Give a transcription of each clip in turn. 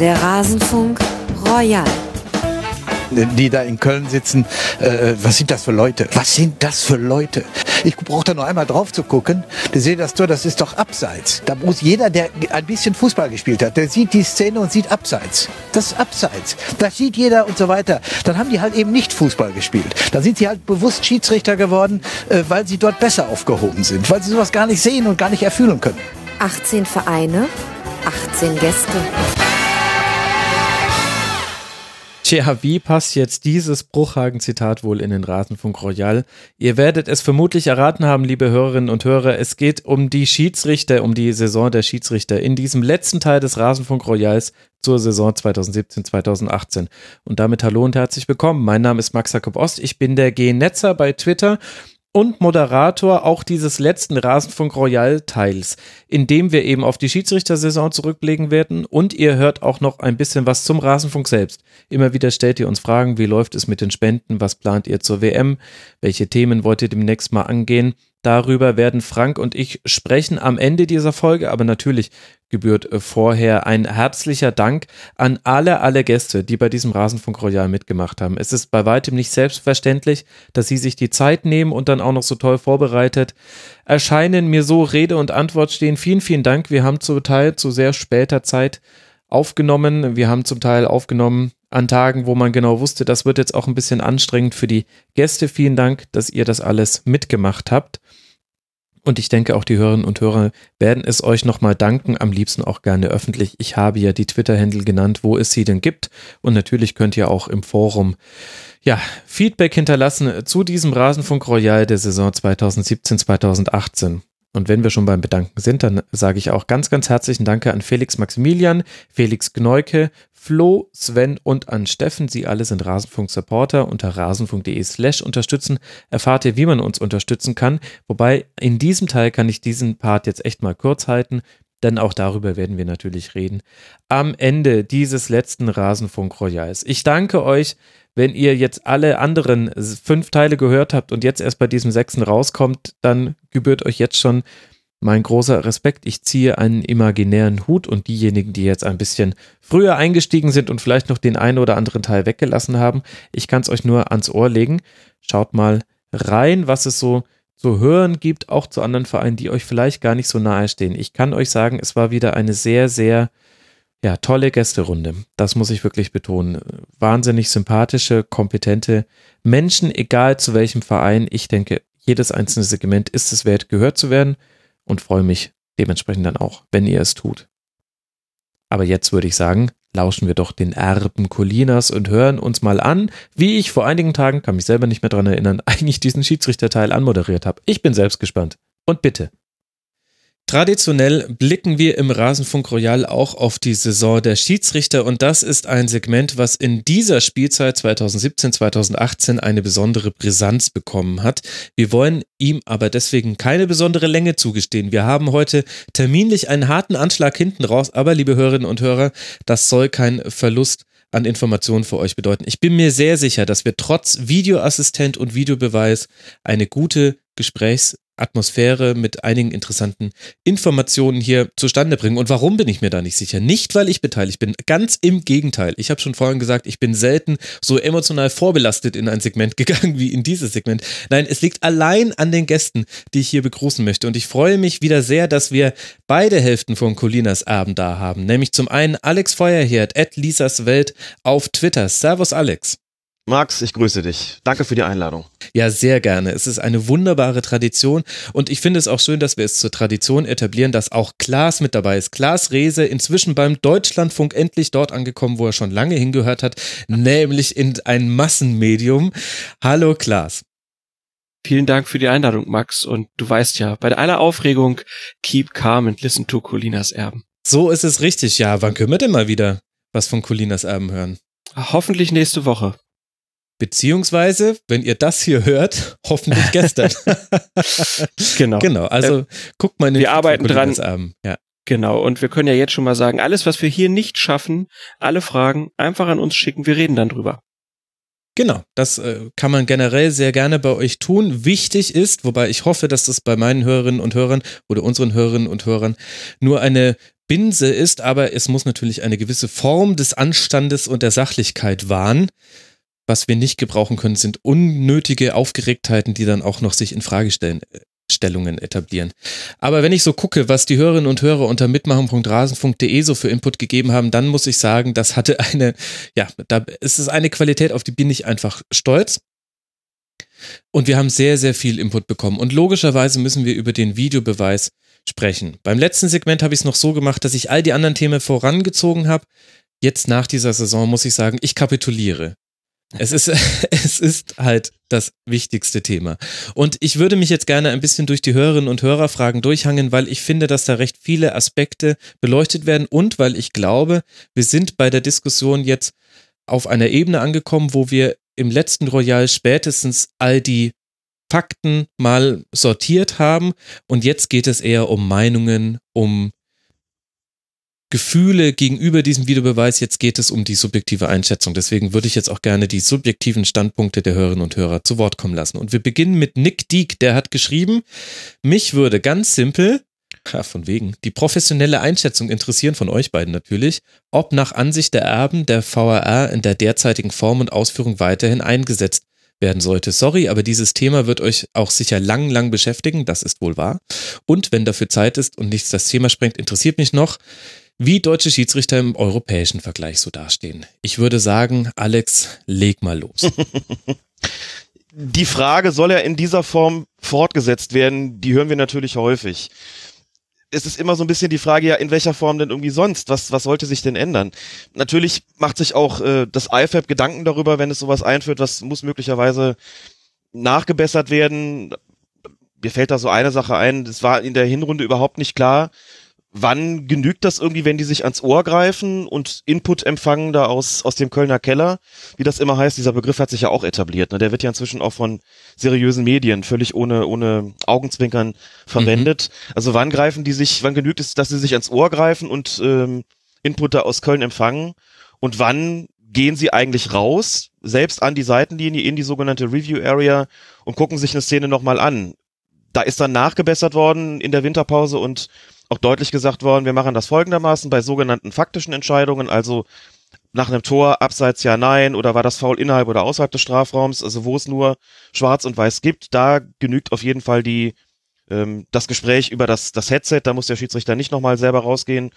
Der Rasenfunk Royal die da in Köln sitzen, äh, was sind das für Leute? Was sind das für Leute? Ich brauche da nur einmal drauf zu gucken. Der seht das Tor, das ist doch abseits. Da muss jeder, der ein bisschen Fußball gespielt hat, der sieht die Szene und sieht abseits. Das ist abseits. Das sieht jeder und so weiter. Dann haben die halt eben nicht Fußball gespielt. Dann sind sie halt bewusst Schiedsrichter geworden, äh, weil sie dort besser aufgehoben sind, weil sie sowas gar nicht sehen und gar nicht erfüllen können. 18 Vereine, 18 Gäste. Tja, wie passt jetzt dieses Bruchhagen-Zitat wohl in den Rasenfunk Royal? Ihr werdet es vermutlich erraten haben, liebe Hörerinnen und Hörer. Es geht um die Schiedsrichter, um die Saison der Schiedsrichter in diesem letzten Teil des Rasenfunk Royals zur Saison 2017-2018. Und damit hallo und herzlich willkommen. Mein Name ist Max Jakob Ost. Ich bin der G-Netzer bei Twitter und Moderator auch dieses letzten Rasenfunk Royal Teils, in dem wir eben auf die Schiedsrichtersaison zurückblicken werden und ihr hört auch noch ein bisschen was zum Rasenfunk selbst. Immer wieder stellt ihr uns Fragen, wie läuft es mit den Spenden, was plant ihr zur WM, welche Themen wollt ihr demnächst mal angehen Darüber werden Frank und ich sprechen am Ende dieser Folge, aber natürlich gebührt äh, vorher ein herzlicher Dank an alle, alle Gäste, die bei diesem Rasenfunk Royal mitgemacht haben. Es ist bei weitem nicht selbstverständlich, dass sie sich die Zeit nehmen und dann auch noch so toll vorbereitet erscheinen, mir so Rede und Antwort stehen. Vielen, vielen Dank. Wir haben zum Teil zu sehr später Zeit aufgenommen. Wir haben zum Teil aufgenommen an Tagen, wo man genau wusste, das wird jetzt auch ein bisschen anstrengend für die Gäste. Vielen Dank, dass ihr das alles mitgemacht habt. Und ich denke, auch die Hörerinnen und Hörer werden es euch nochmal danken, am liebsten auch gerne öffentlich. Ich habe ja die Twitter-Händel genannt, wo es sie denn gibt. Und natürlich könnt ihr auch im Forum ja, Feedback hinterlassen zu diesem Rasenfunk Royal der Saison 2017-2018. Und wenn wir schon beim Bedanken sind, dann sage ich auch ganz, ganz herzlichen Dank an Felix Maximilian, Felix Gneuke, Flo, Sven und an Steffen. Sie alle sind Rasenfunk-Supporter. Unter rasenfunk.de slash unterstützen erfahrt ihr, wie man uns unterstützen kann. Wobei in diesem Teil kann ich diesen Part jetzt echt mal kurz halten, denn auch darüber werden wir natürlich reden. Am Ende dieses letzten Rasenfunk Royals. Ich danke euch, wenn ihr jetzt alle anderen fünf Teile gehört habt und jetzt erst bei diesem sechsten rauskommt, dann gebührt euch jetzt schon mein großer Respekt. Ich ziehe einen imaginären Hut und diejenigen, die jetzt ein bisschen früher eingestiegen sind und vielleicht noch den einen oder anderen Teil weggelassen haben, ich kann es euch nur ans Ohr legen. Schaut mal rein, was es so zu hören gibt, auch zu anderen Vereinen, die euch vielleicht gar nicht so nahe stehen. Ich kann euch sagen, es war wieder eine sehr, sehr ja, tolle Gästerunde. Das muss ich wirklich betonen. Wahnsinnig sympathische, kompetente Menschen, egal zu welchem Verein. Ich denke, jedes einzelne Segment ist es wert, gehört zu werden und freue mich dementsprechend dann auch, wenn ihr es tut. Aber jetzt würde ich sagen, lauschen wir doch den Erben Colinas und hören uns mal an, wie ich vor einigen Tagen, kann mich selber nicht mehr dran erinnern, eigentlich diesen Schiedsrichterteil anmoderiert habe. Ich bin selbst gespannt. Und bitte. Traditionell blicken wir im Rasenfunk Royal auch auf die Saison der Schiedsrichter und das ist ein Segment, was in dieser Spielzeit 2017-2018 eine besondere Brisanz bekommen hat. Wir wollen ihm aber deswegen keine besondere Länge zugestehen. Wir haben heute terminlich einen harten Anschlag hinten raus, aber liebe Hörerinnen und Hörer, das soll kein Verlust an Informationen für euch bedeuten. Ich bin mir sehr sicher, dass wir trotz Videoassistent und Videobeweis eine gute Gesprächs Atmosphäre mit einigen interessanten Informationen hier zustande bringen. Und warum bin ich mir da nicht sicher? Nicht, weil ich beteiligt bin. Ganz im Gegenteil. Ich habe schon vorhin gesagt, ich bin selten so emotional vorbelastet in ein Segment gegangen wie in dieses Segment. Nein, es liegt allein an den Gästen, die ich hier begrüßen möchte. Und ich freue mich wieder sehr, dass wir beide Hälften von Colinas Abend da haben. Nämlich zum einen Alex Feuerherd, at Lisas Welt auf Twitter. Servus, Alex. Max, ich grüße dich. Danke für die Einladung. Ja, sehr gerne. Es ist eine wunderbare Tradition und ich finde es auch schön, dass wir es zur Tradition etablieren, dass auch Klaas mit dabei ist. Klaas Rehse, inzwischen beim Deutschlandfunk endlich dort angekommen, wo er schon lange hingehört hat, nämlich in ein Massenmedium. Hallo Klaas. Vielen Dank für die Einladung, Max. Und du weißt ja, bei aller Aufregung, keep calm and listen to Colinas Erben. So ist es richtig. Ja, wann können wir denn mal wieder was von Colinas Erben hören? Hoffentlich nächste Woche. Beziehungsweise, wenn ihr das hier hört, hoffentlich gestern. genau. Genau. Also äh, guckt mal in den Wir arbeiten dran. Abend. Ja. Genau. Und wir können ja jetzt schon mal sagen, alles, was wir hier nicht schaffen, alle Fragen einfach an uns schicken. Wir reden dann drüber. Genau, das äh, kann man generell sehr gerne bei euch tun. Wichtig ist, wobei ich hoffe, dass das bei meinen Hörerinnen und Hörern oder unseren Hörerinnen und Hörern nur eine Binse ist, aber es muss natürlich eine gewisse Form des Anstandes und der Sachlichkeit wahren. Was wir nicht gebrauchen können, sind unnötige Aufgeregtheiten, die dann auch noch sich in Fragestellungen etablieren. Aber wenn ich so gucke, was die Hörerinnen und Hörer unter mitmachen.rasen.de so für Input gegeben haben, dann muss ich sagen, das hatte eine, ja, da ist es eine Qualität, auf die bin ich einfach stolz. Und wir haben sehr, sehr viel Input bekommen. Und logischerweise müssen wir über den Videobeweis sprechen. Beim letzten Segment habe ich es noch so gemacht, dass ich all die anderen Themen vorangezogen habe. Jetzt nach dieser Saison muss ich sagen, ich kapituliere. Es ist, es ist halt das wichtigste Thema. Und ich würde mich jetzt gerne ein bisschen durch die Hörerinnen und Hörerfragen durchhangen, weil ich finde, dass da recht viele Aspekte beleuchtet werden und weil ich glaube, wir sind bei der Diskussion jetzt auf einer Ebene angekommen, wo wir im letzten Royal spätestens all die Fakten mal sortiert haben und jetzt geht es eher um Meinungen, um Gefühle gegenüber diesem Videobeweis. Jetzt geht es um die subjektive Einschätzung. Deswegen würde ich jetzt auch gerne die subjektiven Standpunkte der Hörerinnen und Hörer zu Wort kommen lassen. Und wir beginnen mit Nick Dieck, der hat geschrieben, mich würde ganz simpel, ja, von wegen, die professionelle Einschätzung interessieren von euch beiden natürlich, ob nach Ansicht der Erben der VRR in der derzeitigen Form und Ausführung weiterhin eingesetzt werden sollte. Sorry, aber dieses Thema wird euch auch sicher lang, lang beschäftigen, das ist wohl wahr. Und wenn dafür Zeit ist und nichts das Thema sprengt, interessiert mich noch, wie deutsche Schiedsrichter im europäischen Vergleich so dastehen. Ich würde sagen, Alex, leg mal los. Die Frage, soll er in dieser Form fortgesetzt werden, die hören wir natürlich häufig. Es ist immer so ein bisschen die Frage, ja, in welcher Form denn irgendwie sonst? Was, was sollte sich denn ändern? Natürlich macht sich auch äh, das IFAB Gedanken darüber, wenn es sowas einführt, was muss möglicherweise nachgebessert werden. Mir fällt da so eine Sache ein, das war in der Hinrunde überhaupt nicht klar, wann genügt das irgendwie, wenn die sich ans Ohr greifen und Input empfangen da aus, aus dem Kölner Keller? Wie das immer heißt, dieser Begriff hat sich ja auch etabliert. Ne? Der wird ja inzwischen auch von seriösen Medien völlig ohne, ohne Augenzwinkern verwendet. Mhm. Also wann greifen die sich, wann genügt es, dass sie sich ans Ohr greifen und ähm, Input da aus Köln empfangen? Und wann gehen sie eigentlich raus, selbst an die Seitenlinie, in die sogenannte Review Area und gucken sich eine Szene nochmal an? Da ist dann nachgebessert worden in der Winterpause und auch deutlich gesagt worden, wir machen das folgendermaßen bei sogenannten faktischen Entscheidungen, also nach einem Tor, abseits ja, nein, oder war das Foul innerhalb oder außerhalb des Strafraums, also wo es nur schwarz und weiß gibt, da genügt auf jeden Fall die, ähm, das Gespräch über das, das Headset, da muss der Schiedsrichter nicht nochmal selber rausgehen.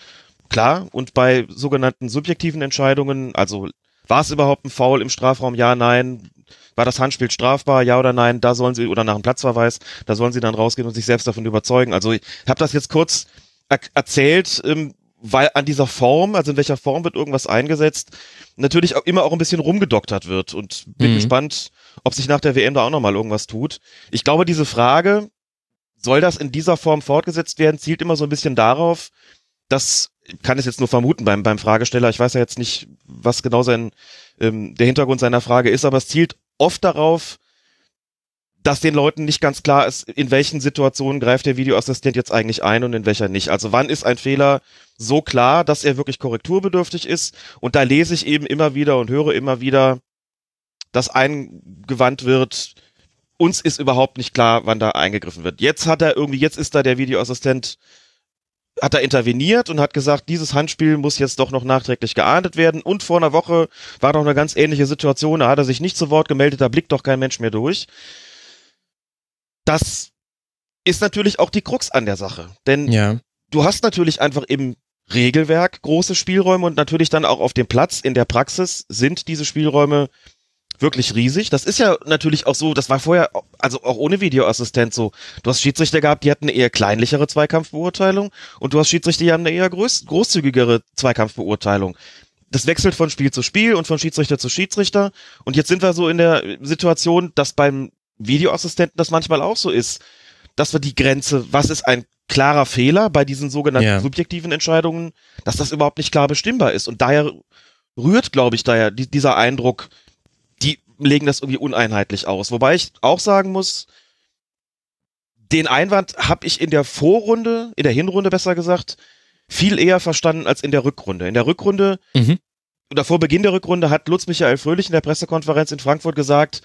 Klar, und bei sogenannten subjektiven Entscheidungen, also war es überhaupt ein Foul im Strafraum, ja, nein, war das Handspiel strafbar, ja oder nein, da sollen sie, oder nach einem Platzverweis, da sollen sie dann rausgehen und sich selbst davon überzeugen. Also ich habe das jetzt kurz er erzählt, ähm, weil an dieser Form, also in welcher Form wird irgendwas eingesetzt, natürlich auch immer auch ein bisschen rumgedoktert wird und bin mhm. gespannt, ob sich nach der WM da auch nochmal irgendwas tut. Ich glaube, diese Frage, soll das in dieser Form fortgesetzt werden, zielt immer so ein bisschen darauf, dass, kann es jetzt nur vermuten beim, beim Fragesteller, ich weiß ja jetzt nicht, was genau sein, ähm, der Hintergrund seiner Frage ist, aber es zielt oft darauf, dass den Leuten nicht ganz klar ist, in welchen Situationen greift der Videoassistent jetzt eigentlich ein und in welcher nicht. Also wann ist ein Fehler so klar, dass er wirklich korrekturbedürftig ist? Und da lese ich eben immer wieder und höre immer wieder, dass eingewandt wird, uns ist überhaupt nicht klar, wann da eingegriffen wird. Jetzt hat er irgendwie, jetzt ist da der Videoassistent, hat er interveniert und hat gesagt, dieses Handspiel muss jetzt doch noch nachträglich geahndet werden. Und vor einer Woche war doch eine ganz ähnliche Situation, da hat er sich nicht zu Wort gemeldet, da blickt doch kein Mensch mehr durch das ist natürlich auch die Krux an der Sache. Denn ja. du hast natürlich einfach im Regelwerk große Spielräume und natürlich dann auch auf dem Platz in der Praxis sind diese Spielräume wirklich riesig. Das ist ja natürlich auch so, das war vorher, also auch ohne Videoassistent so. Du hast Schiedsrichter gehabt, die hatten eine eher kleinlichere Zweikampfbeurteilung und du hast Schiedsrichter, die haben eine eher groß, großzügigere Zweikampfbeurteilung. Das wechselt von Spiel zu Spiel und von Schiedsrichter zu Schiedsrichter. Und jetzt sind wir so in der Situation, dass beim Videoassistenten das manchmal auch so ist, dass wir die Grenze, was ist ein klarer Fehler bei diesen sogenannten ja. subjektiven Entscheidungen, dass das überhaupt nicht klar bestimmbar ist. Und daher rührt, glaube ich, daher die, dieser Eindruck, die legen das irgendwie uneinheitlich aus. Wobei ich auch sagen muss, den Einwand habe ich in der Vorrunde, in der Hinrunde besser gesagt, viel eher verstanden als in der Rückrunde. In der Rückrunde, mhm. oder vor Beginn der Rückrunde hat Lutz Michael Fröhlich in der Pressekonferenz in Frankfurt gesagt,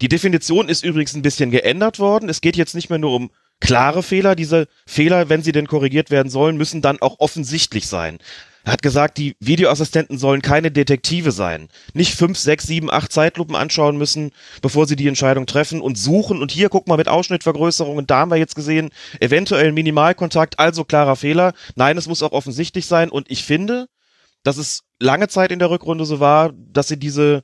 die Definition ist übrigens ein bisschen geändert worden. Es geht jetzt nicht mehr nur um klare Fehler. Diese Fehler, wenn sie denn korrigiert werden sollen, müssen dann auch offensichtlich sein. Er hat gesagt, die Videoassistenten sollen keine Detektive sein. Nicht fünf, sechs, sieben, acht Zeitlupen anschauen müssen, bevor sie die Entscheidung treffen und suchen. Und hier, guck mal, mit Ausschnittvergrößerungen, da haben wir jetzt gesehen, eventuell Minimalkontakt, also klarer Fehler. Nein, es muss auch offensichtlich sein. Und ich finde, dass es lange Zeit in der Rückrunde so war, dass sie diese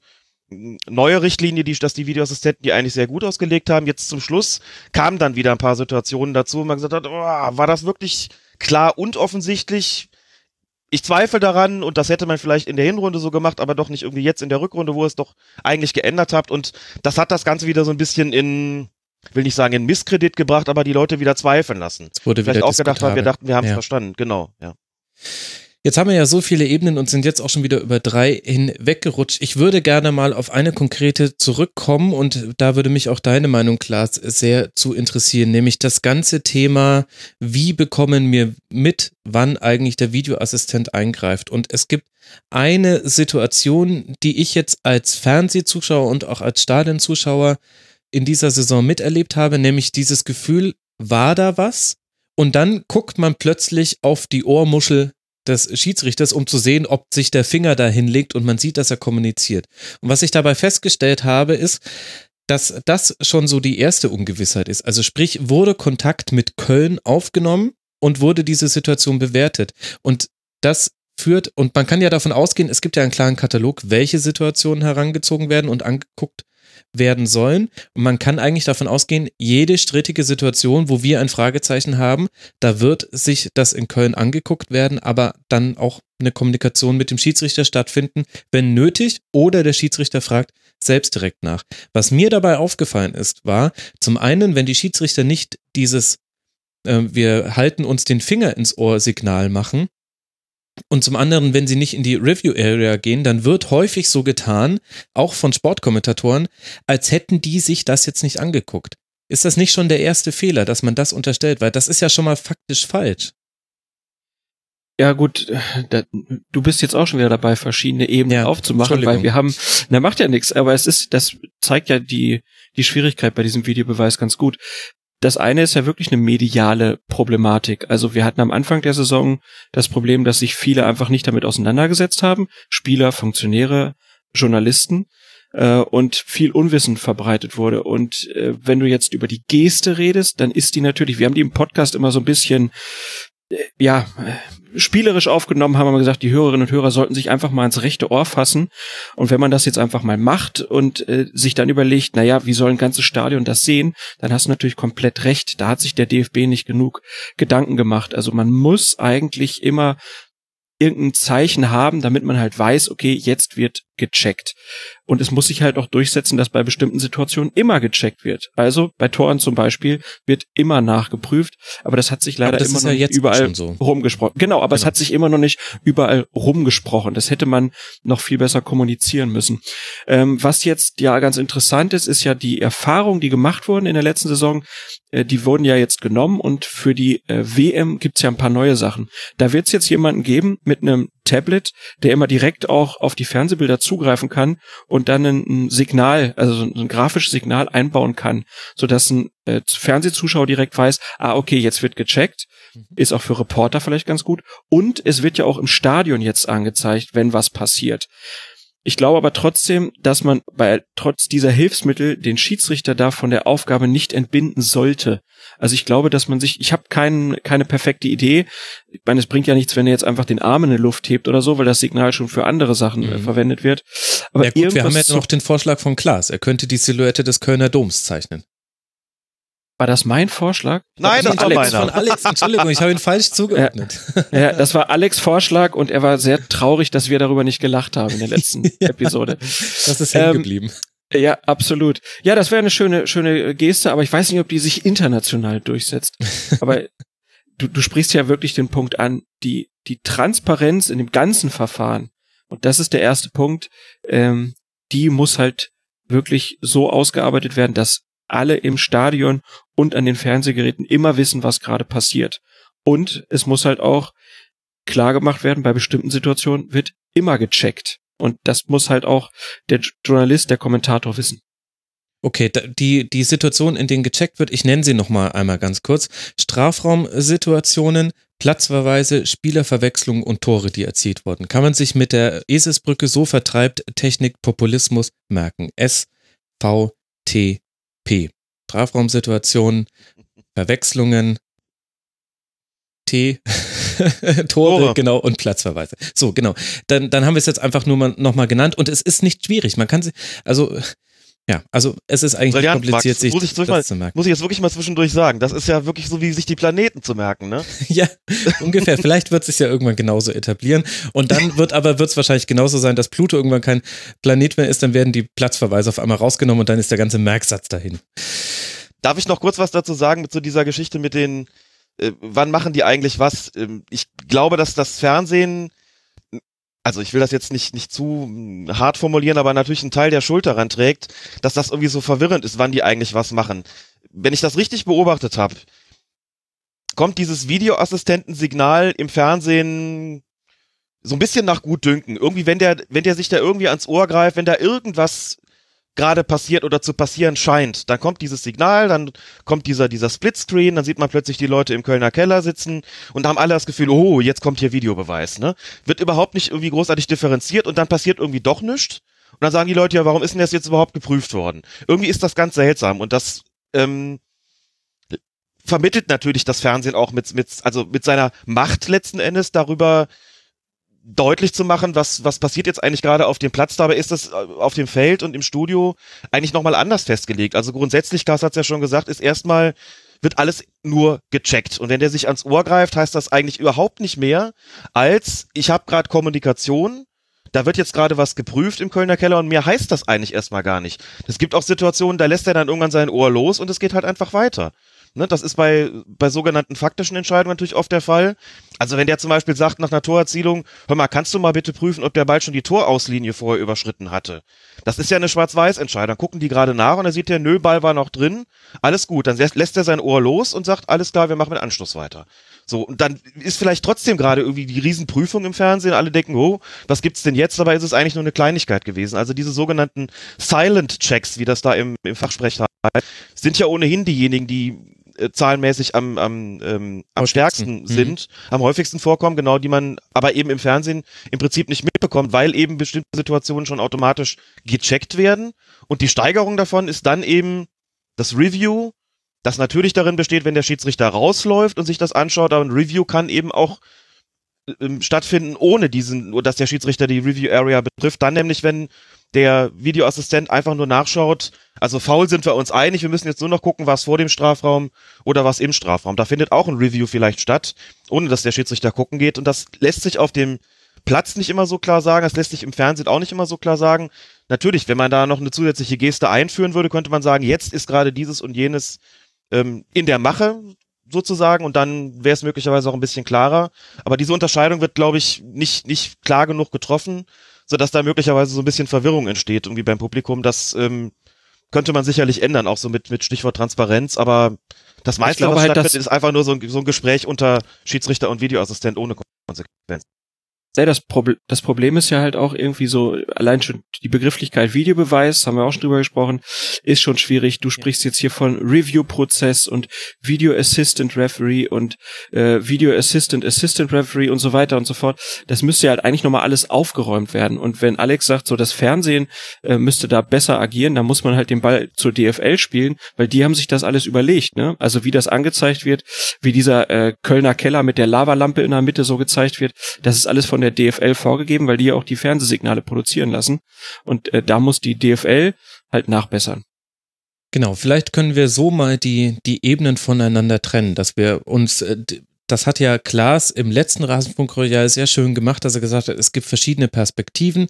neue Richtlinie, die, dass die Videoassistenten die eigentlich sehr gut ausgelegt haben. Jetzt zum Schluss kamen dann wieder ein paar Situationen dazu, wo man gesagt hat, oh, war das wirklich klar und offensichtlich? Ich zweifle daran und das hätte man vielleicht in der Hinrunde so gemacht, aber doch nicht irgendwie jetzt in der Rückrunde, wo es doch eigentlich geändert habt. Und das hat das Ganze wieder so ein bisschen in, will nicht sagen in Misskredit gebracht, aber die Leute wieder zweifeln lassen. Es wurde vielleicht wieder auch gedacht haben, wir dachten, wir haben es Ja. verstanden. Genau, ja. Jetzt haben wir ja so viele Ebenen und sind jetzt auch schon wieder über drei hinweggerutscht. Ich würde gerne mal auf eine konkrete zurückkommen und da würde mich auch deine Meinung, Klaas, sehr zu interessieren, nämlich das ganze Thema, wie bekommen wir mit, wann eigentlich der Videoassistent eingreift. Und es gibt eine Situation, die ich jetzt als Fernsehzuschauer und auch als Stadionzuschauer in dieser Saison miterlebt habe, nämlich dieses Gefühl, war da was? Und dann guckt man plötzlich auf die Ohrmuschel des Schiedsrichters, um zu sehen, ob sich der Finger da hinlegt und man sieht, dass er kommuniziert. Und was ich dabei festgestellt habe, ist, dass das schon so die erste Ungewissheit ist. Also sprich, wurde Kontakt mit Köln aufgenommen und wurde diese Situation bewertet. Und das führt, und man kann ja davon ausgehen, es gibt ja einen klaren Katalog, welche Situationen herangezogen werden und angeguckt werden sollen. Und man kann eigentlich davon ausgehen, jede strittige Situation, wo wir ein Fragezeichen haben, da wird sich das in Köln angeguckt werden, aber dann auch eine Kommunikation mit dem Schiedsrichter stattfinden, wenn nötig, oder der Schiedsrichter fragt selbst direkt nach. Was mir dabei aufgefallen ist, war zum einen, wenn die Schiedsrichter nicht dieses äh, wir halten uns den Finger ins Ohr Signal machen, und zum anderen, wenn sie nicht in die Review Area gehen, dann wird häufig so getan, auch von Sportkommentatoren, als hätten die sich das jetzt nicht angeguckt. Ist das nicht schon der erste Fehler, dass man das unterstellt? Weil das ist ja schon mal faktisch falsch. Ja gut, da, du bist jetzt auch schon wieder dabei, verschiedene Ebenen Ja, aufzumachen, weil wir haben, na macht ja nichts, aber es ist, das zeigt ja die die Schwierigkeit bei diesem Videobeweis ganz gut. Das eine ist ja wirklich eine mediale Problematik. Also wir hatten am Anfang der Saison das Problem, dass sich viele einfach nicht damit auseinandergesetzt haben, Spieler, Funktionäre, Journalisten äh, und viel Unwissen verbreitet wurde. Und äh, wenn du jetzt über die Geste redest, dann ist die natürlich, wir haben die im Podcast immer so ein bisschen äh, ja, spielerisch aufgenommen haben, haben wir gesagt, die Hörerinnen und Hörer sollten sich einfach mal ins rechte Ohr fassen. Und wenn man das jetzt einfach mal macht und äh, sich dann überlegt, naja, wie soll ein ganzes Stadion das sehen, dann hast du natürlich komplett recht. Da hat sich der DFB nicht genug Gedanken gemacht. Also man muss eigentlich immer irgendein Zeichen haben, damit man halt weiß, okay, jetzt wird gecheckt. Und es muss sich halt auch durchsetzen, dass bei bestimmten Situationen immer gecheckt wird. Also bei Toren zum Beispiel wird immer nachgeprüft, aber das hat sich leider immer noch ja nicht überall so. rumgesprochen. Genau, aber es Genau. hat sich immer noch nicht überall rumgesprochen. Das hätte man noch viel besser kommunizieren müssen. Ähm, was jetzt ja ganz interessant ist, ist ja die Erfahrung, die gemacht wurden in der letzten Saison. Äh, die wurden ja jetzt genommen und für die äh, WM gibt's ja ein paar neue Sachen. Da wird's jetzt jemanden geben mit einem Tablet, der immer direkt auch auf die Fernsehbilder zugreifen kann und dann ein, Signal, also so ein, grafisches Signal einbauen kann, sodass ein äh, Fernsehzuschauer direkt weiß, ah, okay, jetzt wird gecheckt. Ist auch für Reporter vielleicht ganz gut. Und es wird ja auch im Stadion jetzt angezeigt, wenn was passiert. Ich glaube aber trotzdem, dass man bei trotz dieser Hilfsmittel den Schiedsrichter da von der Aufgabe nicht entbinden sollte. Also ich glaube, dass man sich, ich habe kein, keine perfekte Idee. Ich meine, es bringt ja nichts, wenn er jetzt einfach den Arm in die Luft hebt oder so, weil das Signal schon für andere Sachen äh, Mhm. verwendet wird. Aber ja gut, wir haben jetzt noch den Vorschlag von Klaas. Er könnte die Silhouette des Kölner Doms zeichnen. War das mein Vorschlag? Nein, das war Alex meiner. Von Alex, Entschuldigung, ich habe ihn falsch zugeordnet. Ja, das war Alex Vorschlag und er war sehr traurig, dass wir darüber nicht gelacht haben in der letzten Ja. Episode. Das ist hängen Ähm, geblieben. Ja, absolut. Ja, das wäre eine schöne, schöne Geste, aber ich weiß nicht, ob die sich international durchsetzt. Aber du, du sprichst ja wirklich den Punkt an, die, die Transparenz in dem ganzen Verfahren. Und das ist der erste Punkt, ähm, die muss halt wirklich so ausgearbeitet werden, dass alle im Stadion und an den Fernsehgeräten immer wissen, was gerade passiert. Und es muss halt auch klar gemacht werden, bei bestimmten Situationen wird immer gecheckt. Und das muss halt auch der Journalist, der Kommentator wissen. Okay, die, die Situation, in denen gecheckt wird, ich nenne sie nochmal einmal ganz kurz. Strafraumsituationen, Platzverweise, Spielerverwechslungen und Tore, die erzielt wurden. Kann man sich mit der Eselsbrücke so vertreibt Technik Populismus merken. S, V, T, P. Strafraumsituationen, Verwechslungen, T, Tore, Tore. genau, und Platzverweise. So, genau. Dann, dann haben wir es jetzt einfach nur mal nochmal genannt und es ist nicht schwierig. Man kann sie, also, ja, also es ist eigentlich nicht Brillant, kompliziert, Max. sich Muss ich das mal- zu merken. Muss ich jetzt wirklich mal zwischendurch sagen. Das ist ja wirklich so, wie sich die Planeten zu merken, ne? Ja, ungefähr. Vielleicht wird es sich ja irgendwann genauso etablieren. Und dann wird aber wird es wahrscheinlich genauso sein, dass Pluto irgendwann kein Planet mehr ist, dann werden die Platzverweise auf einmal rausgenommen und dann ist der ganze Merksatz dahin. Darf ich noch kurz was dazu sagen so dieser Geschichte mit den, äh, wann machen die eigentlich was? Ähm, ich glaube, dass das Fernsehen, also ich will das jetzt nicht, nicht zu mm, hart formulieren, aber natürlich einen Teil der Schuld daran trägt, dass das irgendwie so verwirrend ist, wann die eigentlich was machen. Wenn ich das richtig beobachtet habe, kommt dieses Videoassistentensignal im Fernsehen so ein bisschen nach Gutdünken. Irgendwie, wenn der, wenn der sich da irgendwie ans Ohr greift, wenn da irgendwas gerade passiert oder zu passieren scheint, dann kommt dieses Signal, dann kommt dieser, dieser Splitscreen, dann sieht man plötzlich die Leute im Kölner Keller sitzen und haben alle das Gefühl, oh, jetzt kommt hier Videobeweis, ne? Wird überhaupt nicht irgendwie großartig differenziert und dann passiert irgendwie doch nichts. Und dann sagen die Leute ja, warum ist denn das jetzt überhaupt geprüft worden? Irgendwie ist das ganz seltsam und das, ähm, vermittelt natürlich das Fernsehen auch mit, mit, also mit seiner Macht letzten Endes darüber, deutlich zu machen, was, was passiert jetzt eigentlich gerade auf dem Platz. Dabei ist das äh, auf dem Feld und im Studio eigentlich nochmal anders festgelegt. Also grundsätzlich, Klaas hat es ja schon gesagt, ist erstmal, wird alles nur gecheckt. Und wenn der sich ans Ohr greift, heißt das eigentlich überhaupt nicht mehr, als ich habe gerade Kommunikation, da wird jetzt gerade was geprüft im Kölner Keller und mir heißt das eigentlich erstmal gar nicht. Es gibt auch Situationen, da lässt er dann irgendwann sein Ohr los und es geht halt einfach weiter. Ne, das ist bei, bei sogenannten faktischen Entscheidungen natürlich oft der Fall. Also wenn der zum Beispiel sagt nach einer Torerzielung, hör mal, kannst du mal bitte prüfen, ob der Ball schon die Torauslinie vorher überschritten hatte? Das ist ja eine Schwarz-Weiß-Entscheidung. Gucken die gerade nach und dann sieht der, nö, Ball war noch drin, alles gut. Dann lässt er sein Ohr los und sagt, alles klar, wir machen mit Anschluss weiter. So, und dann ist vielleicht trotzdem gerade irgendwie die Riesenprüfung im Fernsehen. Alle denken, oh, was gibt's denn jetzt? Dabei ist es eigentlich nur eine Kleinigkeit gewesen. Also diese sogenannten Silent Checks, wie das da im, im Fachsprech heißt, sind ja ohnehin diejenigen, die äh, zahlenmäßig am, am, ähm, am stärksten Mhm. sind, am häufigsten vorkommen, genau, die man aber eben im Fernsehen im Prinzip nicht mitbekommt, weil eben bestimmte Situationen schon automatisch gecheckt werden. Und die Steigerung davon ist dann eben das Review, das natürlich darin besteht, wenn der Schiedsrichter rausläuft und sich das anschaut, aber ein Review kann eben auch ähm, stattfinden, ohne diesen, dass der Schiedsrichter die Review Area betrifft. Dann nämlich, wenn der Videoassistent einfach nur nachschaut, also faul sind wir uns einig, wir müssen jetzt nur noch gucken, was vor dem Strafraum oder was im Strafraum. Da findet auch ein Review vielleicht statt, ohne dass der Schiedsrichter gucken geht. Und das lässt sich auf dem Platz nicht immer so klar sagen, das lässt sich im Fernsehen auch nicht immer so klar sagen. Natürlich, wenn man da noch eine zusätzliche Geste einführen würde, könnte man sagen, jetzt ist gerade dieses und jenes ähm, in der Mache sozusagen und dann wäre es möglicherweise auch ein bisschen klarer. Aber diese Unterscheidung wird, glaube ich, nicht, nicht klar genug getroffen, sodass da möglicherweise so ein bisschen Verwirrung entsteht, irgendwie beim Publikum. Das ähm, könnte man sicherlich ändern, auch so mit, mit Stichwort Transparenz, aber das meiste, was halt, stattfindet, ist einfach nur so ein, so ein Gespräch unter Schiedsrichter und Videoassistent ohne Konsequenz. Ja, das, Proble das Problem ist ja halt auch irgendwie so, allein schon die Begrifflichkeit Videobeweis, haben wir auch schon drüber gesprochen, ist schon schwierig. Du sprichst jetzt hier von Review-Prozess und Video Assistant Referee und äh, Video Assistant Assistant Referee und so weiter und so fort. Das müsste ja halt eigentlich nochmal alles aufgeräumt werden. Und wenn Alex sagt, so das Fernsehen äh, müsste da besser agieren, dann muss man halt den Ball zur DFL spielen, weil die haben sich das alles überlegt. Ne? Also wie das angezeigt wird, wie dieser äh, Kölner Keller mit der Lavalampe in der Mitte so gezeigt wird, das ist alles von der DFL vorgegeben, weil die ja auch die Fernsehsignale produzieren lassen. Und äh, da muss die DFL halt nachbessern. Genau, vielleicht können wir so mal die, die Ebenen voneinander trennen, dass wir uns, äh, das hat ja Klaas im letzten Rasenfunk Royal sehr schön gemacht, dass er gesagt hat, es gibt verschiedene Perspektiven,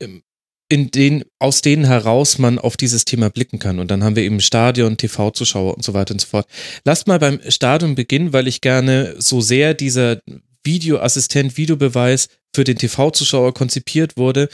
ähm, in denen, aus denen heraus man auf dieses Thema blicken kann. Und dann haben wir eben Stadion, TV-Zuschauer und so weiter und so fort. Lasst mal beim Stadion beginnen, weil ich gerne so sehr dieser Videoassistent, Videobeweis für den TV-Zuschauer konzipiert wurde,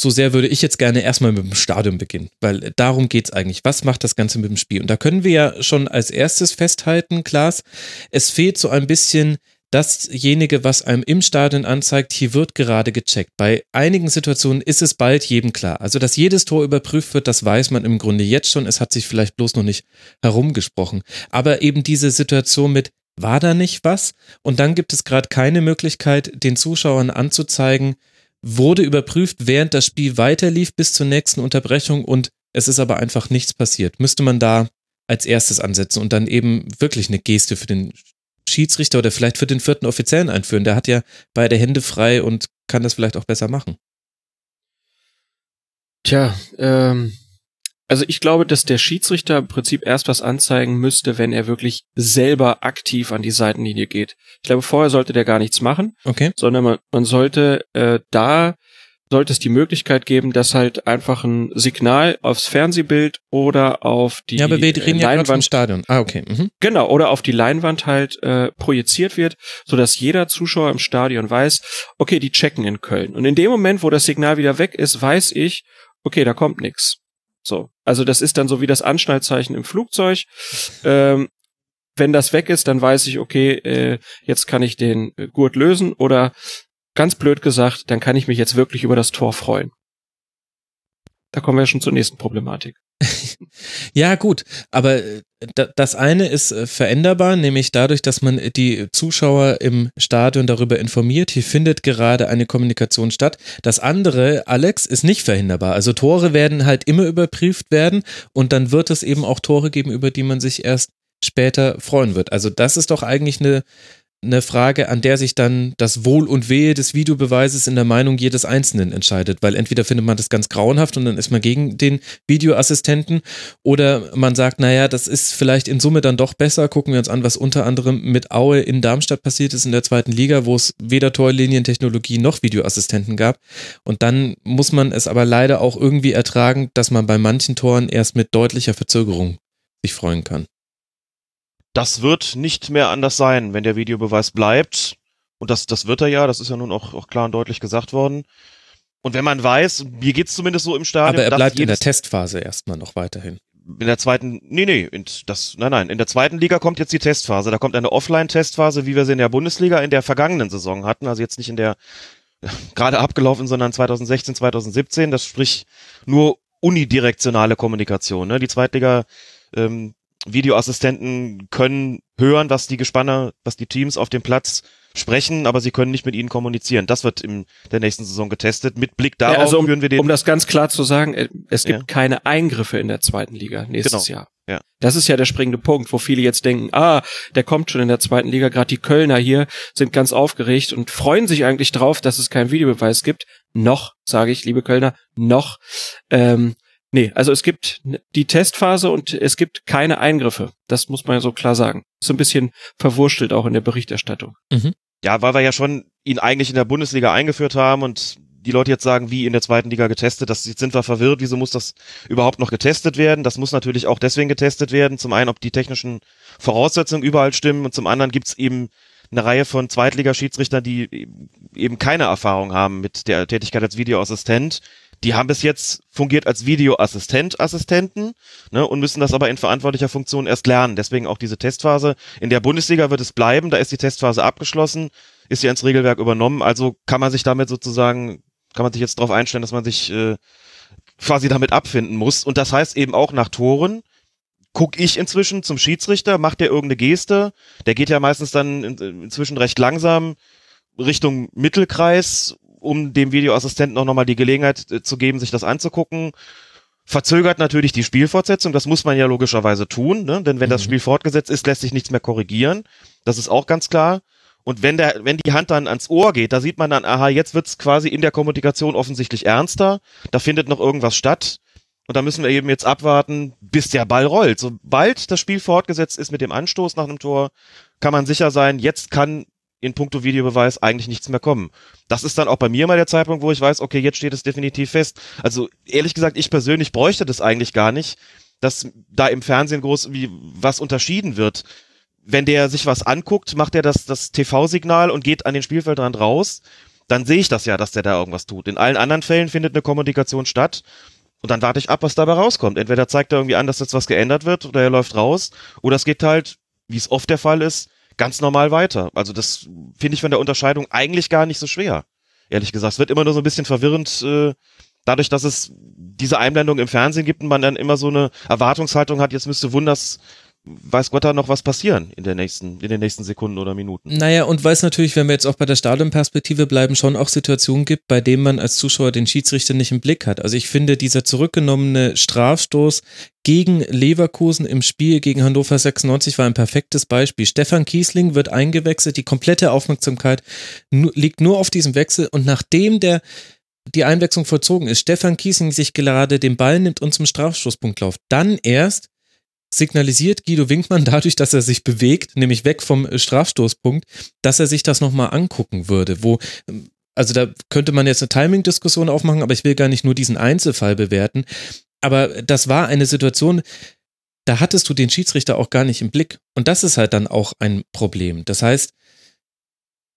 so sehr würde ich jetzt gerne erstmal mit dem Stadion beginnen, weil darum geht's eigentlich. Was macht das Ganze mit dem Spiel? Und da können wir ja schon als erstes festhalten, Klaas, es fehlt so ein bisschen dasjenige, was einem im Stadion anzeigt, hier wird gerade gecheckt. Bei einigen Situationen ist es bald jedem klar. Also, dass jedes Tor überprüft wird, das weiß man im Grunde jetzt schon. Es hat sich vielleicht bloß noch nicht herumgesprochen. Aber eben diese Situation mit, war da nicht was? Und dann gibt es gerade keine Möglichkeit, den Zuschauern anzuzeigen, wurde überprüft, während das Spiel weiterlief bis zur nächsten Unterbrechung und es ist aber einfach nichts passiert. Müsste man da als erstes ansetzen und dann eben wirklich eine Geste für den Schiedsrichter oder vielleicht für den vierten Offiziellen einführen. Der hat ja beide Hände frei und kann das vielleicht auch besser machen. Tja, ähm, also ich glaube, dass der Schiedsrichter im Prinzip erst was anzeigen müsste, wenn er wirklich selber aktiv an die Seitenlinie geht. Ich glaube, vorher sollte der gar nichts machen, Okay. sondern man, man sollte äh, da sollte es die Möglichkeit geben, dass halt einfach ein Signal aufs Fernsehbild oder auf die ja, aber wir reden ja Leinwand Stadion. Ah, okay. Mhm. Genau, oder auf die Leinwand halt äh, projiziert wird, so dass jeder Zuschauer im Stadion weiß, okay, die checken in Köln. Und in dem Moment, wo das Signal wieder weg ist, weiß ich, okay, da kommt nix. So, also das ist dann so wie das Anschnallzeichen im Flugzeug. Ähm, wenn das weg ist, dann weiß ich, okay, äh, jetzt kann ich den Gurt lösen oder ganz blöd gesagt, dann kann ich mich jetzt wirklich über das Tor freuen. Da kommen wir schon zur nächsten Problematik. Ja, gut, aber äh, da- das eine ist äh, veränderbar, nämlich dadurch, dass man die Zuschauer im Stadion darüber informiert. Hier findet gerade eine Kommunikation statt. Das andere, Alex, ist nicht verhinderbar. Also Tore werden halt immer überprüft werden und dann wird es eben auch Tore geben, über die man sich erst später freuen wird. Also das ist doch eigentlich eine, eine Frage, an der sich dann das Wohl und Wehe des Videobeweises in der Meinung jedes Einzelnen entscheidet, weil entweder findet man das ganz grauenhaft und dann ist man gegen den Videoassistenten oder man sagt, naja, das ist vielleicht in Summe dann doch besser. Gucken wir uns an, was unter anderem mit Aue in Darmstadt passiert ist in der zweiten Liga, wo es weder Torlinientechnologie noch Videoassistenten gab. Und dann muss man es aber leider auch irgendwie ertragen, dass man bei manchen Toren erst mit deutlicher Verzögerung sich freuen kann. Das wird nicht mehr anders sein, wenn der Videobeweis bleibt. Und das, das wird er ja, das ist ja nun auch, auch klar und deutlich gesagt worden. Und wenn man weiß, mir geht's zumindest so im Stadion, Aber er bleibt in der Testphase erstmal noch weiterhin. in der zweiten, nee, nee, in, das, nein, nein, in der zweiten Liga kommt jetzt die Testphase. Da kommt eine Offline-Testphase, wie wir sie in der Bundesliga in der vergangenen Saison hatten. Also jetzt nicht in der gerade abgelaufen, sondern 2016, 2017. Das sprich nur unidirektionale Kommunikation. Ne? Die Zweitliga ähm, Videoassistenten können hören, was die Gespanne, was die Teams auf dem Platz sprechen, aber sie können nicht mit ihnen kommunizieren. Das wird in der nächsten Saison getestet. Mit Blick darauf Ja, also um, führen wir den. um das ganz klar zu sagen, äh, es gibt Ja. keine Eingriffe in der zweiten Liga nächstes Genau. Jahr. Ja. Das ist ja der springende Punkt, wo viele jetzt denken, ah, der kommt schon in der zweiten Liga, gerade die Kölner hier sind ganz aufgeregt und freuen sich eigentlich drauf, dass es keinen Videobeweis gibt. Noch, sage ich, liebe Kölner, noch. Ähm, nee, also es gibt die Testphase und es gibt keine Eingriffe. Das muss man ja so klar sagen. Ist so ein bisschen verwurstelt auch in der Berichterstattung. Ja, weil wir ja schon ihn eigentlich in der Bundesliga eingeführt haben und die Leute jetzt sagen, wie in der zweiten Liga getestet, das jetzt sind wir verwirrt, wieso muss das überhaupt noch getestet werden? Das muss natürlich auch deswegen getestet werden. Zum einen, ob die technischen Voraussetzungen überall stimmen und zum anderen gibt's eben eine Reihe von Zweitligaschiedsrichtern, die eben keine Erfahrung haben mit der Tätigkeit als Videoassistent. Die haben bis jetzt fungiert als Videoassistent, Assistenten, ne, und müssen das aber in verantwortlicher Funktion erst lernen. Deswegen auch diese Testphase. In der Bundesliga wird es bleiben, da ist die Testphase abgeschlossen, ist ja ins Regelwerk übernommen, also kann man sich damit sozusagen, kann man sich jetzt darauf einstellen, dass man sich äh, quasi damit abfinden muss. Und das heißt eben auch nach Toren, guck ich inzwischen zum Schiedsrichter, macht der irgendeine Geste, der geht ja meistens dann in, inzwischen recht langsam Richtung Mittelkreis, um dem Videoassistenten auch nochmal die Gelegenheit äh, zu geben, sich das anzugucken. Verzögert natürlich die Spielfortsetzung, das muss man ja logischerweise tun, ne? denn wenn das Mhm. Spiel fortgesetzt ist, lässt sich nichts mehr korrigieren. Das ist auch ganz klar. Und wenn der, wenn die Hand dann ans Ohr geht, da sieht man dann, aha, jetzt wird's quasi in der Kommunikation offensichtlich ernster. Da findet noch irgendwas statt. Und da müssen wir eben jetzt abwarten, bis der Ball rollt. Sobald das Spiel fortgesetzt ist mit dem Anstoß nach einem Tor, kann man sicher sein, jetzt kann in puncto Videobeweis eigentlich nichts mehr kommen. Das ist dann auch bei mir mal der Zeitpunkt, wo ich weiß, okay, jetzt steht es definitiv fest. Also ehrlich gesagt, ich persönlich bräuchte das eigentlich gar nicht, dass da im Fernsehen groß wie was unterschieden wird. Wenn der sich was anguckt, macht er das, das TV-Signal und geht an den Spielfeldrand raus, dann sehe ich das ja, dass der da irgendwas tut. In allen anderen Fällen findet eine Kommunikation statt und dann warte ich ab, was dabei rauskommt. Entweder zeigt er irgendwie an, dass jetzt was geändert wird oder er läuft raus oder es geht halt, wie es oft der Fall ist, ganz normal weiter. Also das finde ich von der Unterscheidung eigentlich gar nicht so schwer. Ehrlich gesagt, es wird immer nur so ein bisschen verwirrend, äh, dadurch, dass es diese Einblendung im Fernsehen gibt und man dann immer so eine Erwartungshaltung hat, jetzt müsste wunders weiß Gott da noch was passieren in der nächsten, in den nächsten Sekunden oder Minuten. Naja, und weil es natürlich, wenn wir jetzt auch bei der Stadionperspektive bleiben, schon auch Situationen gibt, bei denen man als Zuschauer den Schiedsrichter nicht im Blick hat. Also ich finde, dieser zurückgenommene Strafstoß gegen Leverkusen im Spiel gegen Hannover 96 war ein perfektes Beispiel. Stefan Kiesling wird eingewechselt, die komplette Aufmerksamkeit liegt nur auf diesem Wechsel und nachdem der die Einwechslung vollzogen ist, Stefan Kiesling sich gerade den Ball nimmt und zum Strafstoßpunkt läuft, dann erst signalisiert Guido Winkmann dadurch, dass er sich bewegt, nämlich weg vom äh, Strafstoßpunkt, dass er sich das nochmal angucken würde, wo ähm, also da könnte man jetzt eine Timing-Diskussion aufmachen, aber ich will gar nicht nur diesen Einzelfall bewerten. Aber das war eine Situation, da hattest du den Schiedsrichter auch gar nicht im Blick. Und das ist halt dann auch ein Problem. Das heißt,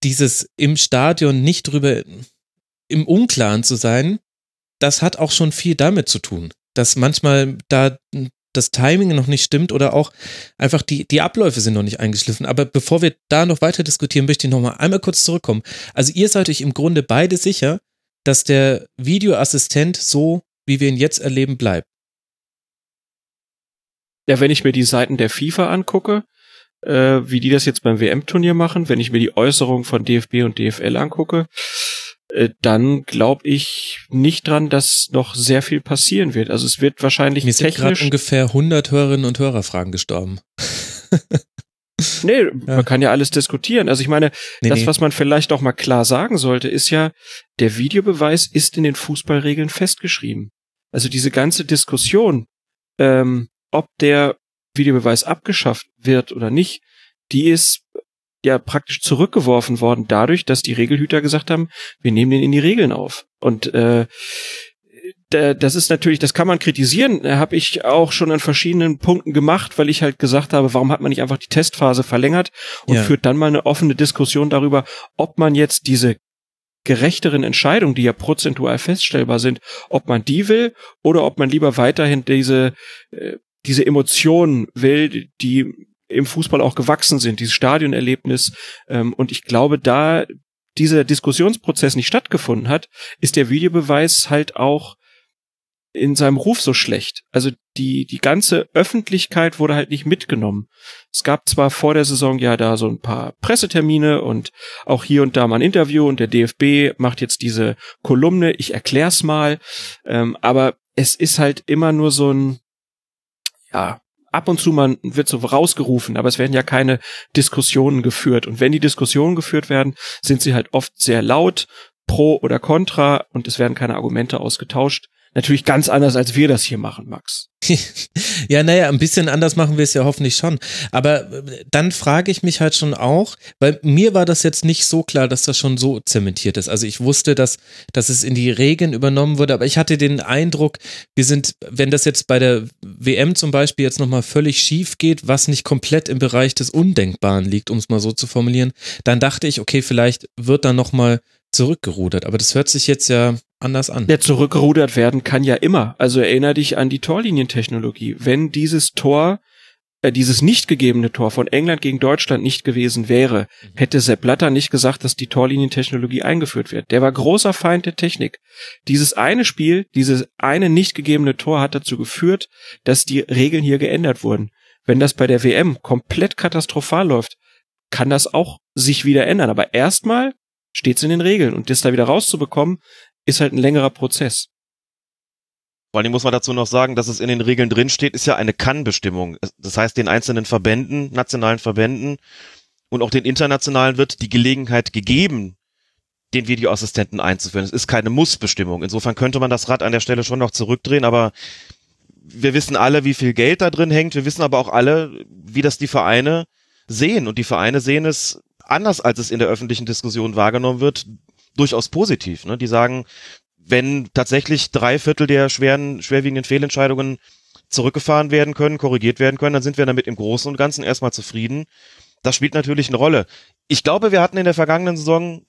dieses im Stadion nicht drüber im Unklaren zu sein, das hat auch schon viel damit zu tun, dass manchmal da das Timing noch nicht stimmt oder auch einfach die, die Abläufe sind noch nicht eingeschliffen. Aber bevor wir da noch weiter diskutieren, möchte ich noch mal einmal kurz zurückkommen. Also ihr seid euch im Grunde beide sicher, dass der Videoassistent so, wie wir ihn jetzt erleben, bleibt. Ja, wenn ich mir die Seiten der FIFA angucke, äh, wie die das jetzt beim WM-Turnier machen, wenn ich mir die Äußerungen von DFB und DFL angucke, dann glaube ich nicht dran, dass noch sehr viel passieren wird. Also es wird wahrscheinlich Mir sind gerade ungefähr 100 Hörerinnen und Hörerfragen gestorben. nee, ja. man kann ja alles diskutieren. Also ich meine, nee, das, nee. was man vielleicht auch mal klar sagen sollte, ist ja, der Videobeweis ist in den Fußballregeln festgeschrieben. Also diese ganze Diskussion, ähm, ob der Videobeweis abgeschafft wird oder nicht, die ist ja praktisch zurückgeworfen worden dadurch, dass die Regelhüter gesagt haben, wir nehmen den in die Regeln auf. Und äh, das ist natürlich, das kann man kritisieren, habe ich auch schon an verschiedenen Punkten gemacht, weil ich halt gesagt habe, warum hat man nicht einfach die Testphase verlängert und ja. führt dann mal eine offene Diskussion darüber, ob man jetzt diese gerechteren Entscheidungen, die ja prozentual feststellbar sind, ob man die will oder ob man lieber weiterhin diese äh, diese Emotionen will, die im Fußball auch gewachsen sind, dieses Stadionerlebnis. Ähm, und ich glaube, da dieser Diskussionsprozess nicht stattgefunden hat, ist der Videobeweis halt auch in seinem Ruf so schlecht. Also die, die ganze Öffentlichkeit wurde halt nicht mitgenommen. Es gab zwar vor der Saison ja da so ein paar Pressetermine und auch hier und da mal ein Interview und der DFB macht jetzt diese Kolumne, ich erklär's mal, ähm, aber es ist halt immer nur so ein, ja, ab und zu mal wird so rausgerufen, aber es werden ja keine Diskussionen geführt. Und wenn die Diskussionen geführt werden, sind sie halt oft sehr laut, pro oder contra und es werden keine Argumente ausgetauscht. Natürlich ganz anders, als wir das hier machen, Max. ja, naja, ein bisschen anders machen wir es ja hoffentlich schon. Aber äh, dann frage ich mich halt schon auch, weil mir war das jetzt nicht so klar, dass das schon so zementiert ist. Also ich wusste, dass, dass es in die Regeln übernommen wurde, aber ich hatte den Eindruck, wir sind, wenn das jetzt bei der WM zum Beispiel jetzt nochmal völlig schief geht, was nicht komplett im Bereich des Undenkbaren liegt, um es mal so zu formulieren, dann dachte ich, okay, vielleicht wird da nochmal zurückgerudert. Aber das hört sich jetzt ja anders an. Der zurückgerudert werden kann ja immer. Also erinnere dich an die Torlinientechnologie. Wenn dieses Tor, äh, dieses nicht gegebene Tor von England gegen Deutschland nicht gewesen wäre, mhm. hätte Sepp Blatter nicht gesagt, dass die Torlinientechnologie eingeführt wird. Der war großer Feind der Technik. Dieses eine Spiel, dieses eine nicht gegebene Tor hat dazu geführt, dass die Regeln hier geändert wurden. Wenn das bei der WM komplett katastrophal läuft, kann das auch sich wieder ändern. Aber erstmal steht's in den Regeln und das da wieder rauszubekommen, ist halt ein längerer Prozess. Vor allem muss man dazu noch sagen, dass es in den Regeln drin steht, ist ja eine Kann-Bestimmung. Das heißt, den einzelnen Verbänden, nationalen Verbänden und auch den internationalen wird die Gelegenheit gegeben, den Videoassistenten einzuführen. Es ist keine Muss-Bestimmung. Insofern könnte man das Rad an der Stelle schon noch zurückdrehen, aber wir wissen alle, wie viel Geld da drin hängt. Wir wissen aber auch alle, wie das die Vereine sehen. Und die Vereine sehen es anders, als es in der öffentlichen Diskussion wahrgenommen wird, durchaus positiv. Ne? Die sagen, wenn tatsächlich drei Viertel der schweren, schwerwiegenden Fehlentscheidungen zurückgefahren werden können, korrigiert werden können, dann sind wir damit im Großen und Ganzen erstmal zufrieden. Das spielt natürlich eine Rolle. Ich glaube, wir hatten in der vergangenen Saison,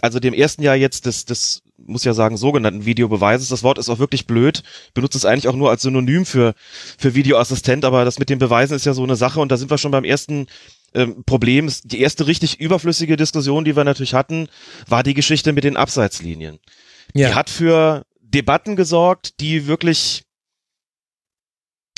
also dem ersten Jahr jetzt des, des muss ja sagen, sogenannten Videobeweises. Das Wort ist auch wirklich blöd. Benutzt es eigentlich auch nur als Synonym für, für Videoassistent, aber das mit den Beweisen ist ja so eine Sache und da sind wir schon beim ersten ähm, Problem. Die erste richtig überflüssige Diskussion, die wir natürlich hatten, war die Geschichte mit den Abseitslinien. Ja. Die hat für Debatten gesorgt, die wirklich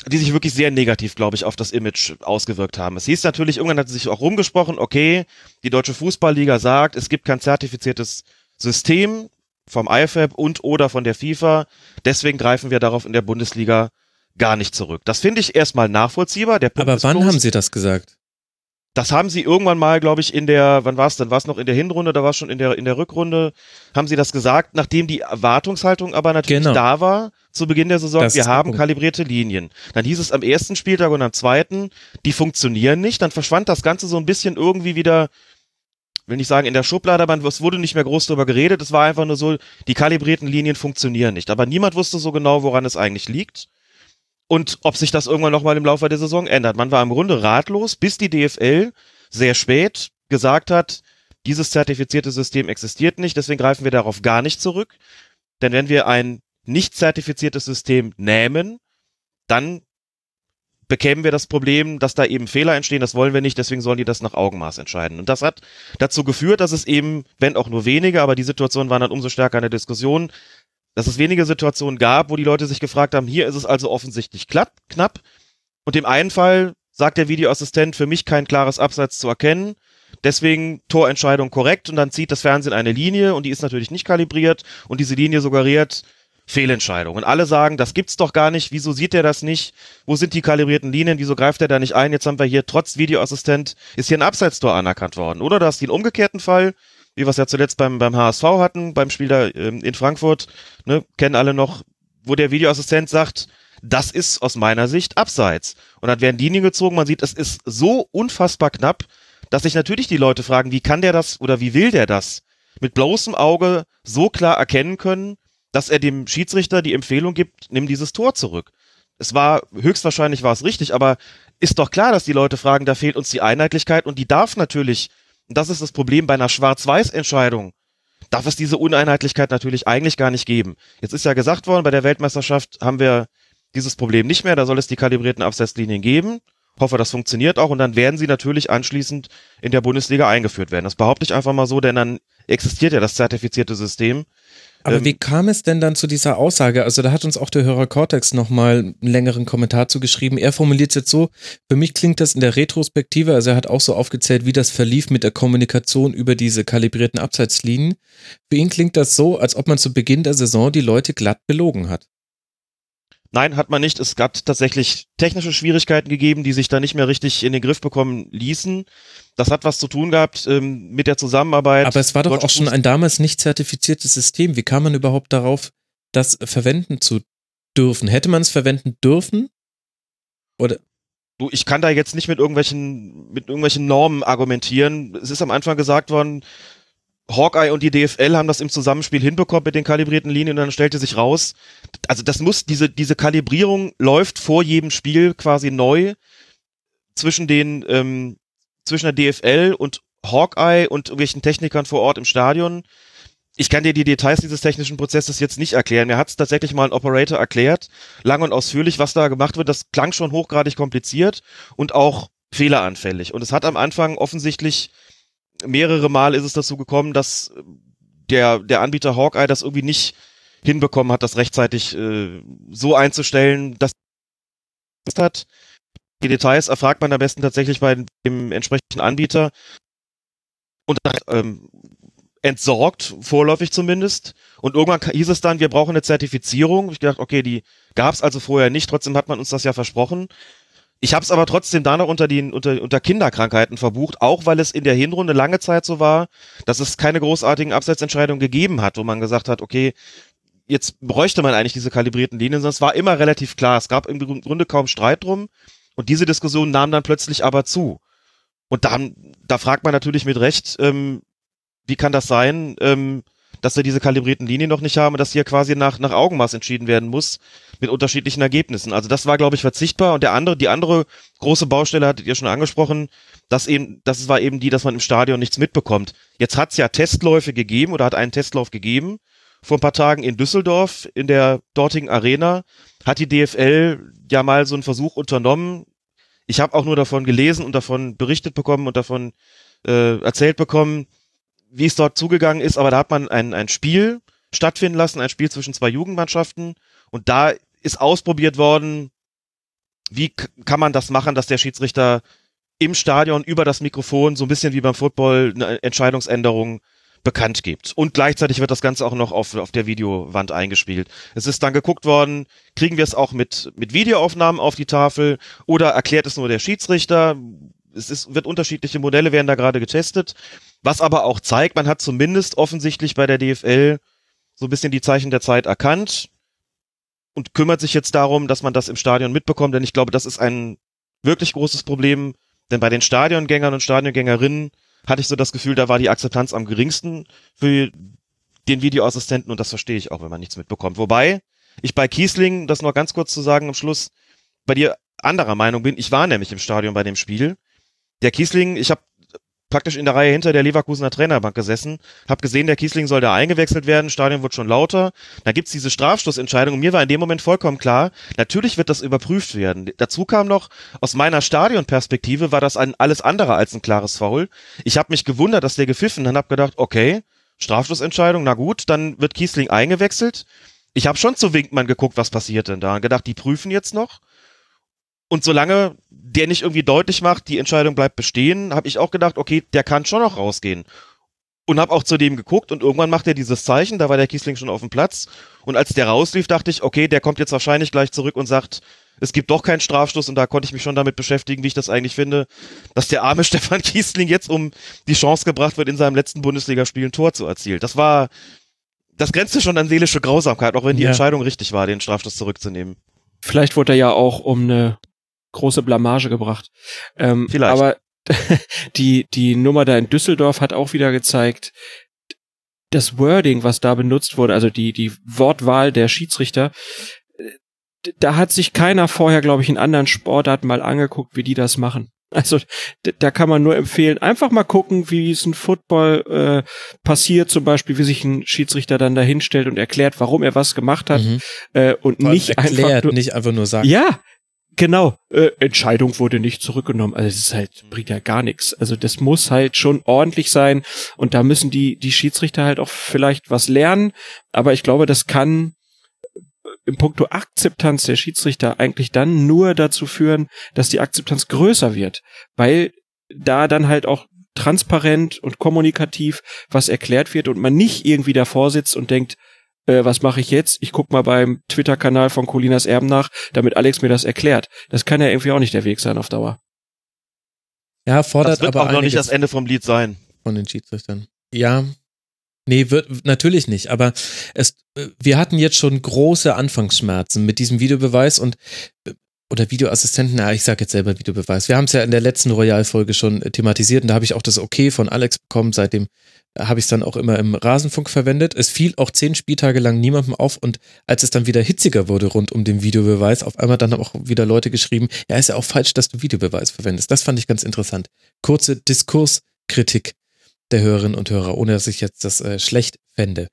die sich wirklich sehr negativ, glaube ich, auf das Image ausgewirkt haben. Es hieß natürlich, irgendwann hat sich auch rumgesprochen, okay, die Deutsche Fußballliga sagt, es gibt kein zertifiziertes System vom IFAB und oder von der FIFA, deswegen greifen wir darauf in der Bundesliga gar nicht zurück. Das finde ich erstmal nachvollziehbar. Der Punkt Aber wann bloß, haben Sie das gesagt? Das haben sie irgendwann mal, glaube ich, in der, wann war es denn? War es noch in der Hinrunde, da war es schon in der, in der Rückrunde, haben sie das gesagt, nachdem die Erwartungshaltung aber natürlich genau. da war, zu Beginn der Saison, das wir haben kalibrierte Linien. Dann hieß es am ersten Spieltag und am zweiten, die funktionieren nicht, dann verschwand das Ganze so ein bisschen irgendwie wieder, will nicht sagen in der Schublade, aber es wurde nicht mehr groß darüber geredet, es war einfach nur so, die kalibrierten Linien funktionieren nicht. Aber niemand wusste so genau, woran es eigentlich liegt und ob sich das irgendwann nochmal im Laufe der Saison ändert. Man war im Grunde ratlos, bis die DFL sehr spät gesagt hat, dieses zertifizierte System existiert nicht, deswegen greifen wir darauf gar nicht zurück. Denn wenn wir ein nicht zertifiziertes System nehmen, dann bekämen wir das Problem, dass da eben Fehler entstehen, das wollen wir nicht, deswegen sollen die das nach Augenmaß entscheiden. Und das hat dazu geführt, dass es eben, wenn auch nur wenige, aber die Situation war dann umso stärker in der Diskussion, dass es wenige Situationen gab, wo die Leute sich gefragt haben, hier ist es also offensichtlich klapp, knapp. Und im einen Fall sagt der Videoassistent für mich kein klares Abseits zu erkennen. Deswegen Torentscheidung korrekt und dann zieht das Fernsehen eine Linie und die ist natürlich nicht kalibriert und diese Linie suggeriert Fehlentscheidung. Und alle sagen, das gibt's doch gar nicht, wieso sieht er das nicht? Wo sind die kalibrierten Linien? Wieso greift er da nicht ein? Jetzt haben wir hier trotz Videoassistent ist hier ein Abseitstor anerkannt worden. Oder du hast den umgekehrten Fall, wie wir es ja zuletzt beim, beim HSV hatten, beim Spiel da ähm, in Frankfurt, ne, kennen alle noch, wo der Videoassistent sagt, das ist aus meiner Sicht abseits. Und dann werden Linien gezogen, man sieht, es ist so unfassbar knapp, dass sich natürlich die Leute fragen, wie kann der das oder wie will der das mit bloßem Auge so klar erkennen können, dass er dem Schiedsrichter die Empfehlung gibt, nimm dieses Tor zurück. Es war, höchstwahrscheinlich war es richtig, aber ist doch klar, dass die Leute fragen, da fehlt uns die Einheitlichkeit und die darf natürlich und das ist das Problem bei einer Schwarz-Weiß-Entscheidung. Darf es diese Uneinheitlichkeit natürlich eigentlich gar nicht geben. Jetzt ist ja gesagt worden, bei der Weltmeisterschaft haben wir dieses Problem nicht mehr, da soll es die kalibrierten Absetzlinien geben. Hoffe, das funktioniert auch und dann werden sie natürlich anschließend in der Bundesliga eingeführt werden. Das behaupte ich einfach mal so, denn dann existiert ja das zertifizierte System. Aber ähm, wie kam es denn dann zu dieser Aussage? Also da hat uns auch der Hörer Cortex nochmal einen längeren Kommentar zugeschrieben. Er formuliert es jetzt so, für mich klingt das in der Retrospektive, also er hat auch so aufgezählt, wie das verlief mit der Kommunikation über diese kalibrierten Abseitslinien. Für ihn klingt das so, als ob man zu Beginn der Saison die Leute glatt belogen hat. Nein, hat man nicht. Es gab tatsächlich technische Schwierigkeiten gegeben, die sich da nicht mehr richtig in den Griff bekommen ließen. Das hat was zu tun gehabt ähm, mit der Zusammenarbeit. Aber es war doch auch schon ein damals nicht zertifiziertes System. Wie kam man überhaupt darauf, das verwenden zu dürfen? Hätte man es verwenden dürfen? Oder? Du, ich kann da jetzt nicht mit irgendwelchen, mit irgendwelchen Normen argumentieren. Es ist am Anfang gesagt worden, Hawkeye und die DFL haben das im Zusammenspiel hinbekommen mit den kalibrierten Linien und dann stellte sich raus, also das muss, diese, diese Kalibrierung läuft vor jedem Spiel quasi neu zwischen den, ähm, zwischen der DFL und Hawkeye und irgendwelchen Technikern vor Ort im Stadion. Ich kann dir die Details dieses technischen Prozesses jetzt nicht erklären. Mir hat es tatsächlich mal ein Operator erklärt, lang und ausführlich, was da gemacht wird. Das klang schon hochgradig kompliziert und auch fehleranfällig. Und es hat am Anfang offensichtlich mehrere Mal ist es dazu gekommen, dass der, der Anbieter Hawkeye das irgendwie nicht hinbekommen hat, das rechtzeitig äh, so einzustellen, dass hat. Die Details erfragt man am besten tatsächlich bei dem entsprechenden Anbieter und ähm, entsorgt, vorläufig zumindest. Und irgendwann hieß es dann, wir brauchen eine Zertifizierung. Ich dachte, okay, die gab es also vorher nicht, trotzdem hat man uns das ja versprochen. Ich habe es aber trotzdem da noch unter, den, unter, unter Kinderkrankheiten verbucht, auch weil es in der Hinrunde lange Zeit so war, dass es keine großartigen Abseitsentscheidungen gegeben hat, wo man gesagt hat, okay, jetzt bräuchte man eigentlich diese kalibrierten Linien, sondern es war immer relativ klar. Es gab im Grunde kaum Streit drum und diese Diskussion nahm dann plötzlich aber zu. Und dann, da fragt man natürlich mit Recht, ähm, wie kann das sein, ähm, dass wir diese kalibrierten Linien noch nicht haben und dass hier quasi nach, nach Augenmaß entschieden werden muss mit unterschiedlichen Ergebnissen. Also das war, glaube ich, verzichtbar. Und der andere, die andere große Baustelle hattet ihr schon angesprochen, das eben, das war eben die, dass man im Stadion nichts mitbekommt. Jetzt hat es ja Testläufe gegeben oder hat einen Testlauf gegeben. Vor ein paar Tagen in Düsseldorf, in der dortigen Arena, hat die DFL ja mal so einen Versuch unternommen, Ich habe auch nur davon gelesen und davon berichtet bekommen und davon äh, erzählt bekommen, wie es dort zugegangen ist, aber da hat man ein, ein Spiel stattfinden lassen, ein Spiel zwischen zwei Jugendmannschaften und da ist ausprobiert worden, wie kann man das machen, dass der Schiedsrichter im Stadion über das Mikrofon so ein bisschen wie beim Football eine Entscheidungsänderung bekannt gibt. Und gleichzeitig wird das Ganze auch noch auf, auf der Videowand eingespielt. Es ist dann geguckt worden, kriegen wir es auch mit, mit Videoaufnahmen auf die Tafel oder erklärt es nur der Schiedsrichter? Es ist, wird unterschiedliche Modelle werden da gerade getestet. Was aber auch zeigt, man hat zumindest offensichtlich bei der DFL so ein bisschen die Zeichen der Zeit erkannt und kümmert sich jetzt darum, dass man das im Stadion mitbekommt, denn ich glaube, das ist ein wirklich großes Problem, denn bei den Stadiongängern und Stadiongängerinnen hatte ich so das Gefühl, da war die Akzeptanz am geringsten für den Videoassistenten und das verstehe ich auch, wenn man nichts mitbekommt. Wobei ich bei Kiesling, das noch ganz kurz zu sagen am Schluss, bei dir anderer Meinung bin. Ich war nämlich im Stadion bei dem Spiel. Der Kiesling, ich habe praktisch in der Reihe hinter der Leverkusener Trainerbank gesessen, habe gesehen, der Kiesling soll da eingewechselt werden, Stadion wird schon lauter. Da gibt's diese Strafstoßentscheidung und mir war in dem Moment vollkommen klar, natürlich wird das überprüft werden. Dazu kam noch, aus meiner Stadionperspektive war das ein alles andere als ein klares Foul. Ich habe mich gewundert, dass der gepfiffen und habe gedacht, okay, Strafstoßentscheidung, na gut, dann wird Kiesling eingewechselt. Ich habe schon zu Winkmann geguckt, was passiert denn da und gedacht, die prüfen jetzt noch. Und solange der nicht irgendwie deutlich macht, die Entscheidung bleibt bestehen, habe ich auch gedacht, okay, der kann schon noch rausgehen. Und habe auch zu dem geguckt und irgendwann macht er dieses Zeichen, da war der Kiesling schon auf dem Platz. Und als der rauslief, dachte ich, okay, der kommt jetzt wahrscheinlich gleich zurück und sagt, es gibt doch keinen Strafstoß und da konnte ich mich schon damit beschäftigen, wie ich das eigentlich finde, dass der arme Stefan Kiesling jetzt um die Chance gebracht wird, in seinem letzten Bundesligaspiel ein Tor zu erzielen. Das war, das grenzte schon an seelische Grausamkeit, auch wenn die ja. Entscheidung richtig war, den Strafstoß zurückzunehmen. Vielleicht wurde er ja auch um eine große Blamage gebracht. Ähm, Vielleicht. Aber die, die Nummer da in Düsseldorf hat auch wieder gezeigt, das Wording, was da benutzt wurde, also die, die Wortwahl der Schiedsrichter, da hat sich keiner vorher, glaube ich, in anderen Sportarten mal angeguckt, wie die das machen. Also da kann man nur empfehlen, einfach mal gucken, wie es ein Football äh, passiert, zum Beispiel, wie sich ein Schiedsrichter dann da hinstellt und erklärt, warum er was gemacht hat mhm. äh, und Vor nicht erklärt, einfach nur, nicht einfach nur sagt. Ja, Genau, äh, Entscheidung wurde nicht zurückgenommen. Also es ist halt bringt ja gar nichts. Also das muss halt schon ordentlich sein und da müssen die die Schiedsrichter halt auch vielleicht was lernen. Aber ich glaube, das kann im Punkto Akzeptanz der Schiedsrichter eigentlich dann nur dazu führen, dass die Akzeptanz größer wird, weil da dann halt auch transparent und kommunikativ was erklärt wird und man nicht irgendwie davor sitzt und denkt, äh, was mache ich jetzt? Ich guck mal beim Twitter-Kanal von Colinas Erben nach, damit Alex mir das erklärt. Das kann ja irgendwie auch nicht der Weg sein auf Dauer. Ja, fordert das wird aber auch noch nicht das Ende vom Lied sein. Von den Schiedsrichtern. Ja. Nee, wird natürlich nicht, aber es wir hatten jetzt schon große Anfangsschmerzen mit diesem Videobeweis und oder Videoassistenten, na, ich sage jetzt selber Videobeweis. Wir haben es ja in der letzten Royal-Folge schon thematisiert und da habe ich auch das Okay von Alex bekommen. Seitdem habe ich es dann auch immer im Rasenfunk verwendet. Es fiel auch zehn Spieltage lang niemandem auf und als es dann wieder hitziger wurde rund um den Videobeweis, auf einmal dann haben auch wieder Leute geschrieben, ja, ist ja auch falsch, dass du Videobeweis verwendest. Das fand ich ganz interessant. Kurze Diskurskritik der Hörerinnen und Hörer, ohne dass ich jetzt das äh, schlecht fände.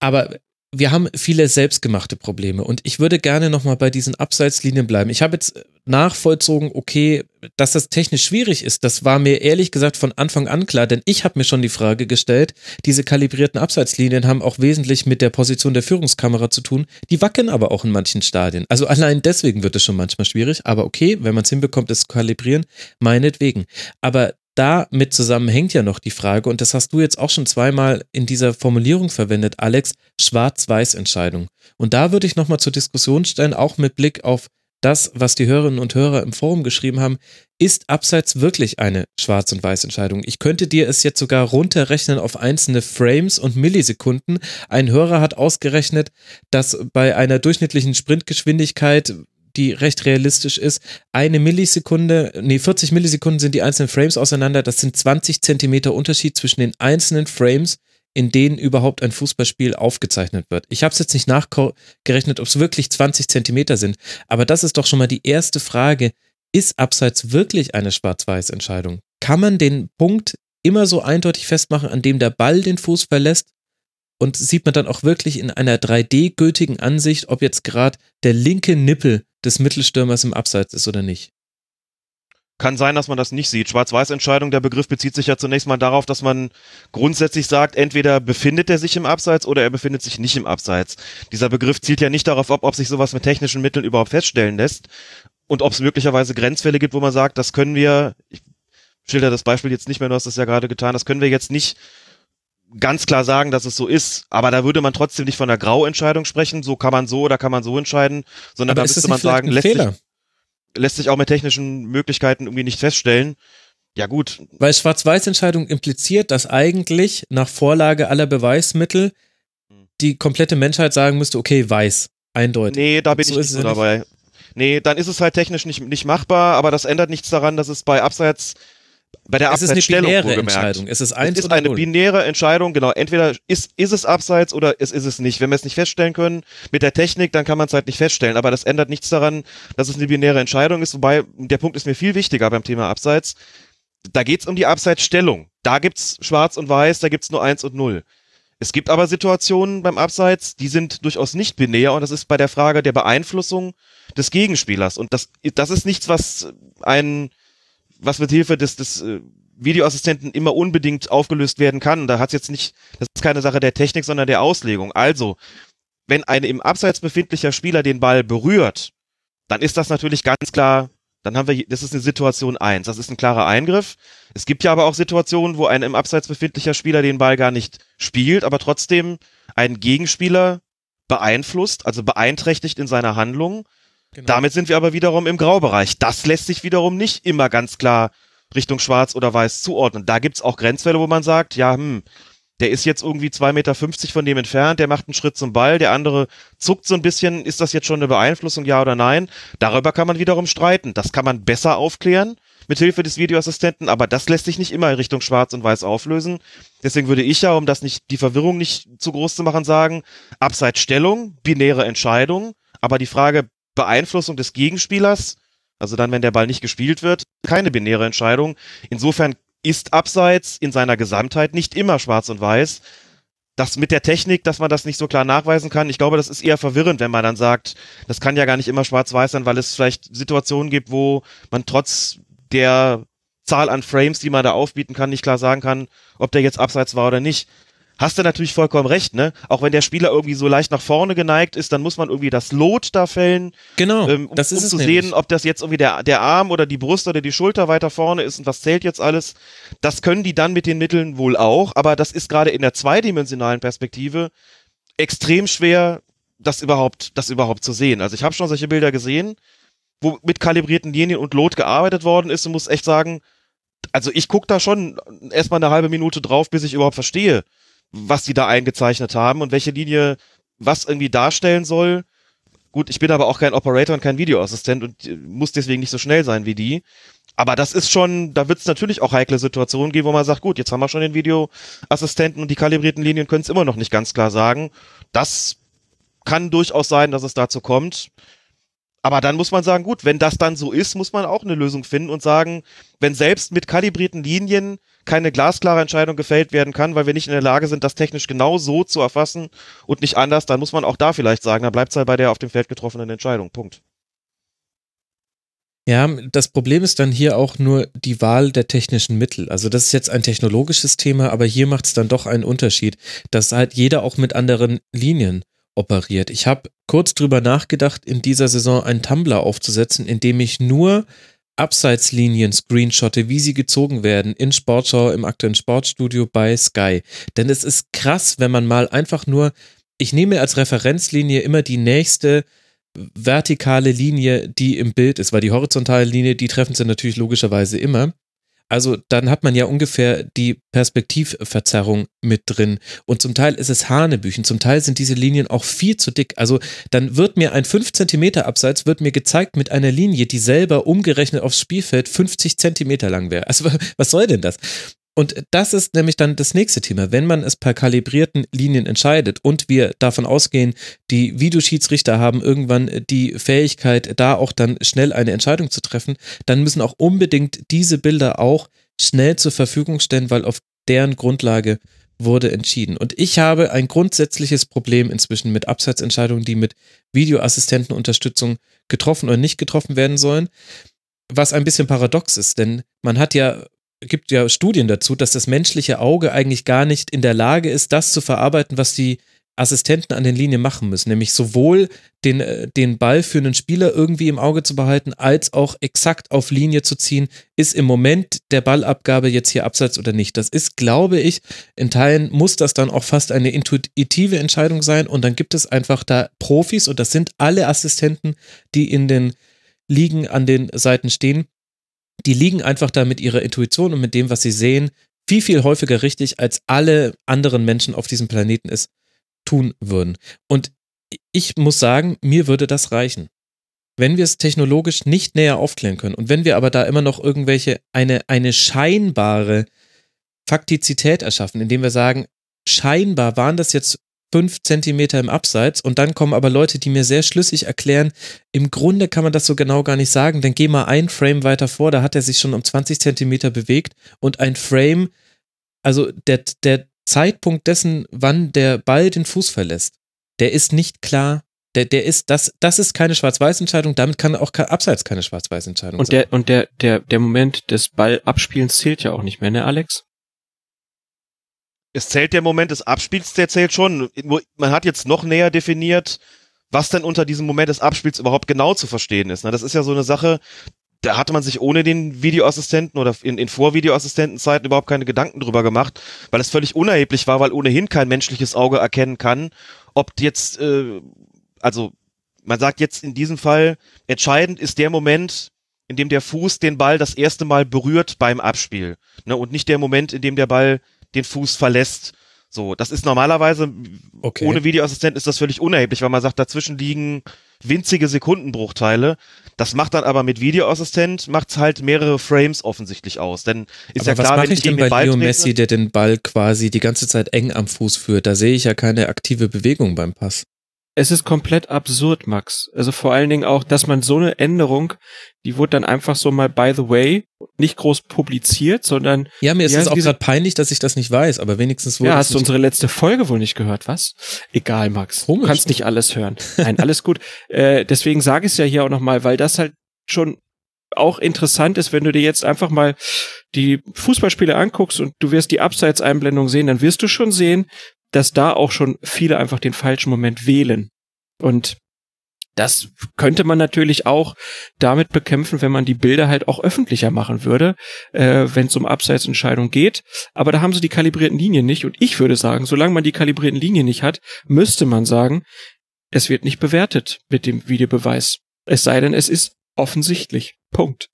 Aber wir haben viele selbstgemachte Probleme und ich würde gerne nochmal bei diesen Abseitslinien bleiben. Ich habe jetzt nachvollzogen, okay, dass das technisch schwierig ist, das war mir ehrlich gesagt von Anfang an klar, denn ich habe mir schon die Frage gestellt, diese kalibrierten Abseitslinien haben auch wesentlich mit der Position der Führungskamera zu tun, die wackeln aber auch in manchen Stadien. Also allein deswegen wird es schon manchmal schwierig, aber okay, wenn man es hinbekommt, es zu kalibrieren, meinetwegen. Aber damit zusammenhängt ja noch die Frage, und das hast du jetzt auch schon zweimal in dieser Formulierung verwendet, Alex, Schwarz-Weiß-Entscheidung. Und da würde ich nochmal zur Diskussion stellen, auch mit Blick auf das, was die Hörerinnen und Hörer im Forum geschrieben haben, ist Abseits wirklich eine Schwarz- und Weiß-Entscheidung? Ich könnte dir es jetzt sogar runterrechnen auf einzelne Frames und Millisekunden. Ein Hörer hat ausgerechnet, dass bei einer durchschnittlichen Sprintgeschwindigkeit die recht realistisch ist. Eine Millisekunde, nee, 40 Millisekunden sind die einzelnen Frames auseinander. Das sind 20 Zentimeter Unterschied zwischen den einzelnen Frames, in denen überhaupt ein Fußballspiel aufgezeichnet wird. Ich habe es jetzt nicht nachgerechnet, ob es wirklich 20 Zentimeter sind, aber das ist doch schon mal die erste Frage. Ist Abseits wirklich eine Schwarz-Weiß-Entscheidung? Kann man den Punkt immer so eindeutig festmachen, an dem der Ball den Fuß verlässt? Und sieht man dann auch wirklich in einer 3D-gültigen Ansicht, ob jetzt gerade der linke Nippel des Mittelstürmers im Abseits ist oder nicht. Kann sein, dass man das nicht sieht. Schwarz-Weiß-Entscheidung, der Begriff bezieht sich ja zunächst mal darauf, dass man grundsätzlich sagt, entweder befindet er sich im Abseits oder er befindet sich nicht im Abseits. Dieser Begriff zielt ja nicht darauf ab, ob sich sowas mit technischen Mitteln überhaupt feststellen lässt und ob es möglicherweise Grenzfälle gibt, wo man sagt, das können wir, ich schilder das Beispiel jetzt nicht mehr, du hast das ja gerade getan, das können wir jetzt nicht ganz klar sagen, dass es so ist, aber da würde man trotzdem nicht von einer Grauentscheidung sprechen, so kann man so oder kann man so entscheiden, sondern Aber da müsste man sagen, lässt sich, lässt sich auch mit technischen Möglichkeiten irgendwie nicht feststellen. Ja gut, Weil Schwarz-Weiß-Entscheidung impliziert, dass eigentlich nach Vorlage aller Beweismittel die komplette Menschheit sagen müsste, okay, weiß, eindeutig. nee, da bin So ich nicht so ja nicht. dabei. Nee, dann ist es halt technisch nicht, nicht machbar, aber das ändert nichts daran, dass es bei Abseits, bei der es ist eine Abseitsstellung binäre Entscheidung. Es ist Es eins ist oder eine null. binäre Entscheidung, genau. Entweder ist, ist es abseits oder es ist es nicht. Wenn wir es nicht feststellen können mit der Technik, dann kann man es halt nicht feststellen. Aber das ändert nichts daran, dass es eine binäre Entscheidung ist. Wobei, der Punkt ist mir viel wichtiger beim Thema Abseits. Da geht's um die Abseitsstellung. Da gibt's schwarz und weiß, da gibt's nur eins und null. Es gibt aber Situationen beim Abseits, die sind durchaus nicht binär und das ist bei der Frage der Beeinflussung des Gegenspielers. Und das, das ist nichts, was ein, was mit Hilfe des, des äh, Videoassistenten immer unbedingt aufgelöst werden kann. Da hat's jetzt nicht, das ist keine Sache der Technik, sondern der Auslegung. Also, wenn ein im Abseits befindlicher Spieler den Ball berührt, dann ist das natürlich ganz klar, dann haben wir, das ist eine Situation eins. das ist ein klarer Eingriff. Es gibt ja aber auch Situationen, wo ein im Abseits befindlicher Spieler den Ball gar nicht spielt, aber trotzdem einen Gegenspieler beeinflusst, also beeinträchtigt in seiner Handlung. Genau. Damit sind wir aber wiederum im Graubereich. Das lässt sich wiederum nicht immer ganz klar Richtung Schwarz oder Weiß zuordnen. Da gibt's auch Grenzfälle, wo man sagt, ja, hm, der ist jetzt irgendwie 2,50 Meter von dem entfernt, der macht einen Schritt zum Ball, der andere zuckt so ein bisschen, ist das jetzt schon eine Beeinflussung, ja oder nein? Darüber kann man wiederum streiten. Das kann man besser aufklären mit Hilfe des Videoassistenten, aber das lässt sich nicht immer in Richtung Schwarz und Weiß auflösen. Deswegen würde ich ja, um das nicht, die Verwirrung nicht zu groß zu machen, sagen, Abseitsstellung, binäre Entscheidung, aber die Frage Beeinflussung des Gegenspielers, also dann, wenn der Ball nicht gespielt wird, keine binäre Entscheidung. Insofern ist Abseits in seiner Gesamtheit nicht immer schwarz und weiß. Das mit der Technik, dass man das nicht so klar nachweisen kann, ich glaube, das ist eher verwirrend, wenn man dann sagt, das kann ja gar nicht immer schwarz-weiß sein, weil es vielleicht Situationen gibt, wo man trotz der Zahl an Frames, die man da aufbieten kann, nicht klar sagen kann, ob der jetzt abseits war oder nicht. Hast du natürlich vollkommen recht, ne? Auch wenn der Spieler irgendwie so leicht nach vorne geneigt ist, dann muss man irgendwie das Lot da fällen, Genau, ähm, um, das ist um zu nämlich. sehen, ob das jetzt irgendwie der, der Arm oder die Brust oder die Schulter weiter vorne ist und was zählt jetzt alles. Das können die dann mit den Mitteln wohl auch, aber das ist gerade in der zweidimensionalen Perspektive extrem schwer, das überhaupt, das überhaupt zu sehen. Also ich habe schon solche Bilder gesehen, wo mit kalibrierten Linien und Lot gearbeitet worden ist und muss echt sagen, also ich gucke da schon erstmal eine halbe Minute drauf, bis ich überhaupt verstehe, was die da eingezeichnet haben und welche Linie was irgendwie darstellen soll. Gut, ich bin aber auch kein Operator und kein Videoassistent und äh, muss deswegen nicht so schnell sein wie die. Aber das ist schon, da wird es natürlich auch heikle Situationen geben, wo man sagt, gut, jetzt haben wir schon den Videoassistenten und die kalibrierten Linien können es immer noch nicht ganz klar sagen. Das kann durchaus sein, dass es dazu kommt. Aber dann muss man sagen, gut, wenn das dann so ist, muss man auch eine Lösung finden und sagen, wenn selbst mit kalibrierten Linien keine glasklare Entscheidung gefällt werden kann, weil wir nicht in der Lage sind, das technisch genau so zu erfassen und nicht anders, dann muss man auch da vielleicht sagen, dann bleibt es halt bei der auf dem Feld getroffenen Entscheidung. Punkt. Ja, das Problem ist dann hier auch nur die Wahl der technischen Mittel. Also das ist jetzt ein technologisches Thema, aber hier macht es dann doch einen Unterschied, dass halt jeder auch mit anderen Linien operiert. Ich habe kurz drüber nachgedacht, in dieser Saison einen Tumblr aufzusetzen, in dem ich nur Abseitslinien screenshotte, wie sie gezogen werden in Sportschau, im aktuellen Sportstudio bei Sky. Denn es ist krass, wenn man mal einfach nur, ich nehme als Referenzlinie immer die nächste vertikale Linie, die im Bild ist, weil die horizontale Linie, die treffen sie natürlich logischerweise immer. Also dann hat man ja ungefähr die Perspektivverzerrung mit drin. Und zum Teil ist es Hanebüchen, zum Teil sind diese Linien auch viel zu dick. Also dann wird mir ein 5 Zentimeter Abseits, wird mir gezeigt mit einer Linie, die selber umgerechnet aufs Spielfeld 50 Zentimeter lang wäre. Also was soll denn das? Und das ist nämlich dann das nächste Thema. Wenn man es per kalibrierten Linien entscheidet und wir davon ausgehen, die Videoschiedsrichter haben irgendwann die Fähigkeit, da auch dann schnell eine Entscheidung zu treffen, dann müssen auch unbedingt diese Bilder auch schnell zur Verfügung stellen, weil auf deren Grundlage wurde entschieden. Und ich habe ein grundsätzliches Problem inzwischen mit Abseitsentscheidungen, die mit Videoassistentenunterstützung getroffen oder nicht getroffen werden sollen was ein bisschen paradox ist, denn man hat ja gibt ja Studien dazu, dass das menschliche Auge eigentlich gar nicht in der Lage ist, das zu verarbeiten, was die Assistenten an den Linien machen müssen, nämlich sowohl den, äh, den Ball für einen Spieler irgendwie im Auge zu behalten, als auch exakt auf Linie zu ziehen, ist im Moment der Ballabgabe jetzt hier abseits oder nicht. Das ist, glaube ich, in Teilen muss das dann auch fast eine intuitive Entscheidung sein und dann gibt es einfach da Profis und das sind alle Assistenten, die in den Ligen an den Seiten stehen. Die liegen einfach da mit ihrer Intuition und mit dem, was sie sehen, viel, viel häufiger richtig, als alle anderen Menschen auf diesem Planeten ist tun würden. Und ich muss sagen, mir würde das reichen. Wenn wir es technologisch nicht näher aufklären können und wenn wir aber da immer noch irgendwelche, eine, eine scheinbare Faktizität erschaffen, indem wir sagen, scheinbar waren das jetzt fünf Zentimeter im Abseits und dann kommen aber Leute, die mir sehr schlüssig erklären, im Grunde kann man das so genau gar nicht sagen, denn geh mal ein Frame weiter vor, da hat er sich schon um 20 Zentimeter bewegt und ein Frame, also der, der Zeitpunkt dessen, wann der Ball den Fuß verlässt, der ist nicht klar. Der, der ist, das, das ist keine Schwarz-Weiß-Entscheidung, damit kann auch abseits keine Schwarz-Weiß-Entscheidung und sein. Der, und der, der, der Moment des Ballabspielens zählt ja auch nicht mehr, ne, Alex? Es zählt der Moment des Abspiels, der zählt schon. Man hat jetzt noch näher definiert, was denn unter diesem Moment des Abspiels überhaupt genau zu verstehen ist. Ne? Das ist ja so eine Sache, da hatte man sich ohne den Videoassistenten oder in, in Vorvideoassistentenzeiten überhaupt keine Gedanken drüber gemacht, weil es völlig unerheblich war, weil ohnehin kein menschliches Auge erkennen kann, ob jetzt, äh, also man sagt jetzt in diesem Fall, entscheidend ist der Moment, in dem der Fuß den Ball das erste Mal berührt beim Abspiel. Ne, und nicht der Moment, in dem der Ball den Fuß verlässt. So, das ist normalerweise, Okay. ohne Videoassistent ist das völlig unerheblich, weil man sagt, dazwischen liegen winzige Sekundenbruchteile. Das macht dann aber mit Videoassistent, macht's halt mehrere Frames offensichtlich aus. Denn ist Aber ja was klar, mache wenn ich denn bei Leo Messi, der den Ball quasi die ganze Zeit eng am Fuß führt? Da sehe ich ja keine aktive Bewegung beim Pass. Es ist komplett absurd, Max. Also vor allen Dingen auch, dass man so eine Änderung, die wurde dann einfach so mal by the way nicht groß publiziert, sondern Ja, mir ist es auch gerade peinlich, dass ich das nicht weiß, aber wenigstens wurde ja, hast du unsere letzte Folge wohl nicht gehört, was? Egal, Max. Komisch. Du kannst nicht alles hören. Nein, alles gut. Äh, deswegen sage ich es ja hier auch nochmal, weil das halt schon auch interessant ist, wenn du dir jetzt einfach mal die Fußballspiele anguckst und du wirst die Abseitseinblendung sehen, dann wirst du schon sehen, dass da auch schon viele einfach den falschen Moment wählen. Und das könnte man natürlich auch damit bekämpfen, wenn man die Bilder halt auch öffentlicher machen würde, äh, wenn es um Abseitsentscheidung geht. Aber da haben sie die kalibrierten Linien nicht. Und ich würde sagen, solange man die kalibrierten Linien nicht hat, müsste man sagen, es wird nicht bewertet mit dem Videobeweis. Es sei denn, es ist offensichtlich. Punkt.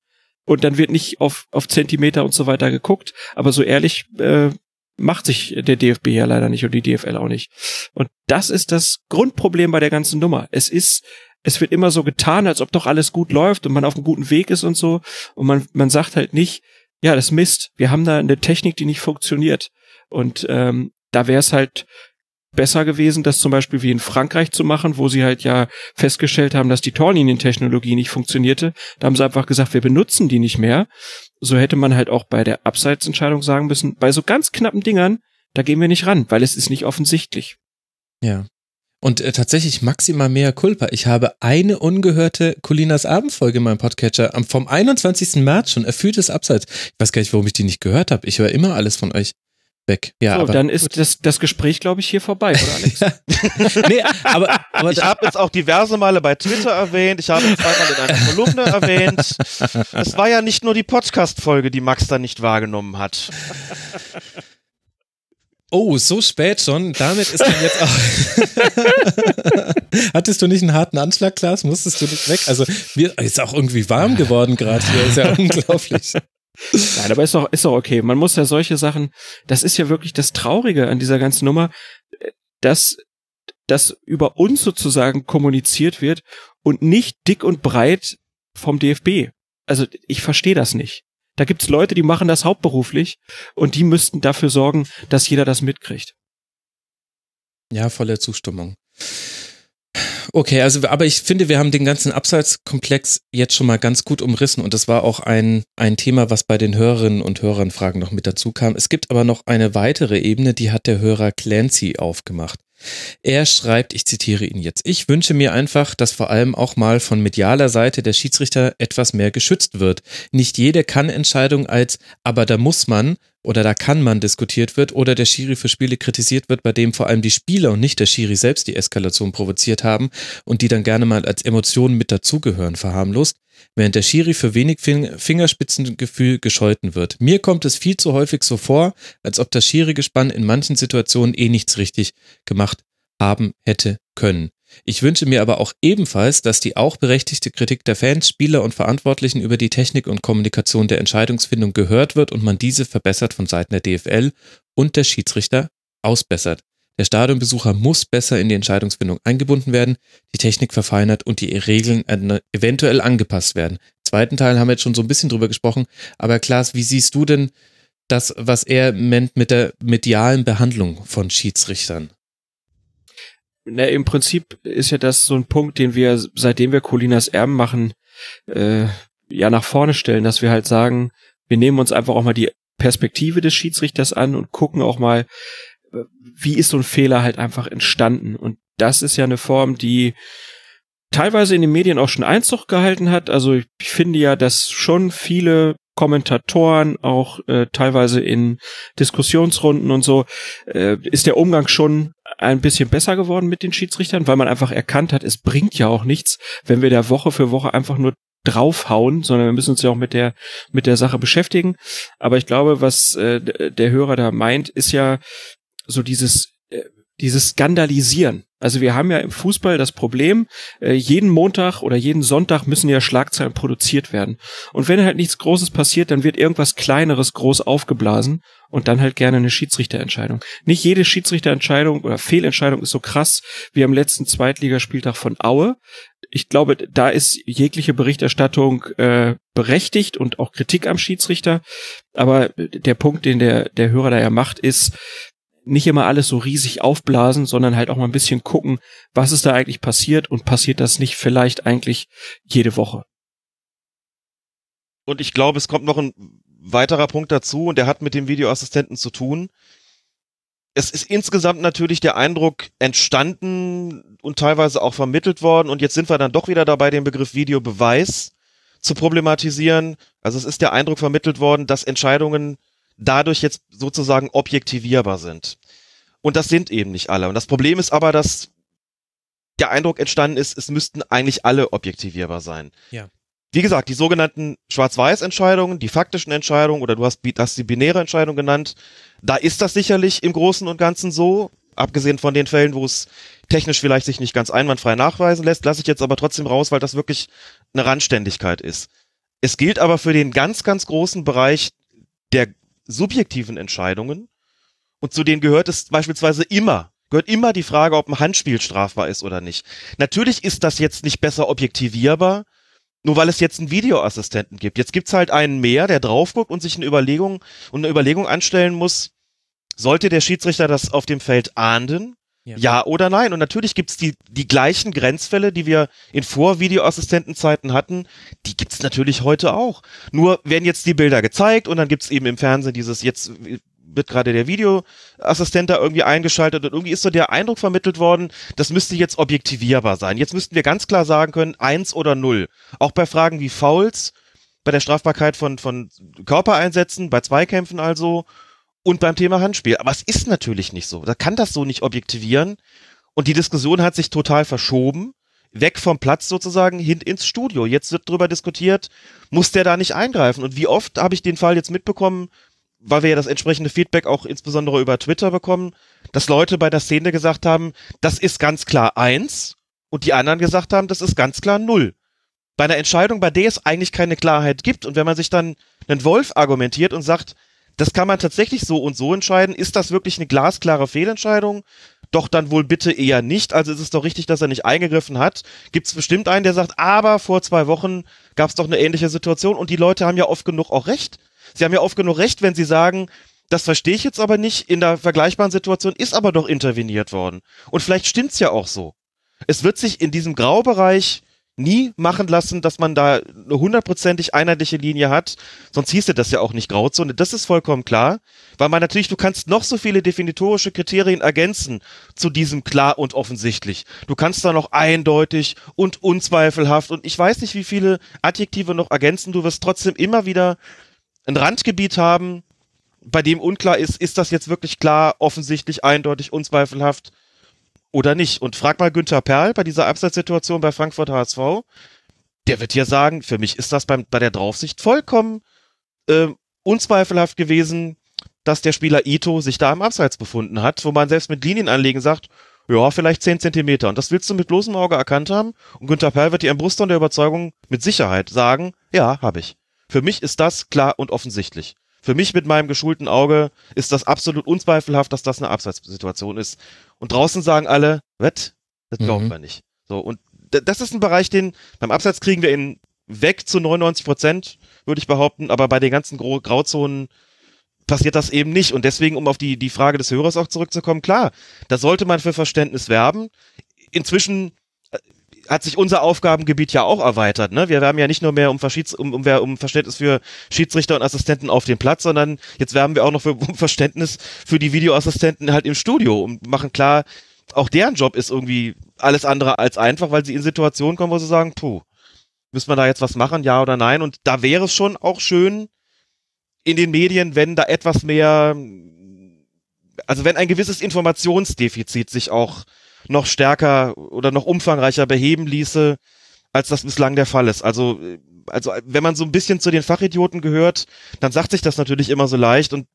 Und dann wird nicht auf, auf Zentimeter und so weiter geguckt. Aber so ehrlich äh, macht sich der DFB ja leider nicht und die DFL auch nicht. Und das ist das Grundproblem bei der ganzen Nummer. Es ist, es wird immer so getan, als ob doch alles gut läuft und man auf einem guten Weg ist und so. Und man, man sagt halt nicht, ja, das Mist, wir haben da eine Technik, die nicht funktioniert. Und ähm, da wäre es halt besser gewesen, das zum Beispiel wie in Frankreich zu machen, wo sie halt ja festgestellt haben, dass die Torlinientechnologie nicht funktionierte. Da haben sie einfach gesagt, wir benutzen die nicht mehr. So hätte man halt auch bei der Abseitsentscheidung sagen müssen, bei so ganz knappen Dingern, da gehen wir nicht ran, weil es ist nicht offensichtlich. Ja. Und äh, tatsächlich maximal mehr Culpa. Ich habe eine ungehörte Colinas Abendfolge in meinem Podcatcher vom 21. März schon, erfülltes Abseits. Ich weiß gar nicht, warum ich die nicht gehört habe. Ich höre immer alles von euch weg. Ja, so, aber, dann ist das, das Gespräch, glaube ich, hier vorbei, oder Alex? nee, aber, aber Ich habe jetzt auch diverse Male bei Twitter erwähnt, ich habe zweimal in einer Kolumne erwähnt. Es war ja nicht nur die Podcast-Folge, die Max da nicht wahrgenommen hat. Oh, so spät schon. Damit ist dann jetzt auch. Hattest du nicht einen harten Anschlag, Klaas? Musstest du nicht weg? Also, mir ist auch irgendwie warm geworden gerade hier. Ist ja unglaublich. Nein, aber ist doch, ist doch okay. Man muss ja solche Sachen, das ist ja wirklich das Traurige an dieser ganzen Nummer, dass, dass über uns sozusagen kommuniziert wird und nicht dick und breit vom DFB. Also ich verstehe das nicht. Da gibt's Leute, die machen das hauptberuflich und die müssten dafür sorgen, dass jeder das mitkriegt. Ja, volle Zustimmung. Okay, also, aber ich finde, wir haben den ganzen Abseitskomplex jetzt schon mal ganz gut umrissen und das war auch ein, ein Thema, was bei den Hörerinnen und Hörern Fragen noch mit dazu kam. Es gibt aber noch eine weitere Ebene, die hat der Hörer Clancy aufgemacht. Er schreibt, ich zitiere ihn jetzt, ich wünsche mir einfach, dass vor allem auch mal von medialer Seite der Schiedsrichter etwas mehr geschützt wird. Nicht jede Kann-Entscheidung als aber da muss man oder da kann man diskutiert wird oder der Schiri für Spiele kritisiert wird, bei dem vor allem die Spieler und nicht der Schiri selbst die Eskalation provoziert haben und die dann gerne mal als Emotionen mit dazugehören verharmlost, während der Schiri für wenig Fingerspitzengefühl gescholten wird. Mir kommt es viel zu häufig so vor, als ob das Schiri-Gespann in manchen Situationen eh nichts richtig gemacht haben hätte können. Ich wünsche mir aber auch ebenfalls, dass die auch berechtigte Kritik der Fans, Spieler und Verantwortlichen über die Technik und Kommunikation der Entscheidungsfindung gehört wird und man diese verbessert von Seiten der DFL und der Schiedsrichter ausbessert. Der Stadionbesucher muss besser in die Entscheidungsfindung eingebunden werden, die Technik verfeinert und die Regeln eventuell angepasst werden. zweiten Teil haben wir jetzt schon so ein bisschen drüber gesprochen, aber Klaas, wie siehst du denn das, was er meint mit der medialen Behandlung von Schiedsrichtern? Na, im Prinzip ist ja das so ein Punkt, den wir, seitdem wir Colinas Erben machen, äh, ja nach vorne stellen, dass wir halt sagen, wir nehmen uns einfach auch mal die Perspektive des Schiedsrichters an und gucken auch mal, wie ist so ein Fehler halt einfach entstanden. Und das ist ja eine Form, die teilweise in den Medien auch schon Einzug gehalten hat. Also ich finde ja, dass schon viele Kommentatoren, auch äh, teilweise in Diskussionsrunden und so, äh, ist der Umgang schon ein bisschen besser geworden mit den Schiedsrichtern, weil man einfach erkannt hat, es bringt ja auch nichts, wenn wir da Woche für Woche einfach nur draufhauen, sondern wir müssen uns ja auch mit der mit der Sache beschäftigen. Aber ich glaube, was äh, der Hörer da meint, ist ja so dieses dieses Skandalisieren. Also wir haben ja im Fußball das Problem, äh, jeden Montag oder jeden Sonntag müssen ja Schlagzeilen produziert werden. Und wenn halt nichts Großes passiert, dann wird irgendwas Kleineres groß aufgeblasen und dann halt gerne eine Schiedsrichterentscheidung. Nicht jede Schiedsrichterentscheidung oder Fehlentscheidung ist so krass wie am letzten Zweitligaspieltag von Aue. Ich glaube, da ist jegliche Berichterstattung äh, berechtigt und auch Kritik am Schiedsrichter. Aber der Punkt, den der, der Hörer da ja macht, ist, nicht immer alles so riesig aufblasen, sondern halt auch mal ein bisschen gucken, was ist da eigentlich passiert und passiert das nicht vielleicht eigentlich jede Woche. Und ich glaube, es kommt noch ein weiterer Punkt dazu und der hat mit dem Videoassistenten zu tun. Es ist insgesamt natürlich der Eindruck entstanden und teilweise auch vermittelt worden und jetzt sind wir dann doch wieder dabei, den Begriff Videobeweis zu problematisieren. Also es ist der Eindruck vermittelt worden, dass Entscheidungen dadurch jetzt sozusagen objektivierbar sind. Und das sind eben nicht alle. Und das Problem ist aber, dass der Eindruck entstanden ist, es müssten eigentlich alle objektivierbar sein. Ja. Wie gesagt, die sogenannten Schwarz-Weiß-Entscheidungen, die faktischen Entscheidungen, oder du hast, hast die binäre Entscheidung genannt, da ist das sicherlich im Großen und Ganzen so. Abgesehen von den Fällen, wo es technisch vielleicht sich nicht ganz einwandfrei nachweisen lässt, lasse ich jetzt aber trotzdem raus, weil das wirklich eine Randständigkeit ist. Es gilt aber für den ganz, ganz großen Bereich der subjektiven Entscheidungen. Und zu denen gehört es beispielsweise immer, gehört immer die Frage, ob ein Handspiel strafbar ist oder nicht. Natürlich ist das jetzt nicht besser objektivierbar, nur weil es jetzt einen Videoassistenten gibt. Jetzt gibt's halt einen mehr, der drauf guckt und sich eine Überlegung und eine Überlegung anstellen muss, sollte der Schiedsrichter das auf dem Feld ahnden? Ja. ja, oder nein. Und natürlich gibt's die, die gleichen Grenzfälle, die wir in Vor-Videoassistentenzeiten hatten, die gibt's natürlich heute auch. Nur werden jetzt die Bilder gezeigt und dann gibt's eben im Fernsehen dieses, jetzt wird gerade der Videoassistent da irgendwie eingeschaltet und irgendwie ist so der Eindruck vermittelt worden, das müsste jetzt objektivierbar sein. Jetzt müssten wir ganz klar sagen können, eins oder null. Auch bei Fragen wie Fouls, bei der Strafbarkeit von, von Körpereinsätzen, bei Zweikämpfen also und beim Thema Handspiel. Aber es ist natürlich nicht so. Da kann das so nicht objektivieren. Und die Diskussion hat sich total verschoben. Weg vom Platz sozusagen hin ins Studio. Jetzt wird drüber diskutiert, muss der da nicht eingreifen? Und wie oft habe ich den Fall jetzt mitbekommen, weil wir ja das entsprechende Feedback auch insbesondere über Twitter bekommen, dass Leute bei der Szene gesagt haben, das ist ganz klar eins und die anderen gesagt haben, das ist ganz klar null. Bei einer Entscheidung, bei der es eigentlich keine Klarheit gibt und wenn man sich dann einen Wolf argumentiert und sagt, das kann man tatsächlich so und so entscheiden. Ist das wirklich eine glasklare Fehlentscheidung? Doch dann wohl bitte eher nicht. Also ist es doch richtig, dass er nicht eingegriffen hat. Gibt es bestimmt einen, der sagt, aber vor zwei Wochen gab es doch eine ähnliche Situation und die Leute haben ja oft genug auch recht. Sie haben ja oft genug recht, wenn sie sagen, das verstehe ich jetzt aber nicht. In der vergleichbaren Situation ist aber doch interveniert worden. Und vielleicht stimmt's ja auch so. Es wird sich in diesem Graubereich nie machen lassen, dass man da eine hundertprozentig einheitliche Linie hat. Sonst hieße das ja auch nicht Grauzone. Das ist vollkommen klar. Weil man natürlich, du kannst noch so viele definitorische Kriterien ergänzen zu diesem klar und offensichtlich. Du kannst da noch eindeutig und unzweifelhaft und ich weiß nicht, wie viele Adjektive noch ergänzen. Du wirst trotzdem immer wieder ein Randgebiet haben, bei dem unklar ist, ist das jetzt wirklich klar, offensichtlich, eindeutig, unzweifelhaft oder nicht. Und frag mal Günther Perl bei dieser Abseitssituation bei Frankfurt HSV. Der wird ja sagen, für mich ist das beim, bei der Draufsicht vollkommen äh, unzweifelhaft gewesen, dass der Spieler Ito sich da im Abseits befunden hat, wo man selbst mit Linienanlegen sagt, ja, vielleicht zehn Zentimeter. Und das willst du mit bloßem Auge erkannt haben. Und Günther Perl wird dir im Brustton der Überzeugung mit Sicherheit sagen, ja, habe ich. Für mich ist das klar und offensichtlich. Für mich mit meinem geschulten Auge ist das absolut unzweifelhaft, dass das eine Abseitssituation ist. Und draußen sagen alle, was? Das glauben Mhm. wir nicht. So, und das ist ein Bereich, den beim Abseits kriegen wir ihn weg zu 99 Prozent, würde ich behaupten, aber bei den ganzen Gro Grauzonen passiert das eben nicht. Und deswegen, um auf die, die Frage des Hörers auch zurückzukommen, klar, da sollte man für Verständnis werben. Inzwischen hat sich unser Aufgabengebiet ja auch erweitert. Ne? Wir werben ja nicht nur mehr um, um, um, um Verständnis für Schiedsrichter und Assistenten auf dem Platz, sondern jetzt werben wir auch noch für, um Verständnis für die Videoassistenten halt im Studio und machen klar, auch deren Job ist irgendwie alles andere als einfach, weil sie in Situationen kommen, wo sie sagen, puh, müssen wir da jetzt was machen, ja oder nein? Und da wäre es schon auch schön in den Medien, wenn da etwas mehr, also wenn ein gewisses Informationsdefizit sich auch noch stärker oder noch umfangreicher beheben ließe, als das bislang der Fall ist. Also, äh, also wenn man so ein bisschen zu den Fachidioten gehört, dann sagt sich das natürlich immer so leicht und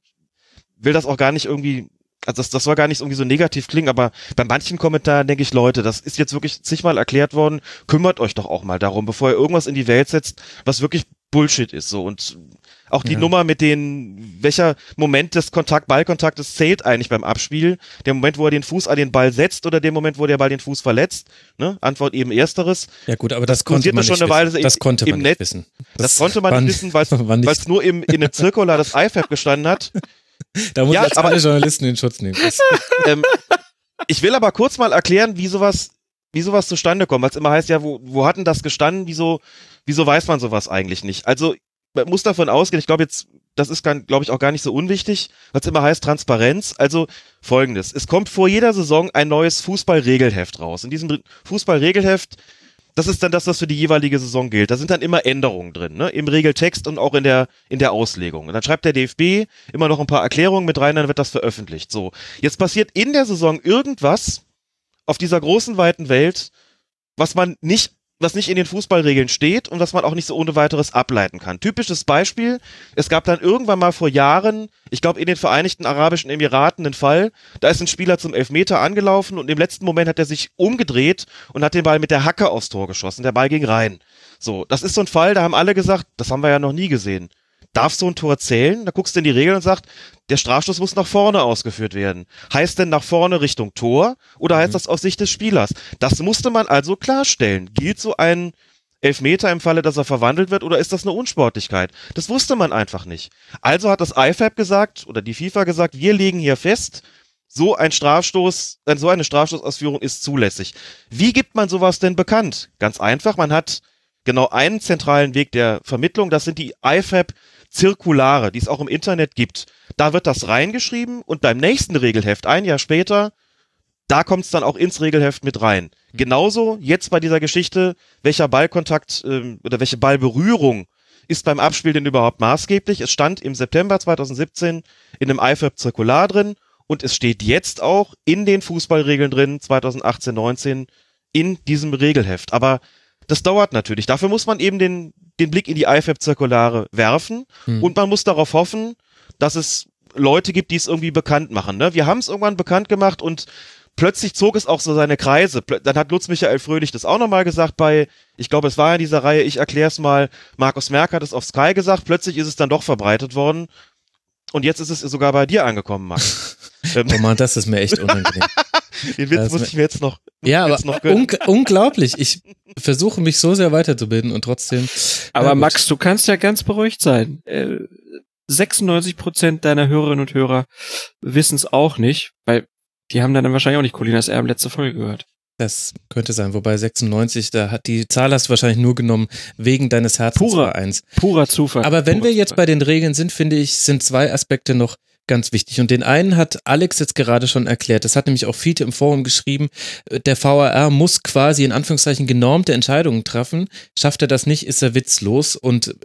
will das auch gar nicht irgendwie, also das, das soll gar nicht irgendwie so negativ klingen, aber bei manchen Kommentaren denke ich, Leute, das ist jetzt wirklich zigmal erklärt worden, kümmert euch doch auch mal darum, bevor ihr irgendwas in die Welt setzt, was wirklich Bullshit ist so und auch die Ja. Nummer mit den, welcher Moment des Kontakt, Ballkontaktes zählt eigentlich beim Abspiel? Der Moment, wo er den Fuß an den Ball setzt oder der Moment, wo der Ball den Fuß verletzt? Ne? Antwort eben ersteres. Ja gut, aber das, Das konnte man schon nicht eine Weile wissen. Das konnte man Netz. nicht wissen. Das, konnte man nicht wissen, weil es nur im, in einem Zirkular des IFAB gestanden hat. Da muss Ja, jetzt aber- alle Journalisten in Schutz nehmen. Das, ähm, ich will aber kurz mal erklären, wie sowas, wie sowas zustande kommt, weil es immer heißt, ja, wo, wo hat denn das gestanden? Wieso, wieso weiß man sowas eigentlich nicht? Also, man muss davon ausgehen, ich glaube jetzt, das ist, glaube ich, auch gar nicht so unwichtig, weil es immer heißt Transparenz. Also folgendes. Es kommt vor jeder Saison ein neues Fußballregelheft raus. In diesem Fußballregelheft, das ist dann das, was für die jeweilige Saison gilt. Da sind dann immer Änderungen drin, ne? Im Regeltext und auch in der, in der Auslegung. Und dann schreibt der DFB immer noch ein paar Erklärungen mit rein, dann wird das veröffentlicht. So. Jetzt passiert in der Saison irgendwas auf dieser großen, weiten Welt, was man nicht was nicht in den Fußballregeln steht und was man auch nicht so ohne weiteres ableiten kann. Typisches Beispiel, es gab dann irgendwann mal vor Jahren, ich glaube in den Vereinigten Arabischen Emiraten einen Fall, da ist ein Spieler zum Elfmeter angelaufen und im letzten Moment hat er sich umgedreht und hat den Ball mit der Hacke aufs Tor geschossen. Der Ball ging rein. So, das ist so ein Fall, da haben alle gesagt, das haben wir ja noch nie gesehen. Darf so ein Tor zählen? Da guckst du in die Regeln und sagst, der Strafstoß muss nach vorne ausgeführt werden. Heißt denn nach vorne Richtung Tor oder heißt das aus Sicht des Spielers? Das musste man also klarstellen. Gilt so ein Elfmeter im Falle, dass er verwandelt wird oder ist das eine Unsportlichkeit? Das wusste man einfach nicht. Also hat das IFAB gesagt oder die FIFA gesagt, wir legen hier fest, so ein Strafstoß, äh, so eine Strafstoßausführung ist zulässig. Wie gibt man sowas denn bekannt? Ganz einfach, man hat genau einen zentralen Weg der Vermittlung, das sind die IFAB Zirkulare, die es auch im Internet gibt. Da wird das reingeschrieben und beim nächsten Regelheft, ein Jahr später, da kommt es dann auch ins Regelheft mit rein. Genauso jetzt bei dieser Geschichte, welcher Ballkontakt ähm, oder welche Ballberührung ist beim Abspiel denn überhaupt maßgeblich? Es stand im September 2017 in einem IFAB Zirkular drin und es steht jetzt auch in den Fußballregeln drin, 2018-19, in diesem Regelheft. Aber das dauert natürlich. Dafür muss man eben den, den Blick in die IFAB-Zirkulare werfen Hm. und man muss darauf hoffen, dass es Leute gibt, die es irgendwie bekannt machen. Ne? Wir haben es irgendwann bekannt gemacht und plötzlich zog es auch so seine Kreise. Dann hat Lutz Michael Fröhlich das auch nochmal gesagt bei, ich glaube, es war in dieser Reihe, ich erklär's mal, Markus Merck hat es auf Sky gesagt, plötzlich ist es dann doch verbreitet worden. Und jetzt ist es sogar bei dir angekommen, Max. ähm, oh Mann, das ist mir echt unangenehm. Den Witz muss ich mir jetzt noch, Ja, ich aber jetzt noch unk unglaublich. Ich versuche mich so sehr weiterzubilden und trotzdem. Aber Ja, gut. Max, du kannst ja ganz beruhigt sein. Äh, 96 Prozent deiner Hörerinnen und Hörer wissen es auch nicht, weil die haben dann wahrscheinlich auch nicht Colinas Erben letzte Folge gehört. Das könnte sein, wobei 96, da hat die Zahl hast du wahrscheinlich nur genommen wegen deines Herzensvereins. Purer Zufall. Aber wenn Purer wir jetzt Zufall. bei den Regeln sind, finde ich, sind zwei Aspekte noch ganz wichtig. Und den einen hat Alex jetzt gerade schon erklärt. Das hat nämlich auch Fiete im Forum geschrieben. Der VAR muss quasi in Anführungszeichen genormte Entscheidungen treffen. Schafft er das nicht, ist er witzlos. Und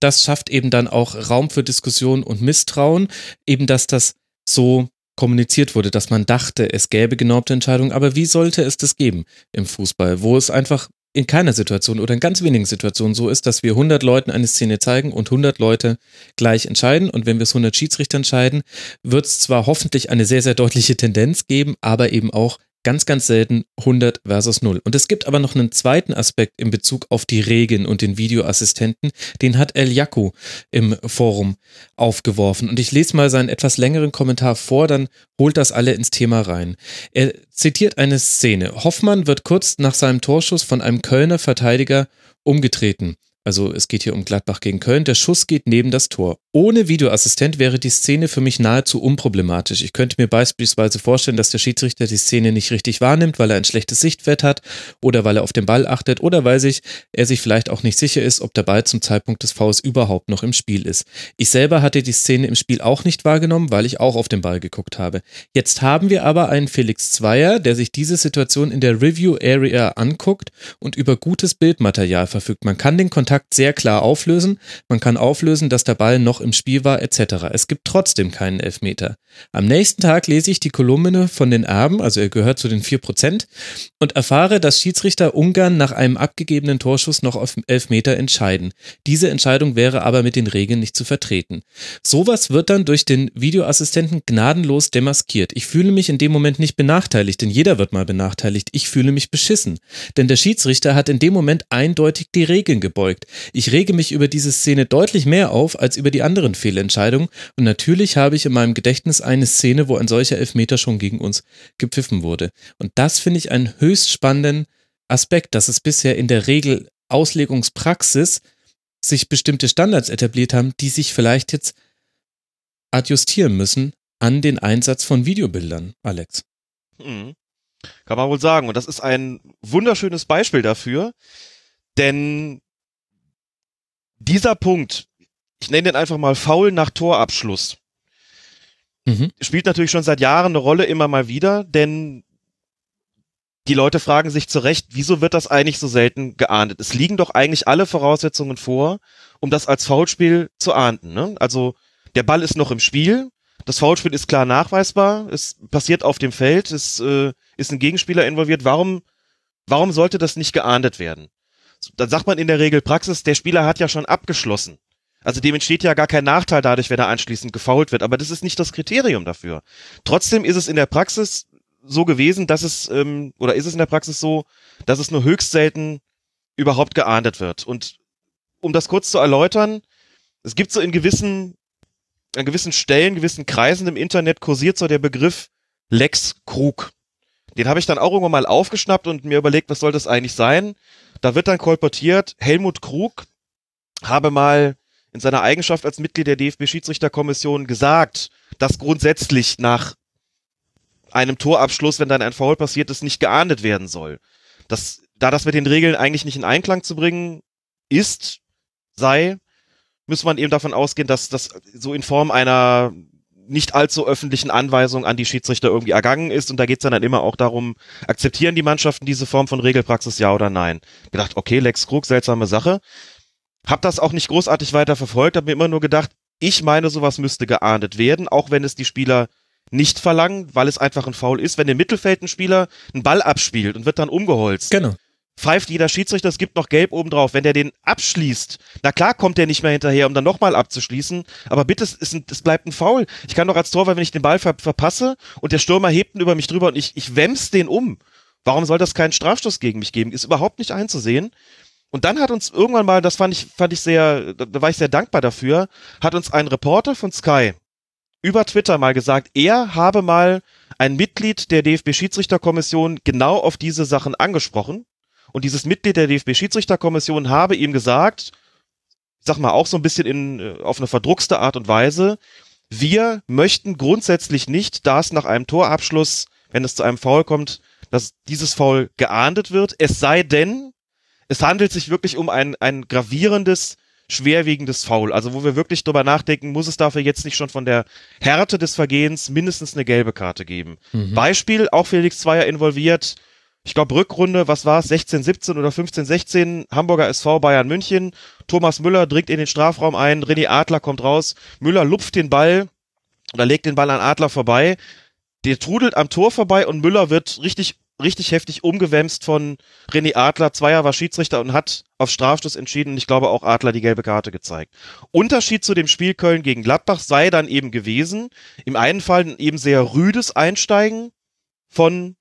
das schafft eben dann auch Raum für Diskussion und Misstrauen. Eben, dass das so kommuniziert wurde, dass man dachte, es gäbe genormte Entscheidungen. Aber wie sollte es das geben im Fußball, wo es einfach in keiner Situation oder in ganz wenigen Situationen so ist, dass wir 100 Leuten eine Szene zeigen und 100 Leute gleich entscheiden. Und wenn wir es 100 Schiedsrichter entscheiden, wird es zwar hoffentlich eine sehr, sehr deutliche Tendenz geben, aber eben auch ganz, ganz selten 100 versus 0. Und es gibt aber noch einen zweiten Aspekt in Bezug auf die Regeln und den Videoassistenten. Den hat El Yaku im Forum aufgeworfen. Und ich lese mal seinen etwas längeren Kommentar vor, dann holt das alle ins Thema rein. Er zitiert eine Szene. Hoffmann wird kurz nach seinem Torschuss von einem Kölner Verteidiger umgetreten. Also es geht hier um Gladbach gegen Köln. Der Schuss geht neben das Tor. Ohne Videoassistent wäre die Szene für mich nahezu unproblematisch. Ich könnte mir beispielsweise vorstellen, dass der Schiedsrichter die Szene nicht richtig wahrnimmt, weil er ein schlechtes Sichtwert hat oder weil er auf den Ball achtet oder weil sich er sich vielleicht auch nicht sicher ist, ob der Ball zum Zeitpunkt des Fouls überhaupt noch im Spiel ist. Ich selber hatte die Szene im Spiel auch nicht wahrgenommen, weil ich auch auf den Ball geguckt habe. Jetzt haben wir aber einen Felix Zweier, der sich diese Situation in der Review Area anguckt und über gutes Bildmaterial verfügt. Man kann den Kontakt sehr klar auflösen, man kann auflösen, dass der Ball noch im Spiel war, etc. Es gibt trotzdem keinen Elfmeter. Am nächsten Tag lese ich die Kolumne von den Erben, also er gehört zu den 4%, und erfahre, dass Schiedsrichter Ungarn nach einem abgegebenen Torschuss noch auf Elfmeter entscheiden. Diese Entscheidung wäre aber mit den Regeln nicht zu vertreten. Sowas wird dann durch den Videoassistenten gnadenlos demaskiert. Ich fühle mich in dem Moment nicht benachteiligt, denn jeder wird mal benachteiligt. Ich fühle mich beschissen. Denn der Schiedsrichter hat in dem Moment eindeutig die Regeln gebeugt. Ich rege mich über diese Szene deutlich mehr auf als über die anderen Fehlentscheidungen und natürlich habe ich in meinem Gedächtnis eine Szene, wo ein solcher Elfmeter schon gegen uns gepfiffen wurde. Und das finde ich einen höchst spannenden Aspekt, dass es bisher in der Regel Auslegungspraxis sich bestimmte Standards etabliert haben, die sich vielleicht jetzt adjustieren müssen an den Einsatz von Videobildern, Alex. Mhm. Kann man wohl sagen. Und das ist ein wunderschönes Beispiel dafür, denn dieser Punkt, ich nenne den einfach mal faul nach Torabschluss, Mhm. spielt natürlich schon seit Jahren eine Rolle immer mal wieder, denn die Leute fragen sich zu Recht, wieso wird das eigentlich so selten geahndet? Es liegen doch eigentlich alle Voraussetzungen vor, um das als Foulspiel zu ahnden. Ne? Also der Ball ist noch im Spiel, das Foulspiel ist klar nachweisbar, es passiert auf dem Feld, es äh, ist ein Gegenspieler involviert. Warum, warum sollte das nicht geahndet werden? Dann sagt man in der Regel Praxis, der Spieler hat ja schon abgeschlossen. Also dem entsteht ja gar kein Nachteil dadurch, wenn er anschließend gefault wird. Aber das ist nicht das Kriterium dafür. Trotzdem ist es in der Praxis so gewesen, dass es, ähm, oder ist es in der Praxis so, dass es nur höchst selten überhaupt geahndet wird. Und um das kurz zu erläutern, es gibt so in gewissen, an gewissen Stellen, gewissen Kreisen im Internet kursiert so der Begriff Lex Krug. Den habe ich dann auch irgendwann mal aufgeschnappt und mir überlegt, was soll das eigentlich sein? Da wird dann kolportiert, Helmut Krug habe mal in seiner Eigenschaft als Mitglied der DFB-Schiedsrichterkommission gesagt, dass grundsätzlich nach einem Torabschluss, wenn dann ein Foul passiert ist, nicht geahndet werden soll. Das, da das mit den Regeln eigentlich nicht in Einklang zu bringen ist, sei, muss man eben davon ausgehen, dass das so in Form einer nicht allzu öffentlichen Anweisung an die Schiedsrichter irgendwie ergangen ist. Und da geht's dann, dann immer auch darum, akzeptieren die Mannschaften diese Form von Regelpraxis, ja oder nein? Gedacht, okay, Lex Krug, seltsame Sache. Hab das auch nicht großartig weiter verfolgt, hab mir immer nur gedacht, ich meine, sowas müsste geahndet werden, auch wenn es die Spieler nicht verlangen, weil es einfach ein Foul ist. Wenn im Mittelfeld ein Spieler einen Ball abspielt und wird dann umgeholzt, Genau. Pfeift jeder Schiedsrichter, es gibt noch Gelb obendrauf. Wenn der den abschließt, na klar kommt der nicht mehr hinterher, um dann nochmal abzuschließen, aber bitte, es, ist ein, es bleibt ein Foul. Ich kann doch als Torwart, wenn ich den Ball ver verpasse und der Stürmer hebt ihn über mich drüber und ich, ich wems den um. Warum soll das keinen Strafstoß gegen mich geben? Ist überhaupt nicht einzusehen. Und dann hat uns irgendwann mal, das fand ich, fand ich sehr, da, da war ich sehr dankbar dafür, hat uns ein Reporter von Sky über Twitter mal gesagt, er habe mal ein Mitglied der DFB-Schiedsrichterkommission genau auf diese Sachen angesprochen. Und dieses Mitglied der DFB-Schiedsrichterkommission habe ihm gesagt, ich sag mal auch so ein bisschen in, äh, auf eine verdruckste Art und Weise, wir möchten grundsätzlich nicht, dass nach einem Torabschluss, wenn es zu einem Foul kommt, dass dieses Foul geahndet wird, es sei denn, es handelt sich wirklich um ein, ein gravierendes, schwerwiegendes Foul. Also wo wir wirklich drüber nachdenken, muss es dafür jetzt nicht schon von der Härte des Vergehens mindestens eine gelbe Karte geben. Mhm. Beispiel, auch Felix Zweier involviert, ich glaube Rückrunde, was war es, 16, 17 oder 15, 16, Hamburger SV Bayern München, Thomas Müller dringt in den Strafraum ein, René Adler kommt raus, Müller lupft den Ball oder legt den Ball an Adler vorbei, der trudelt am Tor vorbei und Müller wird richtig richtig heftig umgewämst von René Adler. Zweier war Schiedsrichter und hat auf Strafstoß entschieden. Und ich glaube auch Adler die gelbe Karte gezeigt. Unterschied zu dem Spiel Köln gegen Gladbach sei dann eben gewesen. Im einen Fall eben sehr rüdes Einsteigen von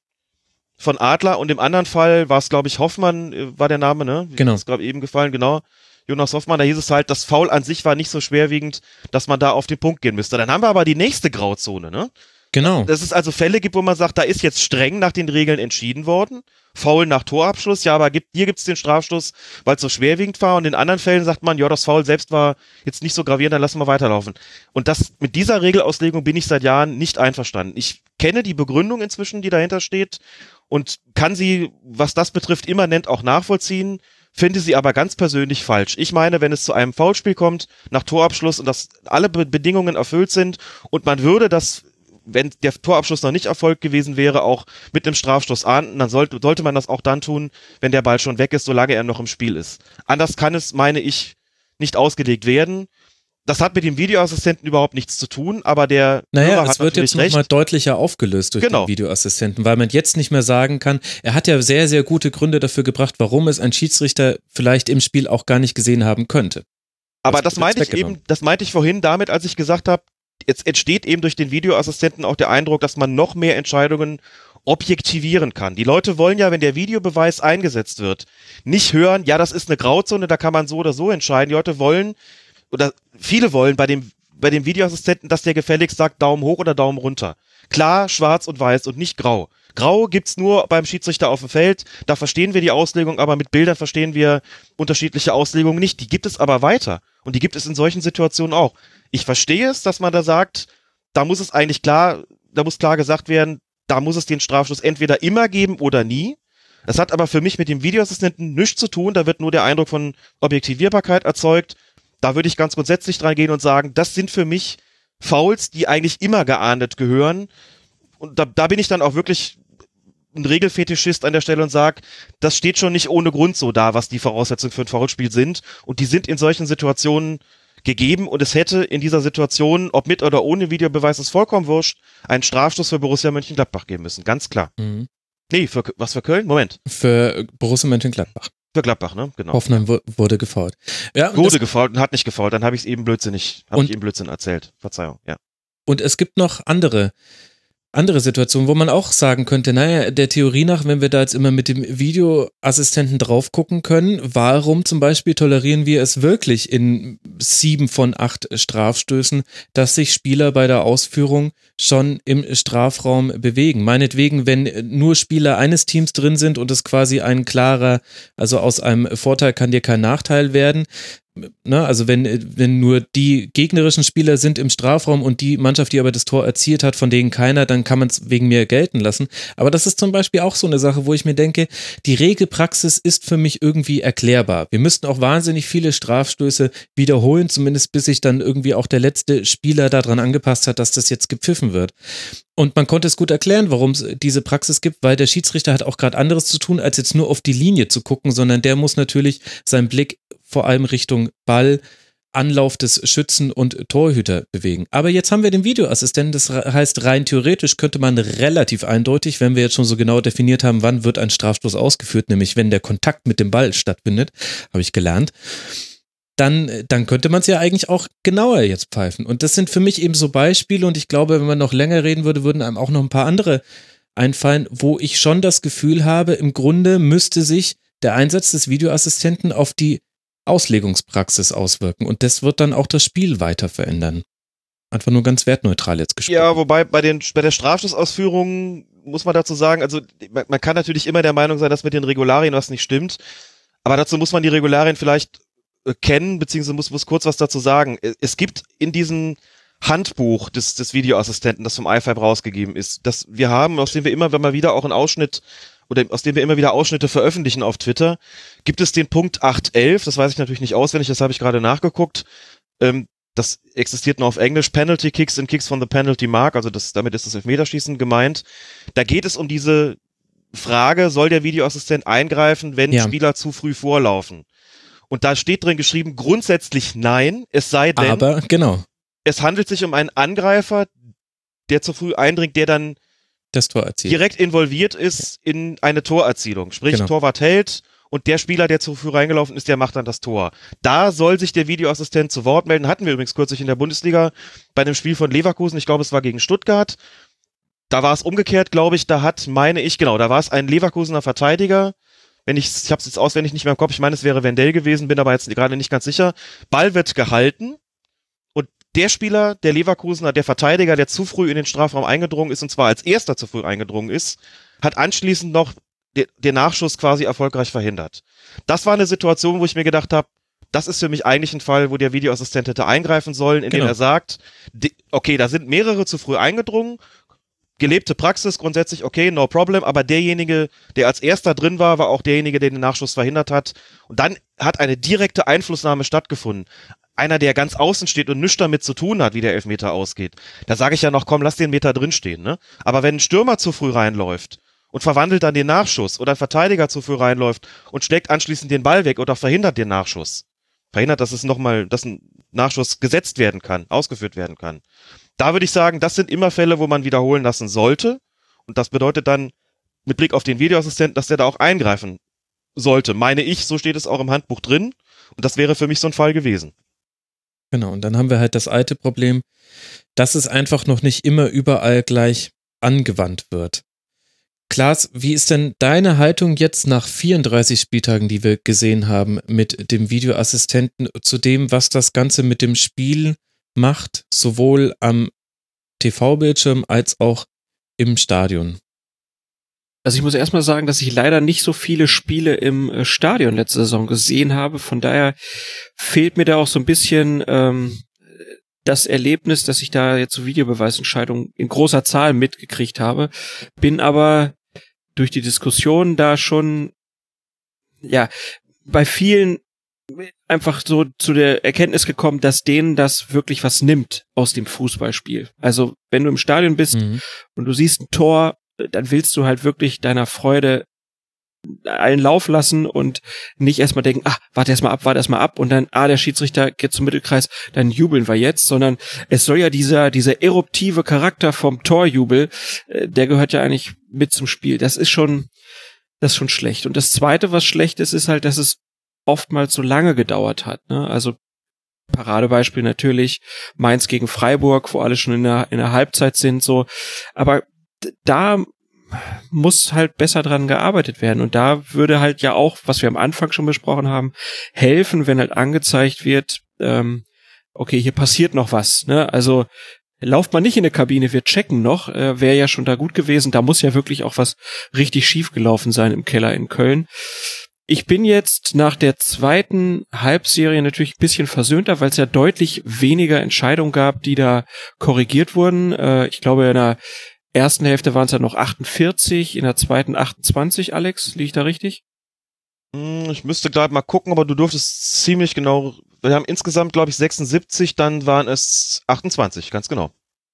von Adler und im anderen Fall war es, glaube ich, Hoffmann, äh, war der Name, ne? Genau. Ist gerade eben gefallen, genau. Jonas Hoffmann, da hieß es halt, das Foul an sich war nicht so schwerwiegend, dass man da auf den Punkt gehen müsste. Dann haben wir aber die nächste Grauzone, ne? Genau. Dass es also Fälle gibt, wo man sagt, da ist jetzt streng nach den Regeln entschieden worden. Foul nach Torabschluss, ja, aber gibt, hier gibt's den Strafstoß, weil es so schwerwiegend war. Und in anderen Fällen sagt man, ja, das Foul selbst war jetzt nicht so gravierend, dann lassen wir weiterlaufen. Und das, mit dieser Regelauslegung bin ich seit Jahren nicht einverstanden. Ich kenne die Begründung inzwischen, die dahinter steht und kann sie, was das betrifft, immanent auch nachvollziehen finde sie aber ganz persönlich falsch. Ich meine, wenn es zu einem Foulspiel kommt, nach Torabschluss und dass alle Be Bedingungen erfüllt sind und man würde das wenn der Torabschluss noch nicht erfolgt gewesen wäre, auch mit einem Strafstoß ahnden, dann sollte, sollte man das auch dann tun, wenn der Ball schon weg ist, solange er noch im Spiel ist. Anders kann es, meine ich, nicht ausgelegt werden. Das hat mit dem Videoassistenten überhaupt nichts zu tun, aber der Naja, Hörer es hat wird jetzt nochmal deutlicher aufgelöst durch Genau. den Videoassistenten, weil man jetzt nicht mehr sagen kann, er hat ja sehr, sehr gute Gründe dafür gebracht, warum es ein Schiedsrichter vielleicht im Spiel auch gar nicht gesehen haben könnte. Aber Das das meinte ich eben, das meinte ich vorhin damit, als ich gesagt habe, jetzt entsteht eben durch den Videoassistenten auch der Eindruck, dass man noch mehr Entscheidungen objektivieren kann. Die Leute wollen ja, wenn der Videobeweis eingesetzt wird, nicht hören, ja, das ist eine Grauzone, da kann man so oder so entscheiden. Die Leute wollen, oder viele wollen bei dem, bei dem Videoassistenten, dass der gefälligst sagt, Daumen hoch oder Daumen runter. Klar, schwarz und weiß und nicht grau. Grau gibt's nur beim Schiedsrichter auf dem Feld. Da verstehen wir die Auslegung, aber mit Bildern verstehen wir unterschiedliche Auslegungen nicht. Die gibt es aber weiter. Und die gibt es in solchen Situationen auch. Ich verstehe es, dass man da sagt, da muss es eigentlich klar, da muss klar gesagt werden, da muss es den Strafstoß entweder immer geben oder nie. Das hat aber für mich mit dem Videoassistenten nichts zu tun. Da wird nur der Eindruck von Objektivierbarkeit erzeugt. Da würde ich ganz grundsätzlich dran gehen und sagen, das sind für mich Fouls, die eigentlich immer geahndet gehören. Und da, da bin ich dann auch wirklich ein Regelfetischist an der Stelle und sag, das steht schon nicht ohne Grund so da, was die Voraussetzungen für ein Foulspiel sind. Und die sind in solchen Situationen gegeben und es hätte in dieser Situation, ob mit oder ohne Videobeweis, ist vollkommen wurscht, einen Strafstoß für Borussia Mönchengladbach geben müssen. Ganz klar. Mhm. Nee, für, was für Köln? Moment. Für Borussia Mönchengladbach. Für Gladbach, ne? Genau. Hoffenheim wu- wurde gefault. Ja, Wurde gefault und hat nicht gefault, dann habe ich es eben blödsinnig, habe ich eben Blödsinn erzählt. Verzeihung, ja. und es gibt noch andere andere Situationen, wo man auch sagen könnte, naja, der Theorie nach, wenn wir da jetzt immer mit dem Videoassistenten drauf gucken können, warum zum Beispiel tolerieren wir es wirklich in sieben von acht Strafstößen, dass sich Spieler bei der Ausführung schon im Strafraum bewegen? Meinetwegen, wenn nur Spieler eines Teams drin sind und es quasi ein klarer, also aus einem Vorteil kann dir kein Nachteil werden, Ne, also wenn, wenn nur die gegnerischen Spieler sind im Strafraum und die Mannschaft, die aber das Tor erzielt hat, von denen keiner, dann kann man es wegen mir gelten lassen. Aber das ist zum Beispiel auch so eine Sache, wo ich mir denke, die Regelpraxis ist für mich irgendwie erklärbar. Wir müssten auch wahnsinnig viele Strafstöße wiederholen, zumindest bis sich dann irgendwie auch der letzte Spieler daran angepasst hat, dass das jetzt gepfiffen wird. Und man konnte es gut erklären, warum es diese Praxis gibt, weil der Schiedsrichter hat auch gerade anderes zu tun, als jetzt nur auf die Linie zu gucken, sondern der muss natürlich seinen Blick vor allem Richtung Ball, Anlauf des Schützen und Torhüter bewegen. Aber jetzt haben wir den Videoassistenten, das heißt rein theoretisch könnte man relativ eindeutig, wenn wir jetzt schon so genau definiert haben, wann wird ein Strafstoß ausgeführt, nämlich wenn der Kontakt mit dem Ball stattfindet, habe ich gelernt, dann, dann könnte man es ja eigentlich auch genauer jetzt pfeifen. Und das sind für mich eben so Beispiele und ich glaube, wenn man noch länger reden würde, würden einem auch noch ein paar andere einfallen, wo ich schon das Gefühl habe, im Grunde müsste sich der Einsatz des Videoassistenten auf die Auslegungspraxis auswirken und das wird dann auch das Spiel weiter verändern. Einfach nur ganz wertneutral jetzt gesprochen. Ja, wobei bei den bei der Strafschussausführung muss man dazu sagen, also man, man kann natürlich immer der Meinung sein, dass mit den Regularien was nicht stimmt, aber dazu muss man die Regularien vielleicht äh, kennen, beziehungsweise muss, muss kurz was dazu sagen. Es- Es gibt in diesen Handbuch des, des Videoassistenten, das vom iFive rausgegeben ist, das wir haben, aus dem wir immer, wenn wir wieder auch einen Ausschnitt oder aus dem wir immer wieder Ausschnitte veröffentlichen auf Twitter, gibt es den Punkt 811, das weiß ich natürlich nicht auswendig, das habe ich gerade nachgeguckt. Ähm, das existiert nur auf Englisch, Penalty Kicks and Kicks from the Penalty Mark, also das, damit ist das Elfmeterschießen gemeint. Da geht es um diese Frage, soll der Videoassistent eingreifen, wenn Ja. Spieler zu früh vorlaufen? Und da steht drin geschrieben, grundsätzlich nein, es sei denn, Aber genau, es handelt sich um einen Angreifer, der zu früh eindringt, der dann das Tor erzielt. direkt involviert ist in eine Torerzielung. Sprich, Genau. Torwart hält und der Spieler, der zu früh reingelaufen ist, der macht dann das Tor. Da soll sich der Videoassistent zu Wort melden. Hatten wir übrigens kürzlich in der Bundesliga bei einem Spiel von Leverkusen. Ich glaube, es war gegen Stuttgart. Da war es umgekehrt, glaube ich. Da hat, meine ich, genau, da war es ein Leverkusener Verteidiger. Wenn ich, ich habe es jetzt auswendig nicht mehr im Kopf. Ich meine, es wäre Wendell gewesen, bin aber jetzt gerade nicht ganz sicher. Ball wird gehalten der Spieler, der Leverkusener, der Verteidiger, der zu früh in den Strafraum eingedrungen ist und zwar als erster zu früh eingedrungen ist, hat anschließend noch de- den Nachschuss quasi erfolgreich verhindert. Das war eine Situation, wo ich mir gedacht habe, das ist für mich eigentlich ein Fall, wo der Videoassistent hätte eingreifen sollen, indem Genau. er sagt, okay, da sind mehrere zu früh eingedrungen, gelebte Praxis grundsätzlich, okay, no problem, aber derjenige, der als erster drin war, war auch derjenige, der den Nachschuss verhindert hat. Und dann hat eine direkte Einflussnahme stattgefunden. Einer, der ganz außen steht und nichts damit zu tun hat, wie der Elfmeter ausgeht. Da sage ich ja noch, komm, lass den Meter drinstehen, ne? Aber wenn ein Stürmer zu früh reinläuft und verwandelt dann den Nachschuss oder ein Verteidiger zu früh reinläuft und schlägt anschließend den Ball weg oder verhindert den Nachschuss. Verhindert, dass es nochmal, dass ein Nachschuss gesetzt werden kann, ausgeführt werden kann. Da würde ich sagen, das sind immer Fälle, wo man wiederholen lassen sollte. Und das bedeutet dann, mit Blick auf den Videoassistenten, dass der da auch eingreifen sollte. Meine ich, so steht es auch im Handbuch drin. Und das wäre für mich so ein Fall gewesen. Genau, und dann haben wir halt das alte Problem, dass es einfach noch nicht immer überall gleich angewandt wird. Klaas, wie ist denn deine Haltung jetzt nach 34 Spieltagen, die wir gesehen haben, mit dem Videoassistenten zu dem, was das Ganze mit dem Spiel macht, sowohl am TV-Bildschirm als auch im Stadion? Also ich muss erstmal sagen, dass ich leider nicht so viele Spiele im äh, Stadion letzte Saison gesehen habe. Von daher fehlt mir da auch so ein bisschen ähm, das Erlebnis, dass ich da jetzt so Videobeweisentscheidungen in großer Zahl mitgekriegt habe. Bin aber durch die Diskussion da schon, ja, bei vielen einfach so zu der Erkenntnis gekommen, dass denen das wirklich was nimmt aus dem Fußballspiel. Also wenn du im Stadion bist Mhm. und du siehst ein Tor, dann willst du halt wirklich deiner Freude einen Lauf lassen und nicht erstmal denken, ah, warte erstmal ab, warte erstmal ab und dann, ah, der Schiedsrichter geht zum Mittelkreis, dann jubeln wir jetzt, sondern es soll ja dieser, dieser eruptive Charakter vom Torjubel, äh, der gehört ja eigentlich mit zum Spiel. Das ist schon, das ist schon schlecht. Und das zweite, was schlecht ist, ist halt, dass es oftmals so lange gedauert hat, ne? Also, Paradebeispiel natürlich Mainz gegen Freiburg, wo alle schon in der, in der Halbzeit sind, so. Aber da muss halt besser dran gearbeitet werden. Und da würde halt ja auch, was wir am Anfang schon besprochen haben, helfen, wenn halt angezeigt wird, ähm, okay, hier passiert noch was. Ne? Also lauft man nicht in eine Kabine, wir checken noch, äh, wäre ja schon da gut gewesen. Da muss ja wirklich auch was richtig schief gelaufen sein im Keller in Köln. Ich bin jetzt nach der zweiten Halbserie natürlich ein bisschen versöhnter, weil es ja deutlich weniger Entscheidungen gab, die da korrigiert wurden. Äh, ich glaube, in der ersten Hälfte waren es ja noch 48, in der zweiten 28, Alex, liege ich da richtig? Hm, Ich müsste gerade mal gucken, aber du durftest ziemlich genau. Wir haben insgesamt, glaube ich, 76, dann waren es 28, ganz genau.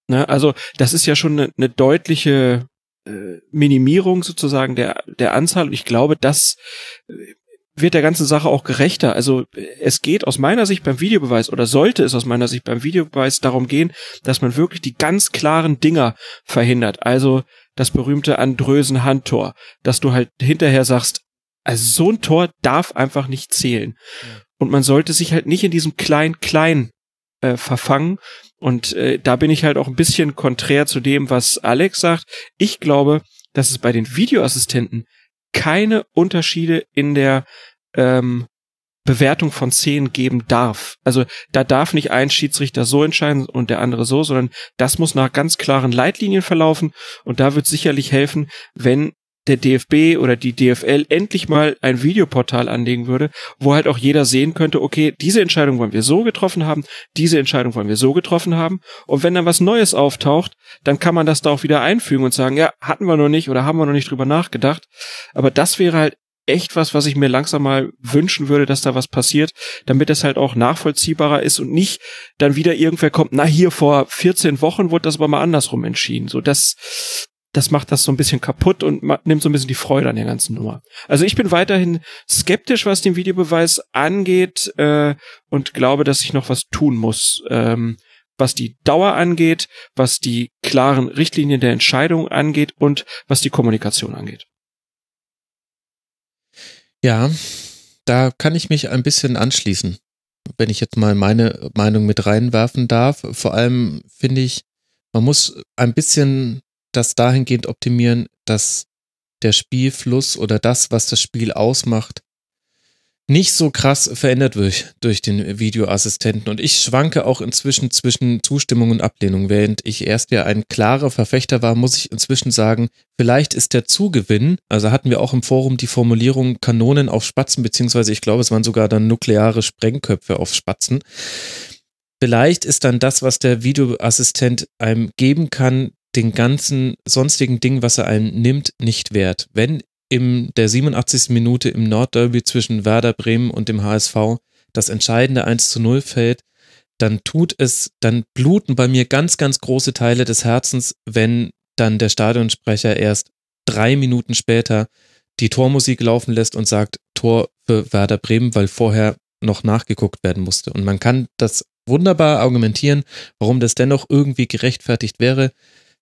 Ne? Also das ist ja schon eine, eine deutliche äh, Minimierung sozusagen der, der Anzahl. Und ich glaube, das äh, wird der ganzen Sache auch gerechter. Also es geht aus meiner Sicht beim Videobeweis oder sollte es aus meiner Sicht beim Videobeweis darum gehen, dass man wirklich die ganz klaren Dinger verhindert. Also das berühmte Andrösen Handtor, dass du halt hinterher sagst, also so ein Tor darf einfach nicht zählen. Und man sollte sich halt nicht in diesem Klein-Klein äh, verfangen. Und äh, da bin ich halt auch ein bisschen konträr zu dem, was Alex sagt. Ich glaube, dass es bei den Videoassistenten keine Unterschiede in der ähm, Bewertung von Szenen geben darf. Also da darf nicht ein Schiedsrichter so entscheiden und der andere so, sondern das muss nach ganz klaren Leitlinien verlaufen. Und da wird sicherlich helfen, wenn der DFB oder die DFL endlich mal ein Videoportal anlegen würde, wo halt auch jeder sehen könnte, okay, diese Entscheidung wollen wir so getroffen haben, diese Entscheidung wollen wir so getroffen haben. Und wenn dann was Neues auftaucht, dann kann man das da auch wieder einfügen und sagen, ja, hatten wir noch nicht oder haben wir noch nicht drüber nachgedacht. Aber das wäre halt echt was, was ich mir langsam mal wünschen würde, dass da was passiert, damit das halt auch nachvollziehbarer ist und nicht dann wieder irgendwer kommt, na hier vor 14 Wochen wurde das aber mal andersrum entschieden. So das, das macht das so ein bisschen kaputt und nimmt so ein bisschen die Freude an der ganzen Nummer. Also ich bin weiterhin skeptisch, was den Videobeweis angeht äh, und glaube, dass ich noch was tun muss. Ähm, was die Dauer angeht, was die klaren Richtlinien der Entscheidung angeht und was die Kommunikation angeht. Ja, da kann ich mich ein bisschen anschließen, wenn ich jetzt mal meine Meinung mit reinwerfen darf. Vor allem finde ich, man muss ein bisschen das dahingehend optimieren, dass der Spielfluss oder das, was das Spiel ausmacht, nicht so krass verändert wird durch den Videoassistenten. Und ich schwanke auch inzwischen zwischen Zustimmung und Ablehnung. Während ich erst ja ein klarer Verfechter war, muss ich inzwischen sagen, vielleicht ist der Zugewinn, also hatten wir auch im Forum die Formulierung Kanonen auf Spatzen, beziehungsweise ich glaube, es waren sogar dann nukleare Sprengköpfe auf Spatzen. Vielleicht ist dann das, was der Videoassistent einem geben kann, den ganzen sonstigen Ding, was er einem nimmt, nicht wert. Wenn in der 87. Minute im Nordderby zwischen Werder Bremen und dem HSV das entscheidende 1 zu 0 fällt, dann tut es, dann bluten bei mir ganz, ganz große Teile des Herzens, wenn dann der Stadionsprecher erst drei Minuten später die Tormusik laufen lässt und sagt Tor für Werder Bremen, weil vorher noch nachgeguckt werden musste. Und man kann das wunderbar argumentieren, warum das dennoch irgendwie gerechtfertigt wäre,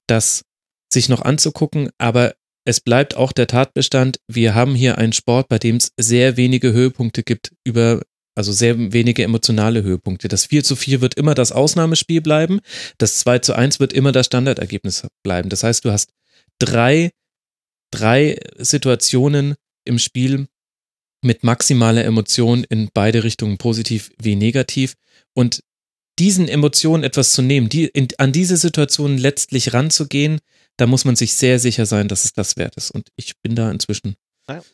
das sich noch anzugucken, aber es bleibt auch der Tatbestand, wir haben hier einen Sport, bei dem es sehr wenige Höhepunkte gibt, über, also sehr wenige emotionale Höhepunkte. Das 4 zu 4 wird immer das Ausnahmespiel bleiben, das 2 zu 1 wird immer das Standardergebnis bleiben. Das heißt, du hast drei, drei Situationen im Spiel mit maximaler Emotion in beide Richtungen, positiv wie negativ. Und diesen Emotionen etwas zu nehmen, die, in, an diese Situation letztlich ranzugehen, da muss man sich sehr sicher sein, dass es das wert ist. Und ich bin da inzwischen.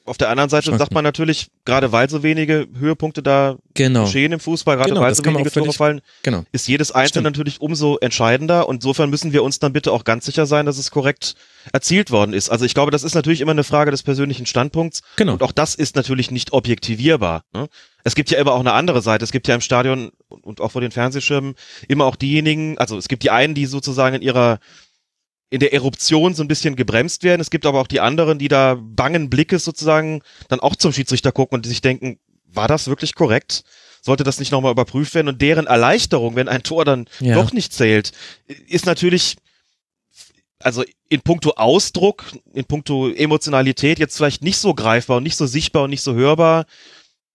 Auf der anderen Seite sagt man natürlich, gerade weil so wenige Höhepunkte da genau. geschehen im Fußball, gerade genau, weil so wenige Tore fallen, genau. ist jedes Einzelne Stimmt. natürlich umso entscheidender. Und insofern müssen wir uns dann bitte auch ganz sicher sein, dass es korrekt erzielt worden ist. Also ich glaube, das ist natürlich immer eine Frage des persönlichen Standpunkts. Genau. Und auch das ist natürlich nicht objektivierbar. Ne? Es gibt ja immer auch eine andere Seite. Es gibt ja im Stadion und auch vor den Fernsehschirmen immer auch diejenigen, also es gibt die einen, die sozusagen in ihrer in der Eruption so ein bisschen gebremst werden. Es gibt aber auch die anderen, die da bangen Blickes sozusagen dann auch zum Schiedsrichter gucken und die sich denken, war das wirklich korrekt? Sollte das nicht nochmal überprüft werden? Und deren Erleichterung, wenn ein Tor dann ja. doch nicht zählt, ist natürlich, also in puncto Ausdruck, in puncto Emotionalität jetzt vielleicht nicht so greifbar und nicht so sichtbar und nicht so hörbar,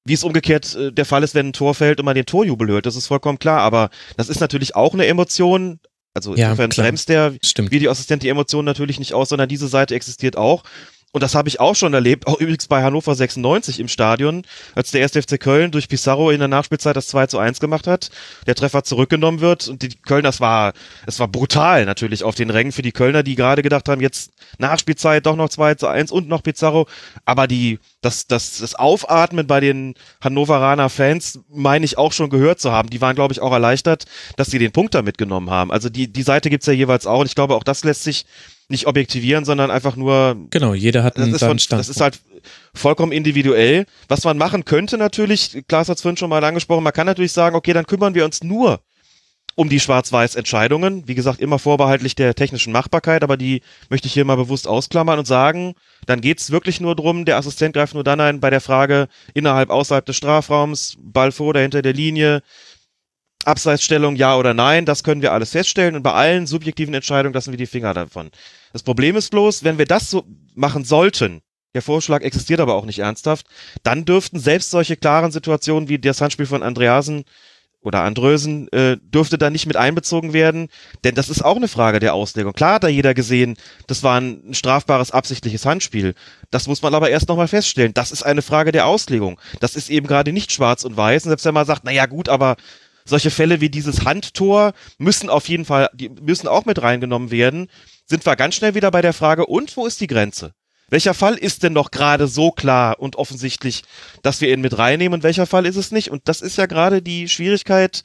wie es umgekehrt äh, der Fall ist, wenn ein Tor fällt und man den Torjubel hört. Das ist vollkommen klar. Aber das ist natürlich auch eine Emotion, also ja, insofern klar. bremst der Stimmt. Videoassistent die Emotionen natürlich nicht aus, sondern diese Seite existiert auch und das habe ich auch schon erlebt, auch übrigens bei Hannover 96 im Stadion, als der 1. FC Köln durch Pizarro in der Nachspielzeit das 2 zu 1 gemacht hat, der Treffer zurückgenommen wird und die Kölner, das war, es war brutal natürlich auf den Rängen für die Kölner, die gerade gedacht haben, jetzt Nachspielzeit doch noch 2 zu 1 und noch Pizarro, aber die, das, das, das Aufatmen bei den Hannoveraner Fans meine ich auch schon gehört zu haben. Die waren, glaube ich, auch erleichtert, dass sie den Punkt da mitgenommen haben. Also die, die Seite gibt's ja jeweils auch und ich glaube, auch das lässt sich nicht objektivieren, sondern einfach nur. Genau, jeder hat einen das ist, von, das ist halt vollkommen individuell. Was man machen könnte natürlich, Klaas hat es vorhin schon mal angesprochen, man kann natürlich sagen, okay, dann kümmern wir uns nur um die Schwarz-Weiß-Entscheidungen. Wie gesagt, immer vorbehaltlich der technischen Machbarkeit, aber die möchte ich hier mal bewusst ausklammern und sagen, dann geht's wirklich nur drum, der Assistent greift nur dann ein bei der Frage innerhalb, außerhalb des Strafraums, Ball vor oder hinter der Linie, Abseitsstellung ja oder nein, das können wir alles feststellen und bei allen subjektiven Entscheidungen lassen wir die Finger davon. Das Problem ist bloß, wenn wir das so machen sollten, der Vorschlag existiert aber auch nicht ernsthaft, dann dürften selbst solche klaren Situationen wie das Handspiel von Andreasen oder Andrösen äh, dürfte da nicht mit einbezogen werden, denn das ist auch eine Frage der Auslegung. Klar hat da jeder gesehen, das war ein strafbares absichtliches Handspiel. Das muss man aber erst nochmal feststellen. Das ist eine Frage der Auslegung. Das ist eben gerade nicht schwarz und weiß. Und selbst wenn man sagt, na ja gut, aber solche Fälle wie dieses Handtor müssen auf jeden Fall, die müssen auch mit reingenommen werden sind wir ganz schnell wieder bei der Frage, und wo ist die Grenze? welcher Fall ist denn noch gerade so klar und offensichtlich, dass wir ihn mit reinnehmen und welcher Fall ist es nicht? Und das ist ja gerade die Schwierigkeit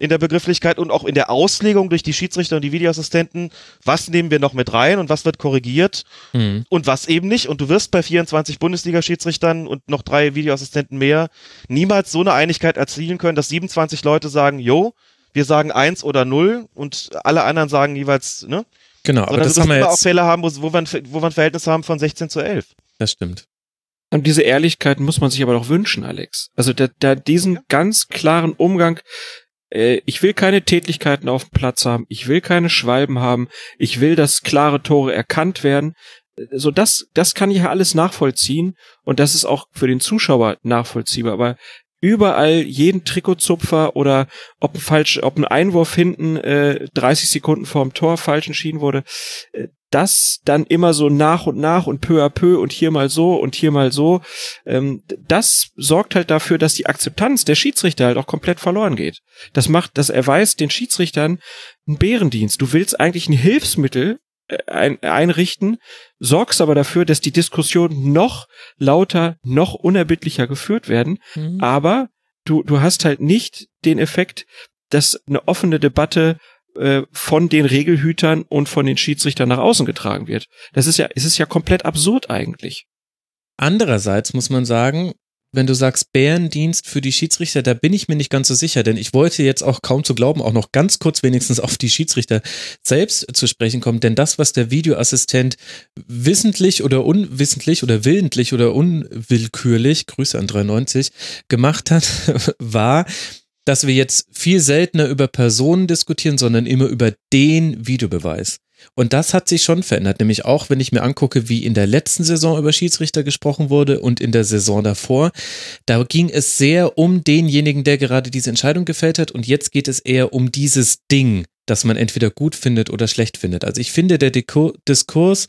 in der Begrifflichkeit und auch in der Auslegung durch die Schiedsrichter und die Videoassistenten. Was nehmen wir noch mit rein und was wird korrigiert Mhm. und was eben nicht? Und du wirst bei 24 Bundesliga-Schiedsrichtern und noch drei Videoassistenten mehr niemals so eine Einigkeit erzielen können, dass 27 Leute sagen, yo, wir sagen eins oder null und alle anderen sagen jeweils, ne? Genau, aber Sondern das haben wir immer auch jetzt. Fälle haben, wo, wo, wir ein, wo wir ein Verhältnis haben von 16 zu 11. Das stimmt. Und diese Ehrlichkeit muss man sich aber doch wünschen, Alex. Also da, da diesen ganz klaren Umgang, äh, ich will keine Tätlichkeiten auf dem Platz haben, ich will keine Schwalben haben, ich will, dass klare Tore erkannt werden. Äh, So das, das kann ich ja alles nachvollziehen und das ist auch für den Zuschauer nachvollziehbar. Aber überall jeden Trikotzupfer oder ob ein falsch, ob ein Einwurf hinten äh, 30 Sekunden vorm Tor falsch entschieden wurde, äh, das dann immer so nach und nach und peu à peu und hier mal so und hier mal so, ähm, das sorgt halt dafür, dass die Akzeptanz der Schiedsrichter halt auch komplett verloren geht. Das macht, das erweist den Schiedsrichtern einen Bärendienst. Du willst eigentlich ein Hilfsmittel ein, einrichten, sorgst aber dafür, dass die Diskussionen noch lauter, noch unerbittlicher geführt werden, Mhm. aber du, du hast halt nicht den Effekt, dass eine offene Debatte äh, von den Regelhütern und von den Schiedsrichtern nach außen getragen wird. Das ist ja, es ist ja komplett absurd eigentlich. Andererseits muss man sagen, wenn du sagst Bärendienst für die Schiedsrichter, da bin ich mir nicht ganz so sicher, denn ich wollte jetzt auch kaum zu glauben, auch noch ganz kurz wenigstens auf die Schiedsrichter selbst zu sprechen kommen, denn das, was der Videoassistent wissentlich oder unwissentlich oder willentlich oder unwillkürlich, Grüße an 93, gemacht hat, war, dass wir jetzt viel seltener über Personen diskutieren, sondern immer über den Videobeweis. Und das hat sich schon verändert, nämlich auch, wenn ich mir angucke, wie in der letzten Saison über Schiedsrichter gesprochen wurde und in der Saison davor. Da ging es sehr um denjenigen, der gerade diese Entscheidung gefällt hat und jetzt geht es eher um dieses Ding, das man entweder gut findet oder schlecht findet. Also ich finde, der Diskurs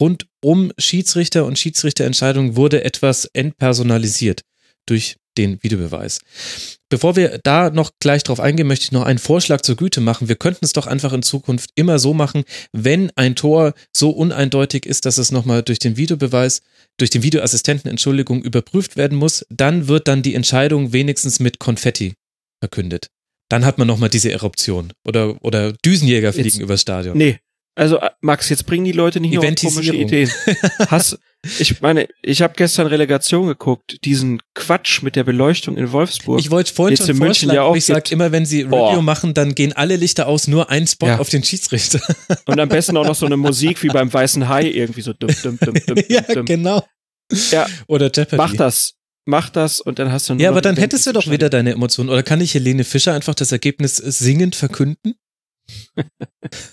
rund um Schiedsrichter und Schiedsrichterentscheidungen wurde etwas entpersonalisiert durch den Videobeweis. Bevor wir da noch gleich drauf eingehen, möchte ich noch einen Vorschlag zur Güte machen. Wir könnten es doch einfach in Zukunft immer so machen, wenn ein Tor so uneindeutig ist, dass es nochmal durch den Videobeweis, durch den Videoassistenten, Entschuldigung, überprüft werden muss, dann wird dann die Entscheidung wenigstens mit Konfetti verkündet. Dann hat man nochmal diese Eruption. Oder, oder Düsenjäger fliegen Jetzt- übers Stadion. Nee. Also äh, Max, jetzt bringen die Leute nicht nur komische. Ideen. Hast, ich meine, ich habe gestern Relegation geguckt, diesen Quatsch mit der Beleuchtung in Wolfsburg. Ich wollte vorhin schon in München ja auch ich sage gibt- immer, wenn sie Boah. Review machen, dann gehen alle Lichter aus, nur ein Spot Ja. auf den Schiedsrichter. Und am besten auch noch so eine Musik wie beim Weißen Hai, irgendwie so dumm, dumm, dumm, dumm, ja, dumm. genau. Ja, Oder Jeopardy. mach das. Mach das und dann hast du Ja, aber dann hättest du doch wieder deine Emotionen. Oder kann ich Helene Fischer einfach das Ergebnis singend verkünden?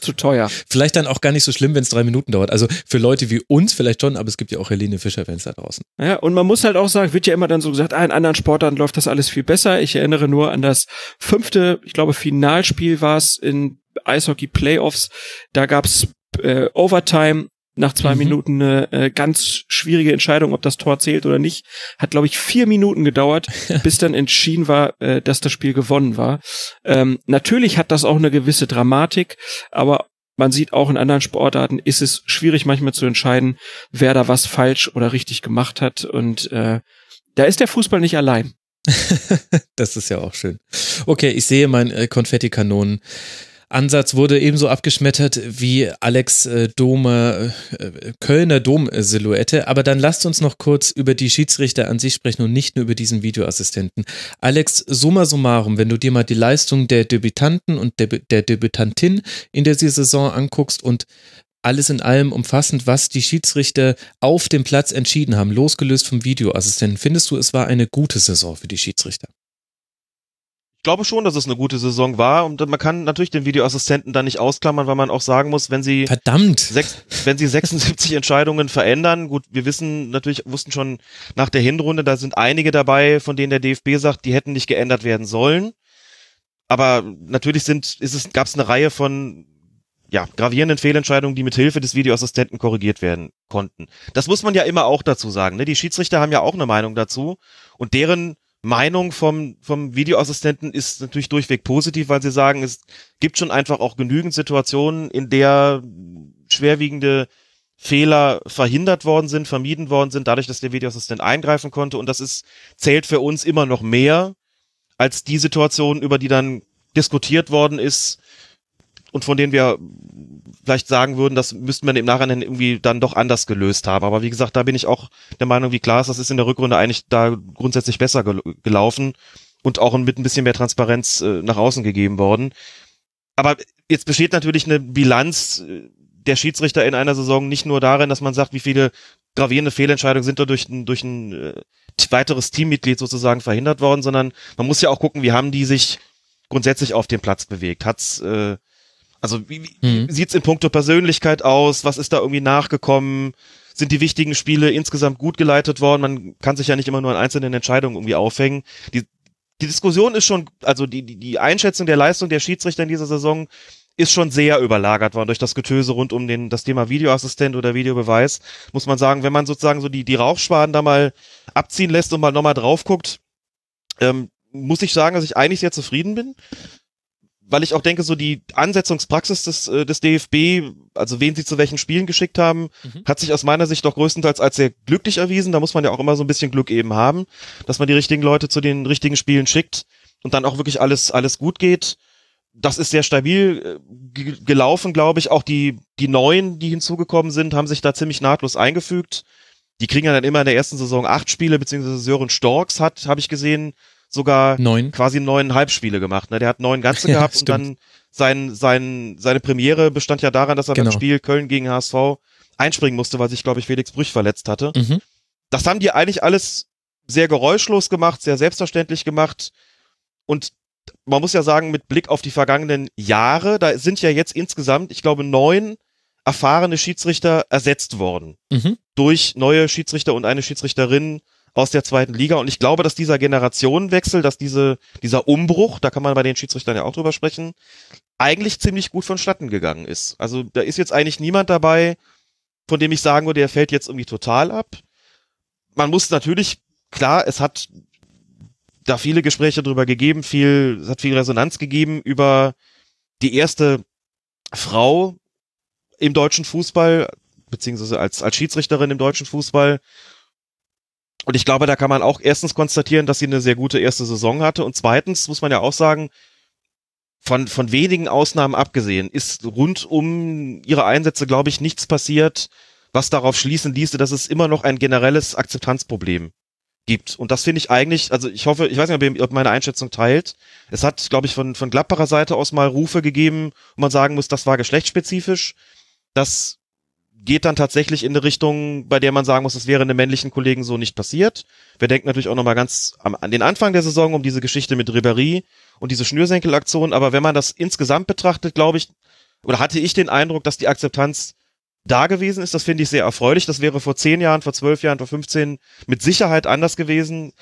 Zu teuer. Vielleicht dann auch gar nicht so schlimm, wenn es drei Minuten dauert. Also für Leute wie uns vielleicht schon, aber es gibt ja auch Helene Fischer-Fans da draußen. Ja, und man muss halt auch sagen, wird ja immer dann so gesagt, ah, in anderen Sportarten läuft das alles viel besser. Ich erinnere nur an das fünfte, ich glaube, Finalspiel war es in Eishockey Playoffs. Da gab's äh, Overtime. Nach zwei Mhm. Minuten eine äh, ganz schwierige Entscheidung, ob das Tor zählt oder nicht. Hat, glaube ich, vier Minuten gedauert, bis dann entschieden war, äh, dass das Spiel gewonnen war. Ähm, natürlich hat das auch eine gewisse Dramatik, aber man sieht auch in anderen Sportarten ist es schwierig manchmal zu entscheiden, wer da was falsch oder richtig gemacht hat. Und äh, da ist der Fußball nicht allein. das ist ja auch schön. Okay, ich sehe mein äh, Konfettikanonen. Ansatz wurde ebenso abgeschmettert wie Alex äh, Domer, äh, Kölner Dom-Silhouette. Aber dann lasst uns noch kurz über die Schiedsrichter an sich sprechen und nicht nur über diesen Videoassistenten. Alex, summa summarum, wenn du dir mal die Leistung der Debütanten und der, der Debütantin in dieser Saison anguckst und alles in allem umfassend, was die Schiedsrichter auf dem Platz entschieden haben, losgelöst vom Videoassistenten, findest du, es war eine gute Saison für die Schiedsrichter? Ich glaube schon, dass es eine gute Saison war und man kann natürlich den Videoassistenten da nicht ausklammern, weil man auch sagen muss, wenn sie Verdammt! sechs, wenn sie 76 Entscheidungen verändern, gut, wir wissen natürlich, wussten schon nach der Hinrunde, da sind einige dabei, von denen der DFB sagt, die hätten nicht geändert werden sollen. Aber natürlich sind, ist es, gab es eine Reihe von ja, gravierenden Fehlentscheidungen, die mit Hilfe des Videoassistenten korrigiert werden konnten. Das muss man ja immer auch dazu sagen. Ne? Die Schiedsrichter haben ja auch eine Meinung dazu und deren Meinung vom, vom Videoassistenten ist natürlich durchweg positiv, weil sie sagen, es gibt schon einfach auch genügend Situationen, in der schwerwiegende Fehler verhindert worden sind, vermieden worden sind, dadurch, dass der Videoassistent eingreifen konnte. Und das ist, zählt für uns immer noch mehr als die Situation, über die dann diskutiert worden ist und von denen wir vielleicht sagen würden, das müsste man im Nachhinein irgendwie dann doch anders gelöst haben. Aber wie gesagt, da bin ich auch der Meinung, wie klar ist, das ist in der Rückrunde eigentlich da grundsätzlich besser gel gelaufen und auch mit ein bisschen mehr Transparenz äh, nach außen gegeben worden. Aber jetzt besteht natürlich eine Bilanz äh, der Schiedsrichter in einer Saison nicht nur darin, dass man sagt, wie viele gravierende Fehlentscheidungen sind da durch, durch ein äh, weiteres Teammitglied sozusagen verhindert worden, sondern man muss ja auch gucken, wie haben die sich grundsätzlich auf dem Platz bewegt. Hat's äh, also wie, wie mhm. sieht's in puncto Persönlichkeit aus? Was ist da irgendwie nachgekommen? Sind die wichtigen Spiele insgesamt gut geleitet worden? Man kann sich ja nicht immer nur an einzelnen Entscheidungen irgendwie aufhängen. Die, die Diskussion ist schon, also die, die, die Einschätzung der Leistung der Schiedsrichter in dieser Saison ist schon sehr überlagert worden durch das Getöse rund um den, das Thema Videoassistent oder Videobeweis. Muss man sagen, wenn man sozusagen so die, die Rauchschwaden da mal abziehen lässt und mal nochmal drauf guckt, ähm, muss ich sagen, dass ich eigentlich sehr zufrieden bin weil ich auch denke, so die Ansetzungspraxis des, äh, des DFB, also wen sie zu welchen Spielen geschickt haben, mhm. hat sich aus meiner Sicht doch größtenteils als sehr glücklich erwiesen. Da muss man ja auch immer so ein bisschen Glück eben haben, dass man die richtigen Leute zu den richtigen Spielen schickt und dann auch wirklich alles, alles gut geht. Das ist sehr stabil äh, gelaufen, glaube ich. Auch die, die Neuen, die hinzugekommen sind, haben sich da ziemlich nahtlos eingefügt. Die kriegen ja dann immer in der ersten Saison acht Spiele, beziehungsweise Sören Storks hat, habe ich gesehen, sogar neun. quasi neun Halbspiele gemacht. Ne? Der hat neun ganze gehabt ja, und dann sein, sein, seine Premiere bestand ja daran, dass er genau. beim Spiel Köln gegen HSV einspringen musste, weil sich, glaube ich, Felix Brüch verletzt hatte. Mhm. Das haben die eigentlich alles sehr geräuschlos gemacht, sehr selbstverständlich gemacht. Und man muss ja sagen, mit Blick auf die vergangenen Jahre, da sind ja jetzt insgesamt, ich glaube, neun erfahrene Schiedsrichter ersetzt worden. Mhm. Durch neue Schiedsrichter und eine Schiedsrichterin aus der zweiten Liga. Und ich glaube, dass dieser Generationenwechsel, dass diese, dieser Umbruch, da kann man bei den Schiedsrichtern ja auch drüber sprechen, eigentlich ziemlich gut vonstatten gegangen ist. Also da ist jetzt eigentlich niemand dabei, von dem ich sagen würde, der fällt jetzt irgendwie total ab. Man muss natürlich, klar, es hat da viele Gespräche drüber gegeben, viel, es hat viel Resonanz gegeben über die erste Frau im deutschen Fußball, beziehungsweise als, als Schiedsrichterin im deutschen Fußball. Und ich glaube, da kann man auch erstens konstatieren, dass sie eine sehr gute erste Saison hatte. Und zweitens muss man ja auch sagen, von, von wenigen Ausnahmen abgesehen, ist rund um ihre Einsätze, glaube ich, nichts passiert, was darauf schließen ließe, dass es immer noch ein generelles Akzeptanzproblem gibt. Und das finde ich eigentlich, also ich hoffe, ich weiß nicht, ob ihr meine Einschätzung teilt. Es hat, glaube ich, von, von Gladbacher Seite aus mal Rufe gegeben, wo man sagen muss, das war geschlechtsspezifisch. Das geht dann tatsächlich in eine Richtung, bei der man sagen muss, das wäre einem männlichen Kollegen so nicht passiert. Wir denken natürlich auch nochmal ganz am, an den Anfang der Saison um diese Geschichte mit Ribéry und diese Schnürsenkelaktion, aber wenn man das insgesamt betrachtet, glaube ich, oder hatte ich den Eindruck, dass die Akzeptanz da gewesen ist, das finde ich sehr erfreulich. Das wäre vor zehn Jahren, vor zwölf Jahren, vor 15 mit Sicherheit anders gewesen.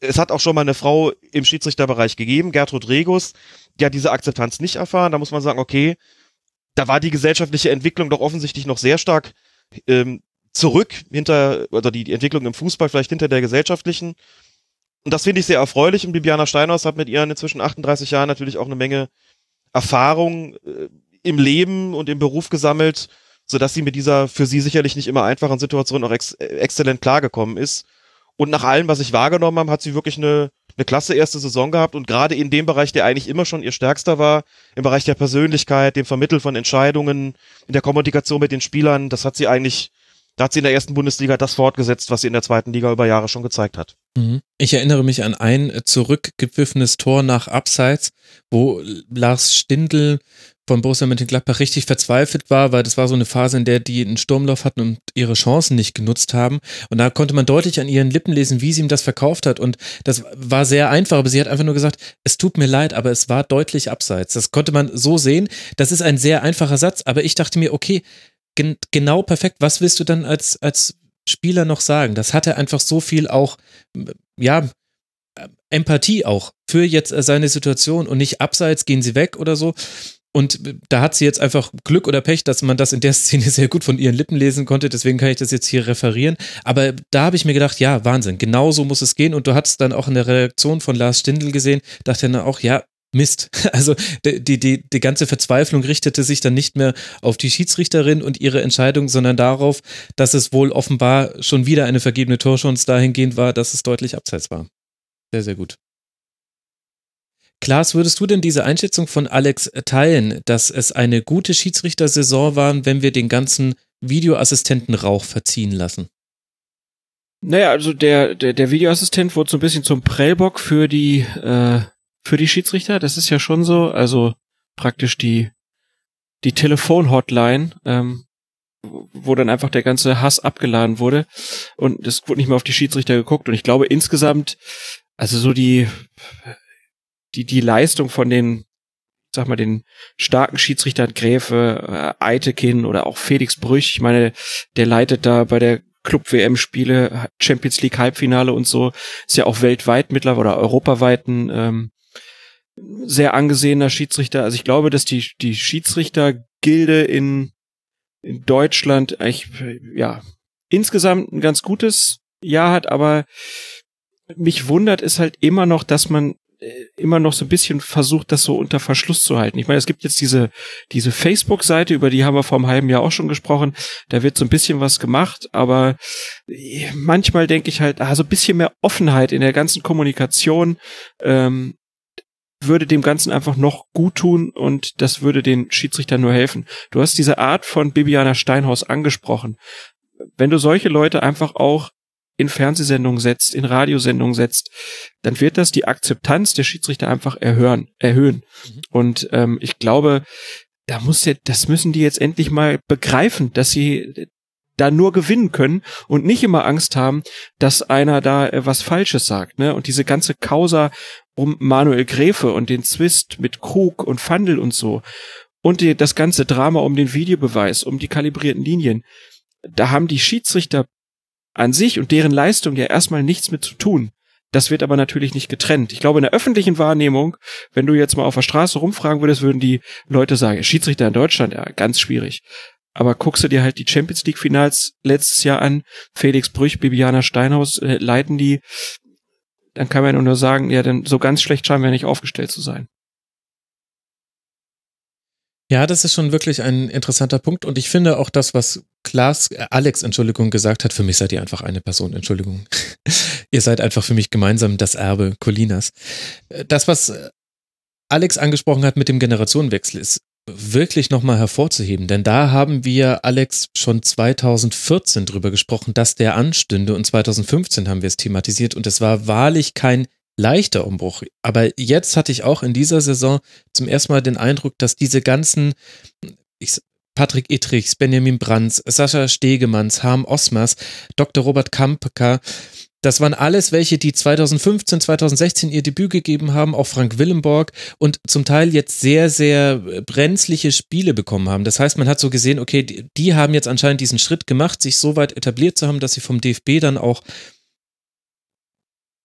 Es hat auch schon mal eine Frau im Schiedsrichterbereich gegeben, Gertrud Regus, die hat diese Akzeptanz nicht erfahren. Da muss man sagen, okay, da war die gesellschaftliche Entwicklung doch offensichtlich noch sehr stark ähm, zurück hinter, oder die, die Entwicklung im Fußball vielleicht hinter der gesellschaftlichen. Und das finde ich sehr erfreulich. Und Bibiana Steinhaus hat mit ihren inzwischen 38 Jahren natürlich auch eine Menge Erfahrung äh, im Leben und im Beruf gesammelt, so dass sie mit dieser für sie sicherlich nicht immer einfachen Situation auch ex exzellent klargekommen ist. Und nach allem, was ich wahrgenommen habe, hat sie wirklich eine, eine klasse erste Saison gehabt und gerade in dem Bereich, der eigentlich immer schon ihr stärkster war, im Bereich der Persönlichkeit, dem Vermitteln von Entscheidungen, in der Kommunikation mit den Spielern, das hat sie eigentlich, da hat sie in der ersten Bundesliga das fortgesetzt, was sie in der zweiten Liga über Jahre schon gezeigt hat. Mhm. Ich erinnere mich an ein zurückgepfiffenes Tor nach Abseits, wo Lars Stindl von Borussia Mönchengladbach richtig verzweifelt war, weil das war so eine Phase, in der die einen Sturmlauf hatten und ihre Chancen nicht genutzt haben. Und da konnte man deutlich an ihren Lippen lesen, wie sie ihm das verkauft hat. Und das war sehr einfach, aber sie hat einfach nur gesagt, es tut mir leid, aber es war deutlich abseits. Das konnte man so sehen. Das ist ein sehr einfacher Satz, aber ich dachte mir, okay, gen genau perfekt. Was willst du dann als, als Spieler noch sagen? Das hatte einfach so viel auch, ja, Empathie auch für jetzt seine Situation und nicht abseits gehen sie weg oder so. Und da hat sie jetzt einfach Glück oder Pech, dass man das in der Szene sehr gut von ihren Lippen lesen konnte. Deswegen kann ich das jetzt hier referieren. Aber da habe ich mir gedacht, ja, Wahnsinn, genau so muss es gehen. Und du hattest dann auch in der Reaktion von Lars Stindl gesehen, dachte dann auch, ja, Mist. Also die, die, die ganze Verzweiflung richtete sich dann nicht mehr auf die Schiedsrichterin und ihre Entscheidung, sondern darauf, dass es wohl offenbar schon wieder eine vergebene Torschance dahingehend war, dass es deutlich abseits war. Sehr, sehr gut. Klaas, würdest du denn diese Einschätzung von Alex teilen, dass es eine gute Schiedsrichtersaison war, wenn wir den ganzen Videoassistenten Rauch verziehen lassen? Naja, also der, der, der Videoassistent wurde so ein bisschen zum Prellbock für die, äh, für die Schiedsrichter. Das ist ja schon so. Also praktisch die, die Telefonhotline, ähm, wo dann einfach der ganze Hass abgeladen wurde und es wurde nicht mehr auf die Schiedsrichter geguckt. Und ich glaube insgesamt, also so die, die, die Leistung von den, sag mal, den starken Schiedsrichtern Gräfe, äh, Eitekin oder auch Felix Brüch, ich meine, der leitet da bei der Club-WM-Spiele, Champions League Halbfinale und so, ist ja auch weltweit mittlerweile oder europaweiten ähm, sehr angesehener Schiedsrichter. Also ich glaube, dass die, die Schiedsrichtergilde in, in Deutschland eigentlich, ja, insgesamt ein ganz gutes Jahr hat, aber mich wundert es halt immer noch, dass man immer noch so ein bisschen versucht, das so unter Verschluss zu halten. Ich meine, es gibt jetzt diese, diese Facebook-Seite, über die haben wir vor einem halben Jahr auch schon gesprochen. Da wird so ein bisschen was gemacht, aber äh, manchmal denke ich halt, ah, so ein bisschen mehr Offenheit in der ganzen Kommunikation ähm, würde dem Ganzen einfach noch gut tun und das würde den Schiedsrichtern nur helfen. Du hast diese Art von Bibiana Steinhaus angesprochen. Wenn du solche Leute einfach auch in Fernsehsendungen setzt, in Radiosendungen setzt, dann wird das die Akzeptanz der Schiedsrichter einfach erhöhen. erhöhen. Mhm. Und ähm, ich glaube, da muss ja, das müssen die jetzt endlich mal begreifen, dass sie da nur gewinnen können und nicht immer Angst haben, dass einer da äh, was Falsches sagt. Ne? Und diese ganze Causa um Manuel Gräfe und den Zwist mit Krug und Fandel und so und die, das ganze Drama um den Videobeweis, um die kalibrierten Linien, da haben die Schiedsrichter an sich und deren Leistung ja erstmal nichts mit zu tun. Das wird aber natürlich nicht getrennt. Ich glaube, in der öffentlichen Wahrnehmung, wenn du jetzt mal auf der Straße rumfragen würdest, würden die Leute sagen, Schiedsrichter in Deutschland, ja, ganz schwierig. Aber guckst du dir halt die Champions League Finals letztes Jahr an, Felix Brüch, Bibiana Steinhaus äh, leiten die, dann kann man nur sagen, ja, denn so ganz schlecht scheinen wir nicht aufgestellt zu sein. Ja, das ist schon wirklich ein interessanter Punkt und ich finde auch das, was Klaas, äh, Alex, Entschuldigung, gesagt hat, für mich seid ihr einfach eine Person, Entschuldigung. ihr seid einfach für mich gemeinsam das Erbe Colinas. Äh, das, was äh, Alex angesprochen hat mit dem Generationenwechsel, ist wirklich nochmal hervorzuheben, denn da haben wir, Alex, schon 2014 drüber gesprochen, dass der anstünde und 2015 haben wir es thematisiert und es war wahrlich kein leichter Umbruch. Aber jetzt hatte ich auch in dieser Saison zum ersten Mal den Eindruck, dass diese ganzen, ich, Patrick Ittrichs, Benjamin Brands, Sascha Stegemanns, Harm Osmers, Dr. Robert Kampka, das waren alles welche, die 2015, 2016 ihr Debüt gegeben haben, auch Frank Willenborg und zum Teil jetzt sehr, sehr brenzliche Spiele bekommen haben. Das heißt, man hat so gesehen, okay, die haben jetzt anscheinend diesen Schritt gemacht, sich so weit etabliert zu haben, dass sie vom DFB dann auch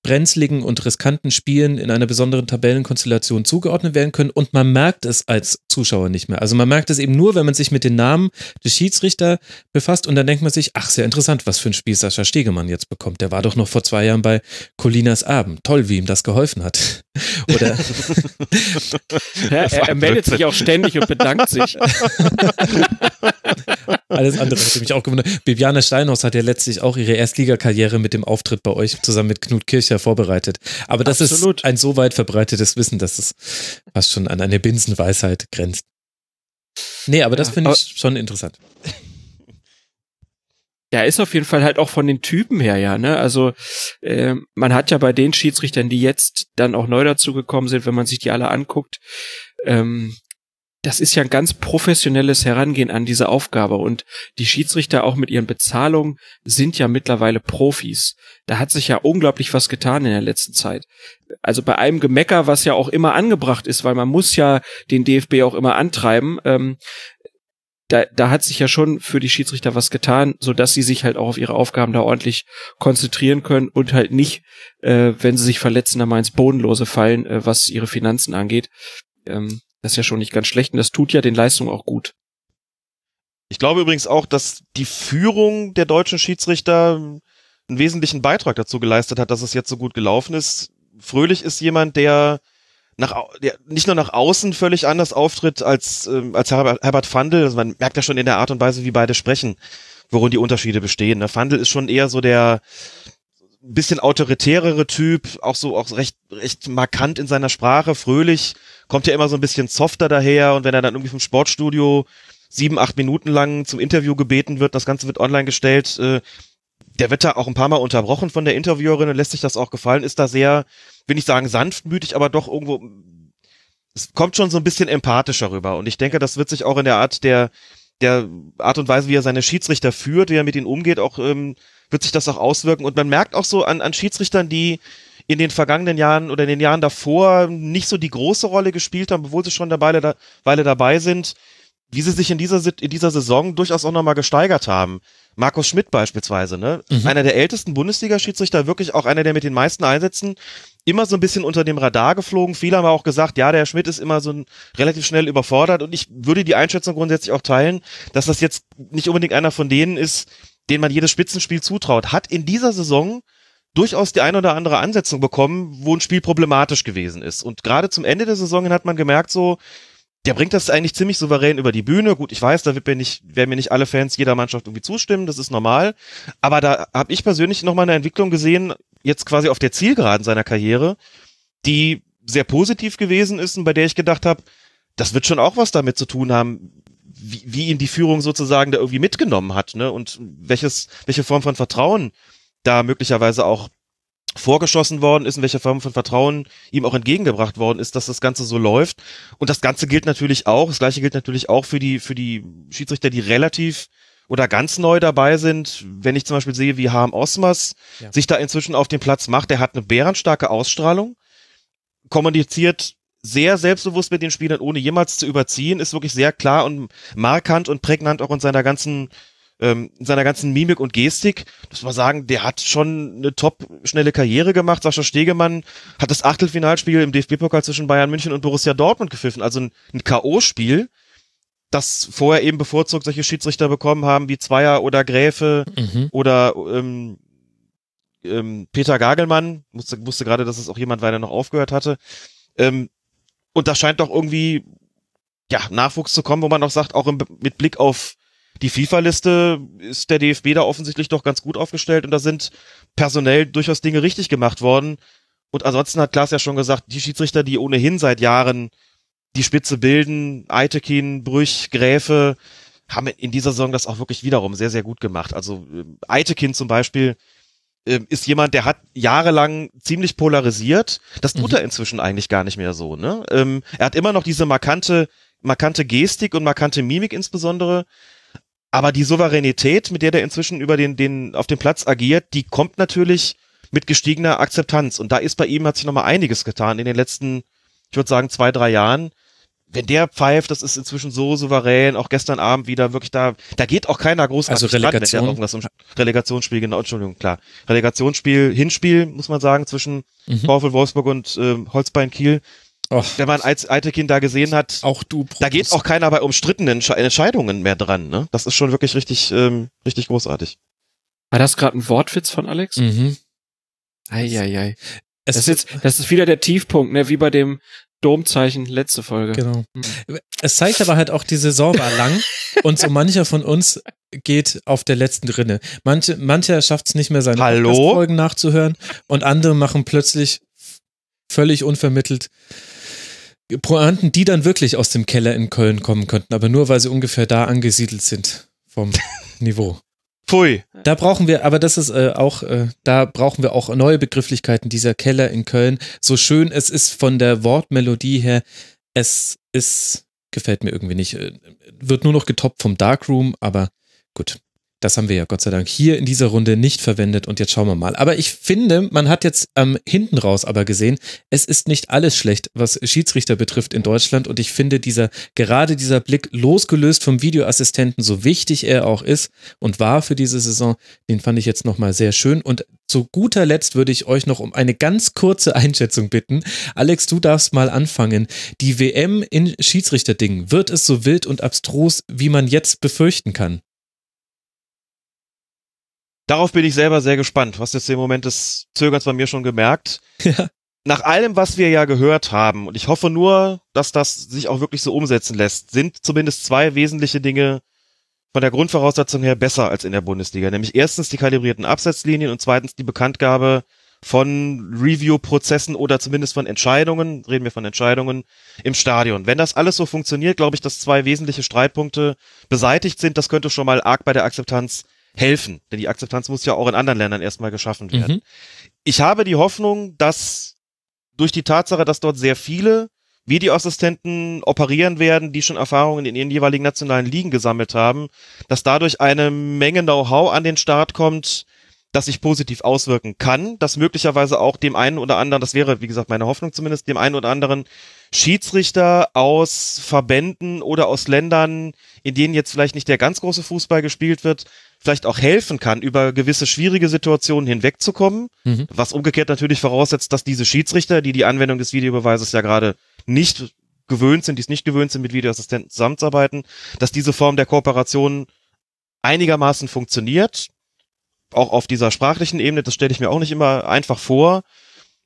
brenzligen und riskanten Spielen in einer besonderen Tabellenkonstellation zugeordnet werden können und man merkt es als Zuschauer nicht mehr. Also man merkt es eben nur, wenn man sich mit den Namen des Schiedsrichter befasst und dann denkt man sich, ach, sehr interessant, was für ein Spiel Sascha Stegemann jetzt bekommt. Der war doch noch vor zwei Jahren bei Colinas Abend. Toll, wie ihm das geholfen hat. Oder ja, er, er meldet sich auch ständig und bedankt sich. Alles andere hätte mich auch gewundert. Bibiane Steinhaus hat ja letztlich auch ihre Erstligakarriere mit dem Auftritt bei euch zusammen mit Knut Kircher vorbereitet. Aber das Absolut. ist ein so weit verbreitetes Wissen, dass es fast schon an eine Binsenweisheit grenzt. Nee, aber das ja, finde ich schon interessant. Ja, ist auf jeden Fall halt auch von den Typen her, ja, ne? Also äh, man hat ja bei den Schiedsrichtern, die jetzt dann auch neu dazugekommen sind, wenn man sich die alle anguckt, ähm, das ist ja ein ganz professionelles Herangehen an diese Aufgabe und die Schiedsrichter auch mit ihren Bezahlungen sind ja mittlerweile Profis. Da hat sich ja unglaublich was getan in der letzten Zeit. Also bei einem Gemecker, was ja auch immer angebracht ist, weil man muss ja den DFB auch immer antreiben, ähm, da, da hat sich ja schon für die Schiedsrichter was getan, so dass sie sich halt auch auf ihre Aufgaben da ordentlich konzentrieren können und halt nicht, äh, wenn sie sich verletzen, da mal Bodenlose fallen, äh, was ihre Finanzen angeht. Ähm, das ist ja schon nicht ganz schlecht und das tut ja den Leistungen auch gut. Ich glaube übrigens auch, dass die Führung der deutschen Schiedsrichter einen wesentlichen Beitrag dazu geleistet hat, dass es jetzt so gut gelaufen ist. Fröhlich ist jemand, der nach, der nicht nur nach außen völlig anders auftritt als, ähm, als Herbert, Herbert Fandl. Also man merkt ja schon in der Art und Weise, wie beide sprechen, worin die Unterschiede bestehen. Ne? Fandl ist schon eher so der bisschen autoritärere Typ, auch so auch recht recht markant in seiner Sprache, fröhlich, kommt ja immer so ein bisschen softer daher und wenn er dann irgendwie vom Sportstudio sieben, acht Minuten lang zum Interview gebeten wird, das Ganze wird online gestellt, äh, der wird da auch ein paar Mal unterbrochen von der Interviewerin und lässt sich das auch gefallen, ist da sehr, will nicht sagen sanftmütig, aber doch irgendwo, es kommt schon so ein bisschen empathischer rüber. Und ich denke, das wird sich auch in der Art der, der Art und Weise, wie er seine Schiedsrichter führt, wie er mit ihnen umgeht, auch, ähm, wird sich das auch auswirken. Und man merkt auch so an, an Schiedsrichtern, die in den vergangenen Jahren oder in den Jahren davor nicht so die große Rolle gespielt haben, obwohl sie schon eine Weile, da, Weile dabei sind, wie sie sich in dieser, in dieser Saison durchaus auch nochmal gesteigert haben. Markus Schmidt beispielsweise, ne? Mhm. Einer der ältesten Bundesliga-Schiedsrichter, wirklich auch einer der mit den meisten Einsätzen, immer so ein bisschen unter dem Radar geflogen. Viele haben auch gesagt, ja, der Schmidt ist immer so ein, relativ schnell überfordert und ich würde die Einschätzung grundsätzlich auch teilen, dass das jetzt nicht unbedingt einer von denen ist, den man jedes Spitzenspiel zutraut. Hat in dieser Saison durchaus die ein oder andere Ansetzung bekommen, wo ein Spiel problematisch gewesen ist. Und gerade zum Ende der Saison hat man gemerkt, so, der bringt das eigentlich ziemlich souverän über die Bühne. Gut, ich weiß, da wird mir nicht, werden mir nicht alle Fans jeder Mannschaft irgendwie zustimmen, das ist normal. Aber da habe ich persönlich nochmal eine Entwicklung gesehen, jetzt quasi auf der Zielgeraden seiner Karriere, die sehr positiv gewesen ist und bei der ich gedacht habe, das wird schon auch was damit zu tun haben, wie, wie ihn die Führung sozusagen da irgendwie mitgenommen hat, ne? Und welches, welche Form von Vertrauen da möglicherweise auch vorgeschossen worden ist und welche Form von Vertrauen ihm auch entgegengebracht worden ist, dass das Ganze so läuft. Und das Ganze gilt natürlich auch, das gleiche gilt natürlich auch für die, für die Schiedsrichter, die relativ oder ganz neu dabei sind. Wenn ich zum Beispiel sehe, wie Harm Osmers Ja. sich da inzwischen auf den Platz macht, der hat eine bärenstarke Ausstrahlung, kommuniziert sehr selbstbewusst mit den Spielern, ohne jemals zu überziehen, ist wirklich sehr klar und markant und prägnant auch in seiner ganzen ähm, in seiner ganzen Mimik und Gestik, muss man sagen, der hat schon eine top schnelle Karriere gemacht. Sascha Stegemann hat das Achtelfinalspiel im DFB-Pokal zwischen Bayern München und Borussia Dortmund gepfiffen, also ein, ein K.O.-Spiel, das vorher eben bevorzugt solche Schiedsrichter bekommen haben, wie Zweier oder Gräfe Mhm. oder ähm, ähm, Peter Gagelmann, wusste, wusste gerade, dass es auch jemand weiter noch aufgehört hatte. Ähm, und da scheint doch irgendwie ja Nachwuchs zu kommen, wo man auch sagt, auch im, mit Blick auf die FIFA-Liste ist der DFB da offensichtlich doch ganz gut aufgestellt und da sind personell durchaus Dinge richtig gemacht worden. Und ansonsten hat Klaas ja schon gesagt, die Schiedsrichter, die ohnehin seit Jahren die Spitze bilden, Eitekin, Brüch, Gräfe, haben in dieser Saison das auch wirklich wiederum sehr, sehr gut gemacht. Also ähm, Eitekin zum Beispiel ähm, ist jemand, der hat jahrelang ziemlich polarisiert. Das tut Mhm. er inzwischen eigentlich gar nicht mehr so. Ne? Ähm, er hat immer noch diese markante, markante Gestik und markante Mimik insbesondere. Aber die Souveränität, mit der der inzwischen über den, den, auf dem Platz agiert, die kommt natürlich mit gestiegener Akzeptanz. Und da ist bei ihm hat sich nochmal einiges getan in den letzten, ich würde sagen, zwei, drei Jahren. Wenn der pfeift, das ist inzwischen so souverän, auch gestern Abend wieder wirklich da, da geht auch keiner großartig Also wenn Relegation. irgendwas um Relegationsspiel, genau, Entschuldigung, klar. Relegationsspiel, Hinspiel, muss man sagen, zwischen Mhm. VfL Wolfsburg und ähm, Holzbein Kiel. Och, Wenn man als Eitekin da gesehen hat, auch du. da geht auch keiner bei umstrittenen Entsche- Entscheidungen mehr dran. Ne? Das ist schon wirklich richtig, ähm, richtig großartig. War das gerade ein Wortwitz von Alex? Mhm. Eieiei. Es Das ist jetzt, das ist wieder der Tiefpunkt, ne, wie bei dem Domzeichen letzte Folge. Genau. Mhm. Es zeigt aber halt auch, die Saison war lang und so mancher von uns geht auf der letzten Rinne. Manche, mancher schafft es nicht mehr, seine Hallo? Podcast-Folgen nachzuhören und andere machen plötzlich völlig unvermittelt Pointen, die dann wirklich aus dem Keller in Köln kommen könnten, aber nur weil sie ungefähr da angesiedelt sind vom Niveau. Pfui. Da brauchen wir, aber das ist äh, auch, äh, da brauchen wir auch neue Begrifflichkeiten. Dieser Keller in Köln, so schön es ist von der Wortmelodie her, es ist, gefällt mir irgendwie nicht. Äh, Wird nur noch getoppt vom Darkroom, aber gut. Das haben wir ja Gott sei Dank hier in dieser Runde nicht verwendet und jetzt schauen wir mal. Aber ich finde, man hat jetzt ähm, hinten raus aber gesehen, es ist nicht alles schlecht, was Schiedsrichter betrifft in Deutschland und ich finde dieser, gerade dieser Blick losgelöst vom Videoassistenten, so wichtig er auch ist und war für diese Saison, den fand ich jetzt nochmal sehr schön und zu guter Letzt würde ich euch noch um eine ganz kurze Einschätzung bitten. Alex, du darfst mal anfangen. Die WM in Schiedsrichterdingen, wird es so wild und abstrus, wie man jetzt befürchten kann? Darauf bin ich selber sehr gespannt. Du hast jetzt den Moment des Zögerns bei mir schon gemerkt. Ja. nach allem, was wir ja gehört haben, und ich hoffe nur, dass das sich auch wirklich so umsetzen lässt, sind zumindest zwei wesentliche Dinge von der Grundvoraussetzung her besser als in der Bundesliga. Nämlich erstens die kalibrierten Absetzlinien und zweitens die Bekanntgabe von Review-Prozessen oder zumindest von Entscheidungen, reden wir von Entscheidungen im Stadion. Wenn das alles so funktioniert, glaube ich, dass zwei wesentliche Streitpunkte beseitigt sind. Das könnte schon mal arg bei der Akzeptanz helfen. Denn die Akzeptanz muss ja auch in anderen Ländern erstmal geschaffen werden. Mhm. Ich habe die Hoffnung, dass durch die Tatsache, dass dort sehr viele Videoassistenten operieren werden, die schon Erfahrungen in ihren jeweiligen nationalen Ligen gesammelt haben, dass dadurch eine Menge Know-how an den Start kommt, das sich positiv auswirken kann, dass möglicherweise auch dem einen oder anderen, das wäre, wie gesagt, meine Hoffnung zumindest, dem einen oder anderen Schiedsrichter aus Verbänden oder aus Ländern, in denen jetzt vielleicht nicht der ganz große Fußball gespielt wird, vielleicht auch helfen kann, über gewisse schwierige Situationen hinwegzukommen, mhm. was umgekehrt natürlich voraussetzt, dass diese Schiedsrichter, die die Anwendung des Videobeweises ja gerade nicht gewöhnt sind, die es nicht gewöhnt sind, mit Videoassistenten zusammenzuarbeiten, dass diese Form der Kooperation einigermaßen funktioniert auch auf dieser sprachlichen Ebene, das stelle ich mir auch nicht immer einfach vor.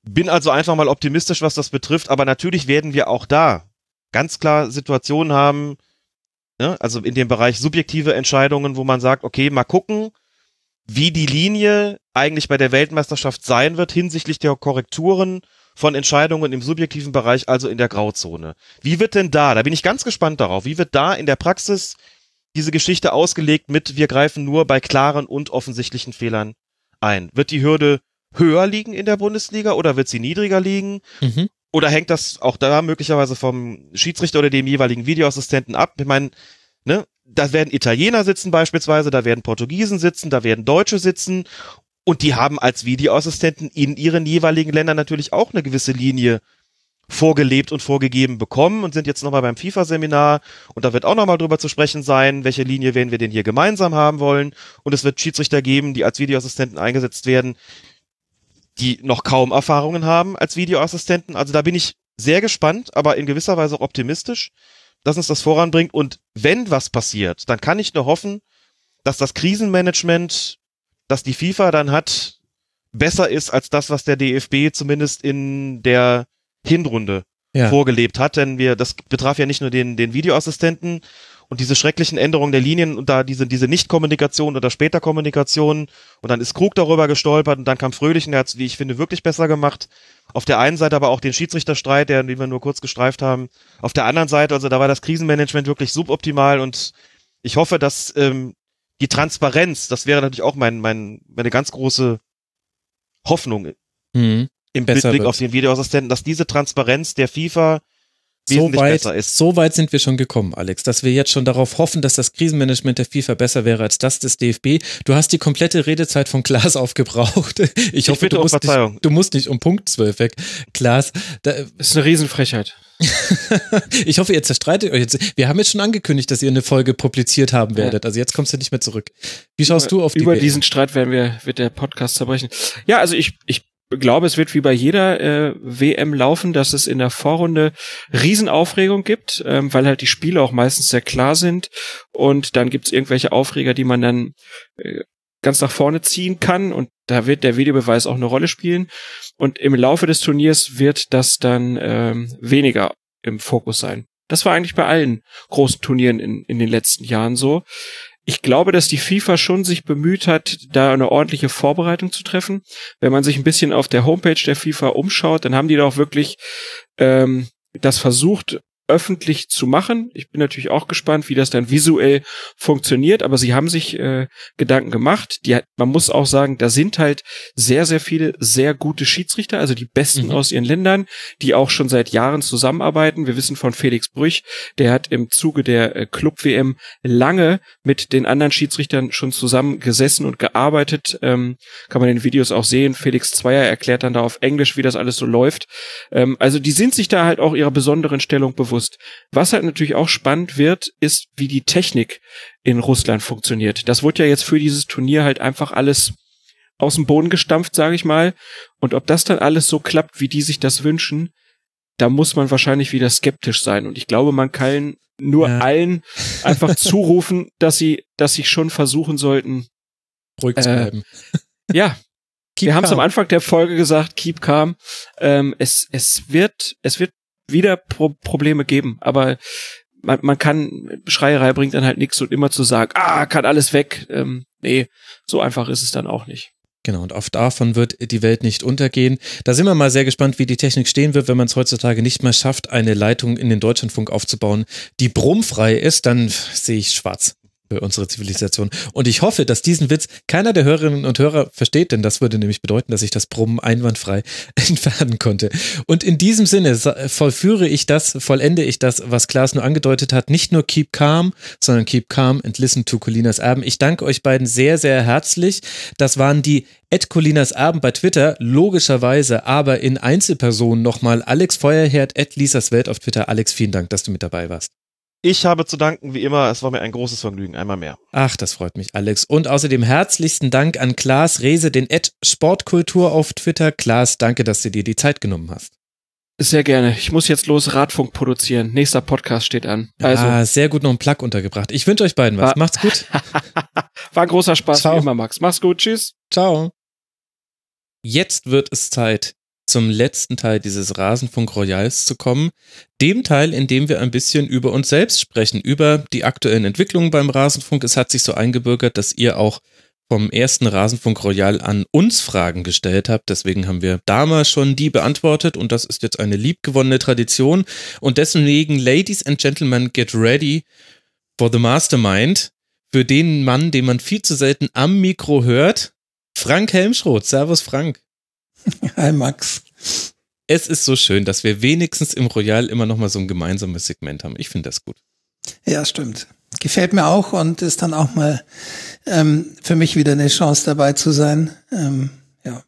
Bin also einfach mal optimistisch, was das betrifft, aber natürlich werden wir auch da ganz klar Situationen haben, ne, also in dem Bereich subjektive Entscheidungen, wo man sagt, okay, mal gucken, wie die Linie eigentlich bei der Weltmeisterschaft sein wird hinsichtlich der Korrekturen von Entscheidungen im subjektiven Bereich, also in der Grauzone. Wie wird denn da, da bin ich ganz gespannt darauf, wie wird da in der Praxis diese Geschichte ausgelegt mit, wir greifen nur bei klaren und offensichtlichen Fehlern ein. Wird die Hürde höher liegen in der Bundesliga oder wird sie niedriger liegen? Mhm. Oder hängt das auch da möglicherweise vom Schiedsrichter oder dem jeweiligen Videoassistenten ab? Ich meine, ne, da werden Italiener sitzen beispielsweise, da werden Portugiesen sitzen, da werden Deutsche sitzen und die haben als Videoassistenten in ihren jeweiligen Ländern natürlich auch eine gewisse Linie vorgelebt und vorgegeben bekommen und sind jetzt nochmal beim FIFA-Seminar. Und da wird auch nochmal drüber zu sprechen sein, welche Linie werden wir denn hier gemeinsam haben wollen. Und es wird Schiedsrichter geben, die als Videoassistenten eingesetzt werden, die noch kaum Erfahrungen haben als Videoassistenten. Also da bin ich sehr gespannt, aber in gewisser Weise auch optimistisch, dass uns das voranbringt. Und wenn was passiert, dann kann ich nur hoffen, dass das Krisenmanagement, das die FIFA dann hat, besser ist als das, was der DFB zumindest in der Hinrunde ja. vorgelebt hat, denn wir, das betraf ja nicht nur den, den Videoassistenten und diese schrecklichen Änderungen der Linien und da diese, diese Nicht-Kommunikation oder später Kommunikation und dann ist Krug darüber gestolpert und dann kam Fröhlich und der hat wie ich finde, wirklich besser gemacht. Auf der einen Seite aber auch den Schiedsrichterstreit, der, den wir nur kurz gestreift haben. Auf der anderen Seite, also da war das Krisenmanagement wirklich suboptimal und ich hoffe, dass ähm, die Transparenz, das wäre natürlich auch mein, mein, meine ganz große Hoffnung, mhm im Blick wird. auf den Videoassistenten, dass diese Transparenz der FIFA wesentlich so weit, besser ist. So weit sind wir schon gekommen, Alex, dass wir jetzt schon darauf hoffen, dass das Krisenmanagement der FIFA besser wäre als das des DFB. Du hast die komplette Redezeit von Klaas aufgebraucht. Ich, ich hoffe, du, um musst nicht, du musst nicht um Punkt 12 weg. Klaas, da, das ist eine Riesenfrechheit. ich hoffe, ihr zerstreitet euch jetzt. Wir haben jetzt schon angekündigt, dass ihr eine Folge publiziert haben werdet. Ja. Also jetzt kommst du nicht mehr zurück. Wie schaust über, du auf die Über WM? diesen Streit werden wir, wird der Podcast zerbrechen. Ja, also ich, ich glaube, es wird wie bei jeder äh, WM laufen, dass es in der Vorrunde Riesenaufregung gibt, ähm, weil halt die Spiele auch meistens sehr klar sind. Und dann gibt's irgendwelche Aufreger, die man dann äh, ganz nach vorne ziehen kann. Und da wird der Videobeweis auch eine Rolle spielen. Und im Laufe des Turniers wird das dann ähm, weniger im Fokus sein. Das war eigentlich bei allen großen Turnieren in, in den letzten Jahren so ich glaube, dass die FIFA schon sich bemüht hat, da eine ordentliche Vorbereitung zu treffen. Wenn man sich ein bisschen auf der Homepage der FIFA umschaut, dann haben die da auch wirklich ähm, das versucht, öffentlich zu machen. Ich bin natürlich auch gespannt, wie das dann visuell funktioniert, aber sie haben sich äh, Gedanken gemacht. Die, man muss auch sagen, da sind halt sehr, sehr viele sehr gute Schiedsrichter, also die besten mhm. aus ihren Ländern, die auch schon seit Jahren zusammenarbeiten. Wir wissen von Felix Brüch, der hat im Zuge der äh, Club-WM lange mit den anderen Schiedsrichtern schon zusammen gesessen und gearbeitet. Ähm, kann man in den Videos auch sehen. Felix Zweier erklärt dann da auf Englisch, wie das alles so läuft. Ähm, also die sind sich da halt auch ihrer besonderen Stellung bewusst bewusst. Was halt natürlich auch spannend wird, ist, wie die Technik in Russland funktioniert. Das wurde ja jetzt für dieses Turnier halt einfach alles aus dem Boden gestampft, sage ich mal. Und ob das dann alles so klappt, wie die sich das wünschen, da muss man wahrscheinlich wieder skeptisch sein. Und ich glaube, man kann nur ja. allen einfach zurufen, dass sie, dass sie schon versuchen sollten, ruhig zu äh, bleiben. ja, Keep Wir haben es am Anfang der Folge gesagt, keep calm. Ähm, es, es wird, es wird wieder Pro Probleme geben, aber man, man kann, Schreierei bringt dann halt nichts und immer zu sagen, ah, kann alles weg. Ähm, nee, so einfach ist es dann auch nicht. Genau, und auf davon wird die Welt nicht untergehen. Da sind wir mal sehr gespannt, wie die Technik stehen wird, wenn man es heutzutage nicht mehr schafft, eine Leitung in den Deutschlandfunk aufzubauen, die brummfrei ist, dann sehe ich schwarz für unsere Zivilisation. Und ich hoffe, dass diesen Witz keiner der Hörerinnen und Hörer versteht, denn das würde nämlich bedeuten, dass ich das Brummen einwandfrei entfernen konnte. Und in diesem Sinne vollführe ich das, vollende ich das, was Klaas nur angedeutet hat. Nicht nur keep calm, sondern keep calm and listen to Colinas Erben. Ich danke euch beiden sehr, sehr herzlich. Das waren die Ed Colinas Erben bei Twitter, logischerweise, aber in Einzelpersonen nochmal Alex Feuerherd, Ed Lisas Welt auf Twitter. Alex, vielen Dank, dass du mit dabei warst. Ich habe zu danken, wie immer. Es war mir ein großes Vergnügen. Einmal mehr. Ach, das freut mich, Alex. Und außerdem herzlichsten Dank an Klaas Rehse, den Ed Sportkultur auf Twitter. Klaas, danke, dass du dir die Zeit genommen hast. Sehr gerne. Ich muss jetzt los Radfunk produzieren. Nächster Podcast steht an. Also. Ah, sehr gut noch ein Plug untergebracht. Ich wünsche euch beiden was. War, Macht's gut. War ein großer Spaß Ciao. wie immer, Max. Mach's gut. Tschüss. Ciao. Jetzt wird es Zeit, zum letzten Teil dieses Rasenfunk Royals zu kommen. Dem Teil, in dem wir ein bisschen über uns selbst sprechen, über die aktuellen Entwicklungen beim Rasenfunk. Es hat sich so eingebürgert, dass ihr auch vom ersten Rasenfunk Royal an uns Fragen gestellt habt. Deswegen haben wir damals schon die beantwortet und das ist jetzt eine liebgewonnene Tradition. Und deswegen, Ladies and Gentlemen, get ready for the Mastermind. Für den Mann, den man viel zu selten am Mikro hört. Frank Helmschroth. Servus, Frank. Hi Max. Es ist so schön, dass wir wenigstens im Royal immer noch mal so ein gemeinsames Segment haben. Ich finde das gut. Ja, stimmt. Gefällt mir auch und ist dann auch mal ähm, für mich wieder eine Chance dabei zu sein. Ähm, ja.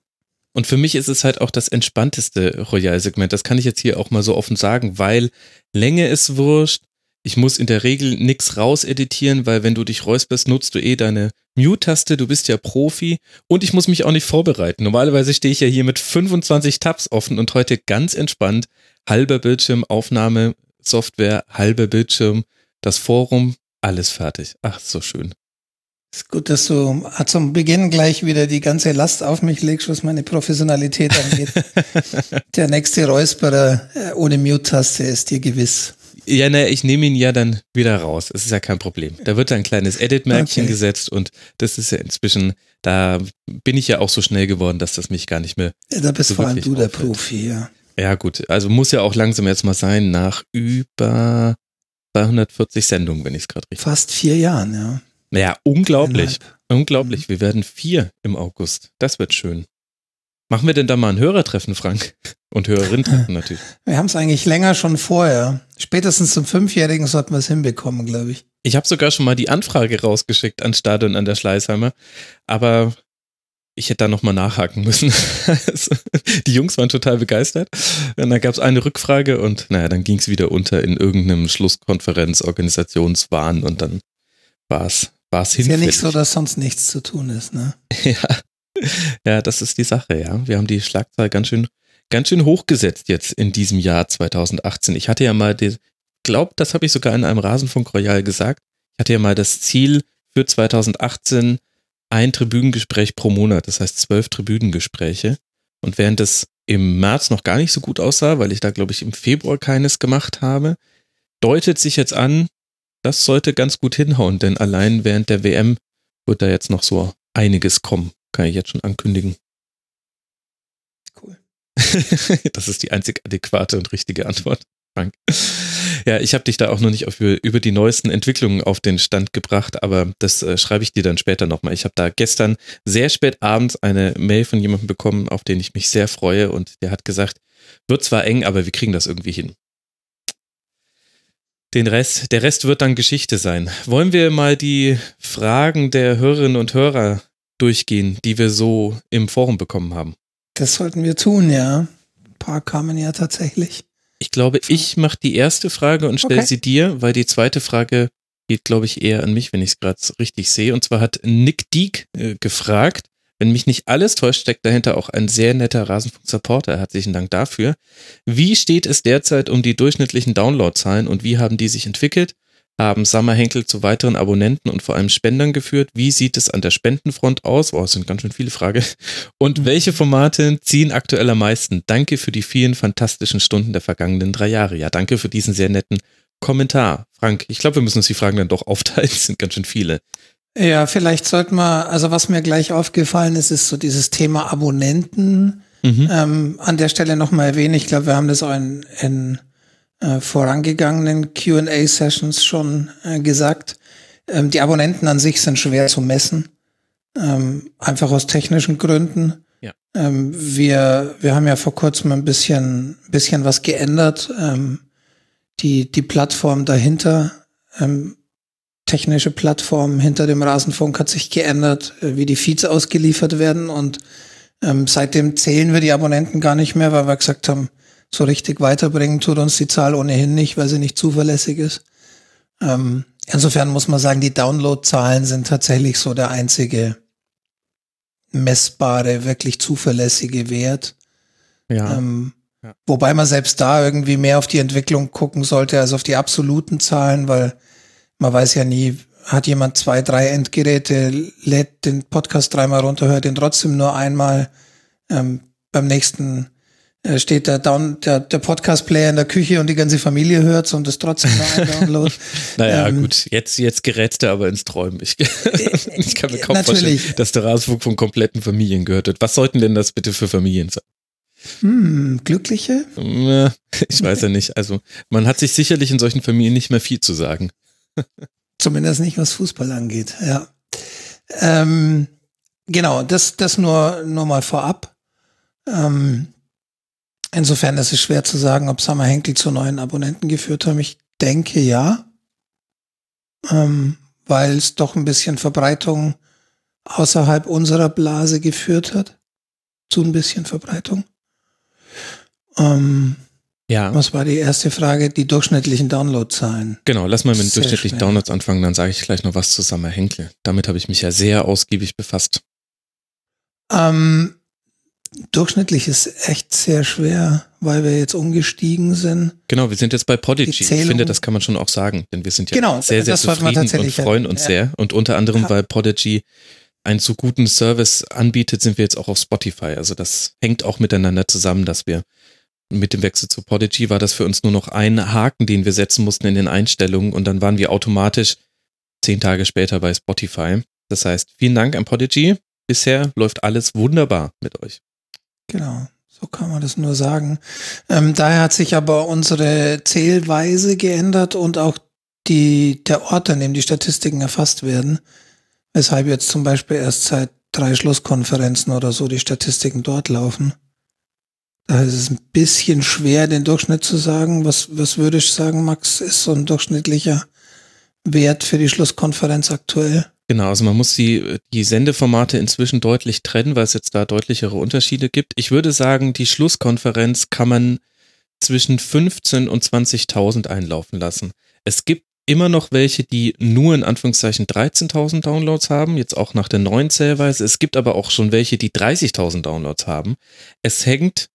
Und für mich ist es halt auch das entspannteste Royal-Segment. Das kann ich jetzt hier auch mal so offen sagen, weil Länge ist wurscht, ich muss in der Regel nichts rauseditieren, weil wenn du dich räusperst, nutzt du eh deine Mute-Taste, du bist ja Profi und ich muss mich auch nicht vorbereiten. Normalerweise stehe ich ja hier mit 25 Tabs offen und heute ganz entspannt. Halber Bildschirm, Aufnahme, Software, halber Bildschirm, das Forum, alles fertig. Ach, so schön. Ist gut, dass du zum Beginn gleich wieder die ganze Last auf mich legst, was meine Professionalität angeht. der nächste Räusperer äh, ohne Mute-Taste ist dir gewiss. Ja, naja, ich nehme ihn ja dann wieder raus. Es ist ja kein Problem. Da wird ein kleines Edit-Märkchen okay. gesetzt und das ist ja inzwischen, da bin ich ja auch so schnell geworden, dass das mich gar nicht mehr. Ja, da bist so vor allem du der Profi, ja. Ja, gut. Also muss ja auch langsam jetzt mal sein, nach über 240 Sendungen, wenn ich es gerade richtig. Fast vier Jahren, ja. Naja, unglaublich. Unglaublich. Mhm. Wir werden vier im August. Das wird schön. Machen wir denn da mal ein Hörertreffen, Frank? Und Hörerinnen-Treffen natürlich. Wir haben es eigentlich länger schon vorher. Spätestens zum Fünfjährigen sollten wir es hinbekommen, glaube ich. Ich habe sogar schon mal die Anfrage rausgeschickt an Stadion an der Schleißheimer, aber ich hätte da nochmal nachhaken müssen. die Jungs waren total begeistert. Und dann gab es eine Rückfrage und naja, dann ging es wieder unter in irgendeinem Schlusskonferenz, Organisationswahn und dann war es war es hinfällig. Ist ja nicht so, dass sonst nichts zu tun ist, ne? ja. Ja, das ist die Sache, ja. Wir haben die Schlagzahl ganz schön, ganz schön hochgesetzt jetzt in diesem Jahr 2018. Ich hatte ja mal, glaube, das habe ich sogar in einem Rasenfunk Royal gesagt. Ich hatte ja mal das Ziel für 2018 ein Tribünengespräch pro Monat, das heißt zwölf Tribünengespräche. Und während es im März noch gar nicht so gut aussah, weil ich da, glaube ich, im Februar keines gemacht habe, deutet sich jetzt an, das sollte ganz gut hinhauen, denn allein während der WM wird da jetzt noch so einiges kommen. Kann ich jetzt schon ankündigen. Cool. das ist die einzig adäquate und richtige Antwort. Frank. Ja, ich habe dich da auch noch nicht auf, über die neuesten Entwicklungen auf den Stand gebracht, aber das äh, schreibe ich dir dann später nochmal. Ich habe da gestern sehr spät abends eine Mail von jemandem bekommen, auf den ich mich sehr freue und der hat gesagt, wird zwar eng, aber wir kriegen das irgendwie hin. Den Rest, der Rest wird dann Geschichte sein. Wollen wir mal die Fragen der Hörerinnen und Hörer durchgehen, die wir so im Forum bekommen haben? Das sollten wir tun, ja. Ein paar kamen ja tatsächlich. Ich glaube, ich mache die erste Frage und stelle okay. sie dir, weil die zweite Frage geht, glaube ich, eher an mich, wenn ich es gerade richtig sehe. Und zwar hat Nick Deek äh, gefragt, wenn mich nicht alles täuscht, steckt dahinter auch ein sehr netter Rasenfunk-Supporter. Herzlichen Dank dafür. Wie steht es derzeit um die durchschnittlichen Downloadzahlen und wie haben die sich entwickelt? Haben Summer Henkel zu weiteren Abonnenten und vor allem Spendern geführt? Wie sieht es an der Spendenfront aus? Oh, es sind ganz schön viele Fragen. Und welche Formate ziehen aktuell am meisten? Danke für die vielen fantastischen Stunden der vergangenen drei Jahre. Ja, danke für diesen sehr netten Kommentar. Frank, ich glaube, wir müssen uns die Fragen dann doch aufteilen. Es sind ganz schön viele. Ja, vielleicht sollten wir, also was mir gleich aufgefallen ist, ist so dieses Thema Abonnenten. Mhm. Ähm, an der Stelle nochmal erwähnen. Ich glaube, wir haben das auch in, in äh, vorangegangenen QA-Sessions schon äh, gesagt. Ähm, die Abonnenten an sich sind schwer zu messen. Ähm, einfach aus technischen Gründen. Ja. Ähm, wir, wir haben ja vor kurzem ein bisschen, bisschen was geändert. Ähm, die, die Plattform dahinter, ähm, technische Plattform hinter dem Rasenfunk hat sich geändert, äh, wie die Feeds ausgeliefert werden und ähm, seitdem zählen wir die Abonnenten gar nicht mehr, weil wir gesagt haben, so richtig weiterbringen tut uns die Zahl ohnehin nicht, weil sie nicht zuverlässig ist. Ähm, insofern muss man sagen, die Downloadzahlen sind tatsächlich so der einzige messbare, wirklich zuverlässige Wert. Ja. Ähm, ja. Wobei man selbst da irgendwie mehr auf die Entwicklung gucken sollte als auf die absoluten Zahlen, weil man weiß ja nie, hat jemand zwei, drei Endgeräte, lädt den Podcast dreimal runter, hört ihn trotzdem nur einmal. Ähm, beim nächsten steht der, Down, der, der Podcast-Player in der Küche und die ganze Familie hört und ist trotzdem Download. naja, ähm, gut, jetzt, jetzt gerät er aber ins Träumen. Ich, ich kann mir kaum natürlich. vorstellen, dass der Rasenfunk von kompletten Familien gehört wird. Was sollten denn das bitte für Familien sein? Hm, glückliche? Ich weiß ja nicht. Also, man hat sich sicherlich in solchen Familien nicht mehr viel zu sagen. Zumindest nicht, was Fußball angeht, ja. Ähm, genau, das, das nur, nur mal vorab. Ähm, insofern ist es schwer zu sagen, ob Summer Henkel zu neuen Abonnenten geführt haben. Ich denke ja. Ähm, weil es doch ein bisschen Verbreitung außerhalb unserer Blase geführt hat. Zu ein bisschen Verbreitung. Ähm, ja. Was war die erste Frage? Die durchschnittlichen Downloadzahlen. Genau, lass mal mit den durchschnittlichen schwer. Downloads anfangen, dann sage ich gleich noch was zu Summer Henkel. Damit habe ich mich ja sehr ausgiebig befasst. Ähm, durchschnittlich ist echt sehr schwer, weil wir jetzt umgestiegen sind. Genau, wir sind jetzt bei Podigy. Ich finde, das kann man schon auch sagen, denn wir sind ja genau, sehr, sehr zufrieden und freuen uns ja. sehr. Und unter anderem, ja. weil Podigy einen so guten Service anbietet, sind wir jetzt auch auf Spotify. Also das hängt auch miteinander zusammen, dass wir mit dem Wechsel zu Podigy war das für uns nur noch ein Haken, den wir setzen mussten in den Einstellungen und dann waren wir automatisch zehn Tage später bei Spotify. Das heißt, vielen Dank an Podigy. Bisher läuft alles wunderbar mit euch. Genau, so kann man das nur sagen. Ähm, daher hat sich aber unsere Zählweise geändert und auch die, der Ort, an dem die Statistiken erfasst werden. Weshalb jetzt zum Beispiel erst seit drei Schlusskonferenzen oder so die Statistiken dort laufen. Da ist es ein bisschen schwer, den Durchschnitt zu sagen. Was, was würde ich sagen, Max, ist so ein durchschnittlicher Wert für die Schlusskonferenz aktuell? Genau, also man muss die, die Sendeformate inzwischen deutlich trennen, weil es jetzt da deutlichere Unterschiede gibt. Ich würde sagen, die Schlusskonferenz kann man zwischen 15 und 20.000 einlaufen lassen. Es gibt immer noch welche, die nur in Anführungszeichen 13.000 Downloads haben, jetzt auch nach der neuen Zählweise. Es gibt aber auch schon welche, die 30.000 Downloads haben. Es hängt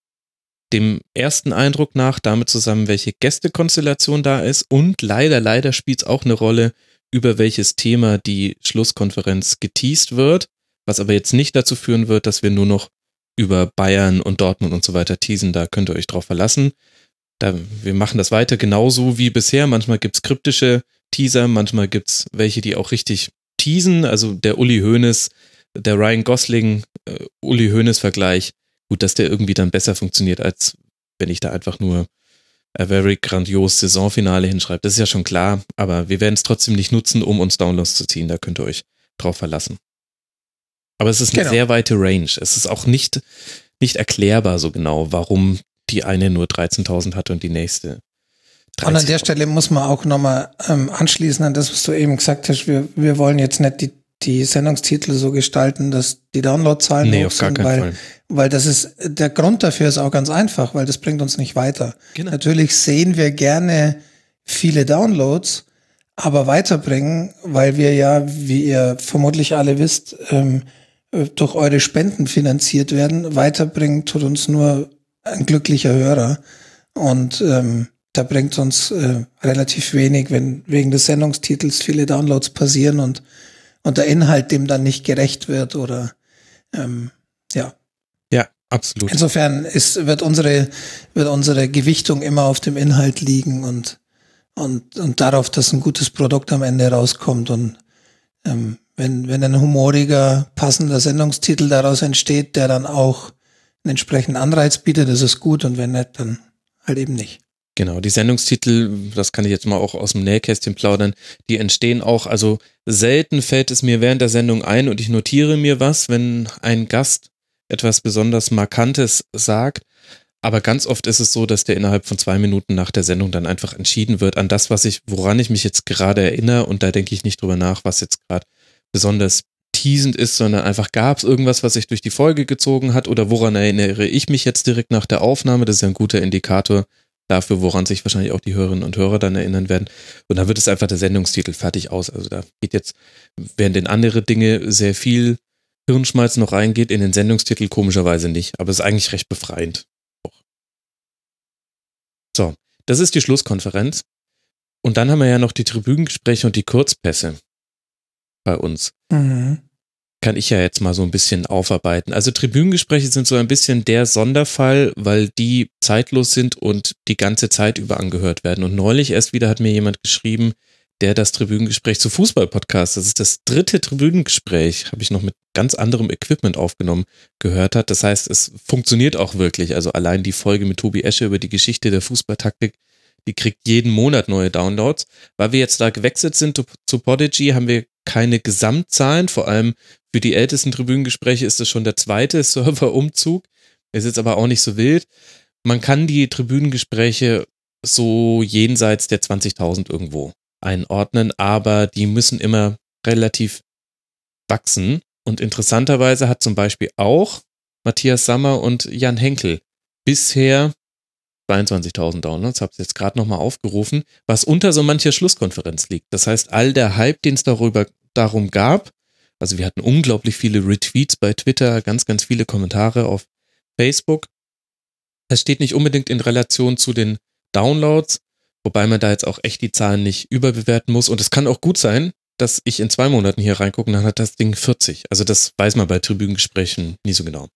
dem ersten Eindruck nach damit zusammen, welche Gästekonstellation da ist und leider, leider spielt es auch eine Rolle, über welches Thema die Schlusskonferenz geteased wird, was aber jetzt nicht dazu führen wird, dass wir nur noch über Bayern und Dortmund und so weiter teasen, da könnt ihr euch drauf verlassen. Da, wir machen das weiter genauso wie bisher. Manchmal gibt's kryptische Teaser, manchmal gibt's welche, die auch richtig teasen. Also der Uli Hoeneß, der Ryan Gosling, äh, Uli Hoeneß Vergleich, Gut, dass der irgendwie dann besser funktioniert, als wenn ich da einfach nur a very grandios Saisonfinale hinschreibe. Das ist ja schon klar, aber wir werden es trotzdem nicht nutzen, um uns Downloads zu ziehen. Da könnt ihr euch drauf verlassen. Aber es ist eine genau. sehr weite Range. Es ist auch nicht, nicht erklärbar so genau, warum die eine nur 13.000 hatte und die nächste. Und an der Stelle muss man auch nochmal ähm, anschließen an das, was du eben gesagt hast. Wir, wir wollen jetzt nicht die die Sendungstitel so gestalten, dass die Downloadzahlen nee, hoch sind, weil, Fall. weil das ist, der Grund dafür ist auch ganz einfach, weil das bringt uns nicht weiter. Genau. Natürlich sehen wir gerne viele Downloads, aber weiterbringen, weil wir ja, wie ihr vermutlich alle wisst, ähm, durch eure Spenden finanziert werden. Weiterbringen tut uns nur ein glücklicher Hörer. Und ähm, da bringt uns äh, relativ wenig, wenn wegen des Sendungstitels viele Downloads passieren und, und der Inhalt dem dann nicht gerecht wird oder ähm, ja. Ja, absolut. Insofern ist, wird unsere, wird unsere Gewichtung immer auf dem Inhalt liegen und, und, und darauf, dass ein gutes Produkt am Ende rauskommt und ähm, wenn, wenn ein humoriger, passender Sendungstitel daraus entsteht, der dann auch einen entsprechenden Anreiz bietet, ist es gut und wenn nicht, dann halt eben nicht. Genau, die Sendungstitel, das kann ich jetzt mal auch aus dem Nähkästchen plaudern, die entstehen auch, also selten fällt es mir während der Sendung ein und ich notiere mir was, wenn ein Gast etwas besonders Markantes sagt. Aber ganz oft ist es so, dass der innerhalb von zwei Minuten nach der Sendung dann einfach entschieden wird an das, was ich, woran ich mich jetzt gerade erinnere und da denke ich nicht drüber nach, was jetzt gerade besonders teasend ist, sondern einfach gab es irgendwas, was sich durch die Folge gezogen hat oder woran erinnere ich mich jetzt direkt nach der Aufnahme. Das ist ja ein guter Indikator dafür, woran sich wahrscheinlich auch die Hörerinnen und Hörer dann erinnern werden. Und dann wird es einfach der Sendungstitel fertig aus. Also da geht jetzt, während in andere Dinge sehr viel Hirnschmalz noch reingeht, in den Sendungstitel komischerweise nicht. Aber es ist eigentlich recht befreiend. So, das ist die Schlusskonferenz. Und dann haben wir ja noch die Tribünengespräche und die Kurzpässe bei uns. Mhm. Kann ich ja jetzt mal so ein bisschen aufarbeiten. Also Tribünengespräche sind so ein bisschen der Sonderfall, weil die zeitlos sind und die ganze Zeit über angehört werden. Und neulich erst wieder hat mir jemand geschrieben, der das Tribünengespräch zu Fußball-Podcast, das ist das dritte Tribünengespräch, habe ich noch mit ganz anderem Equipment aufgenommen, gehört hat. Das heißt, es funktioniert auch wirklich. Also allein die Folge mit Tobi Esche über die Geschichte der Fußballtaktik, die kriegt jeden Monat neue Downloads. Weil wir jetzt da gewechselt sind zu, zu Podigy, haben wir keine Gesamtzahlen. Vor allem für die ältesten Tribünengespräche ist es schon der zweite Serverumzug. Ist jetzt aber auch nicht so wild. Man kann die Tribünengespräche so jenseits der 20.000 irgendwo einordnen, aber die müssen immer relativ wachsen. Und interessanterweise hat zum Beispiel auch Matthias Sammer und Jan Henkel bisher 22.000 Downloads, habe es jetzt gerade nochmal aufgerufen, was unter so mancher Schlusskonferenz liegt. Das heißt, all der Hype, den es darüber darum gab, also wir hatten unglaublich viele Retweets bei Twitter, ganz, ganz viele Kommentare auf Facebook. Das steht nicht unbedingt in Relation zu den Downloads, wobei man da jetzt auch echt die Zahlen nicht überbewerten muss. Und es kann auch gut sein, dass ich in zwei Monaten hier reingucke und dann hat das Ding 40. Also das weiß man bei Tribünengesprächen nie so genau.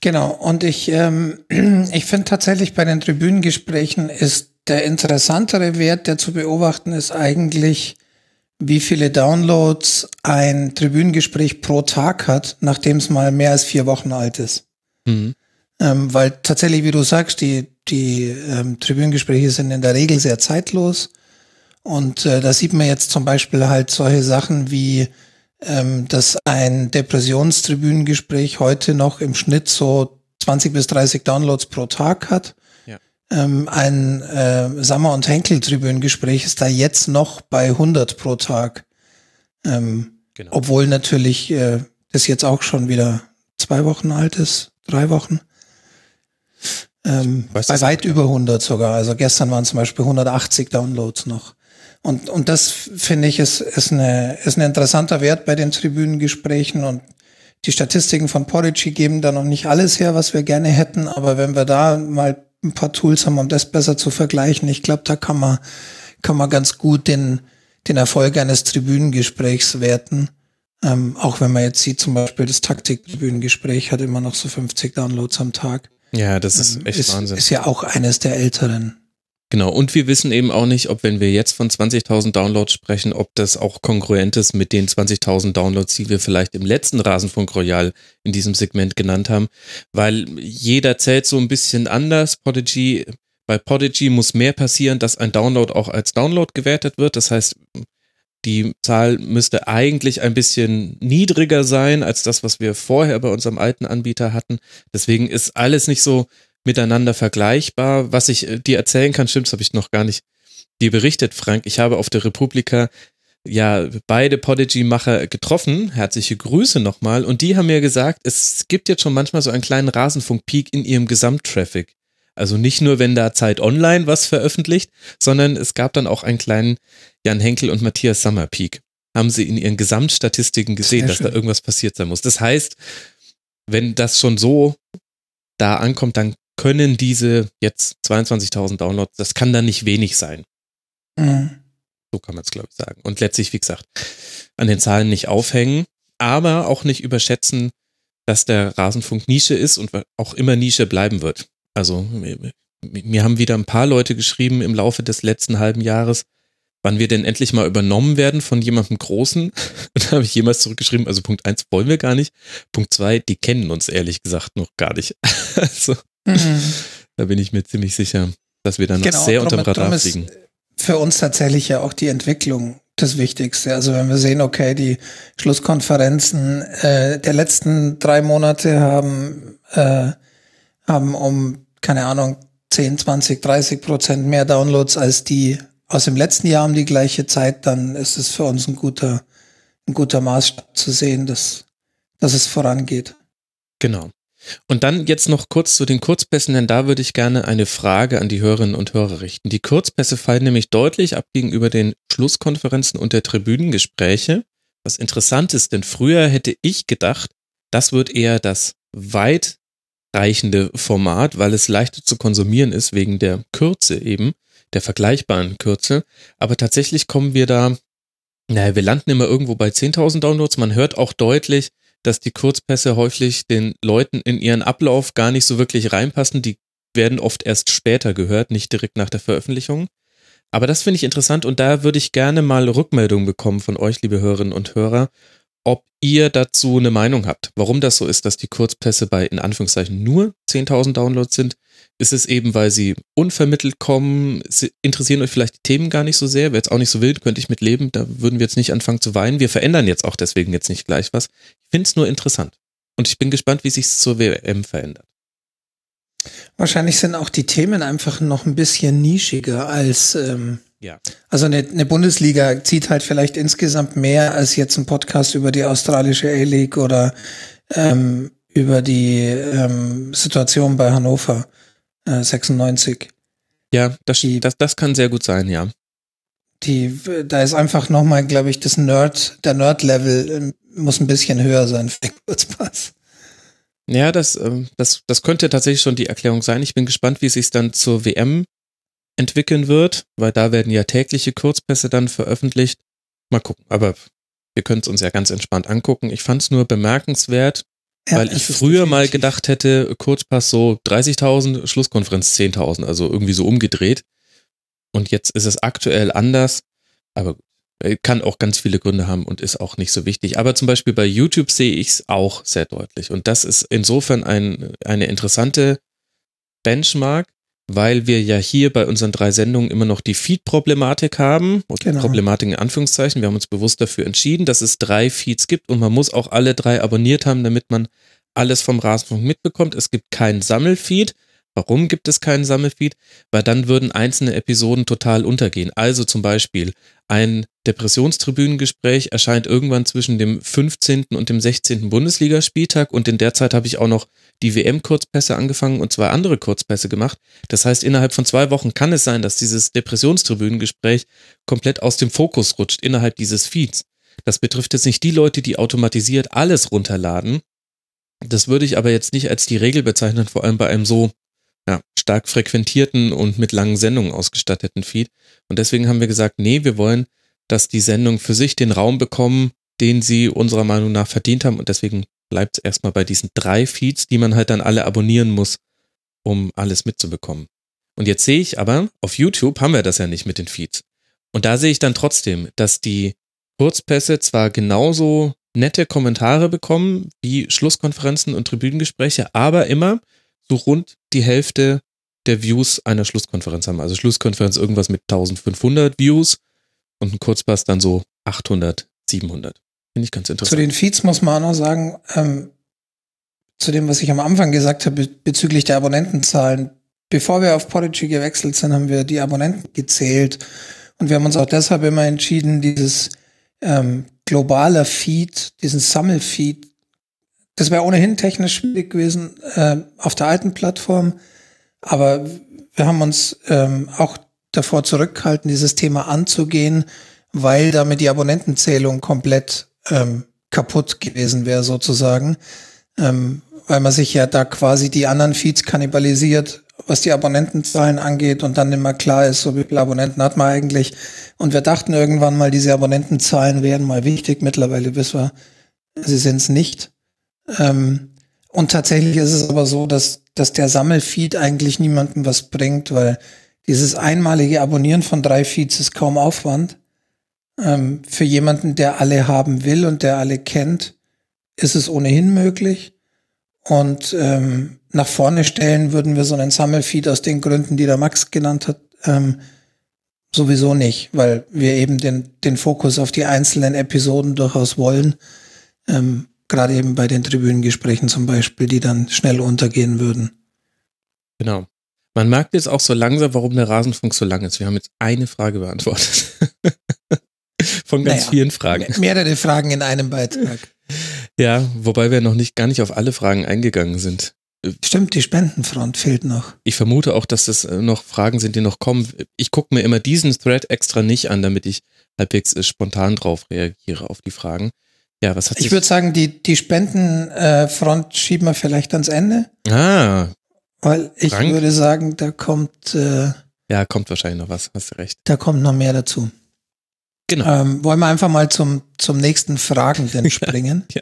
Genau, und ich, ähm, ich finde tatsächlich bei den Tribünengesprächen ist der interessantere Wert, der zu beobachten ist, eigentlich, wie viele Downloads ein Tribünengespräch pro Tag hat, nachdem es mal mehr als vier Wochen alt ist. Mhm. Ähm, weil tatsächlich, wie du sagst, die, die ähm, Tribünengespräche sind in der Regel sehr zeitlos. Und äh, da sieht man jetzt zum Beispiel halt solche Sachen wie ähm, dass ein Depressionstribünengespräch heute noch im Schnitt so 20 bis 30 Downloads pro Tag hat. Ähm, ein äh, Sammer- und Henkel-Tribünengespräch ist da jetzt noch bei 100 pro Tag. Ähm, Genau. Obwohl natürlich äh, das jetzt auch schon wieder zwei Wochen alt ist, drei Wochen. Ähm, bei weit über 100 sogar. Also gestern waren zum Beispiel 180 Downloads noch. Und, und das finde ich ist, ist, eine, ist ein interessanter Wert bei den Tribünengesprächen und die Statistiken von Podigy geben da noch nicht alles her, was wir gerne hätten, aber wenn wir da mal ein paar Tools haben, um das besser zu vergleichen, ich glaube, da kann man, kann man ganz gut den, den Erfolg eines Tribünengesprächs werten. Ähm, auch wenn man jetzt sieht, zum Beispiel das Taktik-Tribünengespräch hat immer noch so 50 Downloads am Tag. Ja, das ist Ähm, echt ist, Wahnsinn. Ist ja auch eines der älteren. Genau, und wir wissen eben auch nicht, ob wenn wir jetzt von 20.000 Downloads sprechen, ob das auch kongruent ist mit den 20.000 Downloads, die wir vielleicht im letzten Rasenfunk Royal in diesem Segment genannt haben, weil jeder zählt so ein bisschen anders. Podigy, bei Podigy muss mehr passieren, dass ein Download auch als Download gewertet wird. Das heißt, die Zahl müsste eigentlich ein bisschen niedriger sein als das, was wir vorher bei unserem alten Anbieter hatten. Deswegen ist alles nicht so miteinander vergleichbar. Was ich äh, dir erzählen kann, stimmt, das habe ich noch gar nicht dir berichtet, Frank. Ich habe auf der Republika ja beide Podigy-Macher getroffen. Herzliche Grüße nochmal. Und die haben mir gesagt, es gibt jetzt schon manchmal so einen kleinen Rasenfunk-Peak in ihrem Gesamttraffic. Also nicht nur, wenn da Zeit Online was veröffentlicht, sondern es gab dann auch einen kleinen Jan Henkel und Matthias Sammer Peak. Haben sie in ihren Gesamtstatistiken gesehen, Sehr dass da irgendwas passiert sein muss. Das heißt, wenn das schon so da ankommt, dann können diese jetzt 22.000 Downloads, das kann dann nicht wenig sein. Mhm. So kann man es, glaube ich, sagen. Und letztlich, wie gesagt, an den Zahlen nicht aufhängen, aber auch nicht überschätzen, dass der Rasenfunk Nische ist und auch immer Nische bleiben wird. Also mir haben wieder ein paar Leute geschrieben im Laufe des letzten halben Jahres, wann wir denn endlich mal übernommen werden von jemandem Großen. Und da habe ich jemals zurückgeschrieben, also Punkt eins wollen wir gar nicht. Punkt zwei, die kennen uns ehrlich gesagt noch gar nicht. Also Mhm. da bin ich mir ziemlich sicher, dass wir dann noch Genau, sehr drum- unterm Radar fliegen. Für uns tatsächlich ja auch die Entwicklung das Wichtigste. Also wenn wir sehen, okay, die Schlusskonferenzen äh, der letzten drei Monate haben, äh, haben um, keine Ahnung, 10, 20, 30 Prozent mehr Downloads als die aus dem letzten Jahr um die gleiche Zeit, dann ist es für uns ein guter, ein guter Maßstab zu sehen, dass, dass es vorangeht. Genau. Und dann jetzt noch kurz zu den Kurzpässen, denn da würde ich gerne eine Frage an die Hörerinnen und Hörer richten. Die Kurzpässe fallen nämlich deutlich ab gegenüber den Schlusskonferenzen und der Tribünengespräche. Was interessant ist, denn früher hätte ich gedacht, das wird eher das weitreichende Format, weil es leichter zu konsumieren ist wegen der Kürze eben, der vergleichbaren Kürze. Aber tatsächlich kommen wir da, naja, wir landen immer irgendwo bei 10.000 Downloads. Man hört auch deutlich, dass die Kurzpässe häufig den Leuten in ihren Ablauf gar nicht so wirklich reinpassen. Die werden oft erst später gehört, nicht direkt nach der Veröffentlichung. Aber das finde ich interessant und da würde ich gerne mal Rückmeldung bekommen von euch, liebe Hörerinnen und Hörer, ob ihr dazu eine Meinung habt. Warum das so ist, dass die Kurzpässe bei in Anführungszeichen nur 10.000 Downloads sind. Ist es eben, weil sie unvermittelt kommen? Sie interessieren euch vielleicht die Themen gar nicht so sehr? Wäre jetzt auch nicht so wild, könnte ich mit leben. Da würden wir jetzt nicht anfangen zu weinen. Wir verändern jetzt auch deswegen jetzt nicht gleich was. Ich finde es nur interessant. Und ich bin gespannt, wie sich zur WM verändert. Wahrscheinlich sind auch die Themen einfach noch ein bisschen nischiger als ähm, Ja. Also eine, eine Bundesliga zieht halt vielleicht insgesamt mehr als jetzt ein Podcast über die australische A-League oder ähm, über die ähm, Situation bei Hannover äh, 96. Ja, das, Die- das, das kann sehr gut sein, ja. Die, da ist einfach nochmal, glaube ich, das Nerd, der Nerd-Level ähm, muss ein bisschen höher sein für den Kurzpass. Ja, das, ähm, das, das könnte tatsächlich schon die Erklärung sein. Ich bin gespannt, wie es sich dann zur WM entwickeln wird, weil da werden ja tägliche Kurzpässe dann veröffentlicht. Mal gucken, aber wir können es uns ja ganz entspannt angucken. Ich fand es nur bemerkenswert, Ja, weil ich früher mal gedacht hätte, Kurzpass so 30.000, Schlusskonferenz 10.000, also irgendwie so umgedreht. Und jetzt ist es aktuell anders, aber äh, kann auch ganz viele Gründe haben und ist auch nicht so wichtig. Aber zum Beispiel bei YouTube sehe ich es auch sehr deutlich. Und das ist insofern ein, eine interessante Benchmark, weil wir ja hier bei unseren drei Sendungen immer noch die Feed-Problematik haben. Und Genau. Problematik in Anführungszeichen. Wir haben uns bewusst dafür entschieden, dass es drei Feeds gibt und man muss auch alle drei abonniert haben, damit man alles vom Rasenfunk mitbekommt. Es gibt keinen Sammelfeed. Warum gibt es keinen Sammelfeed? Weil dann würden einzelne Episoden total untergehen. Also zum Beispiel ein Depressionstribünengespräch erscheint irgendwann zwischen dem 15. und dem 16. Bundesligaspieltag und in der Zeit habe ich auch noch die WM-Kurzpässe angefangen und zwei andere Kurzpässe gemacht. Das heißt, innerhalb von zwei Wochen kann es sein, dass dieses Depressionstribünengespräch komplett aus dem Fokus rutscht innerhalb dieses Feeds. Das betrifft jetzt nicht die Leute, die automatisiert alles runterladen. Das würde ich aber jetzt nicht als die Regel bezeichnen, vor allem bei einem so ja, stark frequentierten und mit langen Sendungen ausgestatteten Feed. Und deswegen haben wir gesagt, nee, wir wollen, dass die Sendungen für sich den Raum bekommen, den sie unserer Meinung nach verdient haben. Und deswegen bleibt es erstmal bei diesen drei Feeds, die man halt dann alle abonnieren muss, um alles mitzubekommen. Und jetzt sehe ich aber, auf YouTube haben wir das ja nicht mit den Feeds. Und da sehe ich dann trotzdem, dass die Kurzpässe zwar genauso nette Kommentare bekommen wie Schlusskonferenzen und Tribünengespräche, aber immer so rund die Hälfte der Views einer Schlusskonferenz haben. Also Schlusskonferenz irgendwas mit 1500 Views und ein Kurzpass dann so 800, 700. Finde ich ganz Zu interessant. den Feeds muss man auch noch sagen, ähm, zu dem, was ich am Anfang gesagt habe be- bezüglich der Abonnentenzahlen. Bevor wir auf Podigy gewechselt sind, haben wir die Abonnenten gezählt. Und wir haben uns auch deshalb immer entschieden, dieses ähm, globale Feed, diesen Sammelfeed, das wäre ohnehin technisch schwierig gewesen äh, auf der alten Plattform. Aber wir haben uns ähm, auch davor zurückgehalten, dieses Thema anzugehen, weil damit die Abonnentenzählung komplett ähm, kaputt gewesen wäre sozusagen. ähm, weil man sich ja da quasi die anderen Feeds kannibalisiert, was die Abonnentenzahlen angeht und dann immer klar ist, so wie viele Abonnenten hat man eigentlich. Und wir dachten irgendwann mal, diese Abonnentenzahlen wären mal wichtig. Mittlerweile wissen wir, sie sind es nicht. Ähm, und tatsächlich ist es aber so, dass, dass der Sammelfeed eigentlich niemandem was bringt, weil dieses einmalige Abonnieren von drei Feeds ist kaum Aufwand. Ähm, für jemanden, der alle haben will und der alle kennt, ist es ohnehin möglich. Und ähm, nach vorne stellen würden wir so einen Sammelfeed aus den Gründen, die der Max genannt hat, ähm, sowieso nicht, weil wir eben den, den Fokus auf die einzelnen Episoden durchaus wollen. Ähm, Gerade eben bei den Tribünengesprächen zum Beispiel, die dann schnell untergehen würden. Genau. Man merkt jetzt auch so langsam, warum der Rasenfunk so lang ist. Wir haben jetzt eine Frage beantwortet. Von ganz Naja, vielen Fragen. Mehrere Fragen in einem Beitrag. Ja, wobei wir noch nicht gar nicht auf alle Fragen eingegangen sind. Stimmt, die Spendenfront fehlt noch. Ich vermute auch, dass das äh, noch Fragen sind, die noch kommen. Ich gucke mir immer diesen Thread extra nicht an, damit ich halbwegs äh, spontan drauf reagiere auf die Fragen. Ja, was hat Ich würde sagen, die, die Spendenfront schieben wir vielleicht ans Ende, ah, weil ich Frank? würde sagen, da kommt, äh, ja, kommt wahrscheinlich noch was, hast du recht. da kommt noch mehr dazu. Genau. Ähm, wollen wir einfach mal zum, zum nächsten Fragenden springen, Ja.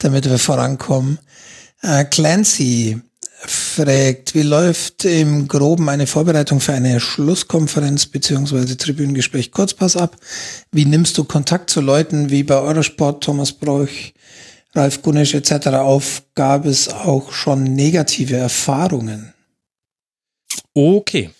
damit wir vorankommen. Äh, Clancy fragt, wie läuft im Groben eine Vorbereitung für eine Schlusskonferenz beziehungsweise Tribünengespräch Kurzpass ab? Wie nimmst du Kontakt zu Leuten wie bei Eurosport, Thomas Broch, Ralf Gunisch etc. auf? Gab es auch schon negative Erfahrungen? Okay,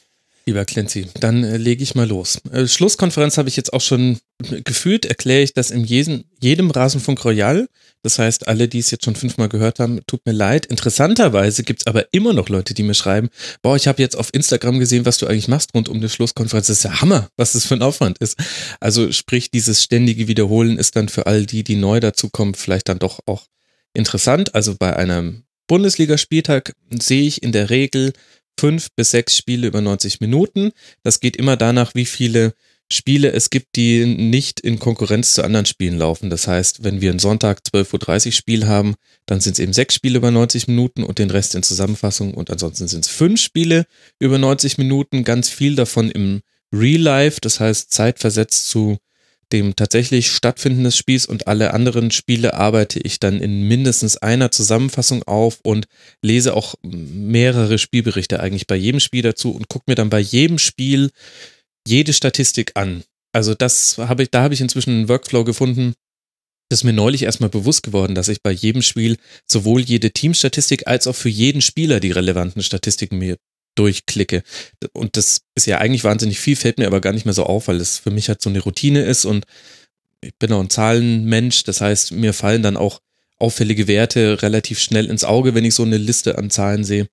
lieber Clancy, dann äh, lege ich mal los. Äh, Schlusskonferenz habe ich jetzt auch schon gefühlt, erkläre ich das in jedem, jedem Rasenfunk Royal. Das heißt, alle, die es jetzt schon fünfmal gehört haben, tut mir leid. Interessanterweise gibt es aber immer noch Leute, die mir schreiben, boah, ich habe jetzt auf Instagram gesehen, was du eigentlich machst rund um die Schlusskonferenz. Das ist ja Hammer, was das für ein Aufwand ist. Also sprich, dieses ständige Wiederholen ist dann für all die, die neu dazukommen, vielleicht dann doch auch interessant. Also bei einem Bundesligaspieltag sehe ich in der Regel fünf bis sechs Spiele über 90 Minuten. Das geht immer danach, wie viele Spiele es gibt, die nicht in Konkurrenz zu anderen Spielen laufen. Das heißt, wenn wir einen Sonntag 12.30 Uhr Spiel haben, dann sind es eben sechs Spiele über 90 Minuten und den Rest in Zusammenfassung und ansonsten sind es fünf Spiele über 90 Minuten, ganz viel davon im Real Life, das heißt zeitversetzt zu dem tatsächlich Stattfinden des Spiels und alle anderen Spiele arbeite ich dann in mindestens einer Zusammenfassung auf und lese auch mehrere Spielberichte eigentlich bei jedem Spiel dazu und gucke mir dann bei jedem Spiel jede Statistik an. Also das habe ich, da habe ich inzwischen einen Workflow gefunden. Das ist mir neulich erstmal bewusst geworden, dass ich bei jedem Spiel sowohl jede Teamstatistik als auch für jeden Spieler die relevanten Statistiken mir durchklicke. Und das ist ja eigentlich wahnsinnig viel, fällt mir aber gar nicht mehr so auf, weil es für mich halt so eine Routine ist und ich bin auch ein Zahlenmensch. Das heißt, mir fallen dann auch auffällige Werte relativ schnell ins Auge, wenn ich so eine Liste an Zahlen sehe.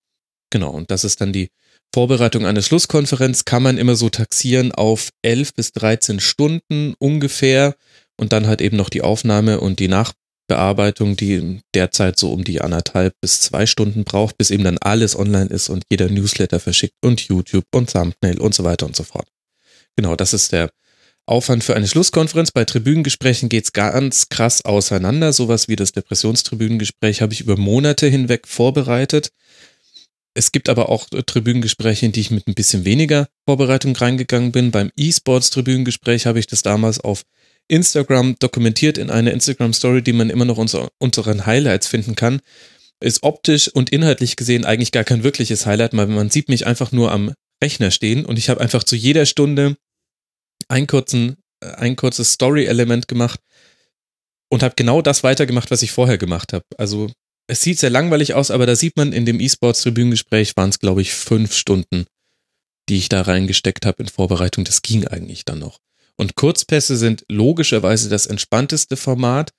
Genau, und das ist dann die Vorbereitung einer Schlusskonferenz, kann man immer so taxieren auf 11 bis 13 Stunden ungefähr und dann halt eben noch die Aufnahme und die Nachbearbeitung, die derzeit so um die anderthalb bis zwei Stunden braucht, bis eben dann alles online ist und jeder Newsletter verschickt und YouTube und Thumbnail und so weiter und so fort. Genau, das ist der Aufwand für eine Schlusskonferenz. Bei Tribünengesprächen geht's ganz krass auseinander. Sowas wie das Depressionstribünengespräch habe ich über Monate hinweg vorbereitet. Es gibt aber auch Tribünengespräche, in die ich mit ein bisschen weniger Vorbereitung reingegangen bin. Beim E-Sports-Tribünengespräch habe ich das damals auf Instagram dokumentiert in einer Instagram-Story, die man immer noch unter unseren Highlights finden kann. Ist optisch und inhaltlich gesehen eigentlich gar kein wirkliches Highlight, weil man sieht mich einfach nur am Rechner stehen und ich habe einfach zu jeder Stunde ein, kurzen, ein kurzes Story-Element gemacht und habe genau das weitergemacht, was ich vorher gemacht habe. Also es sieht sehr langweilig aus, aber da sieht man in dem E-Sports-Tribünengespräch waren es, glaube ich, fünf Stunden, die ich da reingesteckt habe in Vorbereitung. Das ging eigentlich dann noch. Und Kurzpässe sind logischerweise das entspannteste Format.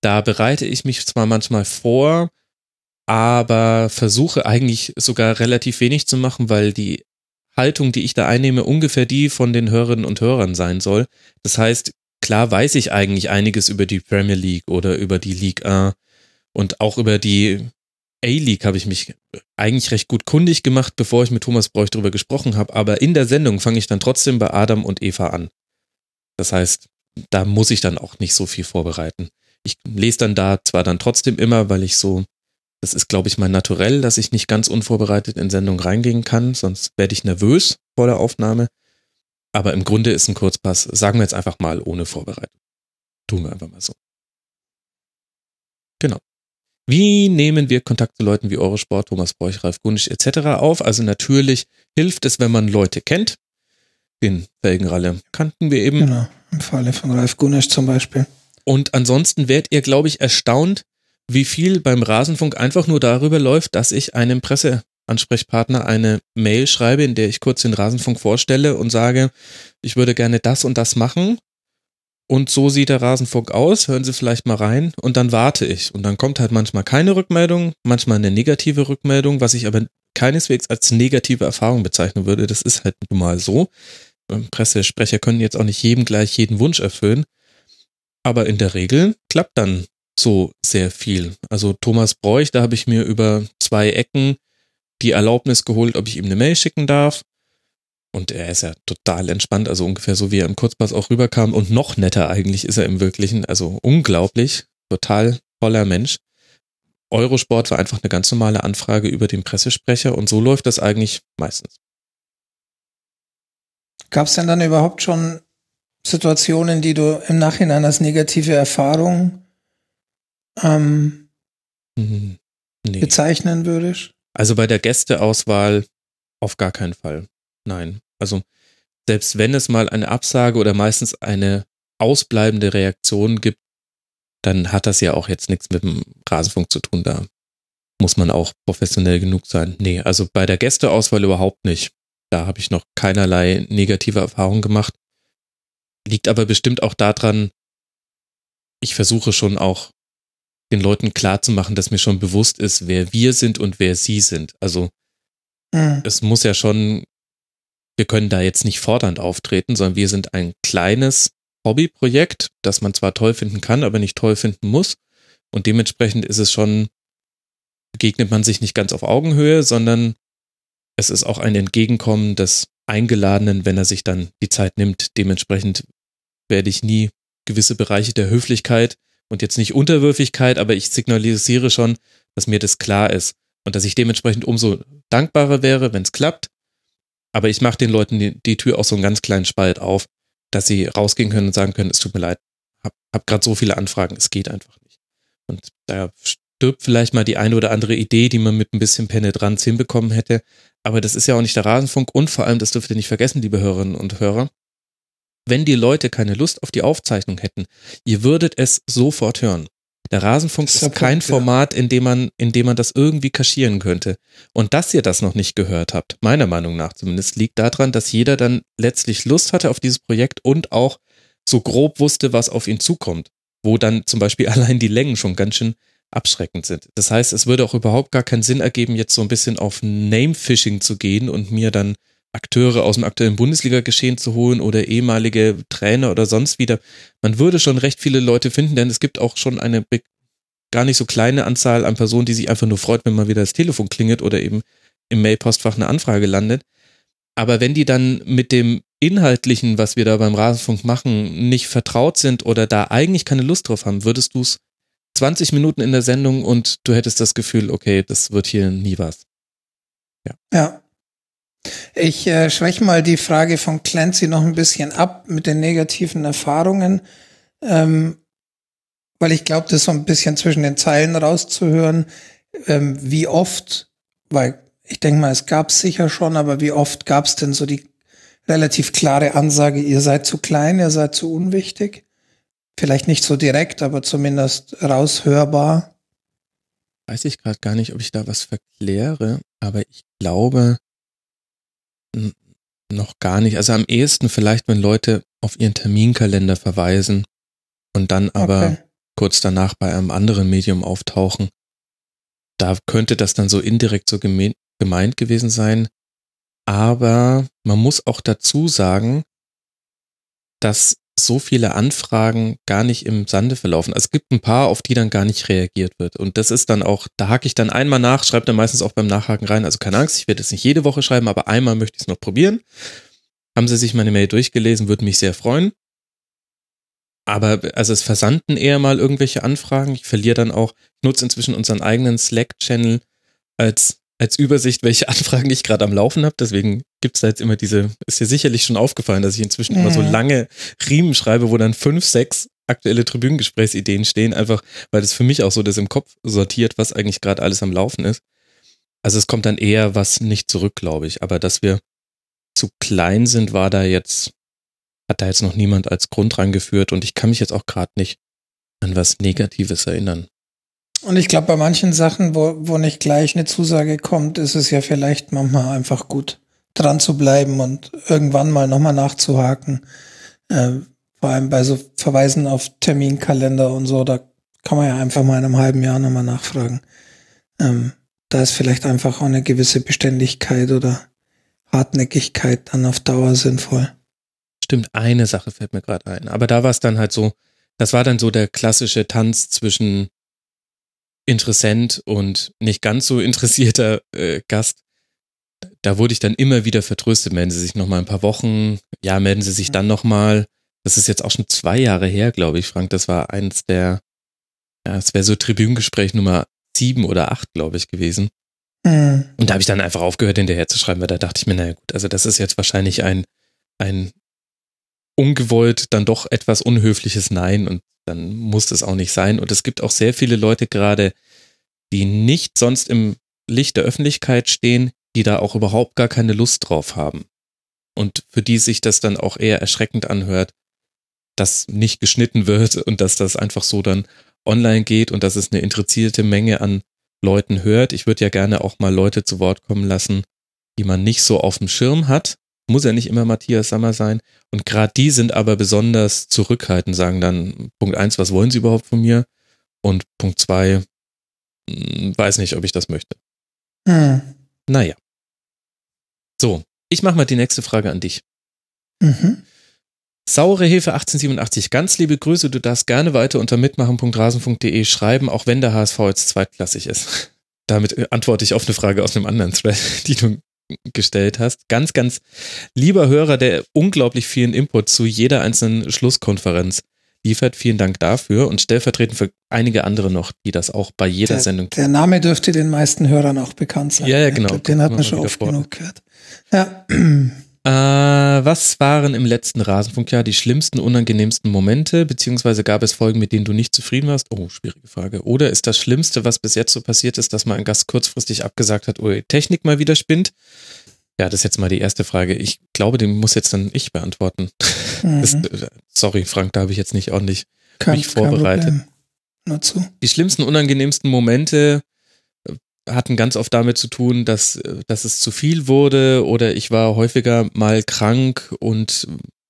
Da bereite ich mich zwar manchmal vor, aber versuche eigentlich sogar relativ wenig zu machen, weil die Haltung, die ich da einnehme, ungefähr die von den Hörerinnen und Hörern sein soll. Das heißt, klar weiß ich eigentlich einiges über die Premier League oder über die League 1 und auch über die A-League habe ich mich eigentlich recht gut kundig gemacht, bevor ich mit Thomas Bräuch darüber gesprochen habe. Aber in der Sendung fange ich dann trotzdem bei Adam und Eva an. Das heißt, da muss ich dann auch nicht so viel vorbereiten. Ich lese dann da zwar dann trotzdem immer, weil ich so Das ist, glaube ich, mein Naturell, dass ich nicht ganz unvorbereitet in Sendung reingehen kann, sonst werde ich nervös vor der Aufnahme. Aber im Grunde ist ein Kurzpass, sagen wir jetzt einfach mal, ohne Vorbereitung. Tun wir einfach mal so. Genau. Wie nehmen wir Kontakt zu Leuten wie Eurosport, Thomas Bräuch, Ralf Gunisch etc. auf? Also natürlich hilft es, wenn man Leute kennt. Den Felgenralle kannten wir eben. Genau, im Falle von Ralf Gunisch zum Beispiel. Und ansonsten werdet ihr, glaube ich, erstaunt, wie viel beim Rasenfunk einfach nur darüber läuft, dass ich einem Presseansprechpartner eine Mail schreibe, in der ich kurz den Rasenfunk vorstelle und sage, ich würde gerne das und das machen. Und so sieht der Rasenfunk aus, hören Sie vielleicht mal rein und dann warte ich. Und dann kommt halt manchmal keine Rückmeldung, manchmal eine negative Rückmeldung, was ich aber keineswegs als negative Erfahrung bezeichnen würde. Das ist halt nun mal so. Ähm, Pressesprecher können jetzt auch nicht jedem gleich jeden Wunsch erfüllen. Aber in der Regel klappt dann so sehr viel. Also Thomas Bräuch, da habe ich mir über zwei Ecken die Erlaubnis geholt, ob ich ihm eine Mail schicken darf. Und er ist ja total entspannt, also ungefähr so wie er im Kurzpass auch rüberkam und noch netter eigentlich ist er im Wirklichen. Also unglaublich, total toller Mensch. Eurosport war einfach eine ganz normale Anfrage über den Pressesprecher und so läuft das eigentlich meistens. Gab es denn dann überhaupt schon Situationen, die du im Nachhinein als negative Erfahrung ähm, Hm, nee. bezeichnen würdest? Also bei der Gästeauswahl auf gar keinen Fall. Nein. Also selbst wenn es mal eine Absage oder meistens eine ausbleibende Reaktion gibt, dann hat das ja auch jetzt nichts mit dem Rasenfunk zu tun. Da muss man auch professionell genug sein. Nee, also bei der Gästeauswahl überhaupt nicht. Da habe ich noch keinerlei negative Erfahrungen gemacht. Liegt aber bestimmt auch daran, ich versuche schon auch den Leuten klarzumachen, dass mir schon bewusst ist, wer wir sind und wer sie sind. Also Hm. es muss ja schon, wir können da jetzt nicht fordernd auftreten, sondern wir sind ein kleines Hobbyprojekt, das man zwar toll finden kann, aber nicht toll finden muss. Und dementsprechend ist es schon, begegnet man sich nicht ganz auf Augenhöhe, sondern es ist auch ein Entgegenkommen des Eingeladenen, wenn er sich dann die Zeit nimmt. Dementsprechend werde ich nie gewisse Bereiche der Höflichkeit und jetzt nicht Unterwürfigkeit, aber ich signalisiere schon, dass mir das klar ist und dass ich dementsprechend umso dankbarer wäre, wenn es klappt. Aber ich mache den Leuten die, die Tür auch so einen ganz kleinen Spalt auf, dass sie rausgehen können und sagen können, es tut mir leid, hab, hab gerade so viele Anfragen, es geht einfach nicht. Und da stirbt vielleicht mal die eine oder andere Idee, die man mit ein bisschen Penetranz hinbekommen hätte. Aber das ist ja auch nicht der Rasenfunk und vor allem, das dürft ihr nicht vergessen, liebe Hörerinnen und Hörer, wenn die Leute keine Lust auf die Aufzeichnung hätten, ihr würdet es sofort hören. Der Rasenfunk ist, ist kein Punkt, ja. Format, in dem man, in dem man das irgendwie kaschieren könnte. Und dass ihr das noch nicht gehört habt, meiner Meinung nach zumindest, liegt daran, dass jeder dann letztlich Lust hatte auf dieses Projekt und auch so grob wusste, was auf ihn zukommt. Wo dann zum Beispiel allein die Längen schon ganz schön abschreckend sind. Das heißt, es würde auch überhaupt gar keinen Sinn ergeben, jetzt so ein bisschen auf Name-Fishing zu gehen und mir dann Akteure aus dem aktuellen Bundesliga-Geschehen zu holen oder ehemalige Trainer oder sonst wieder. Man würde schon recht viele Leute finden, denn es gibt auch schon eine gar nicht so kleine Anzahl an Personen, die sich einfach nur freut, wenn mal wieder das Telefon klingelt oder eben im Mailpostfach eine Anfrage landet. Aber wenn die dann mit dem Inhaltlichen, was wir da beim Rasenfunk machen, nicht vertraut sind oder da eigentlich keine Lust drauf haben, würdest du es 20 Minuten in der Sendung und du hättest das Gefühl, okay, das wird hier nie was. Ja. Ich äh, schwäche mal die Frage von Clancy noch ein bisschen ab mit den negativen Erfahrungen, ähm, weil ich glaube, das so ein bisschen zwischen den Zeilen rauszuhören, ähm, wie oft, weil ich denke mal, es gab sicher schon, aber wie oft gab es denn so die relativ klare Ansage, ihr seid zu klein, ihr seid zu unwichtig? Vielleicht nicht so direkt, aber zumindest raushörbar. Weiß ich gerade gar nicht, ob ich da was verkläre, aber ich glaube noch gar nicht. Also am ehesten vielleicht, wenn Leute auf ihren Terminkalender verweisen und dann aber Okay. kurz danach bei einem anderen Medium auftauchen. Da könnte das dann so indirekt so geme- gemeint gewesen sein. Aber man muss auch dazu sagen, dass so viele Anfragen gar nicht im Sande verlaufen. Also es gibt ein paar, auf die dann gar nicht reagiert wird. Und das ist dann auch, da hake ich dann einmal nach, schreibe dann meistens auch beim Nachhaken rein. Also keine Angst, ich werde es nicht jede Woche schreiben, aber einmal möchte ich es noch probieren. Haben Sie sich meine Mail durchgelesen, würde mich sehr freuen. Aber also es versandten eher mal irgendwelche Anfragen. Ich verliere dann auch, nutze inzwischen unseren eigenen Slack-Channel als, als Übersicht, welche Anfragen ich gerade am Laufen habe. Deswegen gibt's da jetzt immer diese, ist dir sicherlich schon aufgefallen, dass ich inzwischen immer so Mhm. lange Riemen schreibe, wo dann fünf, sechs aktuelle Tribünengesprächsideen stehen, einfach weil das für mich auch so das im Kopf sortiert, was eigentlich gerade alles am Laufen ist. Also es kommt dann eher was nicht zurück, glaube ich. Aber dass wir zu klein sind, war da jetzt, hat da jetzt noch niemand als Grund rangeführt und ich kann mich jetzt auch gerade nicht an was Negatives erinnern. Und ich glaube, bei manchen Sachen, wo, wo nicht gleich eine Zusage kommt, ist es ja vielleicht manchmal einfach gut, dran zu bleiben und irgendwann mal nochmal nachzuhaken. Äh, vor allem bei so Verweisen auf Terminkalender und so, da kann man ja einfach mal in einem halben Jahr nochmal nachfragen. Ähm, da ist vielleicht einfach auch eine gewisse Beständigkeit oder Hartnäckigkeit dann auf Dauer sinnvoll. Stimmt, eine Sache fällt mir gerade ein. Aber da war es dann halt so, das war dann so der klassische Tanz zwischen Interessent und nicht ganz so interessierter äh, Gast. Da wurde ich dann immer wieder vertröstet. Melden Sie sich noch mal ein paar Wochen. Ja, melden Sie sich dann noch mal. Das ist jetzt auch schon zwei Jahre her, glaube ich, Frank. Das war eins der, ja, es wäre so Tribünengespräch Nummer sieben oder acht, glaube ich, gewesen. Hm. Und da habe ich dann einfach aufgehört, hinterher zu schreiben, weil da dachte ich mir, naja gut, also das ist jetzt wahrscheinlich ein, ein ungewollt, dann doch etwas unhöfliches Nein und dann muss es auch nicht sein. Und es gibt auch sehr viele Leute gerade, die nicht sonst im Licht der Öffentlichkeit stehen, die da auch überhaupt gar keine Lust drauf haben. Und für die sich das dann auch eher erschreckend anhört, dass nicht geschnitten wird und dass das einfach so dann online geht und dass es eine interessierte Menge an Leuten hört. Ich würde ja gerne auch mal Leute zu Wort kommen lassen, die man nicht so auf dem Schirm hat. Muss ja nicht immer Matthias Sammer sein. Und gerade die sind aber besonders zurückhaltend, sagen dann Punkt eins, was wollen sie überhaupt von mir? Und Punkt zwei, hm, weiß nicht, ob ich das möchte. Hm. Naja. So, ich mache mal die nächste Frage an dich. Mhm. Saure Hefe 1887, ganz liebe Grüße, du darfst gerne weiter unter mitmachen.rasen.de schreiben, auch wenn der HSV jetzt zweitklassig ist. Damit äh, antworte ich auf eine Frage aus einem anderen Thread, die du gestellt hast. Ganz, ganz lieber Hörer, der unglaublich vielen Input zu jeder einzelnen Schlusskonferenz liefert. Vielen Dank dafür und stellvertretend für einige andere noch, die das auch bei jeder Der, Sendung der Name dürfte den meisten Hörern auch bekannt sein. Ja, ja, genau. glaub, Den hat man schon oft vor. genug gehört. Ja. Äh, was waren im letzten Rasenfunkjahr die schlimmsten, unangenehmsten Momente, beziehungsweise gab es Folgen, mit denen du nicht zufrieden warst? Oh, schwierige Frage. Oder ist das Schlimmste, was bis jetzt so passiert ist, dass mal ein Gast kurzfristig abgesagt hat, oh, die Technik mal wieder spinnt? Ja, das ist jetzt mal die erste Frage. Ich glaube, den muss jetzt dann ich beantworten. Das, Mhm. äh, sorry, Frank, da habe ich jetzt nicht ordentlich Kein- mich vorbereitet. Nur zu. die schlimmsten, unangenehmsten Momente hatten ganz oft damit zu tun, dass, dass es zu viel wurde oder ich war häufiger mal krank und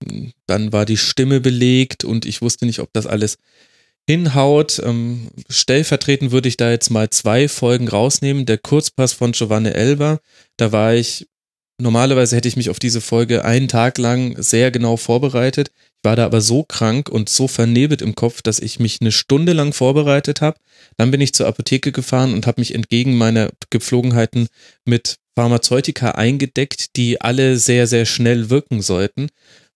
äh, dann war die Stimme belegt und ich wusste nicht, ob das alles hinhaut. Ähm, stellvertretend würde ich da jetzt mal zwei Folgen rausnehmen. Der Kurzpass von Giovanni Elber, da war ich, normalerweise hätte ich mich auf diese Folge einen Tag lang sehr genau vorbereitet. War da aber so krank und so vernebelt im Kopf, dass ich mich eine Stunde lang vorbereitet habe. Dann bin ich zur Apotheke gefahren und habe mich entgegen meiner Gepflogenheiten mit Pharmazeutika eingedeckt, die alle sehr, sehr schnell wirken sollten.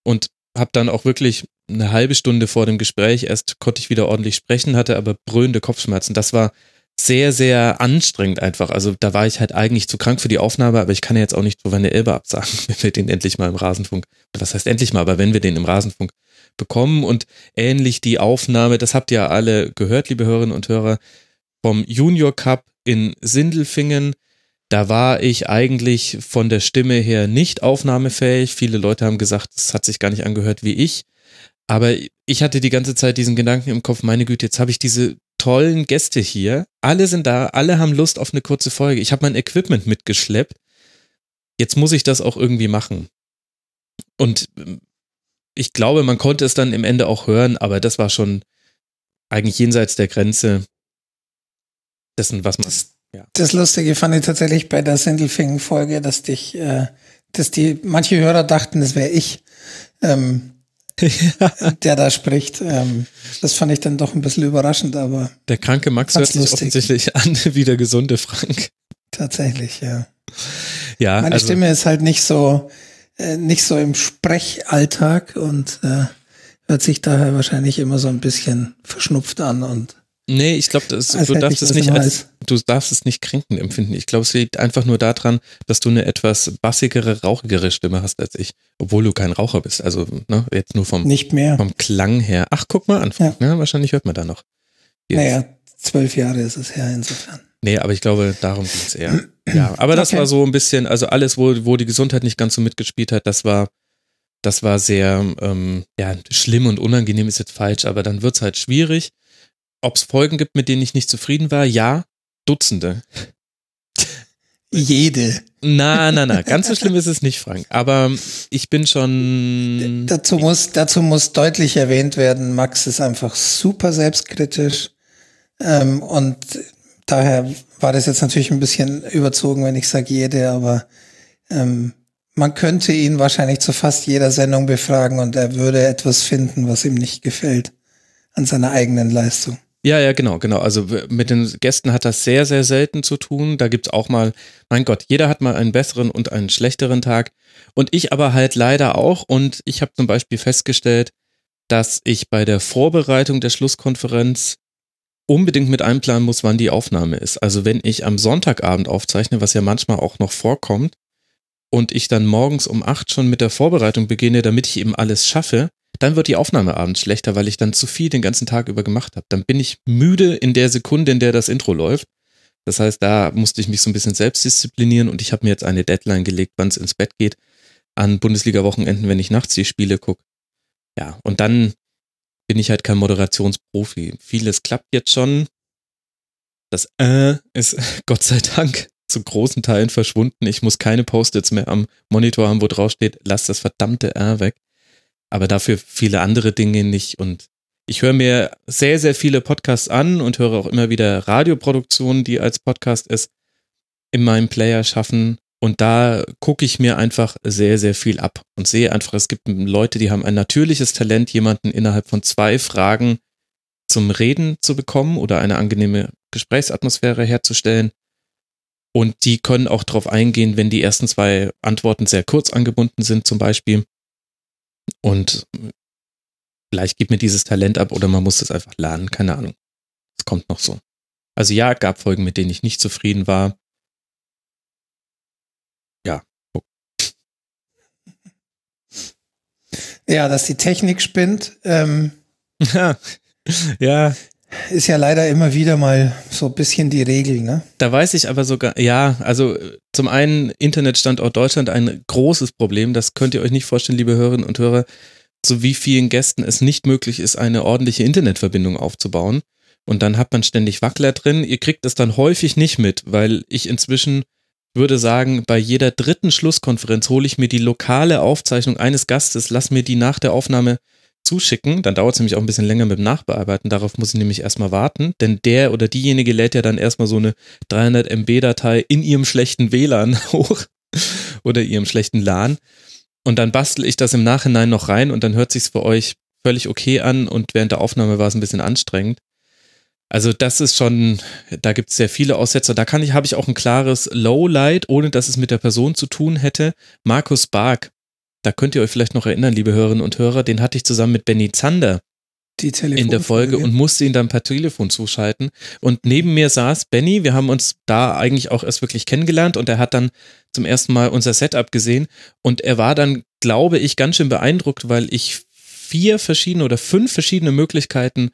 Und habe dann auch wirklich eine halbe Stunde vor dem Gespräch erst konnte ich wieder ordentlich sprechen, hatte aber brüllende Kopfschmerzen. Das war sehr, sehr anstrengend einfach. Also da war ich halt eigentlich zu krank für die Aufnahme, aber ich kann ja jetzt auch nicht Giovanni Elber absagen, wenn wir den endlich mal im Rasenfunk, was heißt endlich mal, aber wenn wir den im Rasenfunk bekommen und ähnlich die Aufnahme, das habt ihr alle gehört, liebe Hörerinnen und Hörer, vom Junior Cup in Sindelfingen. Da war ich eigentlich von der Stimme her nicht aufnahmefähig. Viele Leute haben gesagt, es hat sich gar nicht angehört wie ich. Aber ich hatte die ganze Zeit diesen Gedanken im Kopf, meine Güte, jetzt habe ich diese tollen Gäste hier. Alle sind da, alle haben Lust auf eine kurze Folge. Ich habe mein Equipment mitgeschleppt. Jetzt muss ich das auch irgendwie machen. Und ähm, ich glaube, man konnte es dann im Ende auch hören, aber das war schon eigentlich jenseits der Grenze dessen, was man. Das, das Lustige fand ich tatsächlich bei der Sindelfingen-Folge, dass dich, äh, dass die, manche Hörer dachten, das wäre ich, ähm, der da spricht. Ähm, das fand ich dann doch ein bisschen überraschend, aber Der kranke Max hört sich lustig. offensichtlich an wie der gesunde Frank. tatsächlich, ja. Ja, Meine also, Stimme ist halt nicht so, äh, nicht so im Sprechalltag und äh, hört sich daher wahrscheinlich immer so ein bisschen verschnupft an und Nee, ich glaube, du darfst es nicht als, du darfst es nicht kränkend empfinden. Ich glaube, es liegt einfach nur daran, dass du eine etwas bassigere, rauchigere Stimme hast als ich, obwohl du kein Raucher bist. Also, ne, jetzt nur vom, Nicht mehr. vom Klang her. Ach, guck mal an, Ja. ne, wahrscheinlich hört man da noch. Jetzt. Naja, zwölf Jahre ist es her insofern. Nee, aber ich glaube, darum ging es eher. Ja, aber das Okay. war so ein bisschen, also alles, wo, wo die Gesundheit nicht ganz so mitgespielt hat, das war, das war sehr, ähm, ja, schlimm und unangenehm ist jetzt falsch, aber dann wird's halt schwierig. Ob es Folgen gibt, mit denen ich nicht zufrieden war? Ja, Dutzende. Jede. Na, na, na, ganz so schlimm ist es nicht, Frank. Aber ich bin schon. Dazu muss, dazu muss deutlich erwähnt werden, Max ist einfach super selbstkritisch. Ähm, und daher war das jetzt natürlich ein bisschen überzogen, wenn ich sage jede, aber ähm, man könnte ihn wahrscheinlich zu fast jeder Sendung befragen und er würde etwas finden, was ihm nicht gefällt an seiner eigenen Leistung. Ja, ja, genau, genau. Also mit den Gästen hat das sehr, sehr selten zu tun. Da gibt's auch mal, mein Gott, jeder hat mal einen besseren und einen schlechteren Tag. Und ich aber halt leider auch. Und ich habe zum Beispiel festgestellt, dass ich bei der Vorbereitung der Schlusskonferenz unbedingt mit einplanen muss, wann die Aufnahme ist. Also wenn ich am Sonntagabend aufzeichne, was ja manchmal auch noch vorkommt, und ich dann morgens um acht schon mit der Vorbereitung beginne, damit ich eben alles schaffe, dann wird die Aufnahme abends schlechter, weil ich dann zu viel den ganzen Tag über gemacht habe. Dann bin ich müde in der Sekunde, in der das Intro läuft. Das heißt, da musste ich mich so ein bisschen selbst disziplinieren und ich habe mir jetzt eine Deadline gelegt, wann es ins Bett geht, an Bundesliga-Wochenenden, wenn ich nachts die Spiele gucke. Ja, und dann bin ich halt kein Moderationsprofi. Vieles klappt jetzt schon. Das äh ist Gott sei Dank zu großen Teilen verschwunden. Ich muss keine Post-its mehr am Monitor haben, wo drauf steht, lass das verdammte R weg. Aber dafür viele andere Dinge nicht. Und ich höre mir sehr, sehr viele Podcasts an und höre auch immer wieder Radioproduktionen, die als Podcast es in meinem Player schaffen. Und da gucke ich mir einfach sehr, sehr viel ab und sehe einfach, es gibt Leute, die haben ein natürliches Talent, jemanden innerhalb von zwei Fragen zum Reden zu bekommen oder eine angenehme Gesprächsatmosphäre herzustellen. Und die können auch darauf eingehen, wenn die ersten zwei Antworten sehr kurz angebunden sind, zum Beispiel. Und vielleicht gibt mir dieses Talent ab oder man muss es einfach lernen, keine Ahnung. Es kommt noch so. Also ja, gab Folgen, mit denen ich nicht zufrieden war. Ja. Ja, dass die Technik spinnt, ähm, ja, ist ja leider immer wieder mal so ein bisschen die Regel, ne? Da weiß ich aber sogar, ja, also zum einen Internetstandort Deutschland ein großes Problem. Das könnt ihr euch nicht vorstellen, liebe Hörerinnen und Hörer, zu wie vielen Gästen es nicht möglich ist, eine ordentliche Internetverbindung aufzubauen. Und dann hat man ständig Wackler drin. Ihr kriegt es dann häufig nicht mit, weil ich inzwischen würde sagen, bei jeder dritten Schlusskonferenz hole ich mir die lokale Aufzeichnung eines Gastes, lass mir die nach der Aufnahme zuschicken. Dann dauert es nämlich auch ein bisschen länger mit dem Nachbearbeiten. Darauf muss ich nämlich erstmal warten, denn der oder diejenige lädt ja dann erstmal so eine 300 MB-Datei in ihrem schlechten WLAN hoch oder ihrem schlechten LAN. Und dann bastel ich das im Nachhinein noch rein und dann hört sich's für euch völlig okay an und während der Aufnahme war es ein bisschen anstrengend. Also das ist schon, da gibt es sehr viele Aussetzer. Da kann ich, habe ich auch ein klares Lowlight, ohne dass es mit der Person zu tun hätte. Markus Bark, da könnt ihr euch vielleicht noch erinnern, liebe Hörerinnen und Hörer, den hatte ich zusammen mit Benny Zander in der Folge und musste ihn dann per Telefon zuschalten. Und neben mir saß Benny, wir haben uns da eigentlich auch erst wirklich kennengelernt und er hat dann zum ersten Mal unser Setup gesehen und er war dann, glaube ich, ganz schön beeindruckt, weil ich vier verschiedene oder fünf verschiedene Möglichkeiten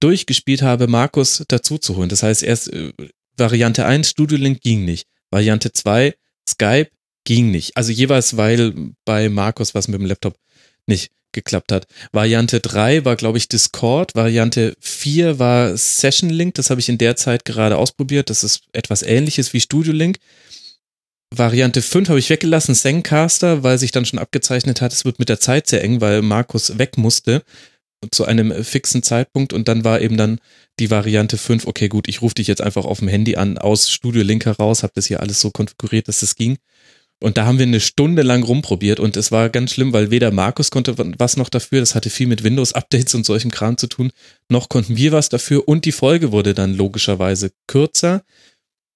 durchgespielt habe, Markus dazu zu holen. Das heißt, erst äh, Variante 1, Studio Link ging nicht. Variante 2, Skype ging nicht. Also jeweils, weil bei Markus was mit dem Laptop nicht geklappt hat. Variante 3 war, glaube ich, Discord. Variante 4 war Session Link. Das habe ich in der Zeit gerade ausprobiert. Das ist etwas ähnliches wie Studio Link. Variante 5 habe ich weggelassen, Zencaster, weil sich dann schon abgezeichnet hat, es wird mit der Zeit sehr eng, weil Markus weg musste zu einem fixen Zeitpunkt und dann war eben dann die Variante 5, okay gut, ich rufe dich jetzt einfach auf dem Handy an, aus Studio Link heraus, habe das hier alles so konfiguriert, dass es ging. Und da haben wir eine Stunde lang rumprobiert und es war ganz schlimm, weil weder Markus konnte was noch dafür, das hatte viel mit Windows-Updates und solchem Kram zu tun, noch konnten wir was dafür und die Folge wurde dann logischerweise kürzer.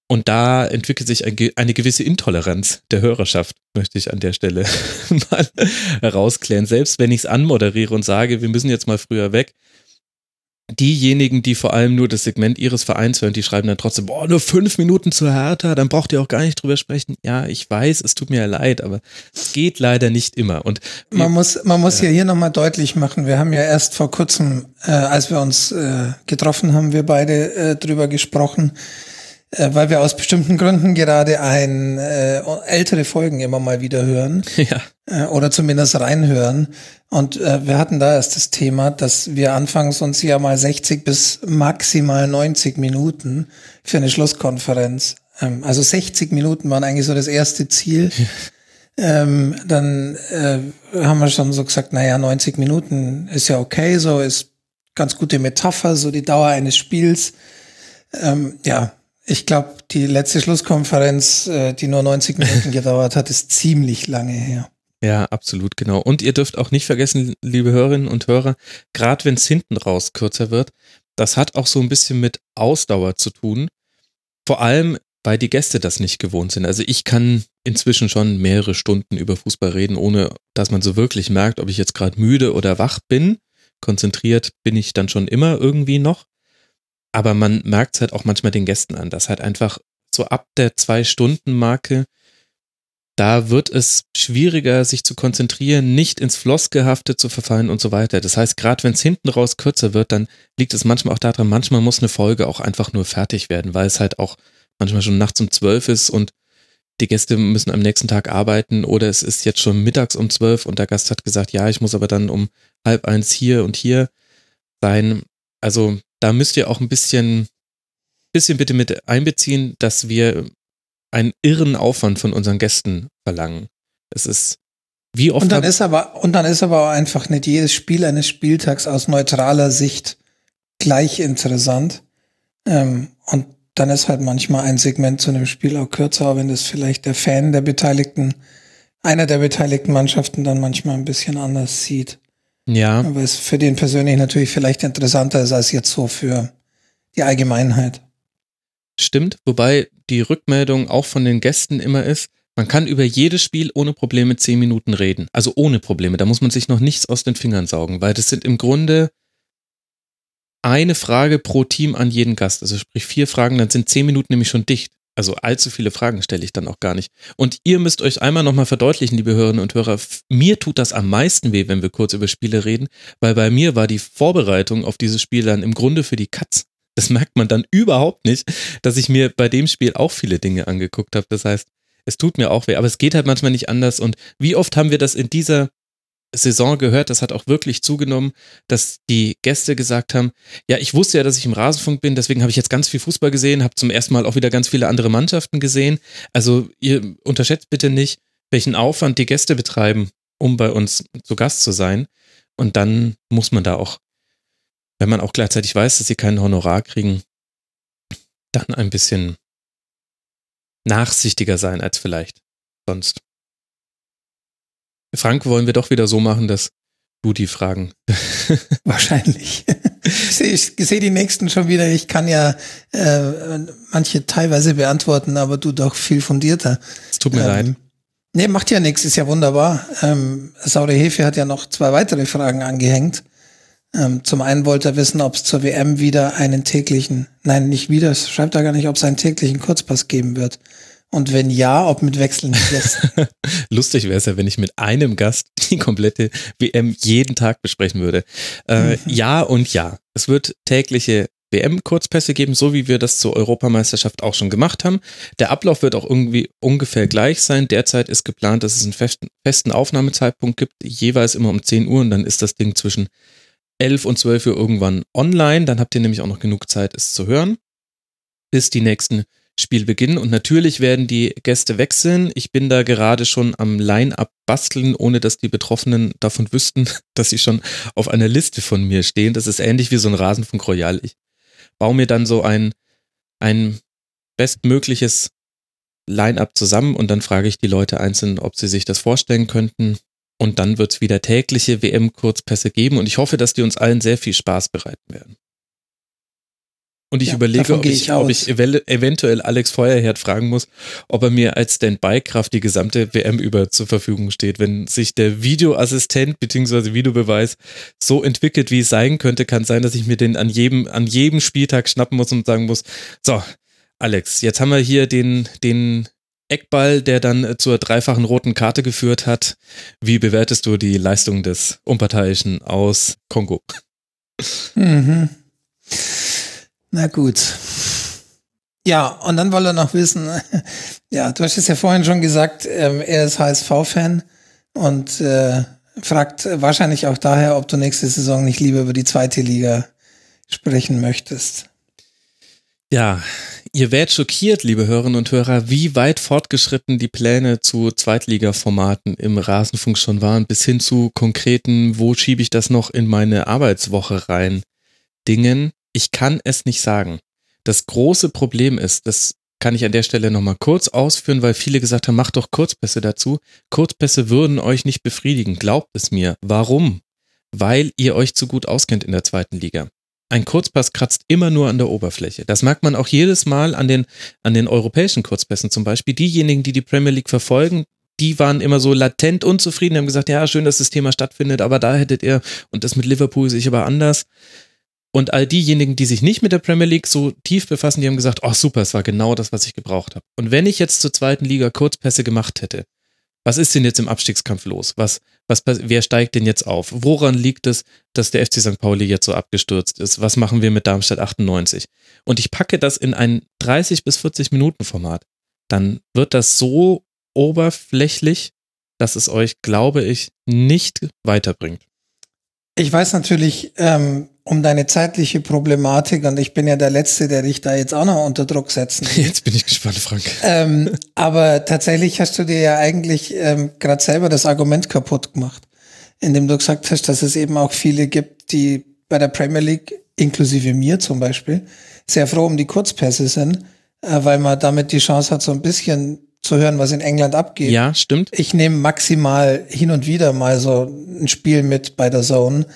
Und da entwickelt sich eine gewisse Intoleranz der Hörerschaft, möchte ich an der Stelle mal herausklären. Selbst wenn ich es anmoderiere und sage, wir müssen jetzt mal früher weg, diejenigen, die vor allem nur das Segment ihres Vereins hören, die schreiben dann trotzdem, boah, nur fünf Minuten zu Hertha, dann braucht ihr auch gar nicht drüber sprechen. Ja, ich weiß, es tut mir ja leid, aber es geht leider nicht immer. Und man muss, man muss ja, hier nochmal deutlich machen, wir haben ja erst vor kurzem, äh, als wir uns äh, getroffen haben, wir beide äh, drüber gesprochen, äh, weil wir aus bestimmten Gründen gerade ein äh, ältere Folgen immer mal wieder hören Ja. äh, oder zumindest reinhören. Und äh, wir hatten da erst das Thema, dass wir anfangs uns ja mal 60 bis maximal 90 Minuten für eine Schlusskonferenz, ähm, also 60 Minuten waren eigentlich so das erste Ziel. Ähm, dann äh, haben wir schon so gesagt, naja, 90 Minuten ist ja okay, so ist ganz gute Metapher, so die Dauer eines Spiels. Ähm, ja, ich glaube, die letzte Schlusskonferenz, äh, die nur 90 Minuten gedauert hat, ist ziemlich lange her. Ja, absolut, genau. Und ihr dürft auch nicht vergessen, liebe Hörerinnen und Hörer, gerade wenn es hinten raus kürzer wird, das hat auch so ein bisschen mit Ausdauer zu tun. Vor allem, weil die Gäste das nicht gewohnt sind. Also ich kann inzwischen schon mehrere Stunden über Fußball reden, ohne dass man so wirklich merkt, ob ich jetzt gerade müde oder wach bin. Konzentriert bin ich dann schon immer irgendwie noch. Aber man merkt es halt auch manchmal den Gästen an, dass halt einfach so ab der Zwei-Stunden-Marke da wird es schwieriger, sich zu konzentrieren, nicht ins Floskelhafte zu verfallen und so weiter. Das heißt, gerade wenn es hinten raus kürzer wird, dann liegt es manchmal auch daran, manchmal muss eine Folge auch einfach nur fertig werden, weil es halt auch manchmal schon nachts um zwölf ist und die Gäste müssen am nächsten Tag arbeiten oder es ist jetzt schon mittags um zwölf und der Gast hat gesagt, ja, ich muss aber dann um halb eins hier und hier sein. Also da müsst ihr auch ein bisschen, bisschen bitte mit einbeziehen, dass wir einen irren Aufwand von unseren Gästen verlangen. Es ist wie oft. Und dann ist aber, und dann ist aber auch einfach nicht jedes Spiel eines Spieltags aus neutraler Sicht gleich interessant. Ähm, und dann ist halt manchmal ein Segment zu einem Spiel auch kürzer, auch wenn das vielleicht der Fan der Beteiligten, einer der beteiligten Mannschaften dann manchmal ein bisschen anders sieht. Ja, Aber es für den persönlich natürlich vielleicht interessanter ist als jetzt so für die Allgemeinheit. Stimmt, wobei die Rückmeldung auch von den Gästen immer ist, man kann über jedes Spiel ohne Probleme zehn Minuten reden. Also ohne Probleme. Da muss man sich noch nichts aus den Fingern saugen, weil das sind im Grunde eine Frage pro Team an jeden Gast. Also sprich vier Fragen, dann sind zehn Minuten nämlich schon dicht. Also allzu viele Fragen stelle ich dann auch gar nicht. Und ihr müsst euch einmal nochmal verdeutlichen, liebe Hörerinnen und Hörer, mir tut das am meisten weh, wenn wir kurz über Spiele reden, weil bei mir war die Vorbereitung auf dieses Spiel dann im Grunde für die Katz. Das merkt man dann überhaupt nicht, dass ich mir bei dem Spiel auch viele Dinge angeguckt habe. Das heißt, es tut mir auch weh, aber es geht halt manchmal nicht anders. Und wie oft haben wir das in dieser Saison gehört, das hat auch wirklich zugenommen, dass die Gäste gesagt haben, ja, ich wusste ja, dass ich im Rasenfunk bin, deswegen habe ich jetzt ganz viel Fußball gesehen, habe zum ersten Mal auch wieder ganz viele andere Mannschaften gesehen. Also ihr unterschätzt bitte nicht, welchen Aufwand die Gäste betreiben, um bei uns zu Gast zu sein. Und dann muss man da auch, wenn man auch gleichzeitig weiß, dass sie kein Honorar kriegen, dann ein bisschen nachsichtiger sein als vielleicht sonst. Frank, wollen wir doch wieder so machen, dass du die Fragen. Wahrscheinlich. ich sehe sehe die nächsten schon wieder. Ich kann ja äh, manche teilweise beantworten, aber du doch viel fundierter. Es tut mir leid. Ähm, nee, macht ja nichts, ist ja wunderbar. Ähm, Saure Hefe hat ja noch zwei weitere Fragen angehängt. Ähm, zum einen wollte er wissen, ob es zur WM wieder einen täglichen, nein, nicht wieder, es schreibt da gar nicht, ob es einen täglichen Kurzpass geben wird. Und wenn ja, ob mit wechselnden Gästen. Lustig wäre es ja, wenn ich mit einem Gast die komplette WM jeden Tag besprechen würde. Äh, Ja und ja. Es wird tägliche WM-Kurzpässe geben, so wie wir das zur Europameisterschaft auch schon gemacht haben. Der Ablauf wird auch irgendwie ungefähr gleich sein. Derzeit ist geplant, dass es einen festen, festen Aufnahmezeitpunkt gibt, jeweils immer um 10 Uhr und dann ist das Ding zwischen 11 und 12 Uhr irgendwann online. Dann habt ihr nämlich auch noch genug Zeit, es zu hören, bis die nächsten Spiel beginnen. Und natürlich werden die Gäste wechseln. Ich bin da gerade schon am Line-Up basteln, ohne dass die Betroffenen davon wüssten, dass sie schon auf einer Liste von mir stehen. Das ist ähnlich wie so ein Rasenfunk Royal. Ich baue mir dann so ein, ein bestmögliches Line-Up zusammen und dann frage ich die Leute einzeln, ob sie sich das vorstellen könnten. Und dann wird es wieder tägliche WM-Kurzpässe geben und ich hoffe, dass die uns allen sehr viel Spaß bereiten werden. Und ich Ja, überlege, ob ich, ich ob ich eventuell Alex Feuerherd fragen muss, ob er mir als Standby-Kraft die gesamte WM über zur Verfügung steht. Wenn sich der Videoassistent bzw. Videobeweis so entwickelt, wie es sein könnte, kann es sein, dass ich mir den an jedem, an jedem Spieltag schnappen muss und sagen muss, so, Alex, jetzt haben wir hier den, den Eckball, der dann zur dreifachen roten Karte geführt hat. Wie bewertest du die Leistung des Unparteiischen aus Kongo? Mhm. Na gut. Ja, und dann wollte er noch wissen, ja, du hast es ja vorhin schon gesagt, ähm, er ist HSV-Fan und äh, fragt wahrscheinlich auch daher, ob du nächste Saison nicht lieber über die zweite Liga sprechen möchtest. Ja, ihr werdet schockiert, liebe Hörerinnen und Hörer, wie weit fortgeschritten die Pläne zu Zweitliga-Formaten im Rasenfunk schon waren, bis hin zu konkreten, wo schiebe ich das noch in meine Arbeitswoche rein, Dingen. Ich kann es nicht sagen. Das große Problem ist, das kann ich an der Stelle nochmal kurz ausführen, weil viele gesagt haben, macht doch Kurzpässe dazu. Kurzpässe würden euch nicht befriedigen, glaubt es mir. Warum? Weil ihr euch zu gut auskennt in der zweiten Liga. Ein Kurzpass kratzt immer nur an der Oberfläche. Das merkt man auch jedes Mal an den, an den europäischen Kurzpässen zum Beispiel. Diejenigen, die die Premier League verfolgen, die waren immer so latent unzufrieden, haben gesagt, ja, schön, dass das Thema stattfindet, aber da hättet ihr, und das mit Liverpool sehe ich aber anders. Und all diejenigen, die sich nicht mit der Premier League so tief befassen, die haben gesagt, oh super, es war genau das, was ich gebraucht habe. Und wenn ich jetzt zur zweiten Liga Kurzpässe gemacht hätte, was ist denn jetzt im Abstiegskampf los? Was, was, wer steigt denn jetzt auf? Woran liegt es, dass der FC St. Pauli jetzt so abgestürzt ist? Was machen wir mit Darmstadt 98? Und ich packe das in ein 30 bis 40 Minuten Format. Dann wird das so oberflächlich, dass es euch, glaube ich, nicht weiterbringt. Ich weiß natürlich ähm, um deine zeitliche Problematik und ich bin ja der Letzte, der dich da jetzt auch noch unter Druck setzen will. Jetzt bin ich gespannt, Frank. ähm, aber tatsächlich hast du dir ja eigentlich ähm, gerade selber das Argument kaputt gemacht, indem du gesagt hast, dass es eben auch viele gibt, die bei der Premier League, inklusive mir zum Beispiel, sehr froh um die Kurzpässe sind, äh, weil man damit die Chance hat, so ein bisschen zu hören, was in England abgeht. Ja, stimmt. Ich nehme maximal hin und wieder mal so ein Spiel mit bei der Zone,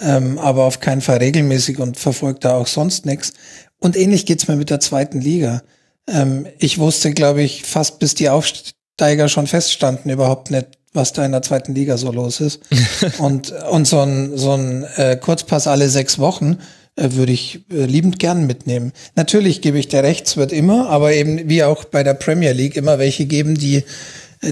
ähm, aber auf keinen Fall regelmäßig und verfolge da auch sonst nichts. Und ähnlich geht's mir mit der zweiten Liga. Ähm, ich wusste, glaube ich, fast bis die Aufsteiger schon feststanden, überhaupt nicht, was da in der zweiten Liga so los ist. und, und so ein, so ein äh, Kurzpass alle sechs Wochen äh, würde ich äh, liebend gern mitnehmen. Natürlich gebe ich dir recht, es wird immer, aber eben wie auch bei der Premier League immer welche geben, die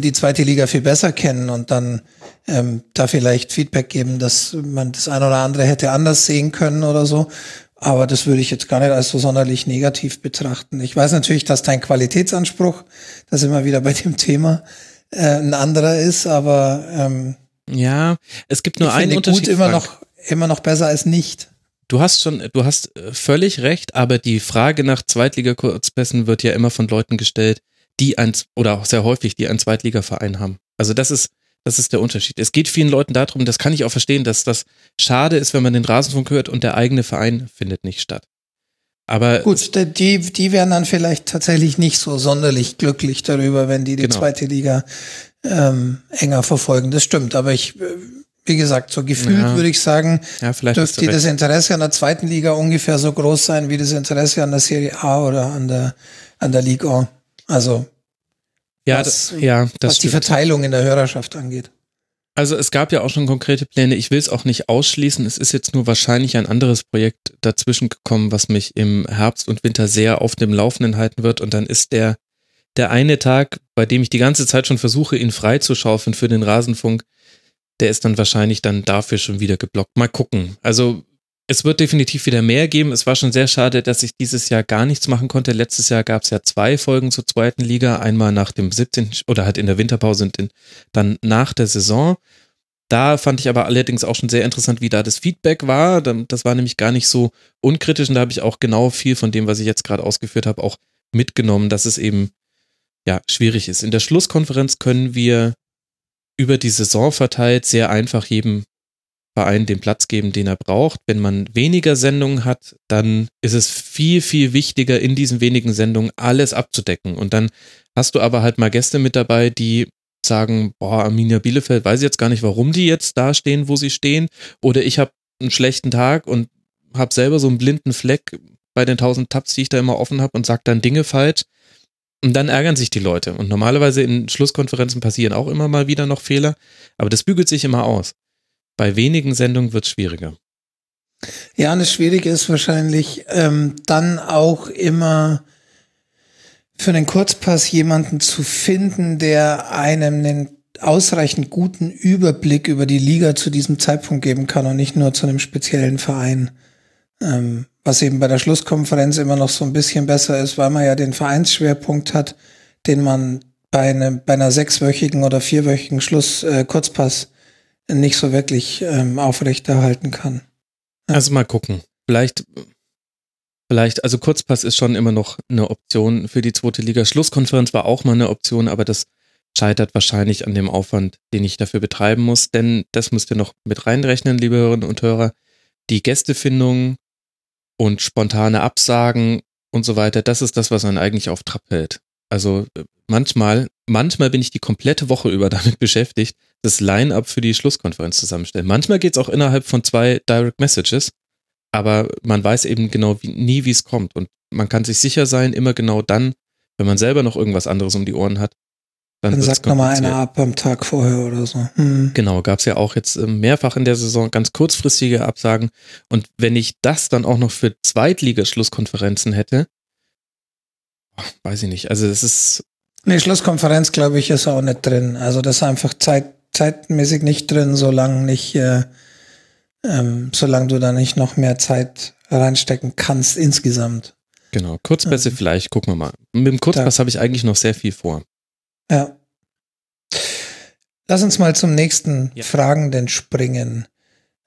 die zweite Liga viel besser kennen und dann ähm, da vielleicht Feedback geben, dass man das eine oder andere hätte anders sehen können oder so. Aber das würde ich jetzt gar nicht als so sonderlich negativ betrachten. Ich weiß natürlich, dass dein Qualitätsanspruch, das immer wieder bei dem Thema, äh, ein anderer ist, aber ähm, Ja, es gibt nur ich einen finde Unterschied. gut immer Frank. noch, immer noch besser als nicht. Du hast schon, du hast äh, völlig recht, aber die Frage nach Zweitliga-Kurzpässen wird ja immer von Leuten gestellt, die ein, oder auch sehr häufig, die einen Zweitligaverein haben. Also das ist, das ist der Unterschied. Es geht vielen Leuten darum, das kann ich auch verstehen, dass das schade ist, wenn man den Rasenfunk hört und der eigene Verein findet nicht statt. Aber Gut, die, die wären dann vielleicht tatsächlich nicht so sonderlich glücklich darüber, wenn die die Genau. zweite Liga ähm, enger verfolgen. Das stimmt, aber ich, äh, wie gesagt, so gefühlt Ja. würde ich sagen, ja, dürfte das. Interesse an der zweiten Liga ungefähr so groß sein wie das Interesse an der Serie A oder an der an der Liga. 1. Also Ja, was- das, ja, das was die. Verteilung in der Hörerschaft angeht. Also es gab ja auch schon konkrete Pläne. Ich will es auch nicht ausschließen. Es ist jetzt nur wahrscheinlich ein anderes Projekt dazwischen gekommen, was mich im Herbst und Winter sehr auf dem Laufenden halten wird. Und dann ist der, der eine Tag, bei dem ich die ganze Zeit schon versuche, ihn freizuschaufeln für den Rasenfunk, der ist dann wahrscheinlich dann dafür schon wieder geblockt. Mal gucken. Also es wird definitiv wieder mehr geben. Es war schon sehr schade, dass ich dieses Jahr gar nichts machen konnte. Letztes Jahr gab es ja zwei Folgen zur zweiten Liga. Einmal nach dem 17. oder halt in der Winterpause und dann nach der Saison. Da fand ich aber allerdings auch schon sehr interessant, wie da das Feedback war. Da- Das war nämlich gar nicht so unkritisch und da habe ich auch genau viel von dem, was ich jetzt gerade ausgeführt habe, auch mitgenommen, dass es eben ja schwierig ist. In der Schlusskonferenz können wir über die Saison verteilt sehr einfach jedem Verein den Platz geben, den er braucht. Wenn man weniger Sendungen hat, dann ist es viel, viel wichtiger, in diesen wenigen Sendungen alles abzudecken. Und dann hast du aber halt mal Gäste mit dabei, die sagen, boah, Arminia Bielefeld, weiß ich jetzt gar nicht, warum die jetzt da stehen, wo sie stehen. Oder ich habe einen schlechten Tag und habe selber so einen blinden Fleck. bei den tausend Tabs, die ich da immer offen habe und sage dann Dinge falsch. Und dann ärgern sich die Leute. Und normalerweise in Schlusskonferenzen passieren auch immer mal wieder noch Fehler, aber das bügelt sich immer aus. Bei wenigen Sendungen wird es schwieriger. Ja, und das Schwierige ist wahrscheinlich ähm, dann auch immer für einen Kurzpass jemanden zu finden, der einem einen ausreichend guten Überblick über die Liga zu diesem Zeitpunkt geben kann und nicht nur zu einem speziellen Verein. Ähm, was eben bei der Schlusskonferenz immer noch so ein bisschen besser ist, weil man ja den Vereinsschwerpunkt hat, den man bei, einem, bei einer sechswöchigen oder vierwöchigen Schluss äh, Kurzpass nicht so wirklich ähm, aufrechterhalten kann. Also mal gucken. Vielleicht, vielleicht, also Kurzpass ist schon immer noch eine Option für die zweite Liga. Schlusskonferenz war auch mal eine Option, aber das scheitert wahrscheinlich an dem Aufwand, den ich dafür betreiben muss, denn das müsst ihr noch mit reinrechnen, liebe Hörerinnen und Hörer. Die Gästefindung und spontane Absagen und so weiter, das ist das, was einen eigentlich auf Trab hält. Also äh, manchmal, manchmal bin ich die komplette Woche über damit beschäftigt, das Line-up für die Schlusskonferenz zusammenstellen. Manchmal geht es auch innerhalb von zwei Direct Messages, aber man weiß eben genau wie, nie, wie es kommt. Und man kann sich sicher sein, immer genau dann, wenn man selber noch irgendwas anderes um die Ohren hat. Dann, dann sagt nochmal einer ab am Tag vorher oder so. Hm. Genau, gab es ja auch jetzt ähm, mehrfach in der Saison ganz kurzfristige Absagen. Und wenn ich das dann auch noch für Zweitligaschlusskonferenzen hätte, weiß ich nicht. Also es ist. Nee, Schlusskonferenz, glaube ich, ist auch nicht drin. Also das ist einfach Zeit, zeitmäßig nicht drin, solange nicht, äh, ähm, solange du da nicht noch mehr Zeit reinstecken kannst insgesamt. Genau, Kurzpässe ähm, vielleicht, gucken wir mal. Mit dem Kurzpass habe ich eigentlich noch sehr viel vor. Ja. Lass uns mal zum nächsten ja. Fragenden springen.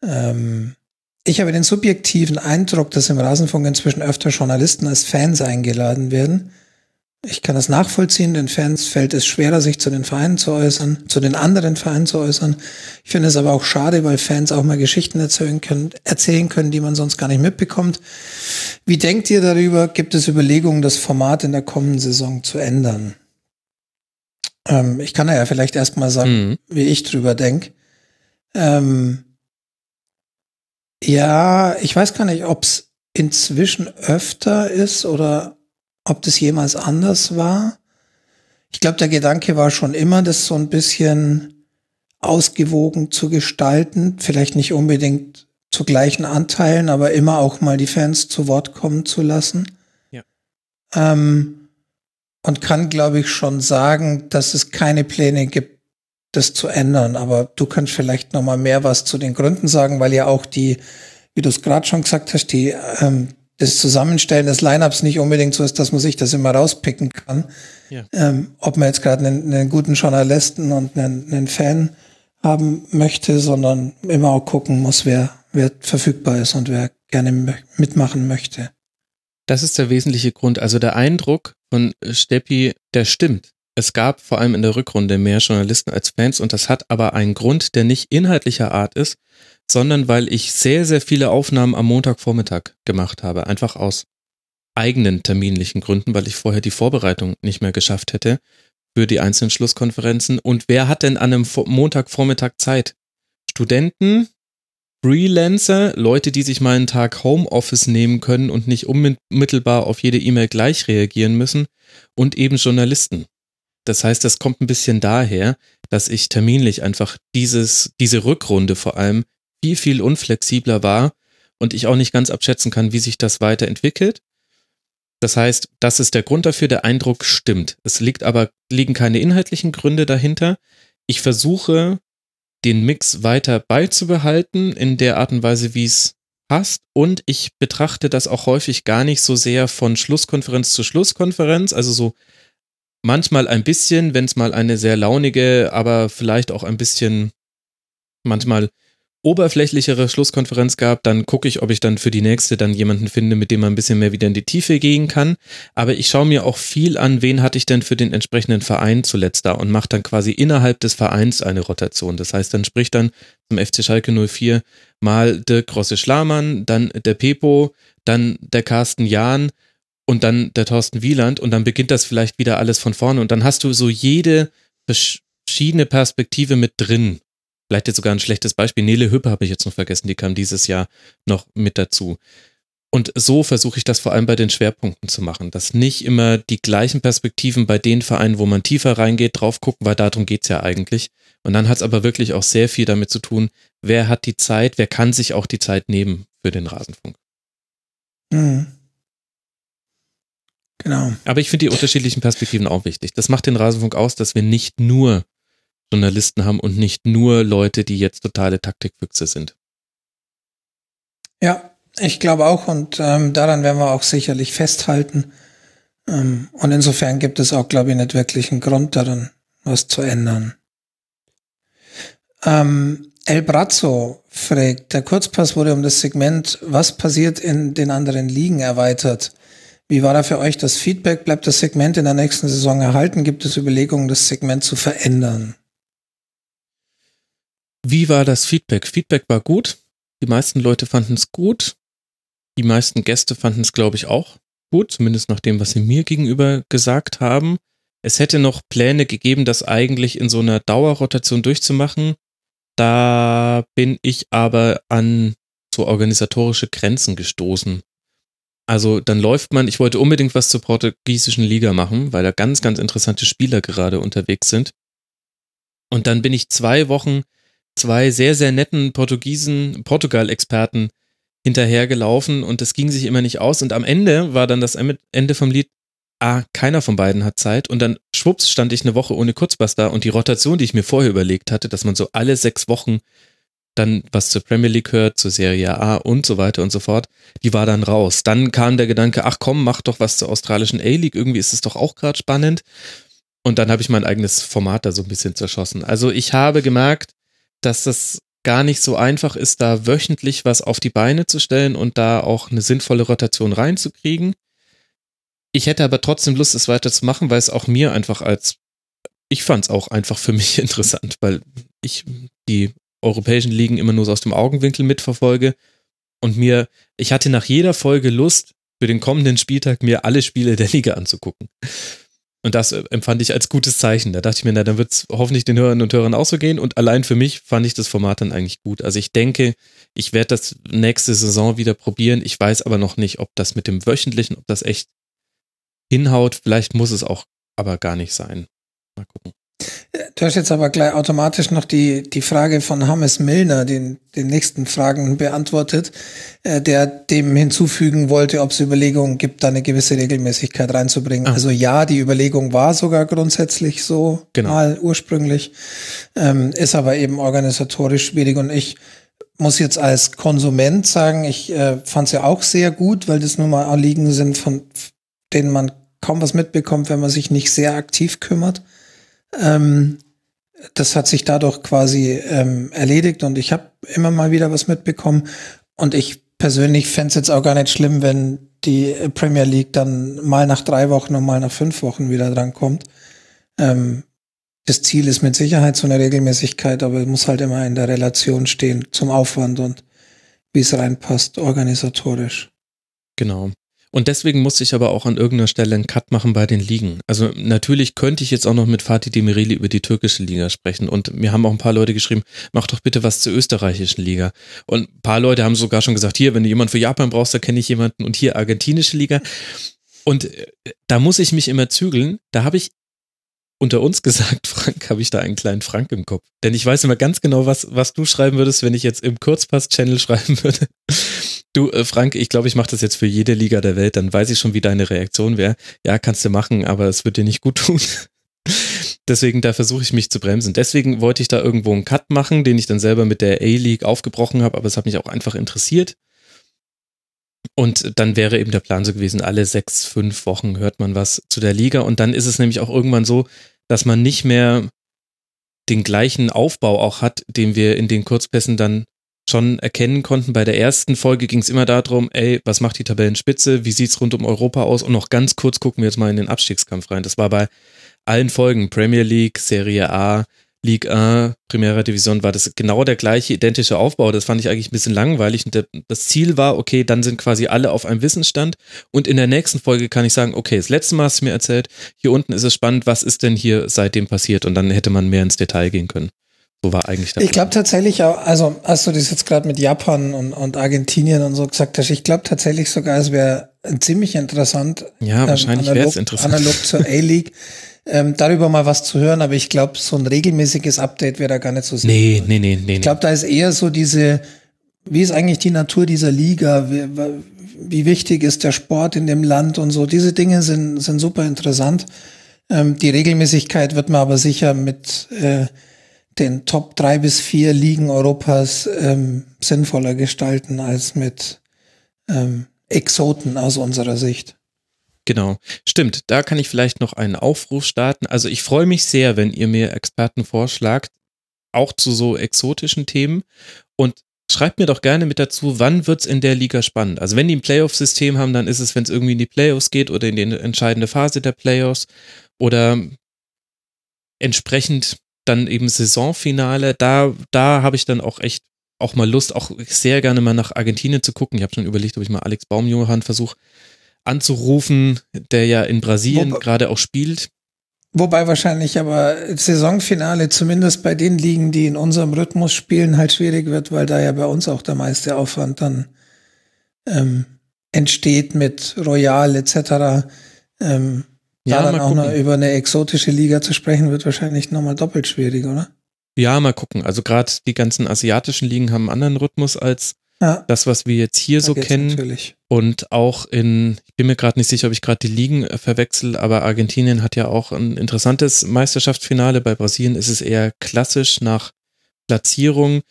Ähm, ich habe den subjektiven Eindruck, dass im Rasenfunk inzwischen öfter Journalisten als Fans eingeladen werden. Ich kann das nachvollziehen, den Fans fällt es schwerer, sich zu den Vereinen zu äußern, zu den anderen Vereinen zu äußern. Ich finde es aber auch schade, weil Fans auch mal Geschichten erzählen können, erzählen können, die man sonst gar nicht mitbekommt. Wie denkt ihr darüber? Gibt es Überlegungen, das Format in der kommenden Saison zu ändern? Ähm, ich kann ja vielleicht erstmal sagen, mhm. wie ich drüber denke. Ähm, ja, ich weiß gar nicht, ob es inzwischen öfter ist oder ob das jemals anders war. Ich glaube, der Gedanke war schon immer, das so ein bisschen ausgewogen zu gestalten. Vielleicht nicht unbedingt zu gleichen Anteilen, aber immer auch mal die Fans zu Wort kommen zu lassen. Ja. Ähm, und kann, glaube ich, schon sagen, dass es keine Pläne gibt, das zu ändern. Aber du kannst vielleicht noch mal mehr was zu den Gründen sagen, weil ja auch die, wie du es gerade schon gesagt hast, die ähm, das Zusammenstellen des Lineups nicht unbedingt so ist, dass man sich das immer rauspicken kann. Ja. Ähm, ob man jetzt gerade einen, einen, guten Journalisten und einen, einen, Fan haben möchte, sondern immer auch gucken muss, wer, wer verfügbar ist und wer gerne mitmachen möchte. Das ist der wesentliche Grund. Also der Eindruck von Steppi, der stimmt. Es gab vor allem in der Rückrunde mehr Journalisten als Fans und das hat aber einen Grund, der nicht inhaltlicher Art ist, sondern weil ich sehr, sehr viele Aufnahmen am Montagvormittag gemacht habe. Einfach aus eigenen terminlichen Gründen, weil ich vorher die Vorbereitung nicht mehr geschafft hätte für die einzelnen Schlusskonferenzen. Und wer hat denn an einem Montagvormittag Zeit? Studenten, Freelancer, Leute, die sich mal einen Tag Homeoffice nehmen können und nicht unmittelbar auf jede E-Mail gleich reagieren müssen und eben Journalisten. Das heißt, das kommt ein bisschen daher, dass ich terminlich einfach dieses, diese Rückrunde vor allem viel, viel unflexibler war und ich auch nicht ganz abschätzen kann, wie sich das weiterentwickelt. Das heißt, das ist der Grund dafür, der Eindruck stimmt. Es liegt aber, liegen keine inhaltlichen Gründe dahinter. Ich versuche den Mix weiter beizubehalten in der Art und Weise, wie es passt. Und ich betrachte das auch häufig gar nicht so sehr von Schlusskonferenz zu Schlusskonferenz, also so manchmal ein bisschen, wenn es mal eine sehr launige, aber vielleicht auch ein bisschen manchmal oberflächlichere Schlusskonferenz gab, dann gucke ich, ob ich dann für die nächste dann jemanden finde, mit dem man ein bisschen mehr wieder in die Tiefe gehen kann. Aber ich schaue mir auch viel an, wen hatte ich denn für den entsprechenden Verein zuletzt da und mache dann quasi innerhalb des Vereins eine Rotation. Das heißt, dann spricht dann zum FC Schalke 04 mal der Grosse Schlamann, dann der Pepo, dann der Carsten Jahn und dann der Thorsten Wieland und dann beginnt das vielleicht wieder alles von vorne und dann hast du so jede verschiedene Perspektive mit drin Vielleicht jetzt sogar ein schlechtes Beispiel. Nele Hüppe habe ich jetzt noch vergessen, die kam dieses Jahr noch mit dazu. Und so versuche ich das vor allem bei den Schwerpunkten zu machen, dass nicht immer die gleichen Perspektiven bei den Vereinen, wo man tiefer reingeht, drauf gucken, weil darum geht's ja eigentlich. Und dann hat es aber wirklich auch sehr viel damit zu tun, wer hat die Zeit, wer kann sich auch die Zeit nehmen für den Rasenfunk. Mhm. Genau. Aber ich finde die unterschiedlichen Perspektiven auch wichtig. Das macht den Rasenfunk aus, dass wir nicht nur Journalisten haben und nicht nur Leute, die jetzt totale Taktikfüchse sind. Ja, ich glaube auch und ähm, daran werden wir auch sicherlich festhalten. Ähm, und insofern gibt es auch, glaube ich, nicht wirklich einen Grund daran, was zu ändern. Ähm, El Brazzo fragt, der Kurzpass wurde um das Segment, was passiert in den anderen Ligen erweitert. Wie war da für euch das Feedback? Bleibt das Segment in der nächsten Saison erhalten? Gibt es Überlegungen, das Segment zu verändern? Wie war das Feedback? Feedback war gut. Die meisten Leute fanden es gut. Die meisten Gäste fanden es, glaube ich, auch gut, zumindest nach dem, was sie mir gegenüber gesagt haben. Es hätte noch Pläne gegeben, das eigentlich in so einer Dauerrotation durchzumachen. Da bin ich aber an so organisatorische Grenzen gestoßen. Also dann läuft man, ich wollte unbedingt was zur portugiesischen Liga machen, weil da ganz, ganz interessante Spieler gerade unterwegs sind. Und dann bin ich zwei Wochen zwei sehr, sehr netten Portugiesen, Portugal-Experten hinterhergelaufen und das ging sich immer nicht aus. Und am Ende war dann das Ende vom Lied, ah, keiner von beiden hat Zeit. Und dann schwupps stand ich eine Woche ohne Kurzbass da und die Rotation, die ich mir vorher überlegt hatte, dass man so alle sechs Wochen dann was zur Premier League hört, zur Serie A und so weiter und so fort, die war dann raus. Dann kam der Gedanke, ach komm, mach doch was zur australischen A-League, irgendwie ist es doch auch gerade spannend. Und dann habe ich mein eigenes Format da so ein bisschen zerschossen. Also ich habe gemerkt, dass das gar nicht so einfach ist, da wöchentlich was auf die Beine zu stellen und da auch eine sinnvolle Rotation reinzukriegen. Ich hätte aber trotzdem Lust, es weiterzumachen, weil es auch mir einfach als, ich fand es auch einfach für mich interessant, weil ich die europäischen Ligen immer nur so aus dem Augenwinkel mitverfolge und mir, ich hatte nach jeder Folge Lust, für den kommenden Spieltag mir alle Spiele der Liga anzugucken. Und das äh, empfand ich als gutes Zeichen. Da dachte ich mir, na, dann wird es hoffentlich den Hörern und Hörern auch so gehen. Und allein für mich fand ich das Format dann eigentlich gut. Also ich denke, ich werde das nächste Saison wieder probieren. Ich weiß aber noch nicht, ob das mit dem wöchentlichen, ob das echt hinhaut. Vielleicht muss es auch aber gar nicht sein. Mal gucken. Du hast jetzt aber gleich automatisch noch die, die Frage von Hammes Milner, den, den nächsten Fragen beantwortet, äh, der dem hinzufügen wollte, ob es Überlegungen gibt, da eine gewisse Regelmäßigkeit reinzubringen. Ah. Also ja, die Überlegung war sogar grundsätzlich so genau. mal ursprünglich, ähm, ist aber eben organisatorisch schwierig und ich muss jetzt als Konsument sagen, ich äh, fand es ja auch sehr gut, weil das nun mal Anliegen sind, von denen man kaum was mitbekommt, wenn man sich nicht sehr aktiv kümmert. Ähm, das hat sich dadurch quasi ähm, erledigt und ich habe immer mal wieder was mitbekommen. Und ich persönlich fände es jetzt auch gar nicht schlimm, wenn die Premier League dann mal nach drei Wochen und mal nach fünf Wochen wieder drankommt. Ähm, das Ziel ist mit Sicherheit so eine Regelmäßigkeit, aber es muss halt immer in der Relation stehen zum Aufwand und wie es reinpasst, organisatorisch. Genau. Und deswegen musste ich aber auch an irgendeiner Stelle einen Cut machen bei den Ligen. Also natürlich könnte ich jetzt auch noch mit Fatih Demireli über die türkische Liga sprechen. Und mir haben auch ein paar Leute geschrieben, mach doch bitte was zur österreichischen Liga. Und ein paar Leute haben sogar schon gesagt, hier, wenn du jemanden für Japan brauchst, da kenne ich jemanden. Und hier argentinische Liga. Und äh, da muss ich mich immer zügeln. Da habe ich unter uns gesagt, Frank, habe ich da einen kleinen Frank im Kopf. Denn ich weiß immer ganz genau, was, was du schreiben würdest, wenn ich jetzt im Kurzpass-Channel schreiben würde. Du, äh, Frank, ich glaube, ich mache das jetzt für jede Liga der Welt, dann weiß ich schon, wie deine Reaktion wäre. Ja, kannst du machen, aber es wird dir nicht gut tun. Deswegen, da versuche ich mich zu bremsen. Deswegen wollte ich da irgendwo einen Cut machen, den ich dann selber mit der A-League aufgebrochen habe, aber es hat mich auch einfach interessiert. Und dann wäre eben der Plan so gewesen, alle sechs, fünf Wochen hört man was zu der Liga. Und dann ist es nämlich auch irgendwann so, dass man nicht mehr den gleichen Aufbau auch hat, den wir in den Kurzpässen dann schon erkennen konnten. Bei der ersten Folge ging es immer darum, ey, was macht die Tabellenspitze? Wie sieht's rund um Europa aus? Und noch ganz kurz gucken wir jetzt mal in den Abstiegskampf rein. Das war bei allen Folgen, Premier League, Serie A, Ligue 1, Primera Division, war das genau der gleiche identische Aufbau. Das fand ich eigentlich ein bisschen langweilig. Und das Ziel war, okay, dann sind quasi alle auf einem Wissensstand. Und in der nächsten Folge kann ich sagen, okay, das letzte Mal hast du mir erzählt, hier unten ist es spannend, was ist denn hier seitdem passiert? Und dann hätte man mehr ins Detail gehen können. So war eigentlich der Ich glaube tatsächlich auch, also als du das jetzt gerade mit Japan und, und Argentinien und so gesagt hast, ich glaube tatsächlich sogar, es wäre ziemlich interessant. Ja, ähm, wahrscheinlich wäre es interessant. Analog zur A-League. ähm, darüber mal was zu hören, aber ich glaube, so ein regelmäßiges Update wäre da gar nicht so sinnvoll. Nee, nee, nee, nee. Ich glaube, da ist eher so diese, wie ist eigentlich die Natur dieser Liga? Wie, wie wichtig ist der Sport in dem Land und so? Diese Dinge sind, sind super interessant. Ähm, die Regelmäßigkeit wird man aber sicher mit äh, den Top drei bis vier Ligen Europas ähm, sinnvoller gestalten als mit ähm, Exoten aus unserer Sicht. Genau, stimmt. Da kann ich vielleicht noch einen Aufruf starten. Also ich freue mich sehr, wenn ihr mir Experten vorschlagt, auch zu so exotischen Themen. Und schreibt mir doch gerne mit dazu, wann wird's in der Liga spannend. Also wenn die ein Playoff-System haben, dann ist es, wenn es irgendwie in die Playoffs geht oder in die entscheidende Phase der Playoffs oder entsprechend dann eben Saisonfinale. Da, da habe ich dann auch echt auch mal Lust, auch sehr gerne mal nach Argentinien zu gucken. Ich habe schon überlegt, ob ich mal Alex Baumjohann versuche anzurufen, der ja in Brasilien gerade auch spielt. Wobei wahrscheinlich aber Saisonfinale zumindest bei den Ligen, die in unserem Rhythmus spielen, halt schwierig wird, weil da ja bei uns auch der meiste Aufwand dann ähm, entsteht mit Royal etc. Ähm, ja, da dann auch noch über eine exotische Liga zu sprechen, wird wahrscheinlich nochmal doppelt schwierig, oder? Ja, mal gucken. Also gerade die ganzen asiatischen Ligen haben einen anderen Rhythmus als ja. das, was wir jetzt hier da so kennen. Natürlich. Und auch in, ich bin mir gerade nicht sicher, ob ich gerade die Ligen äh, verwechsel, aber Argentinien hat ja auch ein interessantes Meisterschaftsfinale. Bei Brasilien ist es eher klassisch nach Platzierung.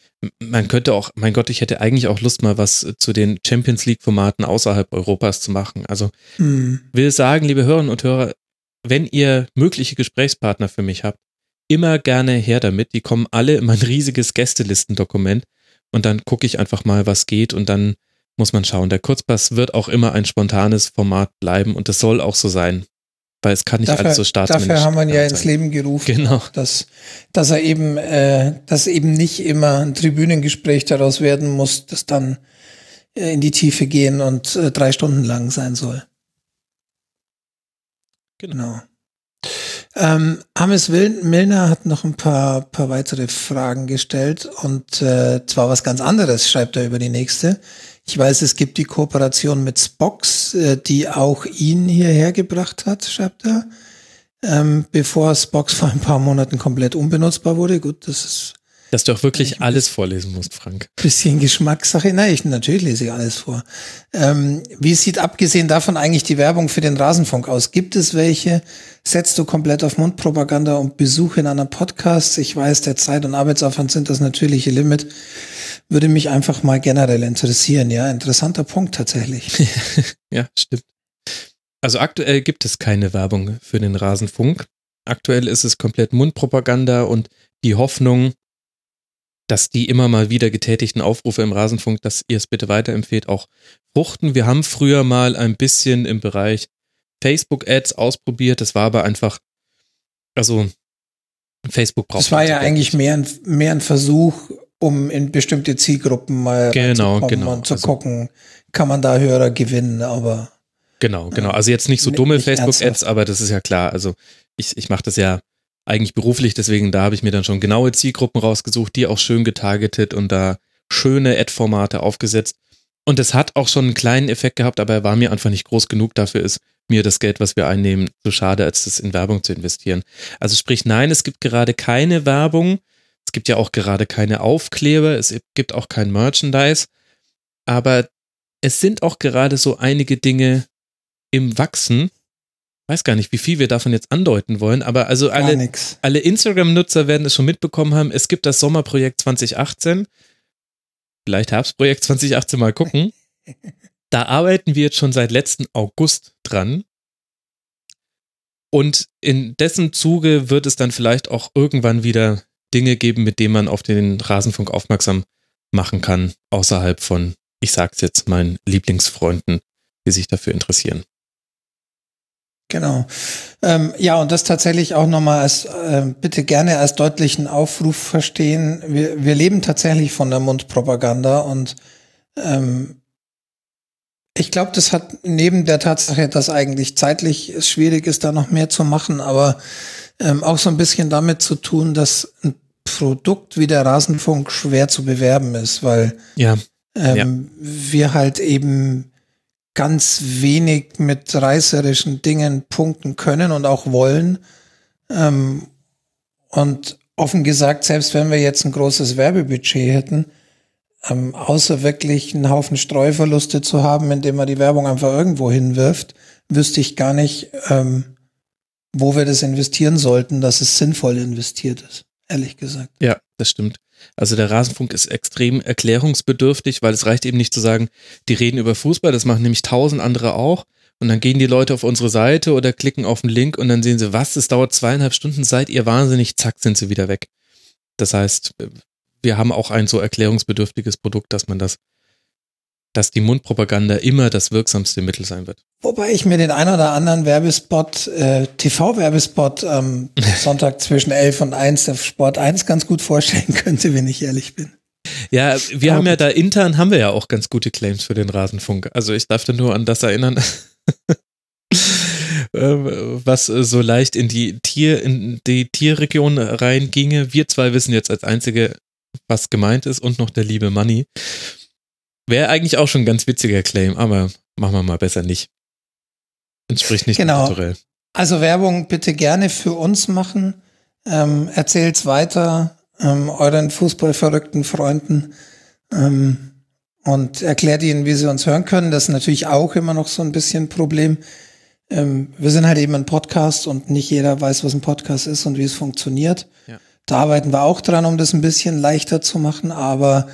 Man könnte auch, mein Gott, ich hätte eigentlich auch Lust, mal was zu den Champions League-Formaten außerhalb Europas zu machen. Also hm. will sagen, liebe Hörerinnen und Hörer, wenn ihr mögliche Gesprächspartner für mich habt, immer gerne her damit. Die kommen alle in mein riesiges Gästelistendokument und dann gucke ich einfach mal, was geht und dann muss man schauen. Der Kurzpass wird auch immer ein spontanes Format bleiben und das soll auch so sein. Weil es kann nicht dafür, alles so staatsmännisch Dafür haben wir ja ins Leben gerufen. Genau. Dass, dass er eben, äh, dass eben nicht immer ein Tribünengespräch daraus werden muss, das dann äh, in die Tiefe gehen und äh, drei Stunden lang sein soll. Genau. Ähm, Ames Milner hat noch ein paar, paar weitere Fragen gestellt und äh, zwar was ganz anderes, schreibt er über die nächste. Ich weiß, es gibt die Kooperation mit Spox, äh, die auch ihn hierher gebracht hat, schreibt er. Ähm, bevor Spox vor ein paar Monaten komplett unbenutzbar wurde. Gut, das ist dass du auch wirklich alles vorlesen musst, Frank. Bisschen Geschmackssache. Nein, ich, natürlich lese ich alles vor. Ähm, wie sieht abgesehen davon eigentlich die Werbung für den Rasenfunk aus? Gibt es welche? Setzt du komplett auf Mundpropaganda und Besuche in einer Podcast? Ich weiß, der Zeit- und Arbeitsaufwand sind das natürliche Limit. Würde mich einfach mal generell interessieren. Ja, interessanter Punkt tatsächlich. ja, stimmt. Also aktuell gibt es keine Werbung für den Rasenfunk. Aktuell ist es komplett Mundpropaganda und die Hoffnung, dass die immer mal wieder getätigten Aufrufe im Rasenfunk, dass ihr es bitte weiterempfehlt, auch fruchten. Wir haben früher mal ein bisschen im Bereich Facebook-Ads ausprobiert. Das war aber einfach, also Facebook braucht. Das war ja eigentlich mehr ein, mehr ein Versuch, um in bestimmte Zielgruppen mal genau, genau. und zu also, gucken, kann man da Hörer gewinnen, aber. Genau, genau. Also jetzt nicht so dumme Facebook-Ads, aber das ist ja klar. Also ich, ich mache das ja eigentlich beruflich, deswegen da habe ich mir dann schon genaue Zielgruppen rausgesucht, die auch schön getargetet und da schöne Ad-Formate aufgesetzt. Und es hat auch schon einen kleinen Effekt gehabt, aber er war mir einfach nicht groß genug. Dafür ist mir das Geld, was wir einnehmen, zu schade, als das in Werbung zu investieren. Also sprich, nein, es gibt gerade keine Werbung. Es gibt ja auch gerade keine Aufkleber. Es gibt auch kein Merchandise. Aber es sind auch gerade so einige Dinge im Wachsen, weiß gar nicht, wie viel wir davon jetzt andeuten wollen, aber also alle, alle Instagram-Nutzer werden es schon mitbekommen haben. Es gibt das Sommerprojekt 2018. Vielleicht Herbstprojekt 2018 mal gucken. da arbeiten wir jetzt schon seit letzten August dran. Und in dessen Zuge wird es dann vielleicht auch irgendwann wieder Dinge geben, mit denen man auf den Rasenfunk aufmerksam machen kann, außerhalb von, ich sag's jetzt, meinen Lieblingsfreunden, die sich dafür interessieren. Genau. Ähm, ja, und das tatsächlich auch nochmal als, äh, bitte gerne als deutlichen Aufruf verstehen. Wir, wir leben tatsächlich von der Mundpropaganda und ähm, ich glaube, das hat neben der Tatsache, dass eigentlich zeitlich es schwierig ist, da noch mehr zu machen, aber ähm, auch so ein bisschen damit zu tun, dass Produkt wie der Rasenfunk schwer zu bewerben ist, weil Ja, ähm, Ja. wir halt eben ganz wenig mit reißerischen Dingen punkten können und auch wollen. Ähm, und offen gesagt, selbst wenn wir jetzt ein großes Werbebudget hätten, ähm, außer wirklich einen Haufen Streuverluste zu haben, indem man die Werbung einfach irgendwo hinwirft, wüsste ich gar nicht, ähm, wo wir das investieren sollten, dass es sinnvoll investiert ist, ehrlich gesagt. Ja, das stimmt. Also der Rasenfunk ist extrem erklärungsbedürftig, weil es reicht eben nicht zu sagen, die reden über Fußball, das machen nämlich tausend andere auch. Und dann gehen die Leute auf unsere Seite oder klicken auf den Link und dann sehen sie, was, es dauert zweieinhalb Stunden, seid ihr wahnsinnig, zack, sind sie wieder weg. Das heißt, wir haben auch ein so erklärungsbedürftiges Produkt, dass man das, dass die Mundpropaganda immer das wirksamste Mittel sein wird. Wobei ich mir den ein oder anderen Werbespot, äh, TV-Werbespot am Sonntag zwischen 11 und 1 auf Sport 1 ganz gut vorstellen könnte, wenn ich ehrlich bin. Ja, wir Aber haben ja da intern haben wir ja auch ganz gute Claims für den Rasenfunk. Also ich darf da nur an das erinnern, äh, was so leicht in die Tier, in die Tierregion reinginge. Wir zwei wissen jetzt als einzige, was gemeint ist und noch der liebe Money. Wäre eigentlich auch schon ein ganz witziger Claim, aber machen wir mal besser nicht. Entspricht nicht Genau. kulturell. Also Werbung bitte gerne für uns machen. Ähm, erzählt's weiter ähm, euren fußballverrückten Freunden ähm, und erklärt ihnen, wie sie uns hören können. Das ist natürlich auch immer noch so ein bisschen ein Problem. Ähm, wir sind halt eben ein Podcast und nicht jeder weiß, was ein Podcast ist und wie es funktioniert. Ja. Da arbeiten wir auch dran, um das ein bisschen leichter zu machen, aber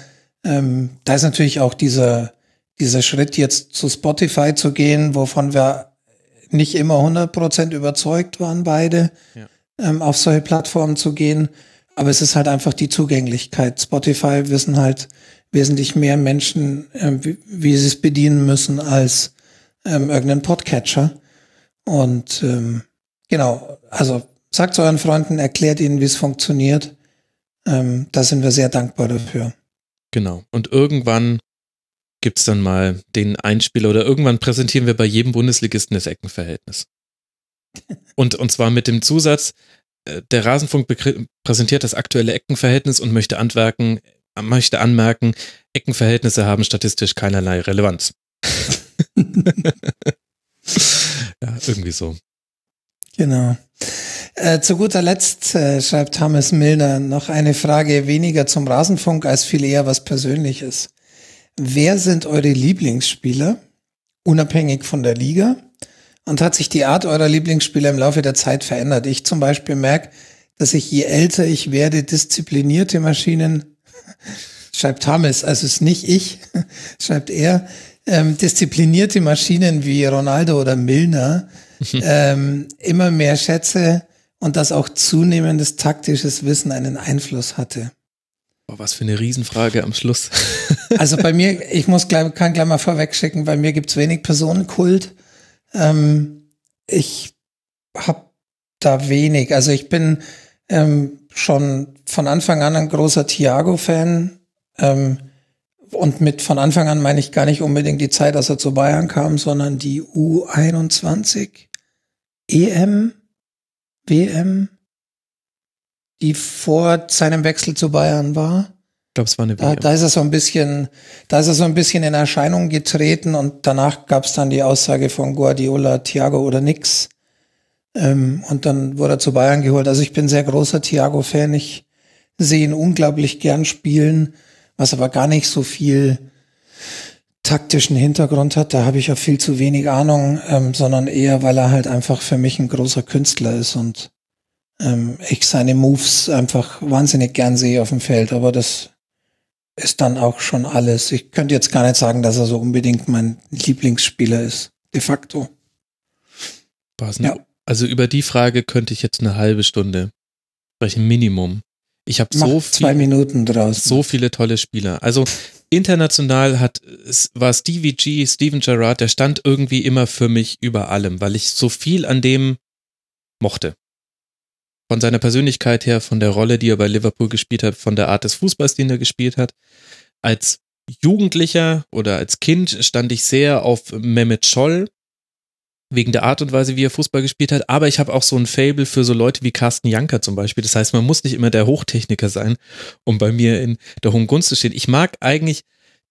ähm, da ist natürlich auch dieser, dieser Schritt jetzt zu Spotify zu gehen, wovon wir nicht immer 100% überzeugt waren beide, Ja. ähm, auf solche Plattformen zu gehen. Aber es ist halt einfach die Zugänglichkeit. Spotify wissen halt wesentlich mehr Menschen, ähm, wie, wie sie es bedienen müssen als ähm, irgendein Podcatcher. Und ähm, genau, also sagt euren Freunden, erklärt ihnen, wie es funktioniert. Ähm, da sind wir sehr dankbar dafür. Genau. Und irgendwann gibt's dann mal den Einspieler oder irgendwann präsentieren wir bei jedem Bundesligisten das Eckenverhältnis. Und, und zwar mit dem Zusatz, äh, der Rasenfunk präsentiert das aktuelle Eckenverhältnis und möchte anmerken, möchte anmerken, Eckenverhältnisse haben statistisch keinerlei Relevanz. ja, irgendwie so. Genau. Äh, zu guter Letzt äh, schreibt Thomas Milner noch eine Frage weniger zum Rasenfunk als viel eher was Persönliches. Wer sind eure Lieblingsspieler, unabhängig von der Liga? Und hat sich die Art eurer Lieblingsspieler im Laufe der Zeit verändert? Ich zum Beispiel merke, dass ich je älter ich werde, disziplinierte Maschinen, schreibt Thomas, also es ist nicht ich, schreibt er, ähm, disziplinierte Maschinen wie Ronaldo oder Milner ähm, immer mehr schätze und dass auch zunehmendes taktisches Wissen einen Einfluss hatte. Boah, was für eine Riesenfrage am Schluss. Also bei mir, ich muss gleich, kann gleich mal vorweg schicken, bei mir gibt's wenig Personenkult. Ähm, ich habe da wenig. Also ich bin ähm, schon von Anfang an ein großer Thiago-Fan. Ähm, und mit von Anfang an meine ich gar nicht unbedingt die Zeit, als er zu Bayern kam, sondern die U21 EM, WM, die vor seinem Wechsel zu Bayern war. Ich glaube, es war eine Da, WM. da ist er so ein bisschen, da ist er so ein bisschen in Erscheinung getreten und danach gab es dann die Aussage von Guardiola, Thiago oder nix. Ähm, und dann wurde er zu Bayern geholt. Also ich bin sehr großer Thiago-Fan. Ich sehe ihn unglaublich gern spielen, was aber gar nicht so viel taktischen Hintergrund hat. Da habe ich auch viel zu wenig Ahnung, ähm, sondern eher, weil er halt einfach für mich ein großer Künstler ist und ähm, ich seine Moves einfach wahnsinnig gern sehe auf dem Feld. Aber das ist dann auch schon alles. Ich könnte jetzt gar nicht sagen, dass er so unbedingt mein Lieblingsspieler ist. De facto. Passen. Ja. Also über die Frage könnte ich jetzt eine halbe Stunde sprechen, Minimum. Ich habe so zwei viel, Minuten draus. so viele tolle Spieler. Also international hat war Stevie G, Steven Gerrard, der stand irgendwie immer für mich über allem, weil ich so viel an dem mochte. Von seiner Persönlichkeit her, von der Rolle, die er bei Liverpool gespielt hat, von der Art des Fußballs, den er gespielt hat. Als Jugendlicher oder als Kind stand ich sehr auf Mehmet Scholl, wegen der Art und Weise, wie er Fußball gespielt hat. Aber ich habe auch so ein Fable für so Leute wie Carsten Janker zum Beispiel. Das heißt, man muss nicht immer der Hochtechniker sein, um bei mir in der hohen Gunst zu stehen. Ich mag eigentlich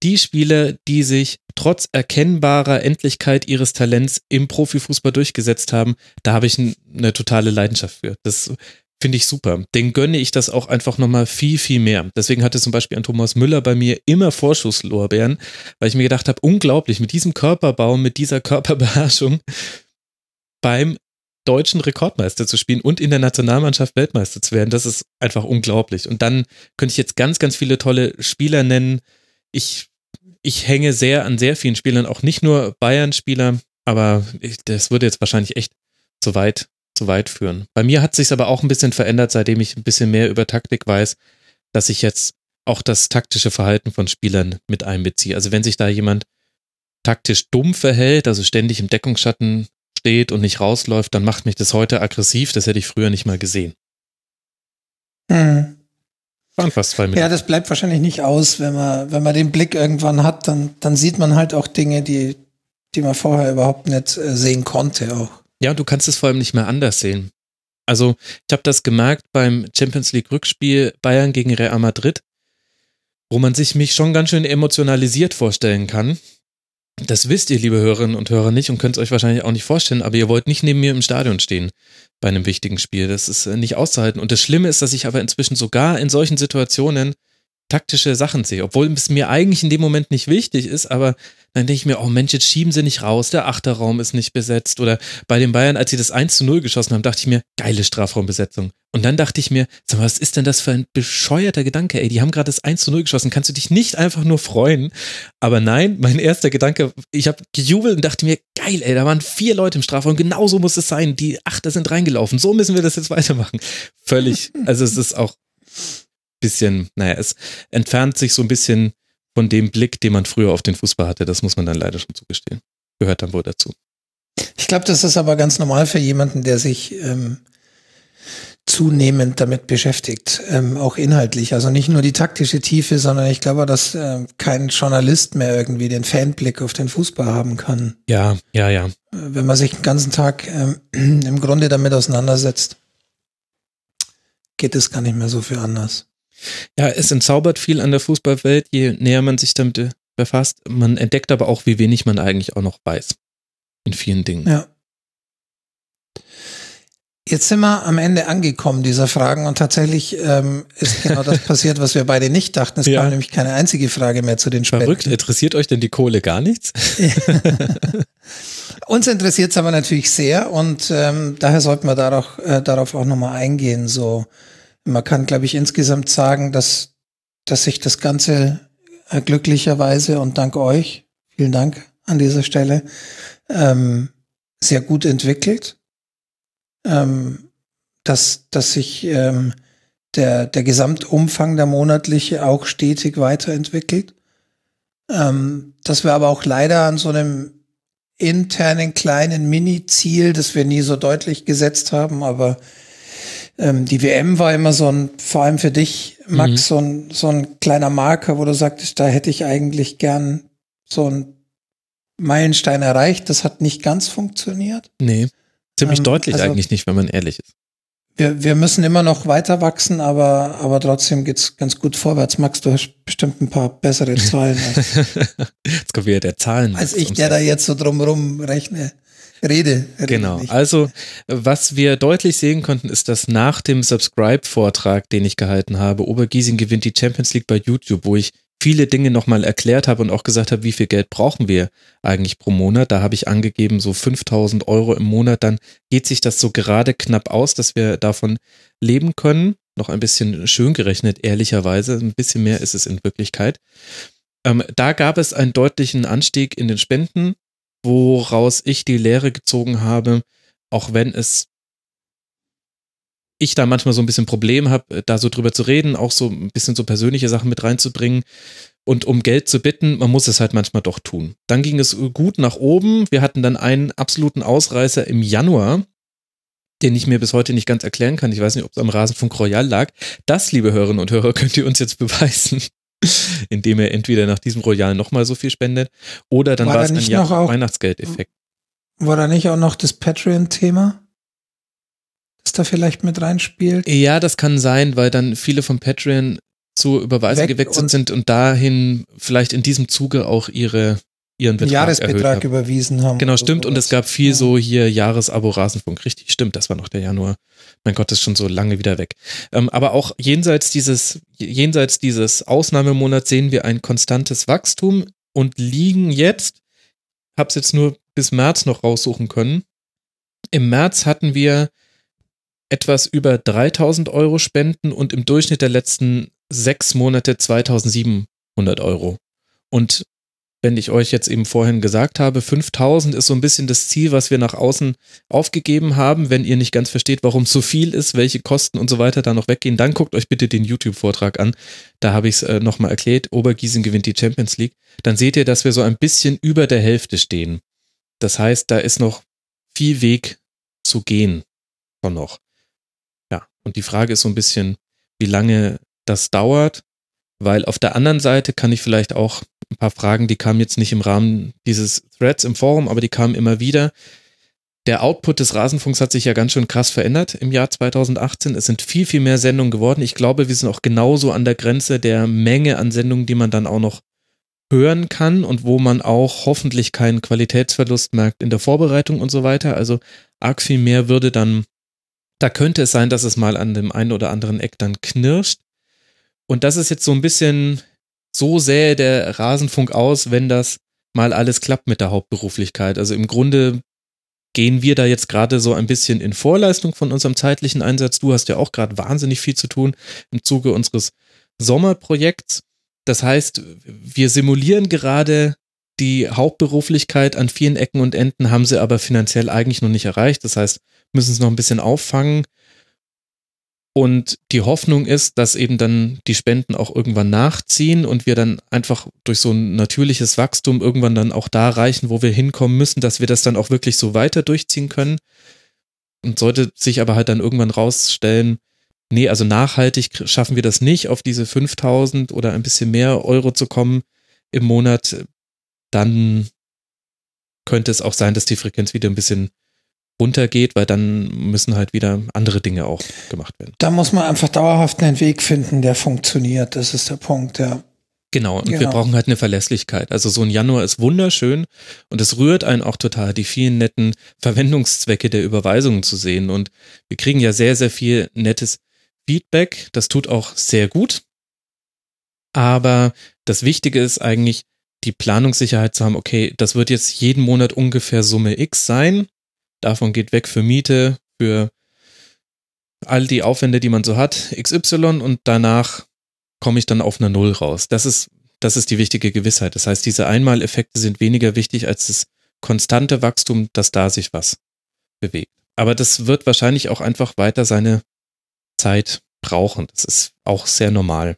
die Spieler, die sich trotz erkennbarer Endlichkeit ihres Talents im Profifußball durchgesetzt haben. Da habe ich eine totale Leidenschaft für. Das finde ich super. Den gönne ich das auch einfach nochmal viel, viel mehr. Deswegen hatte zum Beispiel ein Thomas Müller bei mir immer Vorschusslorbeeren, weil ich mir gedacht habe, unglaublich, mit diesem Körperbau, mit dieser Körperbeherrschung beim deutschen Rekordmeister zu spielen und in der Nationalmannschaft Weltmeister zu werden, das ist einfach unglaublich. Und dann könnte ich jetzt ganz, ganz viele tolle Spieler nennen. Ich, ich hänge sehr an sehr vielen Spielern, auch nicht nur Bayern-Spieler, aber ich, das würde jetzt wahrscheinlich echt zu weit zu weit führen. Bei mir hat sich aber auch ein bisschen verändert, seitdem ich ein bisschen mehr über Taktik weiß, dass ich jetzt auch das taktische Verhalten von Spielern mit einbeziehe. Also wenn sich da jemand taktisch dumm verhält, also ständig im Deckungsschatten steht und nicht rausläuft, dann macht mich das heute aggressiv. Das hätte ich früher nicht mal gesehen. Hm. Waren fast zwei Minuten. Ja, das bleibt wahrscheinlich nicht aus, wenn man, wenn man den Blick irgendwann hat, dann, dann sieht man halt auch Dinge, die, die man vorher überhaupt nicht äh, sehen konnte auch. Ja, und du kannst es vor allem nicht mehr anders sehen. Also, ich habe das gemerkt beim Champions League Rückspiel Bayern gegen Real Madrid, wo man sich mich schon ganz schön emotionalisiert vorstellen kann. Das wisst ihr, liebe Hörerinnen und Hörer, nicht und könnt es euch wahrscheinlich auch nicht vorstellen, aber ihr wollt nicht neben mir im Stadion stehen bei einem wichtigen Spiel. Das ist äh, nicht auszuhalten. Und das Schlimme ist, dass ich aber inzwischen sogar in solchen Situationen taktische Sachen sehe, obwohl es mir eigentlich in dem Moment nicht wichtig ist, aber dann denke ich mir, oh Mensch, jetzt schieben sie nicht raus, der Achterraum ist nicht besetzt. Oder bei den Bayern, als sie das 1 zu 0 geschossen haben, dachte ich mir, geile Strafraumbesetzung. Und dann dachte ich mir, sag mal, was ist denn das für ein bescheuerter Gedanke, ey? Die haben gerade das 1 zu 0 geschossen, kannst du dich nicht einfach nur freuen? Aber nein, mein erster Gedanke, ich habe gejubelt und dachte mir, geil, ey, da waren vier Leute im Strafraum, genauso muss es sein, die Achter sind reingelaufen, so müssen wir das jetzt weitermachen. Völlig, also es ist auch bisschen, naja, es entfernt sich so ein bisschen von dem Blick, den man früher auf den Fußball hatte. Das muss man dann leider schon zugestehen. Gehört dann wohl dazu. Ich glaube, das ist aber ganz normal für jemanden, der sich ähm, zunehmend damit beschäftigt, ähm, auch inhaltlich. Also nicht nur die taktische Tiefe, sondern ich glaube, dass äh, kein Journalist mehr irgendwie den Fanblick auf den Fußball haben kann. Ja, ja, ja. Wenn man sich den ganzen Tag ähm, im Grunde damit auseinandersetzt, geht es gar nicht mehr so viel anders. Ja, es entzaubert viel an der Fußballwelt, je näher man sich damit befasst. Man entdeckt aber auch, wie wenig man eigentlich auch noch weiß. In vielen Dingen. Ja. Jetzt sind wir am Ende angekommen dieser Fragen und tatsächlich ähm, ist genau das passiert, was wir beide nicht dachten. Es ja. kam nämlich keine einzige Frage mehr zu den Spenden. Verrückt, interessiert euch denn die Kohle gar nichts? Uns interessiert es aber natürlich sehr und ähm, daher sollten wir darauf, äh, darauf auch nochmal eingehen. So, man kann, glaube ich, insgesamt sagen, dass, dass sich das Ganze äh, glücklicherweise und dank euch, vielen Dank an dieser Stelle, ähm, sehr gut entwickelt. Ähm, dass, dass sich ähm, der, der Gesamtumfang der monatliche auch stetig weiterentwickelt. Ähm, dass wir aber auch leider an so einem internen kleinen Mini-Ziel, das wir nie so deutlich gesetzt haben, aber ähm, die WM war immer so ein, vor allem für dich, Max, mhm. so, ein, so ein kleiner Marker, wo du sagtest, da hätte ich eigentlich gern so ein Meilenstein erreicht. Das hat nicht ganz funktioniert. Nee, ziemlich ähm, deutlich also, eigentlich nicht, wenn man ehrlich ist. Wir, wir müssen immer noch weiter wachsen, aber, aber trotzdem geht's ganz gut vorwärts. Max, du hast bestimmt ein paar bessere Zahlen. jetzt kommt wieder der Zahlen. Als ich, der da jetzt so drumrum rechne. Rede. rede genau. Nicht. Also, was wir deutlich sehen konnten, ist, dass nach dem Subscribe-Vortrag, den ich gehalten habe, Obergiesing gewinnt die Champions League bei YouTube, wo ich viele Dinge nochmal erklärt habe und auch gesagt habe, wie viel Geld brauchen wir eigentlich pro Monat. Da habe ich angegeben, so 5000 Euro im Monat. Dann geht sich das so gerade knapp aus, dass wir davon leben können. Noch ein bisschen schön gerechnet, ehrlicherweise. Ein bisschen mehr ist es in Wirklichkeit. Ähm, da gab es einen deutlichen Anstieg in den Spenden woraus ich die Lehre gezogen habe, auch wenn es ich da manchmal so ein bisschen Problem habe, da so drüber zu reden, auch so ein bisschen so persönliche Sachen mit reinzubringen und um Geld zu bitten, man muss es halt manchmal doch tun. Dann ging es gut nach oben. Wir hatten dann einen absoluten Ausreißer im Januar, den ich mir bis heute nicht ganz erklären kann. Ich weiß nicht, ob es am Rasenfunk Royal lag. Das, liebe Hörerinnen und Hörer, könnt ihr uns jetzt beweisen. indem er entweder nach diesem Royal nochmal so viel spendet oder dann war, war es ein ja Weihnachtsgeldeffekt. War da nicht auch noch das Patreon-Thema? Das da vielleicht mit reinspielt? Ja, das kann sein, weil dann viele vom Patreon zu Überweisung gewechselt sind und dahin vielleicht in diesem Zuge auch ihre, ihren Betrag Jahresbetrag überwiesen haben. Genau, stimmt. Und es gab viel Ja. so hier Jahresabo Rasenfunk. Richtig, stimmt. Das war noch der Januar. Mein Gott, ist schon so lange wieder weg. Ähm, aber auch jenseits dieses, jenseits dieses Ausnahmemonats sehen wir ein konstantes Wachstum und liegen jetzt, hab's jetzt nur bis März noch raussuchen können. Im März hatten wir etwas über 3000 Euro Spenden und im Durchschnitt der letzten sechs Monate 2700 Euro. Und wenn ich euch jetzt eben vorhin gesagt habe, 5000 ist so ein bisschen das Ziel, was wir nach außen aufgegeben haben. Wenn ihr nicht ganz versteht, warum es so viel ist, welche Kosten und so weiter da noch weggehen, dann guckt euch bitte den YouTube-Vortrag an. Da habe ich es äh, nochmal erklärt. Obergießen gewinnt die Champions League. Dann seht ihr, dass wir so ein bisschen über der Hälfte stehen. Das heißt, da ist noch viel Weg zu gehen. Schon noch. Ja, und die Frage ist so ein bisschen, wie lange das dauert, weil auf der anderen Seite kann ich vielleicht auch ein paar Fragen, die kamen jetzt nicht im Rahmen dieses Threads im Forum, aber die kamen immer wieder. Der Output des Rasenfunks hat sich ja ganz schön krass verändert im Jahr 2018. Es sind viel, viel mehr Sendungen geworden. Ich glaube, wir sind auch genauso an der Grenze der Menge an Sendungen, die man dann auch noch hören kann und wo man auch hoffentlich keinen Qualitätsverlust merkt in der Vorbereitung und so weiter. Also arg viel mehr würde dann, da könnte es sein, dass es mal an dem einen oder anderen Eck dann knirscht. Und das ist jetzt so ein bisschen, so sähe der Rasenfunk aus, wenn das mal alles klappt mit der Hauptberuflichkeit. Also im Grunde gehen wir da jetzt gerade so ein bisschen in Vorleistung von unserem zeitlichen Einsatz. Du hast ja auch gerade wahnsinnig viel zu tun im Zuge unseres Sommerprojekts. Das heißt, wir simulieren gerade die Hauptberuflichkeit an vielen Ecken und Enden, haben sie aber finanziell eigentlich noch nicht erreicht. Das heißt, müssen es noch ein bisschen auffangen. Und die Hoffnung ist, dass eben dann die Spenden auch irgendwann nachziehen und wir dann einfach durch so ein natürliches Wachstum irgendwann dann auch da reichen, wo wir hinkommen müssen, dass wir das dann auch wirklich so weiter durchziehen können. Und sollte sich aber halt dann irgendwann rausstellen, nee, also nachhaltig schaffen wir das nicht, auf diese 5000 oder ein bisschen mehr Euro zu kommen im Monat, dann könnte es auch sein, dass die Frequenz wieder ein bisschen runtergeht, weil dann müssen halt wieder andere Dinge auch gemacht werden. Da muss man einfach dauerhaft einen Weg finden, der funktioniert. Das ist der Punkt, ja. Genau, und wir Genau. brauchen halt eine Verlässlichkeit. Also so ein Januar ist wunderschön und es rührt einen auch total, die vielen netten Verwendungszwecke der Überweisungen zu sehen. Und wir kriegen ja sehr, sehr viel nettes Feedback. Das tut auch sehr gut. Aber das Wichtige ist eigentlich, die Planungssicherheit zu haben, okay, das wird jetzt jeden Monat ungefähr Summe X sein. Davon geht weg für Miete, für all die Aufwände, die man so hat, XY und danach komme ich dann auf einer Null raus. Das ist, das ist die wichtige Gewissheit. Das heißt, diese Einmaleffekte sind weniger wichtig als das konstante Wachstum, dass da sich was bewegt. Aber das wird wahrscheinlich auch einfach weiter seine Zeit brauchen. Das ist auch sehr normal.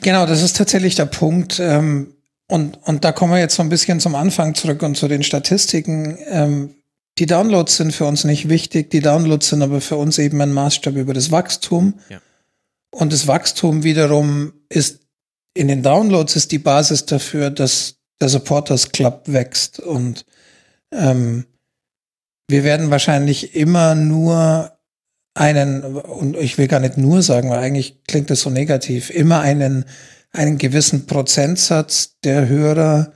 Genau, das ist tatsächlich der Punkt. Ähm, und, und da kommen wir jetzt so ein bisschen zum Anfang zurück und zu den Statistiken. Ähm, die Downloads sind für uns nicht wichtig, die Downloads sind aber für uns eben ein Maßstab über das Wachstum. Ja. Und das Wachstum wiederum ist in den Downloads ist die Basis dafür, dass der Supporters Club wächst. Und ähm, wir werden wahrscheinlich immer nur einen, und ich will gar nicht nur sagen, weil eigentlich klingt das so negativ, immer einen, einen gewissen Prozentsatz der Hörer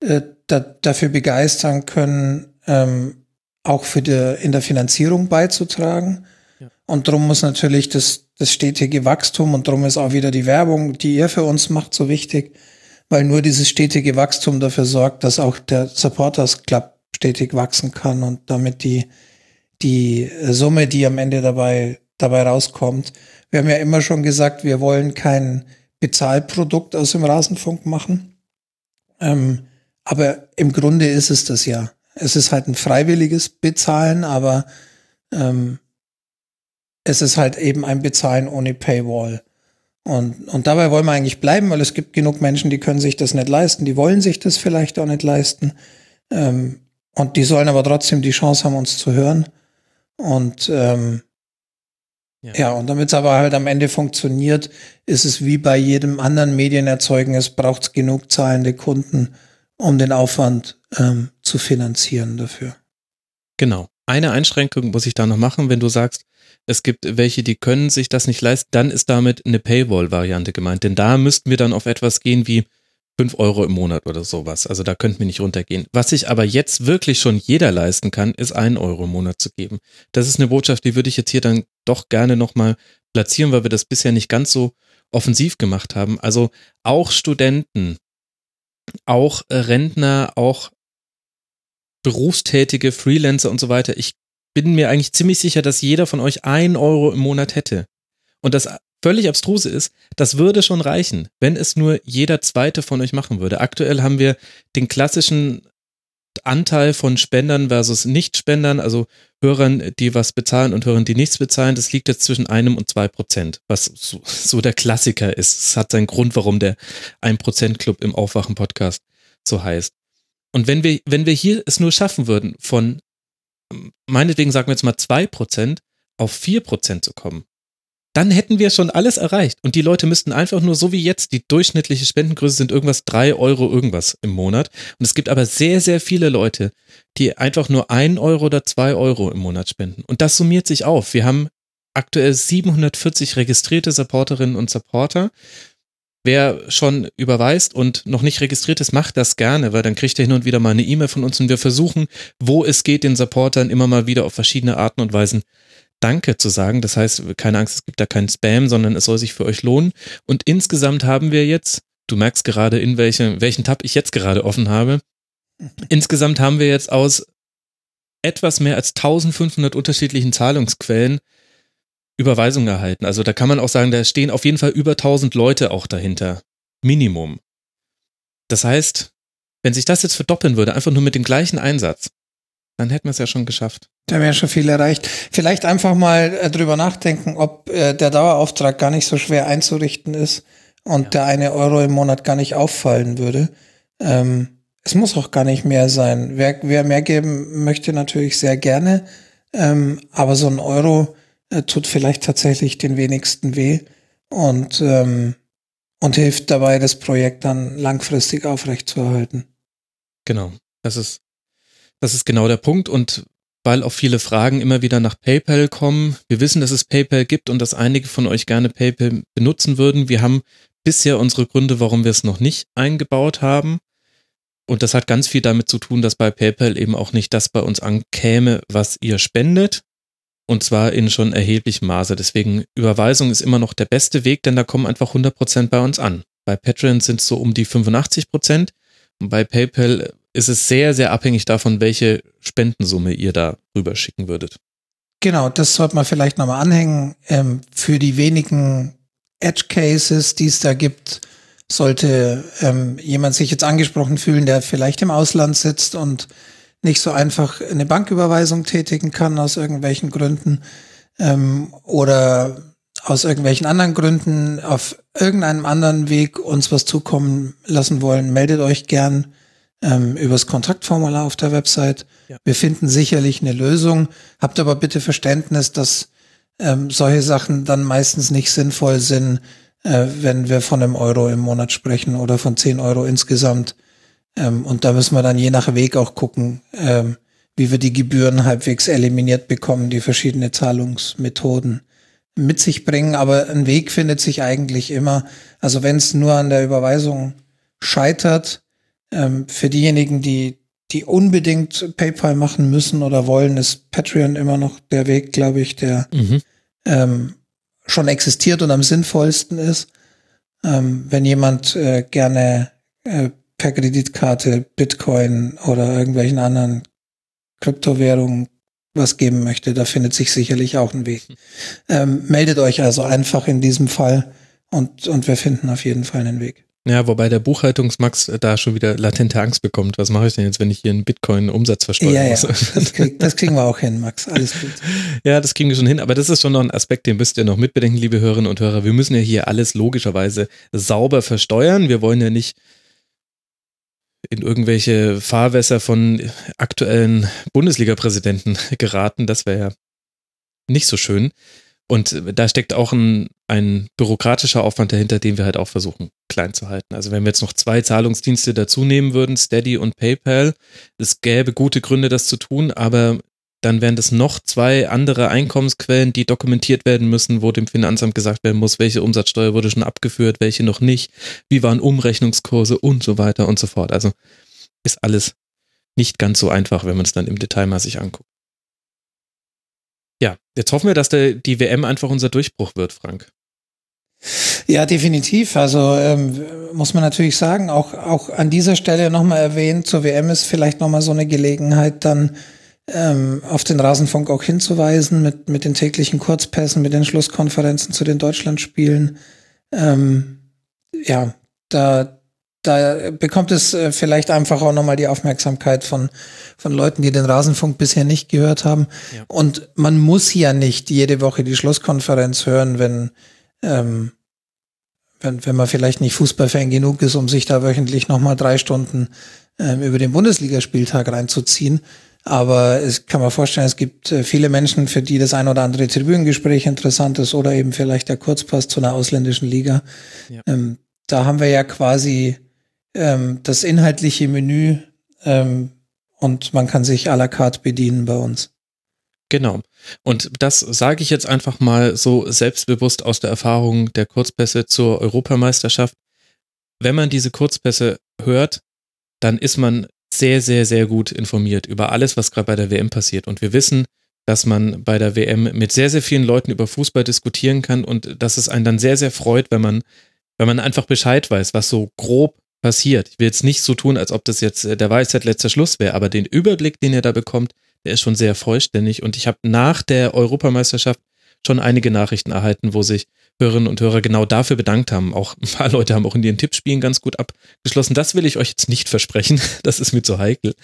äh, da, dafür begeistern können, ähm, auch für die, in der Finanzierung beizutragen. Ja. Und darum muss natürlich das, das stetige Wachstum und darum ist auch wieder die Werbung, die ihr für uns macht, so wichtig, weil nur dieses stetige Wachstum dafür sorgt, dass auch der Supporters Club stetig wachsen kann und damit die, die Summe, die am Ende dabei, dabei rauskommt. Wir haben ja immer schon gesagt, wir wollen kein Bezahlprodukt aus dem Rasenfunk machen. Ähm, aber im Grunde ist es das ja. Es ist halt ein freiwilliges Bezahlen, aber ähm, es ist halt eben ein Bezahlen ohne Paywall. Und, und dabei wollen wir eigentlich bleiben, weil es gibt genug Menschen, die können sich das nicht leisten, die wollen sich das vielleicht auch nicht leisten. Ähm, und die sollen aber trotzdem die Chance haben, uns zu hören. Und ähm, Ja. ja. und damit es aber halt am Ende funktioniert, ist es wie bei jedem anderen Medienerzeugnis, braucht es genug zahlende Kunden, um den Aufwand ähm, zu finanzieren dafür. Genau. Eine Einschränkung muss ich da noch machen, wenn du sagst, es gibt welche, die können sich das nicht leisten, dann ist damit eine Paywall-Variante gemeint. Denn da müssten wir dann auf etwas gehen wie 5 Euro im Monat oder sowas. Also da könnten wir nicht runtergehen. Was sich aber jetzt wirklich schon jeder leisten kann, ist 1 Euro im Monat zu geben. Das ist eine Botschaft, die würde ich jetzt hier dann doch gerne nochmal platzieren, weil wir das bisher nicht ganz so offensiv gemacht haben. Also auch Studenten, auch Rentner, auch berufstätige Freelancer und so weiter. Ich bin mir eigentlich ziemlich sicher, dass jeder von euch ein Euro im Monat hätte. Und das völlig abstruse ist, das würde schon reichen, wenn es nur jeder zweite von euch machen würde. Aktuell haben wir den klassischen Anteil von Spendern versus Nichtspendern, also Hörern, die was bezahlen und Hörern, die nichts bezahlen, das liegt jetzt zwischen einem und zwei Prozent, was so, so der Klassiker ist. Es hat seinen Grund, warum der ein Prozent Club im Aufwachen-Podcast so heißt. Und wenn wir, wenn wir hier es nur schaffen würden, von meinetwegen sagen wir jetzt mal zwei Prozent auf vier Prozent zu kommen, dann hätten wir schon alles erreicht. Und die Leute müssten einfach nur so wie jetzt, die durchschnittliche Spendengröße sind irgendwas drei Euro irgendwas im Monat. Und es gibt aber sehr, sehr viele Leute, die einfach nur ein Euro oder zwei Euro im Monat spenden. Und das summiert sich auf. Wir haben aktuell 740 registrierte Supporterinnen und Supporter. Wer schon überweist und noch nicht registriert ist, macht das gerne, weil dann kriegt er hin und wieder mal eine E-Mail von uns und wir versuchen, wo es geht, den Supportern immer mal wieder auf verschiedene Arten und Weisen Danke zu sagen. Das heißt, keine Angst, es gibt da keinen Spam, sondern es soll sich für euch lohnen. Und insgesamt haben wir jetzt, du merkst gerade, in welche, welchen Tab ich jetzt gerade offen habe. Insgesamt haben wir jetzt aus etwas mehr als 1500 unterschiedlichen Zahlungsquellen Überweisungen erhalten. Also da kann man auch sagen, da stehen auf jeden Fall über 1000 Leute auch dahinter. Minimum. Das heißt, wenn sich das jetzt verdoppeln würde, einfach nur mit dem gleichen Einsatz, dann hätten wir es ja schon geschafft. Da wäre schon viel erreicht. Vielleicht einfach mal äh, drüber nachdenken, ob äh, der Dauerauftrag gar nicht so schwer einzurichten ist und ja. der eine Euro im Monat gar nicht auffallen würde. Ähm, es muss auch gar nicht mehr sein. Wer, wer mehr geben möchte, natürlich sehr gerne. Ähm, aber so ein Euro tut vielleicht tatsächlich den wenigsten weh und, ähm, und hilft dabei, das Projekt dann langfristig aufrechtzuerhalten. Genau. Das ist das ist genau der Punkt und weil auch viele Fragen immer wieder nach PayPal kommen. Wir wissen, dass es PayPal gibt und dass einige von euch gerne PayPal benutzen würden. Wir haben bisher unsere Gründe, warum wir es noch nicht eingebaut haben. Und das hat ganz viel damit zu tun, dass bei PayPal eben auch nicht das bei uns ankäme, was ihr spendet. Und zwar in schon erheblichem Maße. Deswegen Überweisung ist immer noch der beste Weg, denn da kommen einfach 100 Prozent bei uns an. Bei Patreon sind es so um die 85 Prozent und bei PayPal ist es sehr, sehr abhängig davon, welche Spendensumme ihr da rüberschicken würdet. Genau, das sollte man vielleicht nochmal anhängen. Ähm, für die wenigen Edge Cases, die es da gibt, sollte ähm, jemand sich jetzt angesprochen fühlen, der vielleicht im Ausland sitzt und nicht so einfach eine Banküberweisung tätigen kann aus irgendwelchen Gründen ähm, oder aus irgendwelchen anderen Gründen auf irgendeinem anderen Weg uns was zukommen lassen wollen, meldet euch gern ähm, übers Kontaktformular auf der Website. Ja. Wir finden sicherlich eine Lösung. Habt aber bitte Verständnis, dass ähm, solche Sachen dann meistens nicht sinnvoll sind, äh, wenn wir von einem Euro im Monat sprechen oder von 10 Euro insgesamt. Ähm, und da müssen wir dann je nach Weg auch gucken, ähm, wie wir die Gebühren halbwegs eliminiert bekommen, die verschiedene Zahlungsmethoden mit sich bringen. Aber ein Weg findet sich eigentlich immer. Also wenn es nur an der Überweisung scheitert, ähm, für diejenigen, die, die unbedingt PayPal machen müssen oder wollen, ist Patreon immer noch der Weg, glaube ich, der mhm. ähm, schon existiert und am sinnvollsten ist. Ähm, wenn jemand äh, gerne äh, per Kreditkarte Bitcoin oder irgendwelchen anderen Kryptowährungen was geben möchte, da findet sich sicherlich auch ein Weg. Ähm, meldet euch also einfach in diesem Fall und, und wir finden auf jeden Fall einen Weg. Ja, wobei der Buchhaltungsmax da schon wieder latente Angst bekommt. Was mache ich denn jetzt, wenn ich hier einen Bitcoin-Umsatz versteuern ja, muss? Ja, das, krieg, das kriegen wir auch hin, Max. Alles gut. ja, das kriegen wir schon hin. Aber das ist schon noch ein Aspekt, den müsst ihr noch mitbedenken, liebe Hörerinnen und Hörer. Wir müssen ja hier alles logischerweise sauber versteuern. Wir wollen ja nicht in irgendwelche Fahrwässer von aktuellen Bundesliga-Präsidenten geraten. Das wäre ja nicht so schön. Und da steckt auch ein, ein bürokratischer Aufwand dahinter, den wir halt auch versuchen klein zu halten. Also wenn wir jetzt noch zwei Zahlungsdienste dazu nehmen würden, Steady und PayPal, es gäbe gute Gründe, das zu tun, aber dann wären das noch zwei andere Einkommensquellen, die dokumentiert werden müssen, wo dem Finanzamt gesagt werden muss, welche Umsatzsteuer wurde schon abgeführt, welche noch nicht, wie waren Umrechnungskurse und so weiter und so fort. Also ist alles nicht ganz so einfach, wenn man es dann im Detail mal sich anguckt. Ja, jetzt hoffen wir, dass der, die WM einfach unser Durchbruch wird, Frank. Ja, definitiv. Also ähm, muss man natürlich sagen, auch, auch an dieser Stelle nochmal erwähnt, zur WM ist vielleicht nochmal so eine Gelegenheit, dann ähm, auf den Rasenfunk auch hinzuweisen mit, mit den täglichen Kurzpässen, mit den Schlusskonferenzen zu den Deutschlandspielen. Ähm, ja, da, da bekommt es äh, vielleicht einfach auch nochmal die Aufmerksamkeit von, von Leuten, die den Rasenfunk bisher nicht gehört haben. Ja. Und man muss ja nicht jede Woche die Schlusskonferenz hören, wenn, ähm, wenn, wenn man vielleicht nicht Fußballfan genug ist, um sich da wöchentlich nochmal drei Stunden ähm, über den Bundesligaspieltag reinzuziehen. Aber es kann man vorstellen, es gibt äh, viele Menschen, für die das ein oder andere Tribünengespräch interessant ist oder eben vielleicht der Kurzpass zu einer ausländischen Liga. Ja. Ähm, da haben wir ja quasi ähm, das inhaltliche Menü ähm, und man kann sich à la carte bedienen bei uns. Genau. Und das sage ich jetzt einfach mal so selbstbewusst aus der Erfahrung der Kurzpässe zur Europameisterschaft. Wenn man diese Kurzpässe hört, dann ist man sehr, sehr, sehr gut informiert über alles, was gerade bei der WM passiert. Und wir wissen, dass man bei der WM mit sehr, sehr vielen Leuten über Fußball diskutieren kann und dass es einen dann sehr, sehr freut, wenn man, wenn man einfach Bescheid weiß, was so grob passiert. Ich will jetzt nicht so tun, als ob das jetzt äh, der Weisheit letzter Schluss wäre, aber den Überblick, den ihr da bekommt, der ist schon sehr vollständig. Und ich habe nach der Europameisterschaft schon einige Nachrichten erhalten, wo sich Hörerinnen und Hörer genau dafür bedankt haben. Auch ein paar Leute haben auch in ihren Tippspielen ganz gut abgeschlossen. Das will ich euch jetzt nicht versprechen. Das ist mir zu heikel.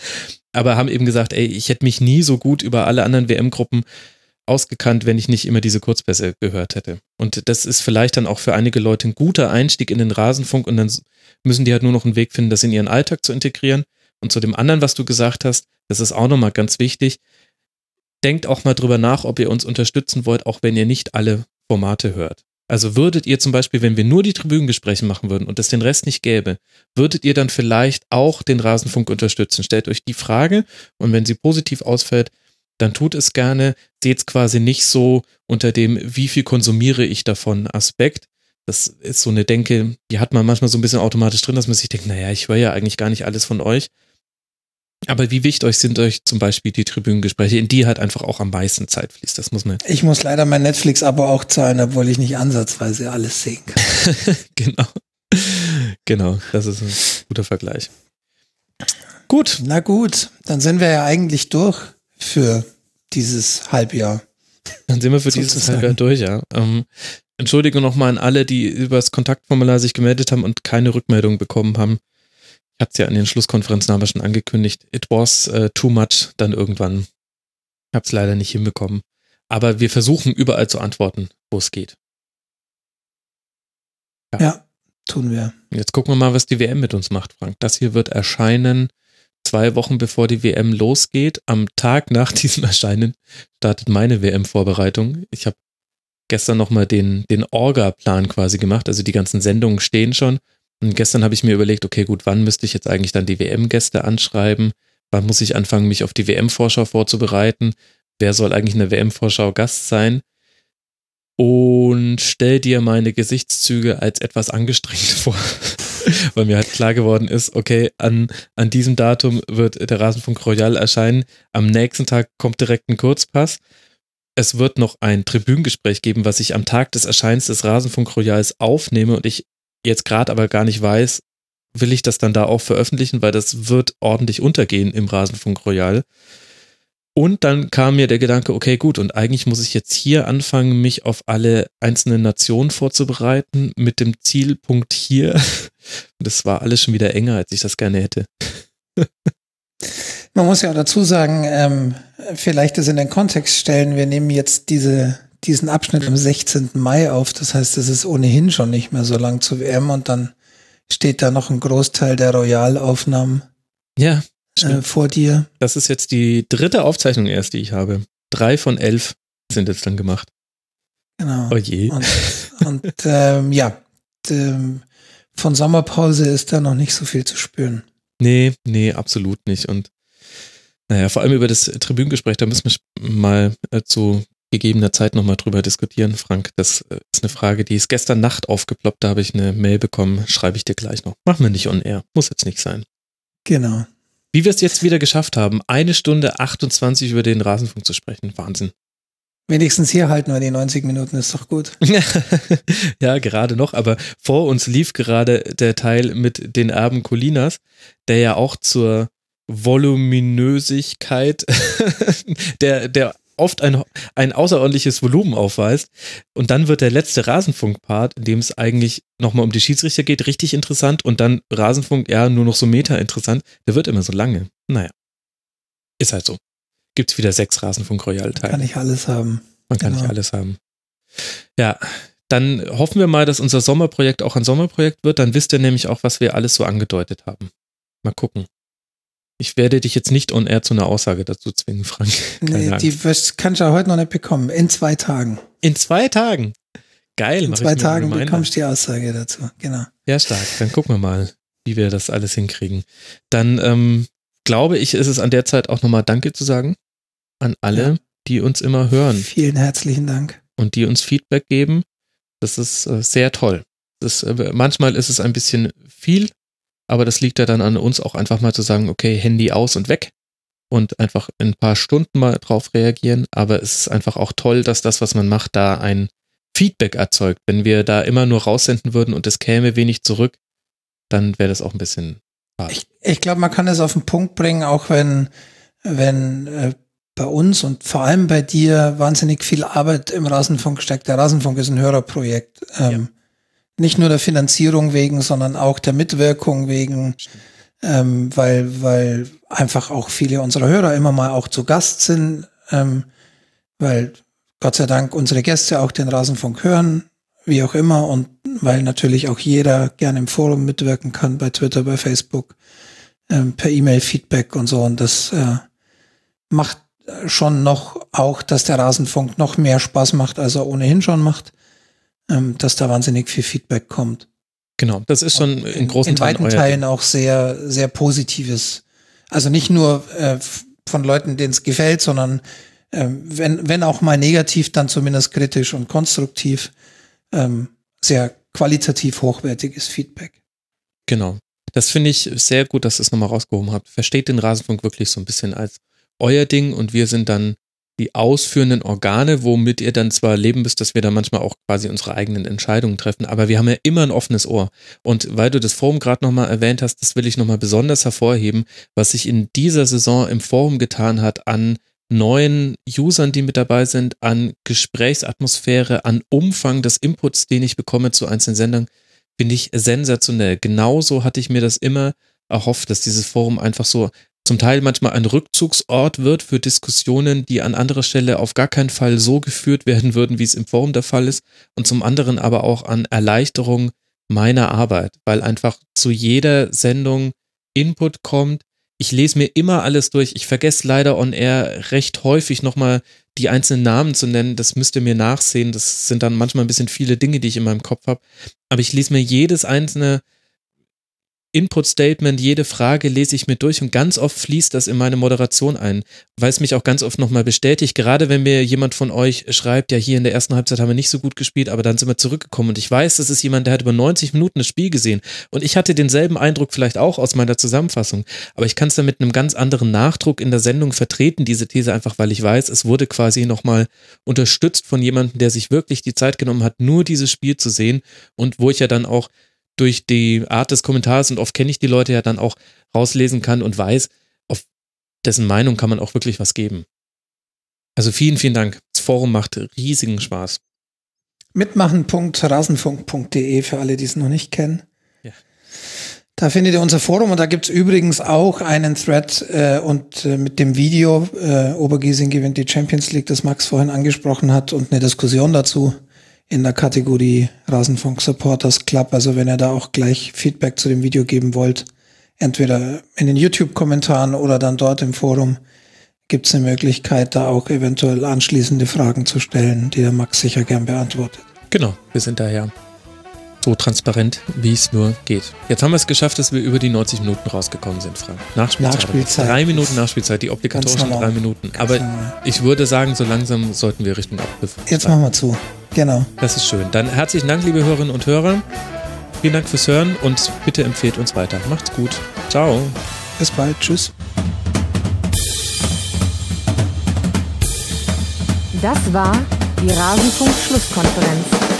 Aber haben eben gesagt, ey, ich hätte mich nie so gut über alle anderen WM-Gruppen ausgekannt, wenn ich nicht immer diese Kurzpässe gehört hätte. Und das ist vielleicht dann auch für einige Leute ein guter Einstieg in den Rasenfunk und dann müssen die halt nur noch einen Weg finden, das in ihren Alltag zu integrieren. Und zu dem anderen, was du gesagt hast, das ist auch nochmal ganz wichtig. Denkt auch mal drüber nach, ob ihr uns unterstützen wollt, auch wenn ihr nicht alle Formate hört. Also würdet ihr zum Beispiel, wenn wir nur die Tribünengespräche machen würden und es den Rest nicht gäbe, würdet ihr dann vielleicht auch den Rasenfunk unterstützen? Stellt euch die Frage und wenn sie positiv ausfällt, dann tut es gerne. Seht es quasi nicht so unter dem, wie viel konsumiere ich davon Aspekt, das ist so eine Denke, die hat man manchmal so ein bisschen automatisch drin, dass man sich denkt, naja, ich höre ja eigentlich gar nicht alles von euch. Aber wie wichtig euch sind euch zum Beispiel die Tribünengespräche, in die halt einfach auch am meisten Zeit fließt. Das muss man. Ich muss leider mein Netflix-Abo auch zahlen, obwohl ich nicht ansatzweise alles sehen kann. genau. Genau, das ist ein guter Vergleich. Gut. Na gut, dann sind wir ja eigentlich durch für dieses Halbjahr. Dann sind wir für dieses Halbjahr durch, ja. Ähm, Entschuldigung nochmal an alle, die übers Kontaktformular sich gemeldet haben und keine Rückmeldung bekommen haben. Ich hatte es ja an den Schlusskonferenzen aber schon angekündigt. It was uh, too much dann irgendwann. Ich habe es leider nicht hinbekommen. Aber wir versuchen überall zu antworten, wo es geht. Ja. ja, tun wir. Jetzt gucken wir mal, was die WM mit uns macht, Frank. Das hier wird erscheinen zwei Wochen bevor die WM losgeht. Am Tag nach diesem Erscheinen startet meine WM-Vorbereitung. Ich habe gestern nochmal den, den Orga-Plan quasi gemacht. Also die ganzen Sendungen stehen schon. Und gestern habe ich mir überlegt, okay, gut, wann müsste ich jetzt eigentlich dann die WM-Gäste anschreiben? Wann muss ich anfangen, mich auf die WM-Vorschau vorzubereiten? Wer soll eigentlich in der WM-Vorschau Gast sein? Und stell dir meine Gesichtszüge als etwas angestrengt vor. Weil mir halt klar geworden ist, okay, an, an diesem Datum wird der Rasenfunk Royal erscheinen. Am nächsten Tag kommt direkt ein Kurzpass es wird noch ein Tribünengespräch geben, was ich am Tag des Erscheins des Rasenfunk Royals aufnehme und ich jetzt gerade aber gar nicht weiß, will ich das dann da auch veröffentlichen, weil das wird ordentlich untergehen im Rasenfunk Royal. Und dann kam mir der Gedanke, okay, gut, und eigentlich muss ich jetzt hier anfangen, mich auf alle einzelnen Nationen vorzubereiten, mit dem Zielpunkt hier. Das war alles schon wieder enger, als ich das gerne hätte. Man muss ja auch dazu sagen, ähm, vielleicht das in den Kontext stellen, wir nehmen jetzt diese, diesen Abschnitt am 16. Mai auf. Das heißt, es ist ohnehin schon nicht mehr so lang zu WM und dann steht da noch ein Großteil der Royalaufnahmen ja, äh, vor dir. Das ist jetzt die dritte Aufzeichnung erst, die ich habe. Drei von elf sind jetzt dann gemacht. Genau. Oh je. Und, und ähm, ja, ähm, von Sommerpause ist da noch nicht so viel zu spüren. Nee, nee, absolut nicht. Und Naja, vor allem über das Tribünengespräch, da müssen wir mal äh, zu gegebener Zeit nochmal drüber diskutieren, Frank. Das äh, ist eine Frage, die ist gestern Nacht aufgeploppt, da habe ich eine Mail bekommen, schreibe ich dir gleich noch. Machen wir nicht on air, muss jetzt nicht sein. Genau. Wie wir es jetzt wieder geschafft haben, eine Stunde 28 über den Rasenfunk zu sprechen. Wahnsinn. Wenigstens hier halten wir die 90 Minuten, ist doch gut. ja, gerade noch, aber vor uns lief gerade der Teil mit den Erben Colinas, der ja auch zur Voluminösigkeit der, der oft ein, ein außerordentliches Volumen aufweist. Und dann wird der letzte Rasenfunk-Part, in dem es eigentlich nochmal um die Schiedsrichter geht, richtig interessant. Und dann Rasenfunk, ja, nur noch so meta interessant. Der wird immer so lange. Naja. Ist halt so. Gibt's wieder sechs Rasenfunk-Royal-Teile. Kann ich alles haben. Man kann Genau. nicht alles haben. Ja, dann hoffen wir mal, dass unser Sommerprojekt auch ein Sommerprojekt wird. Dann wisst ihr nämlich auch, was wir alles so angedeutet haben. Mal gucken. Ich werde dich jetzt nicht on air zu einer Aussage dazu zwingen, Frank. Keine Nee, Angst. die kannst du ja heute noch nicht bekommen. In zwei Tagen. In zwei Tagen. Geil. In zwei Tagen bekommst du die Aussage dazu. Genau. Ja, stark. Dann gucken wir mal, wie wir das alles hinkriegen. Dann ähm, glaube ich, ist es an der Zeit auch nochmal Danke zu sagen an alle, Ja. die uns immer hören Vielen herzlichen Dank. und die uns Feedback geben. Das ist äh, sehr toll. Das, äh, manchmal ist es ein bisschen viel, aber das liegt ja dann an uns auch einfach mal zu sagen, okay, Handy aus und weg und einfach in ein paar Stunden mal drauf reagieren. Aber es ist einfach auch toll, dass das, was man macht, da ein Feedback erzeugt. Wenn wir da immer nur raussenden würden und es käme wenig zurück, dann wäre das auch ein bisschen hart. Ich, ich glaube, man kann es auf den Punkt bringen, auch wenn, wenn äh, bei uns und vor allem bei dir wahnsinnig viel Arbeit im Rasenfunk steckt. Der Rasenfunk ist ein Hörerprojekt. Ähm, Nicht nur der Finanzierung wegen, sondern auch der Mitwirkung wegen, ähm, weil, weil einfach auch viele unserer Hörer immer mal auch zu Gast sind, ähm, weil Gott sei Dank unsere Gäste auch den Rasenfunk hören, wie auch immer, und weil natürlich auch jeder gerne im Forum mitwirken kann, bei Twitter, bei Facebook, ähm, per E-Mail Feedback und so. Und das äh, macht schon noch auch, dass der Rasenfunk noch mehr Spaß macht, als er ohnehin schon macht, ähm, dass da wahnsinnig viel Feedback kommt. Genau, das ist schon in großen in Teilen weiten euer Teilen auch sehr, sehr positives. Also nicht nur äh, von Leuten, denen es gefällt, sondern ähm, wenn, wenn auch mal negativ, dann zumindest kritisch und konstruktiv. Ähm, sehr qualitativ hochwertiges Feedback. Genau. Das finde ich sehr gut, dass ihr es nochmal rausgehoben habt. Versteht den Rasenfunk wirklich so ein bisschen als euer Ding und wir sind dann die ausführenden Organe, womit ihr dann zwar leben müsst, dass wir da manchmal auch quasi unsere eigenen Entscheidungen treffen, aber wir haben ja immer ein offenes Ohr. Und weil du das Forum gerade nochmal erwähnt hast, das will ich nochmal besonders hervorheben, was sich in dieser Saison im Forum getan hat an neuen Usern, die mit dabei sind, an Gesprächsatmosphäre, an Umfang des Inputs, den ich bekomme zu einzelnen Sendern, finde ich sensationell. Genauso hatte ich mir das immer erhofft, dass dieses Forum einfach so zum Teil manchmal ein Rückzugsort wird für Diskussionen, die an anderer Stelle auf gar keinen Fall so geführt werden würden, wie es im Forum der Fall ist, und zum anderen aber auch an Erleichterung meiner Arbeit, weil einfach zu jeder Sendung Input kommt. Ich lese mir immer alles durch. Ich vergesse leider on air recht häufig nochmal die einzelnen Namen zu nennen. Das müsst ihr mir nachsehen. Das sind dann manchmal ein bisschen viele Dinge, die ich in meinem Kopf habe. Aber ich lese mir jedes einzelne Input-Statement, jede Frage lese ich mir durch und ganz oft fließt das in meine Moderation ein, weil es mich auch ganz oft nochmal bestätigt, gerade wenn mir jemand von euch schreibt, ja hier in der ersten Halbzeit haben wir nicht so gut gespielt, aber dann sind wir zurückgekommen. Und ich weiß, das ist jemand, der hat über 90 Minuten das Spiel gesehen. Und ich hatte denselben Eindruck vielleicht auch aus meiner Zusammenfassung, aber ich kann es dann mit einem ganz anderen Nachdruck in der Sendung vertreten, diese These einfach, weil ich weiß, es wurde quasi nochmal unterstützt von jemandem, der sich wirklich die Zeit genommen hat, nur dieses Spiel zu sehen und wo ich ja dann auch durch die Art des Kommentars und oft kenne ich die Leute ja dann auch rauslesen kann und weiß, auf dessen Meinung kann man auch wirklich was geben. Also vielen, vielen Dank. Das Forum macht riesigen Spaß. Mitmachen.rasenfunk.de für alle, die es noch nicht kennen. Ja. Da findet ihr unser Forum und da gibt's übrigens auch einen Thread äh, und äh, mit dem Video äh, Obergiesing gewinnt die Champions League, das Max vorhin angesprochen hat und eine Diskussion dazu in der Kategorie Rasenfunk Supporters Club. Also wenn ihr da auch gleich Feedback zu dem Video geben wollt, entweder in den YouTube-Kommentaren oder dann dort im Forum, gibt's eine Möglichkeit, da auch eventuell anschließende Fragen zu stellen, die der Max sicher gern beantwortet. Genau, wir sind daher. So transparent, wie es nur geht. Jetzt haben wir es geschafft, dass wir über die 90 Minuten rausgekommen sind, Frank. Nachspielzeit. Nachspielzeit. Drei Minuten Nachspielzeit, die obligatorischen drei Minuten. Aber ich würde sagen, so langsam sollten wir Richtung Abpfiff. Jetzt machen wir zu. Genau. Das ist schön. Dann herzlichen Dank, liebe Hörerinnen und Hörer. Vielen Dank fürs Hören und bitte empfehlt uns weiter. Macht's gut. Ciao. Bis bald. Tschüss. Das war die Rasenfunk-Schlusskonferenz.